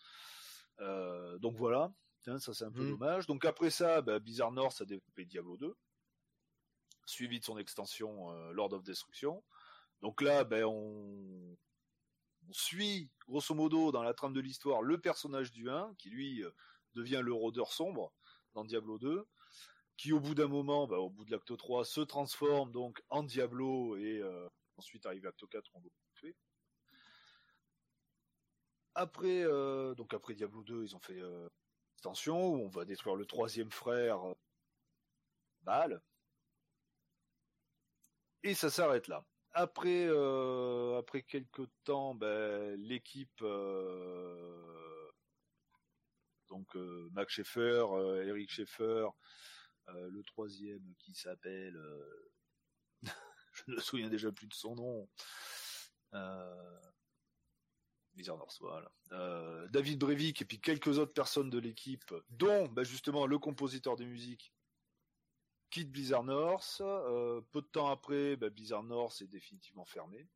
Euh, donc voilà, Ça c'est un peu Mhm. dommage. Donc après ça, bah, Blizzard North a développé Diablo 2, suivi de son extension euh, Lord of Destruction. Donc là, ben on, on suit grosso modo dans la trame de l'histoire le personnage du 1 qui lui euh, devient le rôdeur sombre dans Diablo 2 qui au bout d'un moment, bah, au bout de l'acte 3, se transforme donc en Diablo et euh, ensuite arrive l'acte 4 on le fait. Après, donc après Diablo 2, ils ont fait où on va détruire le troisième frère euh, Baal. Et ça s'arrête là. Après, euh, après quelques temps, ben, l'équipe, euh, donc Max Schaeffer, Eric Schaeffer, le troisième qui s'appelle, je ne me souviens déjà plus de son nom, Blizzard North, voilà. Euh, David Brevik et puis quelques autres personnes de l'équipe, dont ben, justement le compositeur des musiques, quitte Blizzard North. Euh, peu de temps après, ben, Blizzard North est définitivement fermé,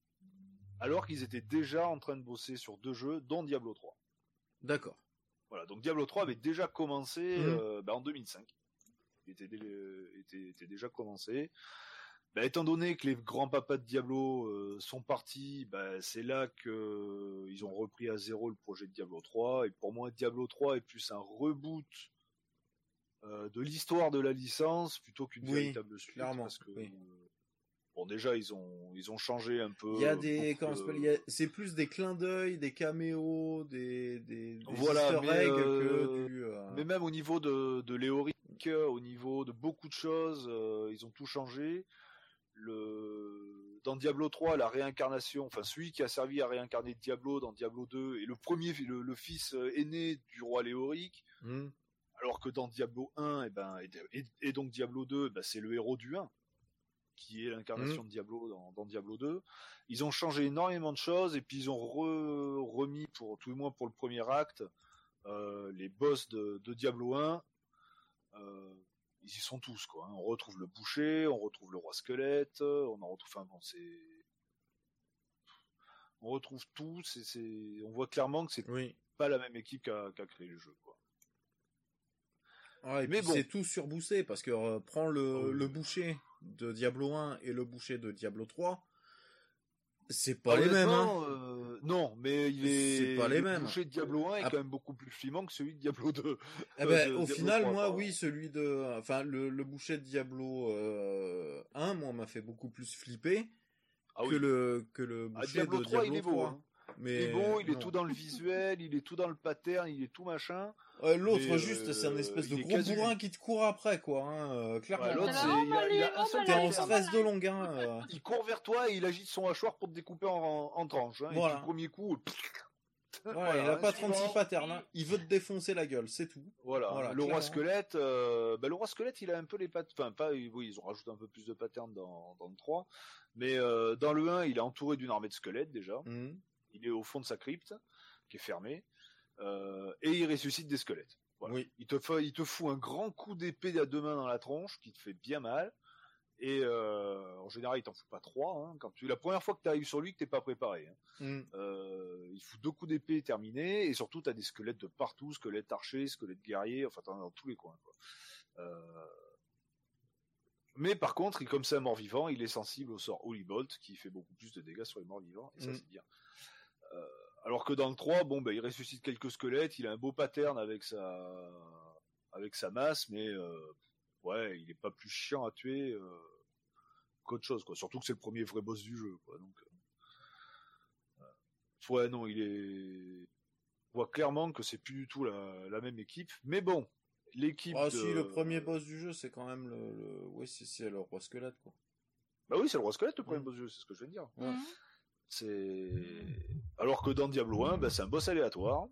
alors qu'ils étaient déjà en train de bosser sur deux jeux, dont Diablo 3. D'accord. Voilà, donc Diablo 3 avait déjà commencé Mhm. euh, bah, en 2005. Il était, dé- euh, était, était déjà commencé. Bah, étant donné que les grands papas de Diablo euh, sont partis, bah, c'est là que euh, ils ont repris à zéro le projet de Diablo 3. Et pour moi, Diablo 3 est plus un reboot euh, de l'histoire de la licence plutôt qu'une Oui, véritable suite. clairement, Parce que, oui. bon, déjà ils ont ils ont changé un peu. Il y a des, c'est plus des clins d'œil, des caméos, des, des, des Voilà, mais, eggs que du, Mais même au niveau de, de Léoric, au niveau de beaucoup de choses, ils ont tout changé. Le... Dans Diablo 3, la réincarnation, enfin celui qui a servi à réincarner Diablo dans Diablo 2 est le premier, le, le fils euh, aîné du roi Léoric, hmm. alors que dans Diablo 1, et ben, et, et- et donc Diablo 2, ben, c'est le héros du 1 qui est l'incarnation de Diablo dans, dans Diablo 2. Ils ont changé énormément de choses et puis ils ont re- remis, pour tout le moins pour le premier acte, euh, les boss de, de Diablo 1. euh, ils y sont tous quoi. hein. On retrouve le boucher, on retrouve le roi squelette, on en retrouve. Enfin bon, c'est on retrouve tout. C'est, c'est... On voit clairement que c'est Oui. pas la même équipe qui a, créé le jeu. Quoi. Ah, et Mais bon. c'est tout surboossé parce que euh, prends le, Ah le boucher de Diablo 1 et le boucher de Diablo 3. C'est pas les mêmes, hein. Honnêtement, euh, non, mais il est. C'est pas les le mêmes. boucher de Diablo 1 est Ah. quand même beaucoup plus flimant que celui de Diablo 2. Eh Euh, ben, de au Diablo final, 3, moi, pardon. oui, celui de, enfin, le, le boucher de Diablo euh, 1, moi, m'a fait beaucoup plus flipper Ah que oui. le que le Ah, boucher Diablo de 3, Diablo il est beau. 3. hein. Mais Il est beau, il est non. tout dans le visuel, il est tout dans le pattern, il est tout machin. Ouais, L'autre, juste, euh, c'est un espèce de gros quasi- bourrin qui te court après, quoi. Hein, euh, clairement. Ouais, l'autre, c'est. va, Il a, il a un seul T'es en stress de longue, hein. euh. Il court vers toi et il agite son hachoir pour te découper en, en, en tranches. Hein, Voilà. Et puis, le premier coup. Voilà, il a pas suivant. 36 patterns. hein. Il veut te défoncer la gueule, c'est tout. Voilà, Voilà, le roi squelette, euh, bah, le roi squelette, il a un peu les pattes, enfin pas, oui, ils ont rajouté un peu plus de patterns dans, dans le 3, mais euh, dans le 1, il est entouré d'une armée de squelettes déjà, Mhm. Il est au fond de sa crypte, qui est fermée, euh, et il ressuscite des squelettes. Voilà. Oui. Il te fait, il te fout un grand coup d'épée à deux mains dans la tronche, qui te fait bien mal, et euh, en général, il t'en fout pas trois, hein, quand tu, la première fois que tu arrives sur lui, que t'es pas préparé. hein. Mhm. Euh, il fout deux coups d'épée terminés, et surtout t'as des squelettes de partout, squelettes archers, squelettes guerriers, enfin t'en as dans tous les coins. Quoi. Euh, Mais par contre, il, comme c'est un mort-vivant, il est sensible au sort Holy Bolt, qui fait beaucoup plus de dégâts sur les morts-vivants, et ça Mm. c'est bien. Euh, alors que dans le 3, bon, ben, il ressuscite quelques squelettes, il a un beau pattern avec sa, avec sa masse, mais euh, ouais, il est pas plus chiant à tuer euh, qu'autre chose, quoi. Surtout que c'est le premier vrai boss du jeu, quoi. Donc, euh, ouais, non, il est, on voit clairement que c'est plus du tout la, la même équipe, mais bon, l'équipe. Ah de- si, le premier boss du jeu, c'est quand même le, le... oui, c'est le roi squelette, quoi. Bah oui, c'est le roi squelette le premier Mm. boss du jeu, c'est ce que je viens de dire. Mhm. Alors que dans Diablo 1, bah, c'est un boss aléatoire.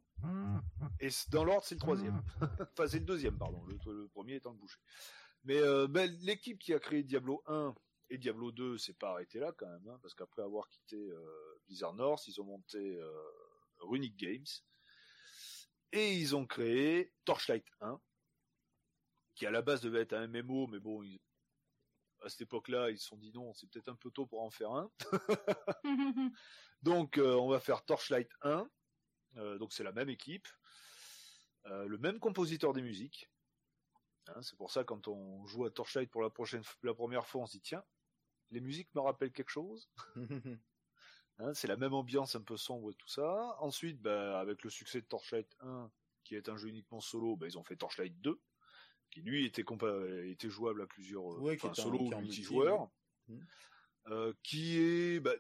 Et dans l'ordre, c'est le troisième. enfin, c'est le deuxième, pardon. Le, le premier étant le boucher. Mais euh, ben, l'équipe qui a créé Diablo 1 et Diablo 2 s'est pas arrêtée là quand même, hein, parce qu'après avoir quitté euh, Blizzard North, ils ont monté euh, Runic Games. Et ils ont créé Torchlight 1, qui à la base devait être un MMO, mais bon, à cette époque-là, ils se sont dit non, c'est peut-être un peu tôt pour en faire un. donc, euh, on va faire Torchlight 1. Euh, donc, c'est la même équipe, euh, le même compositeur des musiques. Hein, c'est pour ça, quand on joue à Torchlight pour la, prochaine, la première fois, on se dit tiens, les musiques me rappellent quelque chose. Hein, c'est la même ambiance un peu sombre et tout ça. Ensuite, bah, avec le succès de Torchlight 1, qui est un jeu uniquement solo, bah, ils ont fait Torchlight 2 qui lui était, était jouable à plusieurs ouais, enfin, solo ou multijoueurs, mmh. euh, qui est bah,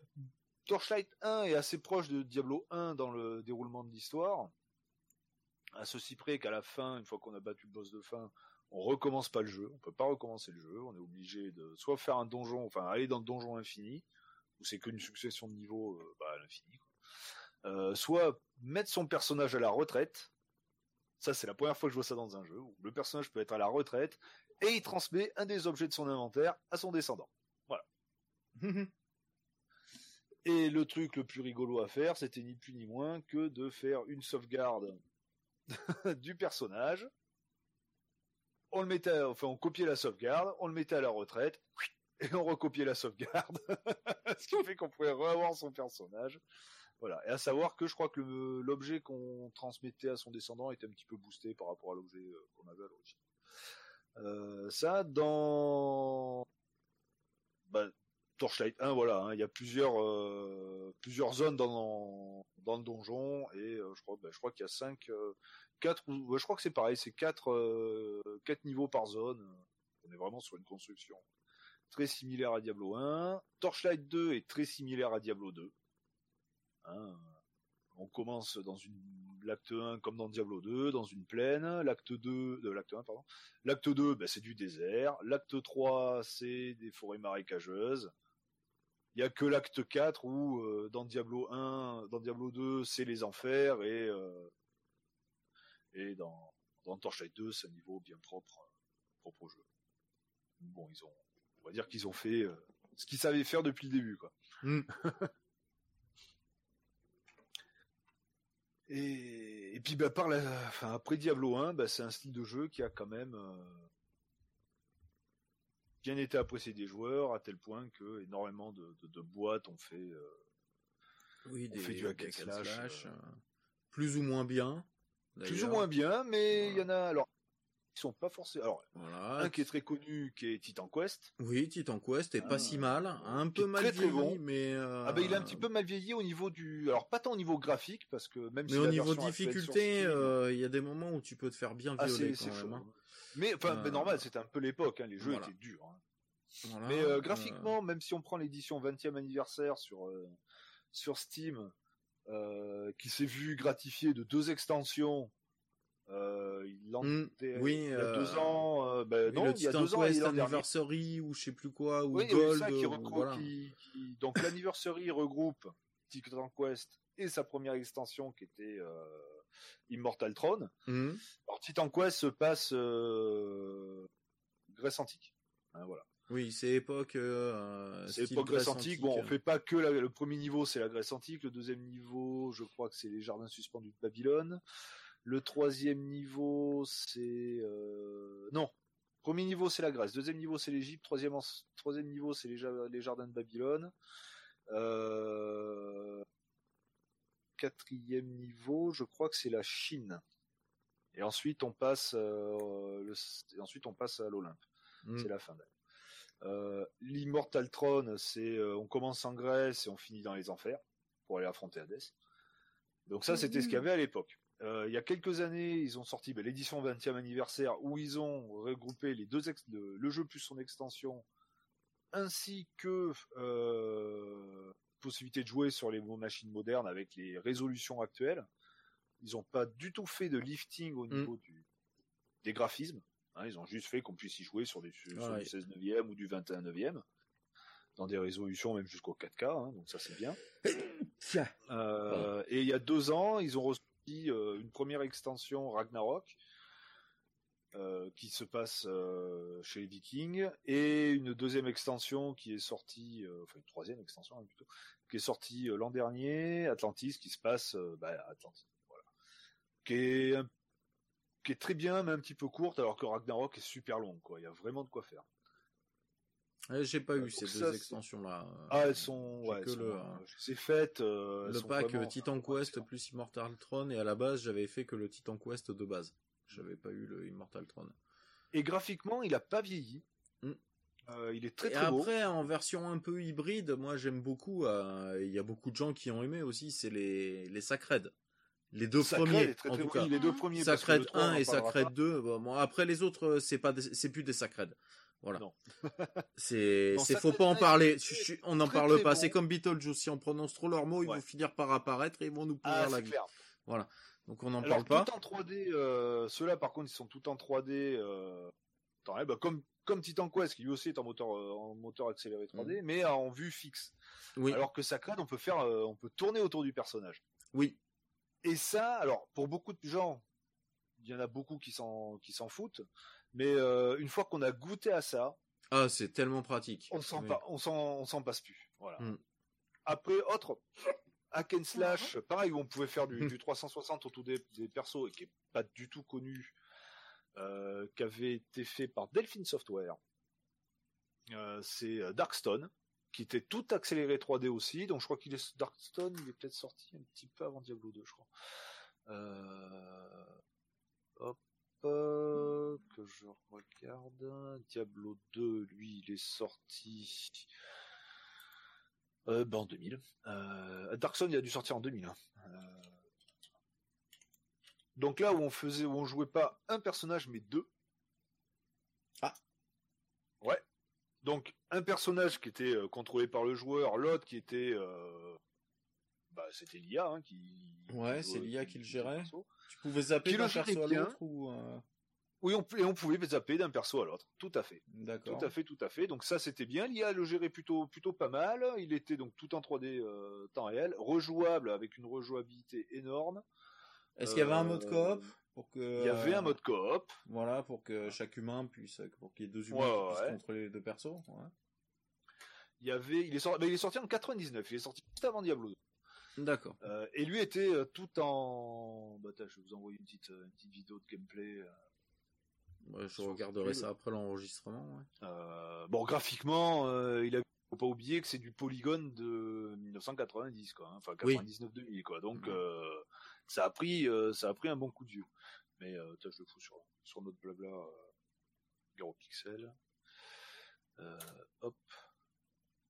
Torchlight 1 est assez proche de Diablo 1 dans le déroulement de l'histoire, à ceci près qu'à la fin, une fois qu'on a battu le boss de fin, on recommence pas le jeu, on peut pas recommencer le jeu, on est obligé de soit faire un donjon, enfin aller dans le donjon infini, où c'est qu'une succession de niveaux euh, bah, à l'infini, euh, soit mettre son personnage à la retraite, ça, c'est la première fois que je vois ça dans un jeu où le personnage peut être à la retraite et il transmet un des objets de son inventaire à son descendant. Voilà. et le truc le plus rigolo à faire, c'était ni plus ni moins que de faire une sauvegarde du personnage. On le mettait, enfin, on copiait la sauvegarde, on le mettait à la retraite, et on recopiait la sauvegarde. Ce qui fait qu'on pouvait revoir son personnage. Voilà. Et à savoir que je crois que l'objet qu'on transmettait à son descendant était un petit peu boosté par rapport à l'objet euh, qu'on avait à l'origine. Euh, ça, dans bah, Torchlight 1, voilà, hein, il y a plusieurs euh, plusieurs zones dans dans le donjon et je crois bah, crois qu'il y a 5 4 je crois que c'est pareil, c'est 4 quatre niveaux par zone. On est vraiment sur une construction très similaire à Diablo 1. Torchlight 2 est très similaire à Diablo 2. Hein. on commence dans une l'acte 1 comme dans Diablo 2, dans une plaine. L'acte 2, de l'acte 1 pardon. L'acte 2, ben, c'est du désert. L'acte 3, c'est des forêts marécageuses. Il y a que l'acte 4 où euh, dans Diablo 1, dans Diablo 2, c'est les enfers et euh, et dans dans Torchlight 2, c'est un niveau bien propre propre au jeu. Bon, ils ont on va dire qu'ils ont fait euh, ce qu'ils savaient faire depuis le début quoi. Mm. Et, puis bah, par la, enfin, après Diablo 1, bah, c'est un style de jeu qui a quand même euh, bien été apprécié des joueurs à tel point que énormément de, de, boîtes ont fait, euh, oui, des, fait du hack slash, euh. plus ou moins bien. Plus ou moins bien, mais il y en a alors qui sont pas forcément. Alors, voilà. un qui est très connu, qui est Titan Quest. Oui, Titan Quest est pas si mal, un peu mal vieilli, bon. mais euh... ah ben il est un petit peu mal vieilli au niveau du, alors pas tant au niveau graphique parce que même mais si au niveau difficulté, euh, il y a des moments où tu peux te faire bien ah, violer quand même. Hein. Mais enfin, euh... normal, c'était un peu l'époque, hein, les jeux étaient durs. Hein. Voilà, mais euh, graphiquement, même si on prend l'édition 20e anniversaire sur euh, sur Steam, qui s'est vu gratifié de deux extensions euh, il, mmh, oui, il y a deux ans, euh, ben non, il y a deux ans, Quest Anniversary ou je sais plus quoi, ou oui, Gold. Ça qui regroupe, voilà. qui, qui... Donc l'Anniversary regroupe Titan Quest et sa première extension qui était euh, Immortal Throne. Mmh. Alors Titan Quest se passe euh, Grèce antique. Hein, voilà. Oui, c'est époque. Euh, c'est époque Grèce antique. Bon, on fait pas que la, le premier niveau, c'est la Grèce antique. Le deuxième niveau, je crois que c'est les jardins suspendus de Babylone. Le troisième niveau, c'est euh... non. Premier niveau, c'est la Grèce. Deuxième niveau, c'est l'Égypte. Troisième, troisième niveau, c'est les, les, jardins de Babylone. Euh... Quatrième niveau, je crois que c'est la Chine. Et ensuite, on passe, euh, le... Et ensuite, on passe à l'Olympe. Mm. C'est la fin d'année. Euh, L'Immortal Throne, c'est euh, on commence en Grèce et on finit dans les enfers pour aller affronter Hadès. Donc ça, c'était ce qu'il y mm. avait à l'époque. Euh, il y a quelques années, ils ont sorti ben, l'édition 20e anniversaire où ils ont regroupé les deux le, jeu plus son extension, ainsi que euh, possibilité de jouer sur les machines modernes avec les résolutions actuelles. Ils n'ont pas du tout fait de lifting au mm. niveau du, des graphismes. Hein, ils ont juste fait qu'on puisse y jouer sur, des, sur du 16 neuvième ou du 21 neuvième dans des résolutions même jusqu'au 4K, hein, donc ça c'est bien. Euh, et il y a deux ans, ils ont reçu euh, une première extension Ragnarok euh, qui se passe euh, chez les Vikings et une deuxième extension qui est sortie, enfin une troisième extension hein, plutôt, qui est sortie l'an dernier, Atlantis, qui se passe bah, Atlantis. Voilà. qui est qui est très bien mais un petit peu courte alors que Ragnarok est super long quoi. Il y a vraiment de quoi faire. J'ai pas Euh, eu ces ça, deux c'est- extensions là. Ah elles sont ouais, que elles sont, le- euh, je les ai faites. euh, le sont pack vraiment- euh, Titan Quest plus Immortal Throne et à la base j'avais fait que le Titan Quest de base. J'avais pas eu le Immortal Throne. Et graphiquement il a pas vieilli. Mm. Euh, il est très et très beau. après en version un peu hybride, moi j'aime beaucoup. euh, Il y a beaucoup de gens qui ont aimé aussi, c'est les les Sacred. Les deux Sacred premiers très, en très tout cas. les deux premiers. Sacred le trois, on 1 en et Sacred pas. 2. Bon, après les autres, euh, c'est pas, des- c'est plus des Sacred. Voilà. C'est, c'est faut pas en 1 est parler. très, Je- je- on n'en parle pas. bon. C'est comme Beetlejuice. Si on prononce trop leurs mots, ils Ouais. vont finir par apparaître et ils vont nous pourrir Ah, la c'est vie. clair. Donc on n'en parle pas. tout en 3D, euh, ceux-là par contre ils sont tout en 3D. Euh, réel, bah, comme comme Titan Quest qui lui aussi est en moteur euh, en moteur accéléré 3D, mais en vue fixe. Oui. Alors que Sacred on peut faire, on peut tourner autour du personnage. Oui. Et ça, alors pour beaucoup de gens, il y en a beaucoup qui s'en qui s'en foutent, mais euh, une fois qu'on a goûté à ça, Ah, c'est tellement pratique. on s'en Oui. pa- on s'en on s'en passe plus. Voilà. Mm. Après autre hack and slash, pareil où on pouvait faire du, du 360 autour des, des persos et qui est pas du tout connu, euh, qui avait été fait par Delphine Software. Euh, c'est Darkstone qui était tout accéléré 3D aussi, donc je crois qu'il est Darkstone, il est peut-être sorti un petit peu avant Diablo 2, je crois. Euh, hop, que je regarde. Diablo 2, lui, il est sorti euh, ben, en 2000. Euh, Darkson, il a dû sortir en 2000. hein. Euh, donc là où on faisait, où on jouait pas un personnage mais deux. Ah. Ouais. Donc un personnage qui était euh, contrôlé par le joueur, l'autre qui était, euh, bah c'était l'IA hein, qui. Ouais, c'est l'IA qui le gérait. Tu pouvais zapper d'un perso à l'autre ou euh, Oui, on, et on pouvait zapper d'un perso à l'autre. Tout à fait. D'accord. Tout à fait, tout à fait. Donc ça, c'était bien. L'IA le gérait plutôt, plutôt pas mal. Il était donc tout en 3D euh, temps réel, rejouable avec une rejouabilité énorme. Est-ce qu'il y avait un mode Euh, coop pour que Il y avait un mode coop. Voilà, pour que chaque humain puisse, pour qu'il y ait deux humains Ouais, qui puissent ouais. contrôler les deux persos. ouais. Il y avait, il est sorti, mais il est sorti en 99. Il est sorti juste avant Diablo 2. D'accord. Euh, et lui était euh, tout en. Bah, je vais vous envoyer une petite, euh, une petite vidéo de gameplay. euh. Ouais, je regarderai ça après l'enregistrement. ouais. Euh, bon, graphiquement, euh, il a faut pas oublier que c'est du polygone de 1990 quoi, hein. enfin Oui. 99-2000 quoi. Donc Mhm. euh, ça a pris euh, ça a pris un bon coup de vieux. Mais euh, je le fous sur sur notre blabla euh, Pixel. Euh, hop.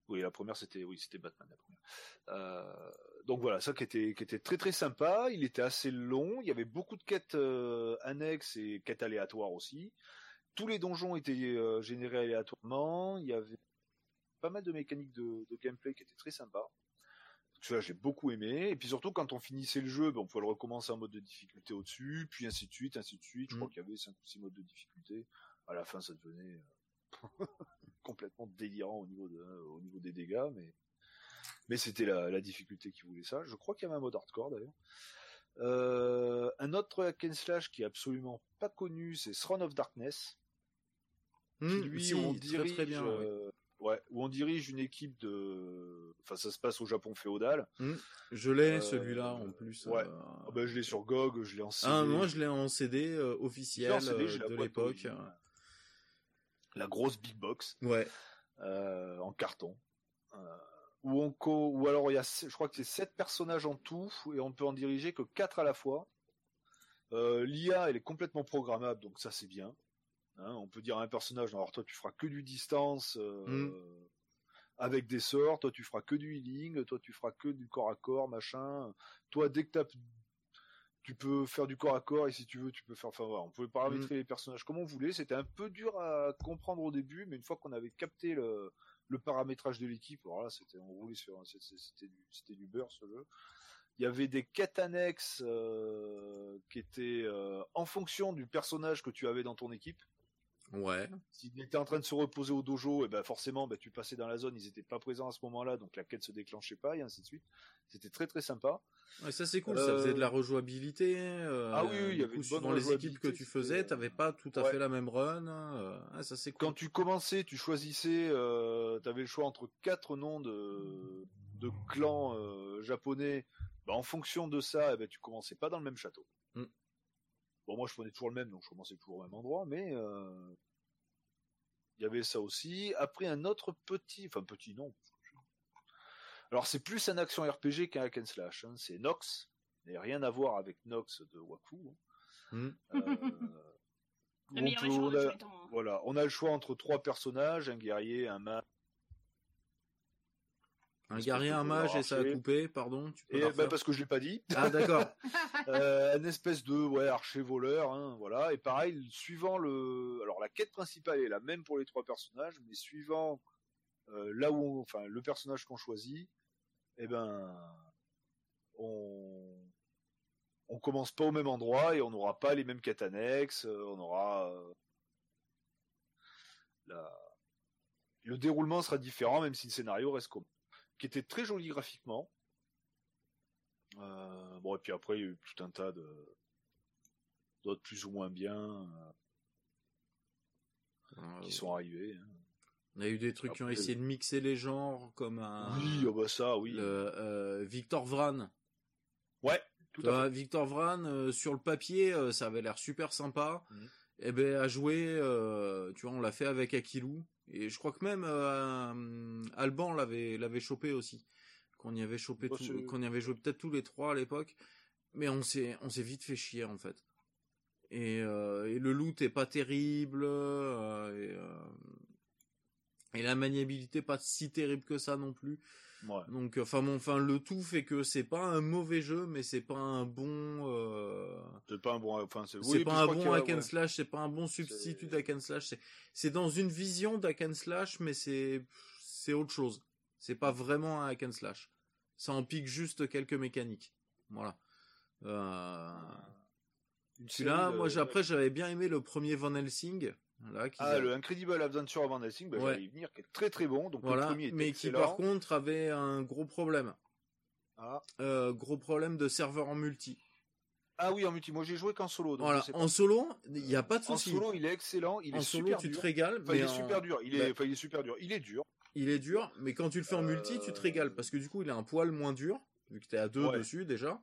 Oui, la première c'était oui, c'était Batman la première. Donc voilà, ça qui était qui était très très sympa, il était assez long, il y avait beaucoup de quêtes euh, annexes et quêtes aléatoires aussi. Tous les donjons étaient euh, générés aléatoirement, il y avait pas mal de mécaniques de, de gameplay qui étaient très sympas. Donc ça, j'ai beaucoup aimé. Et puis surtout, quand on finissait le jeu, ben, on pouvait le recommencer en mode de difficulté au-dessus, puis ainsi de suite, ainsi de suite. Je Mm. crois qu'il y avait 5 ou 6 modes de difficulté. À la fin, ça devenait euh, complètement délirant au niveau, de, au niveau des dégâts, mais, mais c'était la, la difficulté qui voulait ça. Je crois qu'il y avait un mode hardcore d'ailleurs. Euh, un autre hack and slash qui est absolument pas connu, c'est Throne of Darkness qui Hmm, lui si, on dirige très bien. euh, ouais, où on dirige une équipe de enfin ça se passe au Japon féodal Je l'ai euh, celui-là en plus. ouais. Ah ben, je l'ai sur GOG je l'ai en CD Ah, moi je l'ai en CD officiel en CD, de l'époque. la grosse big box Ouais. en carton où on co ou alors il y a je crois que c'est sept personnages en tout et on peut en diriger que quatre à la fois. Euh, l'IA elle est complètement programmable donc ça c'est bien. Hein, on peut dire à un personnage alors toi tu feras que du distance euh, Mm. avec des sorts toi tu feras que du healing toi tu feras que du corps à corps machin. Toi dès que tu peux faire du corps à corps et si tu veux tu peux faire enfin voilà, on pouvait paramétrer les personnages comme on voulait. C'était un peu dur à comprendre au début mais une fois qu'on avait capté le, le paramétrage de l'équipe alors là c'était on roulait sur c'était du c'était du beurre ce jeu. Il y avait des quêtes annexes euh, qui étaient euh, en fonction du personnage que tu avais dans ton équipe Ouais. S'ils étaient en train de se reposer au dojo, et ben forcément, ben tu passais dans la zone, ils étaient pas présents à ce moment-là, donc la quête se déclenchait pas, et ainsi de suite. C'était très très sympa. Ouais, ça c'est cool, ça Euh, faisait de la rejouabilité. euh, Ah oui, oui, il y avait coup, une bonne suivant les équipes que tu faisais, euh, t'avais pas tout à ouais. fait la même run. euh, ah, ça c'est cool. Quand tu commençais, tu choisissais, euh, tu avais le choix entre quatre noms de, de clans japonais. Ben, en fonction de ça, eh ben, tu commençais pas dans le même château. Bon, moi, je prenais toujours le même, donc je commençais toujours au même endroit, mais euh, il y avait ça aussi. Après, un autre petit, enfin petit, non. Alors, c'est plus un action RPG qu'un hack and slash. Hein. C'est Nox, mais rien à voir avec Nox de Waku. Hein. Hmm. Euh, on peut- on a- voilà, on a le choix entre trois personnages, un guerrier, un mage. Un guerrier, un mage et ça a coupé, pardon. Tu peux Et bah, parce que je l'ai pas dit. Ah d'accord. euh, un espèce de ouais archer voleur hein, voilà et pareil suivant le alors la quête principale est la même pour les trois personnages mais suivant euh, là où on- enfin le personnage qu'on choisit eh ben on on commence pas au même endroit et on n'aura pas les mêmes quêtes annexes euh, on aura euh, la le déroulement sera différent même si le scénario reste commun qui était très joli graphiquement euh, bon, et puis après, il y a eu tout un tas de d'autres plus ou moins bien euh, qui sont arrivés. hein. On a eu des trucs qui ont essayé de mixer les genres, comme un... Oui, ah bah ça, oui. le, euh, Victor Vran. Ouais, tout à vois, Victor Vran, euh, sur le papier, euh, ça avait l'air super sympa. Et ben à jouer, euh, tu vois, on l'a fait avec Akilou. Et je crois que même euh, Alban l'avait l'avait chopé aussi. Qu'on y avait chopé, Bah, tout- qu'on y avait joué peut-être tous les trois à l'époque. Mais on s'est on s'est vite fait chier en fait. Et, euh, et le loot est pas terrible. euh, et, et la maniabilité pas si terrible que ça non plus. Ouais. Donc, enfin, bon, enfin, le tout fait que c'est pas un mauvais jeu, mais c'est pas un bon, euh, C'est pas un bon, enfin, c'est oui, pas un bon hack and ouais. slash, c'est pas un bon substitut d'hack and slash. C'est, c'est dans une vision d'hack and slash, mais c'est, c'est autre chose. C'est pas vraiment un hack and slash. Ça en pique juste quelques mécaniques. Voilà. Euh, celui-là, série de- moi, après, j'avais bien aimé le premier Van Helsing. Là, Ah, le Incredible Adventure of Van Helsing, bah, Ouais. y venir, qui est très très bon. Donc le premier était mais qui par contre avait un gros problème. Ah. Euh, gros problème de serveur en multi. Ah oui, en multi. Moi, j'ai joué qu'en solo. donc Voilà, je sais pas. en solo, il n'y a pas de En souci. solo, il est excellent. Il en est solo, super tu dur. te régales, Enfin, mais il est en- super dur. Il est, Bah, enfin, il est super dur. Il est dur. il est dur, mais quand tu le fais en multi, tu te régales parce que du coup, il est un poil moins dur vu que t'es à deux Ouais. dessus déjà.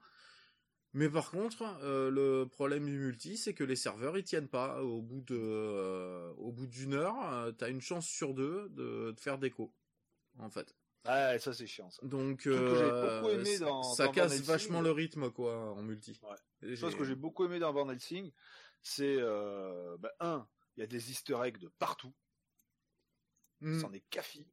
Mais par contre, euh, le problème du multi, c'est que les serveurs ils tiennent pas. Au bout de, euh, au bout d'une heure, euh, t'as une chance sur deux de, de faire déco, en fait. Ah, ça c'est chiant. Ça. Donc, que euh, beaucoup aimé dans- ça dans casse Helsing. vachement le rythme quoi en multi. Ouais. Chose que j'ai beaucoup aimé dans Van Helsing, c'est euh, bah, un, il y a des Easter eggs de partout. Hmm. c'en est café.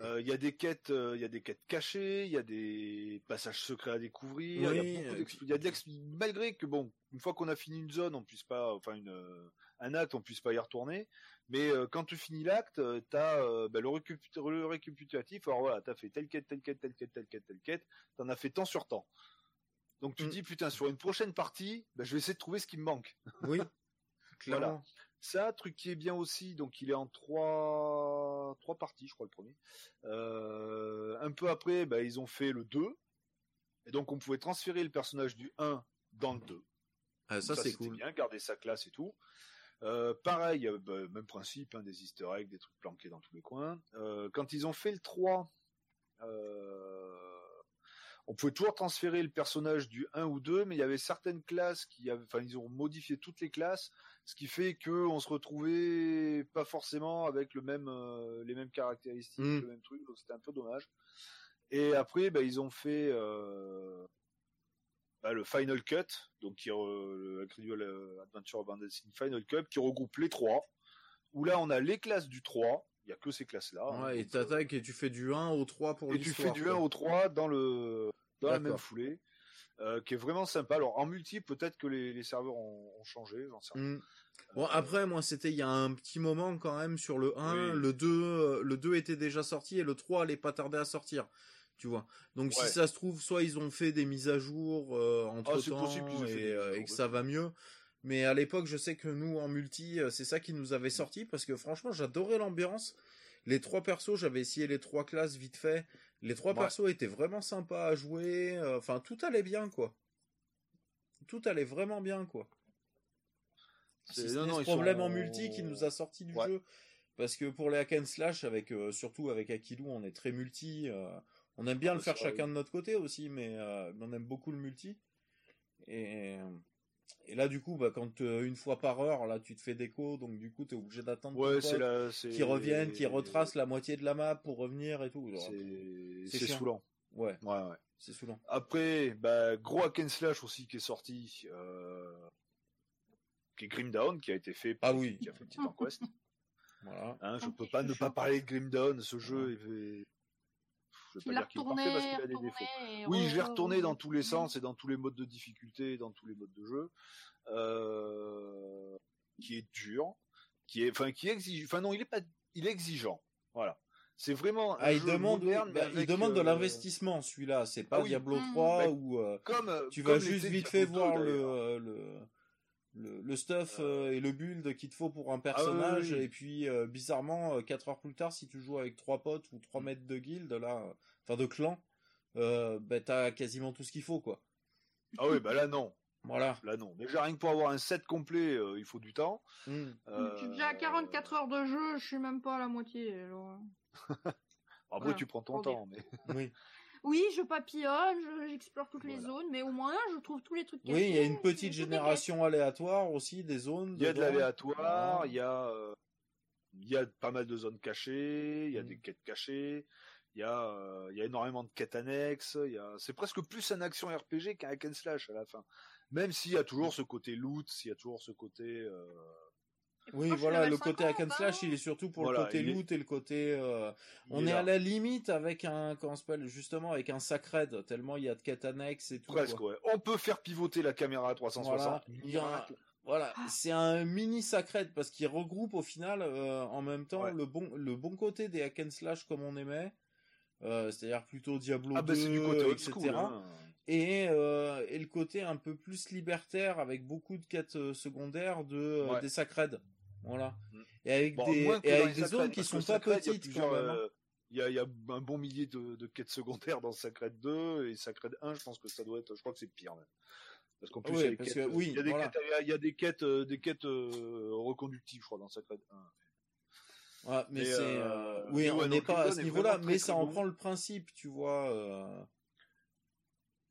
Euh, Il y a des quêtes, euh, il y a des quêtes cachées, il y a des passages secrets à découvrir. Il Oui, y euh, y a de malgré que bon, une fois qu'on a fini une zone, on puisse pas, enfin une un acte, on puisse pas y retourner. Mais euh, quand tu finis l'acte, t'as bah, le, récup- le récapitulatif. Alors voilà, t'as fait telle quête, telle quête, telle quête, telle quête, telle quête. T'en as fait temps sur temps. Donc tu te Mm. dis putain sur une prochaine partie, bah, je vais essayer de trouver ce qui me manque. Oui, clairement. Ça, truc qui est bien aussi, donc il est en trois, trois parties, je crois, le premier. Euh, un peu après, bah, ils ont fait le 2. Et donc, on pouvait transférer le personnage du 1 dans le 2. Ah, ça, c'est cool. bien, garder sa classe et tout. Euh, pareil, euh, bah, même principe, hein, des easter eggs, des trucs planqués dans tous les coins. Euh, quand ils ont fait le 3, euh, on pouvait toujours transférer le personnage du 1 ou 2, mais il y avait certaines classes qui avaient, enfin, ils ont modifié toutes les classes, ce qui fait que on se retrouvait pas forcément avec le même, euh, les mêmes caractéristiques, Mm. le même truc, donc c'était un peu dommage. Et après, bah, ils ont fait euh, bah, le Final Cut, donc qui, le Incredible euh, Adventure of Van Helsing Final Cut, qui regroupe les trois. Où là, on a les classes du 3, il y a que ces classes-là. hein, Ouais, et donc, euh, t'attaques et tu fais du 1 au 3 pour et tu fais du quoi. 1 au 3 dans le dans la même foulée, euh, qui est vraiment sympa. Alors en multi, peut-être que les, les serveurs ont, ont changé, j'en sais rien. Mm. Bon, après, moi, c'était il y a un petit moment quand même sur le 1. Oui. Le 2, euh, le 2 était déjà sorti et le 3 allait pas tarder à sortir. Tu vois. Donc, Ouais. si ça se trouve, soit ils ont fait des mises à jour entre Ah, c'est temps possible qu'ils aient fait et, euh, et que ça va mieux. Mais à l'époque, je sais que nous, en multi, euh, c'est ça qui nous avait sorti parce que franchement, j'adorais l'ambiance. Les trois persos, j'avais essayé les trois classes vite fait. Les trois Ouais. persos étaient vraiment sympas à jouer. euh, Enfin, tout allait bien, quoi. Tout allait vraiment bien, quoi. C'est- Si non, non, ce problème sont- en multi qui nous a sorti du Ouais. jeu. Parce que pour les hack and slash, avec, euh, surtout avec Akilou, on est très multi. euh, on aime bien Ah, le faire chacun de notre côté aussi, mais euh, on aime beaucoup le multi. Et et là, du coup, bah, quand euh, une fois par heure, là, tu te fais déco, donc du coup, t'es obligé d'attendre Ouais, qui reviennent, qui retracent la moitié de la map pour revenir et tout. C'est saoulant. Ouais, Ouais, ouais. c'est saoulant. Après, bah, gros hack and slash aussi qui est sorti, euh, qui est Grim Dawn, qui a été fait par Ah oui. qui a fait Titan Quest. Voilà. Hein, je peux pas ne pas parler de Grim Dawn, ce jeu je vais Tu pas l'as dire qu'il est retourné, parfait parce qu'il a des défauts. et Oui, je l'ai re- retourné dans tous les sens et dans tous les modes de difficulté, et dans tous les modes de jeu, euh, qui est dur, qui est, enfin, qui exigeant. Enfin non, il est pas, il est exigeant. Voilà. C'est vraiment. Ah, il demande, moderne, bah, il demande de euh, l'investissement, celui-là. C'est pas Ah oui. Diablo Mm. 3 Bah, où euh, Comme tu comme vas juste vite fait Diablo 2, voir euh, le, le, le stuff Euh. euh, et le build qu'il te faut pour un personnage. oui, oui. Et puis, euh, bizarrement, 4 heures plus tard, si tu joues avec trois potes ou Mm. 3 mètres de guild, là, enfin de clan, euh, bah, t'as quasiment tout ce qu'il faut, quoi. Ah oui, bah là non. Voilà. Là non. Déjà rien que pour avoir un set complet, euh, il faut du temps. Mm. Je suis déjà à 44 heures de jeu, je suis même pas à la moitié. alors. Après Voilà, tu prends ton temps, mais Oui. Oui, je papillonne, je- j'explore toutes les zones, mais au moins je trouve tous les trucs Oui, il y a cachés, une petite génération aléatoire aussi des zones. il y a de l'aléatoire, il y a euh, il y a pas mal de zones cachées, il y a Mm. des quêtes cachées, il y a euh, il y a énormément de quêtes annexes, il y a c'est presque plus un action RPG qu'un hack and slash à la fin. Même s'il y a toujours ce côté loot, s'il y a toujours ce côté euh, Oui, voilà, le côté hack and 50, slash, il est surtout pour Voilà, le côté est- loot et le côté. euh, il on est, à la limite avec un, comment s'appelle, justement avec un sacred, tellement il y a de quêtes annexes et tout. presque quoi. ouais. On peut faire pivoter la caméra à 360. Voilà, il y a un- Miracle. Voilà, Ah. c'est un mini sacred parce qu'il regroupe au final euh, en même temps Ouais. le bon le bon côté des hack and slash comme on aimait, euh, c'est-à-dire plutôt Diablo Ah 2, bah du côté etc. school. hein. Et, euh, et le côté un peu plus libertaire avec beaucoup de quêtes secondaires de Ouais. des sacreds. Voilà. Mm. Et avec Bon, des et avec zones qui sont pas Sacred, il y a petites hein. euh, Il y a, il y a un bon millier de, de quêtes secondaires dans Sacred 2 et Sacred 1, je pense que ça doit être, je crois que c'est pire même. Parce qu'en plus, il y a des quêtes, oui, voilà. y a- des euh, des quêtes euh, reconductives, je crois, dans Sacred 1. Ouais, mais c'est euh, oui, mais on n'est pas à ce niveau-là, mais ça en prend le principe, tu vois.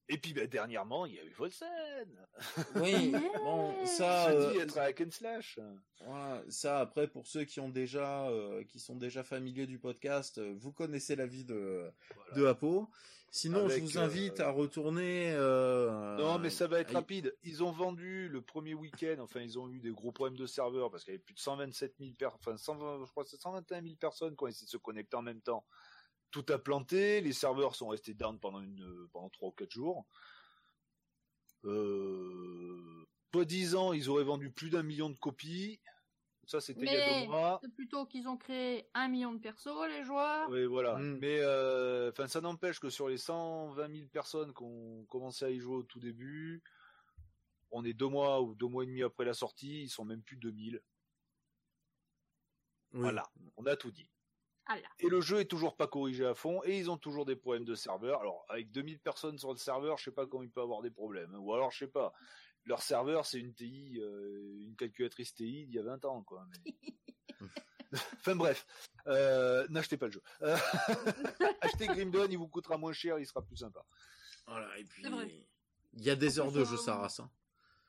Et puis, bah, dernièrement, il y a eu Volsen. Oui, bon, ça, Je euh, dis être un hack and slash. voilà, ça après pour ceux qui ont déjà, euh, qui sont déjà familiers du podcast, euh, vous connaissez la vie de Voilà. de Apo. Sinon, Avec, je vous invite euh, à retourner. euh, Non, mais ça va être à- rapide. Ils ont vendu le premier week-end, enfin, ils ont eu des gros problèmes de serveurs parce qu'il y avait plus de 127 000 personnes, enfin, 120, je crois que c'est 121 000 personnes qui ont essayé de se connecter en même temps. Tout a planté, les serveurs sont restés down pendant une, pendant 3 ou 4 jours. Euh, pas 10 ans, ils auraient vendu plus d'un million de copies. Ça, c'était il y a Mais deux mois. c'est plutôt qu'ils ont créé un million de persos, les joueurs. Oui, voilà. Mm. Mais euh, enfin, ça n'empêche que sur les 120 000 personnes qui ont commencé à y jouer au tout début, on est deux mois ou deux mois et demi après la sortie, ils sont même plus de 2000. Oui. Voilà, on a tout dit. Et le jeu est toujours pas corrigé à fond, et ils ont toujours des problèmes de serveur. Alors, avec 2000 personnes sur le serveur, je sais pas comment il peut avoir des problèmes. hein. Ou alors, je sais pas. Leur serveur, c'est une TI, euh, une calculatrice TI d'il y a 20 ans, quoi. Mais- enfin bref, euh, n'achetez pas le jeu. Euh, achetez Grim Dawn, il vous coûtera moins cher, il sera plus sympa. Voilà, et puis il y a des heures de jeu, ça race. hein.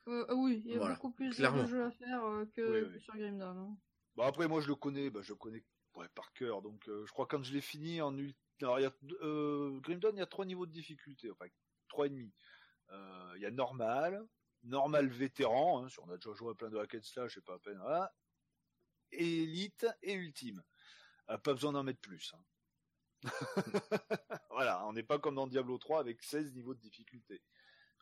Oui, il y a Voilà, beaucoup plus clairement. de jeux à faire euh, que, Oui, oui. que sur Grim Dawn. hein. Bon après moi je le connais, bah, je le connais ouais, par cœur, donc euh, je crois que quand je l'ai fini en ult- alors il y a euh, Grim Dawn, il y a trois niveaux de difficulté, enfin trois et demi. Euh, Il y a normal, normal vétéran, hein, si on a déjà joué à plein de hack and slash, c'est pas à peine, voilà. Élite et ultime. Pas besoin d'en mettre plus. hein. voilà, on n'est pas comme dans Diablo 3 avec 16 niveaux de difficulté.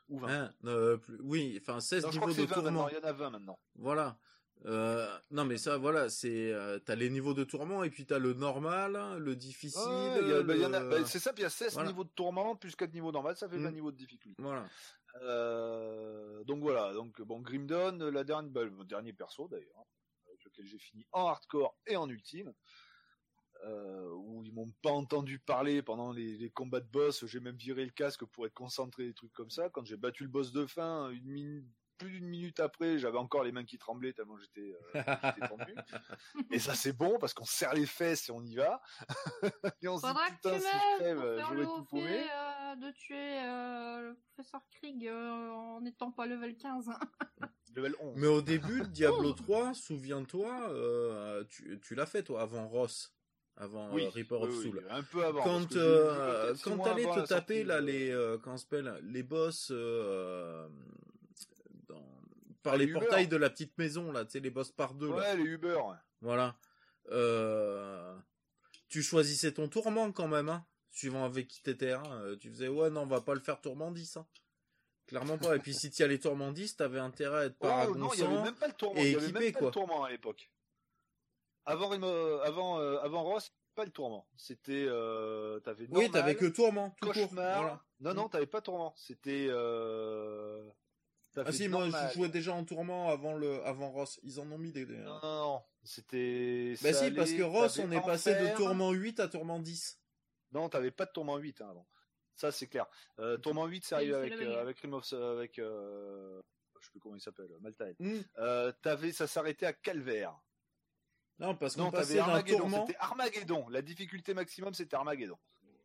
Ou 20. Hein, euh, plus- oui, enfin 16 Non, je crois niveaux que de c'est 20 maintenant, tourment. il y en a 20 maintenant. Voilà. Euh, non mais ça voilà c'est euh, t'as les niveaux de tourment et puis t'as le normal le difficile Ouais, il y a- bah, il y en a- le- bah, c'est ça, puis il y a 16 Voilà. niveaux de tourment, plus 4 niveaux normaux, ça fait 20 Mm. niveaux de difficulté. voilà Euh, donc voilà, donc bon, Grim Dawn, la dernière, bah, le dernier perso d'ailleurs, hein, avec lequel j'ai fini en hardcore et en ultime, euh, où ils m'ont pas entendu parler pendant les, les combats de boss, j'ai même viré le casque pour être concentré, des trucs comme ça. Quand j'ai battu le boss de fin, une minute, plus d'une minute après, j'avais encore les mains qui tremblaient tellement j'étais euh, tendu. Et ça c'est bon parce qu'on serre les fesses et on y va. et on se Faudra dit que tu putain si je crève, j'aurais tout paumé. euh, de tuer euh, le professeur Krieg euh, en n'étant pas level 15. hein. Level 11. Mais au début de Diablo 3, souviens-toi, euh, tu, tu l'as fait toi avant Ross, avant oui, euh, Reaper of Soul. oui, un peu avant. quand euh, quand t'allais te taper sortie là les euh, comment ça s'appelle les boss euh, par Ah, les les portails de la petite maison là, tu sais les boss par deux là. Ouais, les Uber. Voilà. Euh, tu choisissais ton tourment quand même, hein, suivant avec qui t'étais. Hein. Euh, Tu faisais ouais non on va pas le faire tourment 10. Hein. Clairement pas. Et puis si tu allais tourment 10, t'avais intérêt à être Oh, non, il y avait paragonçant. même pas le tourment. et y avait équipé, même pas quoi. le tourment à l'époque. Avant, Remo- avant, euh, avant Ross, pas le tourment. C'était, euh, t'avais oui, t'avais que tourment, tout court. Voilà. Non, non, t'avais pas tourment. C'était, euh... Ah si, moi normal. je jouais déjà en tourment avant le avant Ross. Ils en ont mis des. des- Non, non, non. C'était. Bah si, parce que Ross, on est passé de tourment 8 à tourment 10. Non, t'avais pas de tourment 8 hein, avant. Ça, c'est clair. Euh, tourment 8, c'est arrivé c'est avec, level euh, avec Rim of, avec, euh, je sais plus comment il s'appelle, Maltaï. Hmm. Euh, t'avais, ça s'arrêtait à Calvaire. Non, parce qu'on passait t'avais d'un Armageddon. tourment. C'était Armageddon. La difficulté maximum, c'était Armageddon.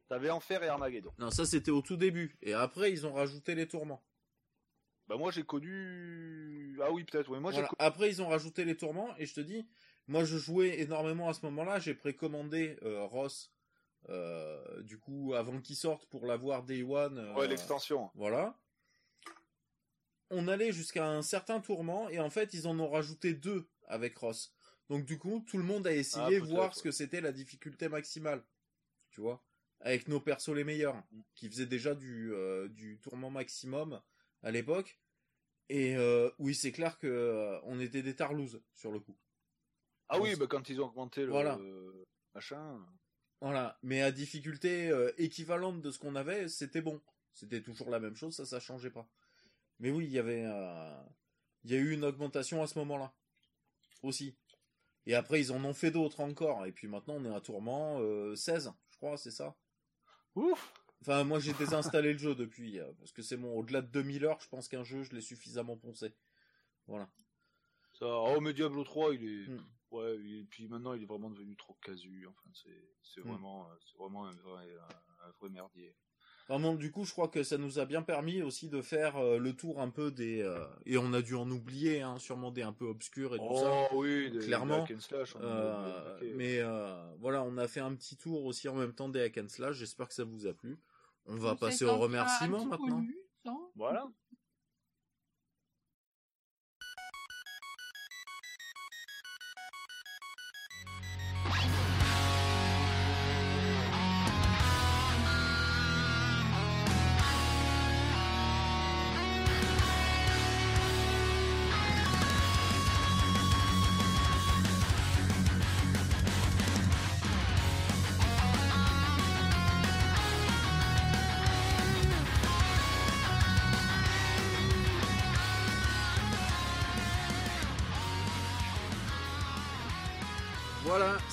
T'avais Enfer et Armageddon. Non, ça c'était au tout début. Et après, ils ont rajouté les tourments. Bah moi j'ai connu. Ah oui peut-être. Oui moi Voilà. j'ai. Après, ils ont rajouté les tourments. Et je te dis, moi je jouais énormément à ce moment-là. J'ai précommandé euh, Ross, euh, du coup, avant qu'il sorte pour l'avoir Day One. euh, Ouais l'extension. Voilà. On allait jusqu'à un certain tourment. Et en fait, ils en ont rajouté deux avec Ross. Donc du coup, tout le monde a essayé Ah, voir ce ouais. que c'était la difficulté maximale. Tu vois Avec nos persos les meilleurs. Mm. Qui faisaient déjà du, du tourment maximum à l'époque. Et euh, oui, c'est clair que euh, on était des tarlouses sur le coup. Ah oui bah quand ils ont augmenté le Voilà. machin. Voilà. Mais à difficulté euh, équivalente de ce qu'on avait, c'était bon. C'était toujours la même chose, ça, ça changeait pas. Mais oui, il y avait, il y a eu une augmentation à ce moment-là. Aussi. Et après, ils en ont fait d'autres encore. Et puis maintenant, on est à tourment euh, 16, je crois, c'est ça? Ouf. Enfin, moi, j'ai désinstallé le jeu depuis. euh, parce que c'est bon, au-delà de 2000 heures, je pense qu'un jeu, je l'ai suffisamment poncé. Voilà. Ça. Oh mais Diablo 3 il est. Mm. Ouais et puis maintenant il est vraiment devenu trop casu. Enfin c'est c'est Mm. vraiment euh, vraiment un vrai un, un vrai merdier. Du coup, je crois que ça nous a bien permis aussi de faire euh, le tour un peu des... euh, et on a dû en oublier, hein, sûrement des un peu obscurs et tout ça. Oh oui des- Clairement, des hack and slash, Euh, mais euh, voilà, on a fait un petit tour aussi en même temps des hack and slash. J'espère que ça vous a plu. On va Donc, passer aux remerciements maintenant. pollu, Voilà.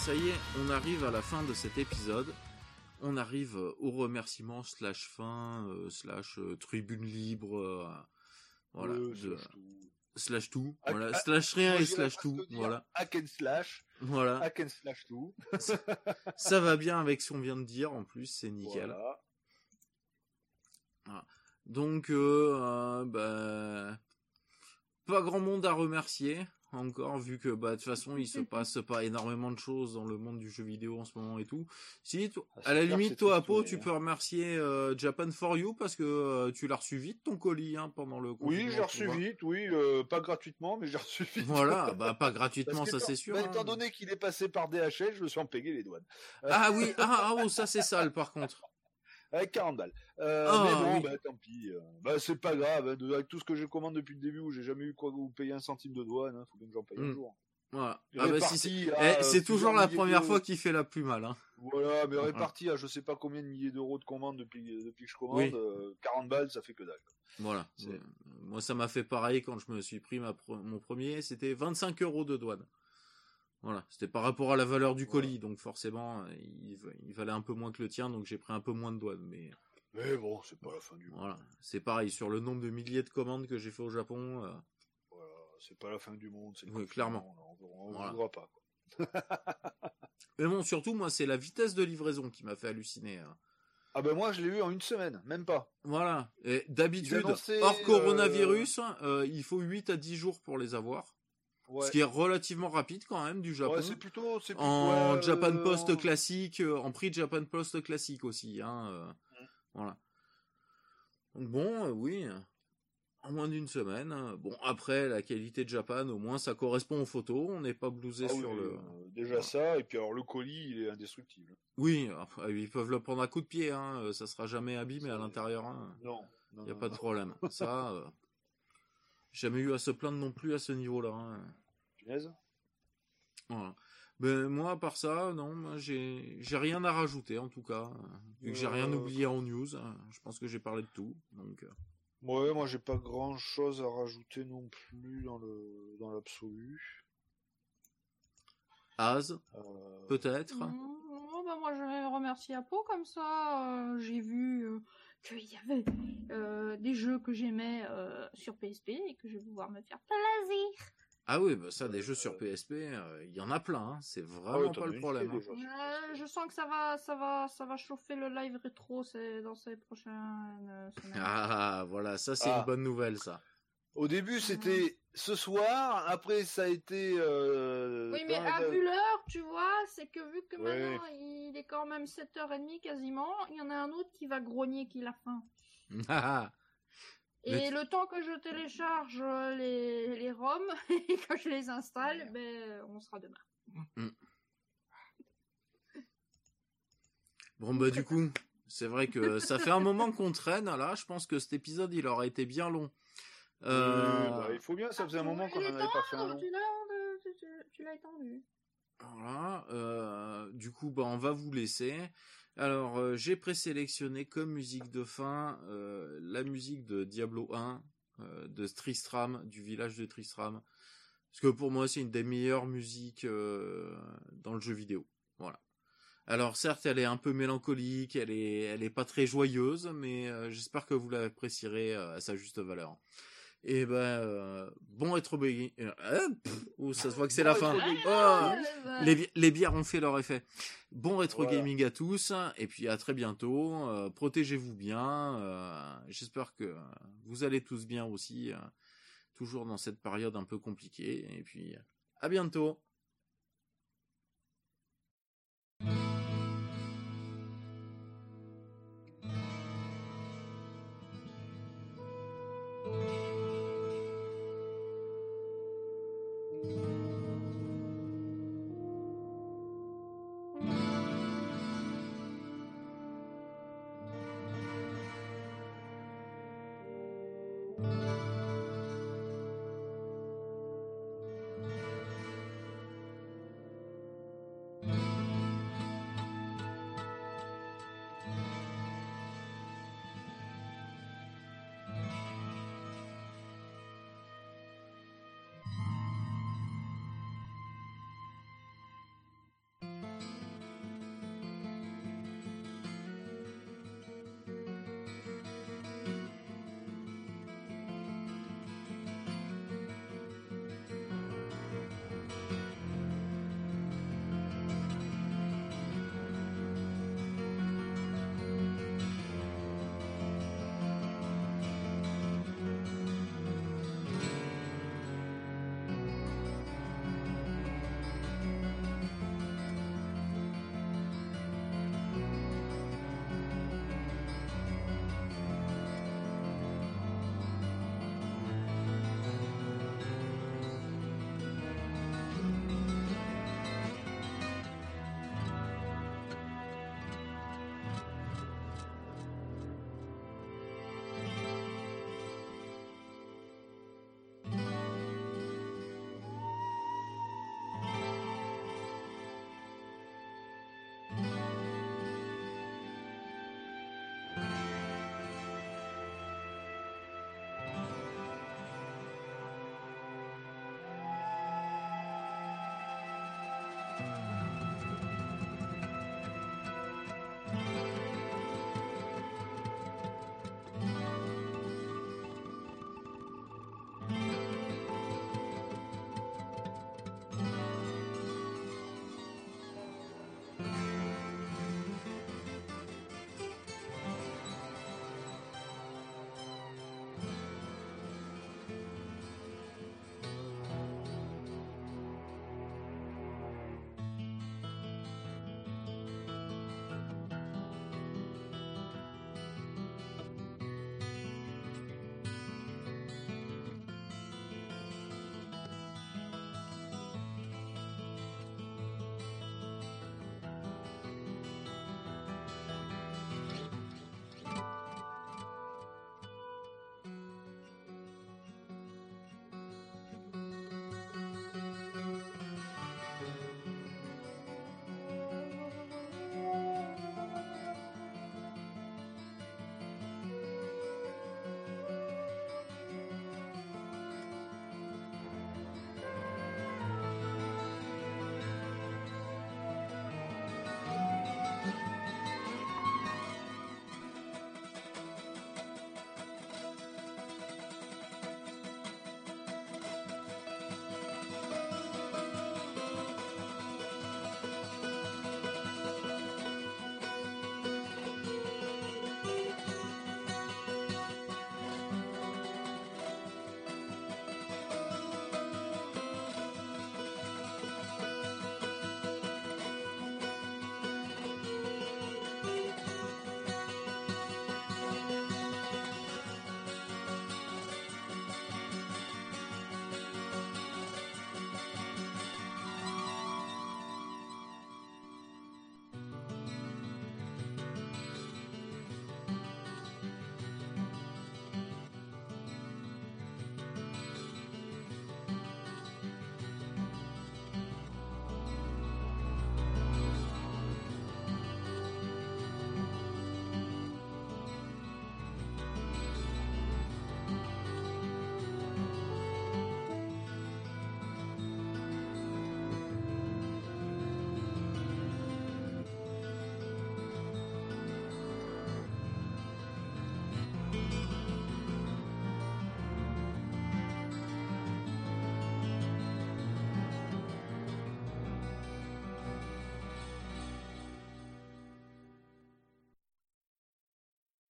Ça y est, on arrive à la fin de cet épisode. On arrive euh, aux remerciements slash fin euh, slash euh, tribune libre. euh, voilà, de- slash tout. voilà, slash rien et slash tout. Voilà, Hack and slash. voilà. Hack and slash tout. ça va bien avec ce qu'on vient de dire en plus, c'est nickel. Voilà. Donc, bah, pas grand monde à remercier encore, vu que bah de toute façon il se passe pas énormément de choses dans le monde du jeu vidéo en ce moment et tout. Si, to- Ah, à la limite, toi, Apo, tu peux remercier euh, Japan for You parce que euh, tu l'as reçu vite ton colis hein, pendant le Oui, j'ai reçu vois. vite, oui, euh, pas gratuitement, mais j'ai reçu vite. Voilà, bah pas gratuitement, ça c'est sûr. bah, hein. Étant donné qu'il est passé par DHL, je me suis en payé les douanes. Ah oui, ah, ah, oh, ça c'est sale par contre. Avec 40 balles. Euh, Ah, mais bon, oui. bah, tant pis. euh, bah, c'est pas grave. hein, avec tout ce que je commande depuis le début où j'ai jamais eu quoi vous payer un centime de douane, hein, faut bien que j'en paye un Mm. jour. Voilà. Ah bah, si c'est eh, euh, toujours la première fois qui fait la plus mal. Hein. Voilà, mais réparti à je sais pas combien de milliers d'euros de commandes depuis, depuis que je commande, Oui. euh, 40 balles, ça fait que dalle. Voilà. Euh, Moi, ça m'a fait pareil quand je me suis pris ma mon premier. C'était 25 euros de douane. Voilà. C'était par rapport à la valeur du colis. Donc, forcément, euh, il, il valait un peu moins que le tien. Donc, j'ai pris un peu moins de douane. Mais Mais bon, c'est pas la fin du monde. voilà. C'est pareil. Sur le nombre de milliers de commandes que j'ai fait au Japon. euh, Voilà, c'est pas la fin du monde. c'est Oui, clairement. là, On, on Voilà. voudra pas. Quoi. Mais bon, surtout, moi, c'est la vitesse de livraison qui m'a fait halluciner. hein. Ah ben moi je l'ai eu en une semaine, même pas. Voilà. Et d'habitude, hors coronavirus, euh, il faut 8 à 10 jours pour les avoir. Ouais. Ce qui est relativement rapide quand même du Japon. Ouais, c'est plutôt, c'est plutôt- en ouais, Japan euh, Post en- classique, euh, en prix Japan Post classique aussi. Hein, euh, Mm. Voilà. Donc bon, euh, oui, en moins d'une semaine. euh, Bon, après, la qualité de Japan, au moins, ça correspond aux photos. On n'est pas blousé Ah oui, sur le... euh, déjà ça, et puis alors le colis, il est indestructible. Oui, après, ils peuvent le prendre à coup de pied. Hein, euh, ça sera jamais abîmé à l'intérieur. Hein. Non. Il n'y a pas de problème. Ça, euh, jamais eu à se plaindre non plus à ce niveau-là. hein. Punaise. Voilà. Ben, moi, à part ça, non, moi, j'ai, rien à rajouter, en tout cas. Vu que j'ai rien Euh, oublié en news, hein, je pense que j'ai parlé de tout. Donc, euh, Ouais, moi j'ai pas grand chose à rajouter non plus dans le dans l'absolu. Az, Euh, peut-être. Non, non, bah moi je vais remercier Apo comme ça. euh, j'ai vu euh, qu'il y avait euh, des jeux que j'aimais euh, sur PSP et que je vais pouvoir me faire plaisir. Ah oui, bah ça, des jeux sur PSP, euh, il y en a plein. hein, C'est ah vraiment pas as le problème. hein. Euh, je sens que ça va, ça va, ça va chauffer le live rétro dans ces prochaines semaines. Ah, voilà, ça, c'est Ah. une bonne nouvelle, ça. Au début c'était ce soir, après ça a été. euh, Oui, mais à vu l'heure, tu vois, c'est que vu que Ouais. maintenant il est quand même 7h30 quasiment, il y en a un autre qui va grogner qu'il a faim. Et le temps que je télécharge euh, les, les ROM et que je les installe, ben, on sera demain. Bon, bah, du coup, c'est vrai que ça fait un moment qu'on traîne, là. Je pense que cet épisode, il aurait été bien long. Euh, bah, il faut bien, ça faisait un Ah, moment qu'on il est en avait pas fait un temps, long. tu l'as, euh, tu- l'as étendu. Voilà, euh, du coup, bah, on va vous laisser. Alors, euh, j'ai présélectionné comme musique de fin euh, la musique de Diablo 1, euh, de Tristram, du village de Tristram. Parce que pour moi, c'est une des meilleures musiques dans le jeu vidéo. Voilà. Alors, certes, elle est un peu mélancolique, elle est, elle est pas très joyeuse, mais j'espère que vous l'apprécierez à sa juste valeur. Et ben, euh, bon rétro gaming. Euh, pff, oh, ça se voit que c'est la fin. Oh, ouais. les, bi- les bières ont fait leur effet. Bon rétro Voilà. gaming à tous, et puis à très bientôt. Euh, Protégez-vous bien. J'espère que vous allez tous bien aussi, toujours dans cette période un peu compliquée. Et puis à bientôt.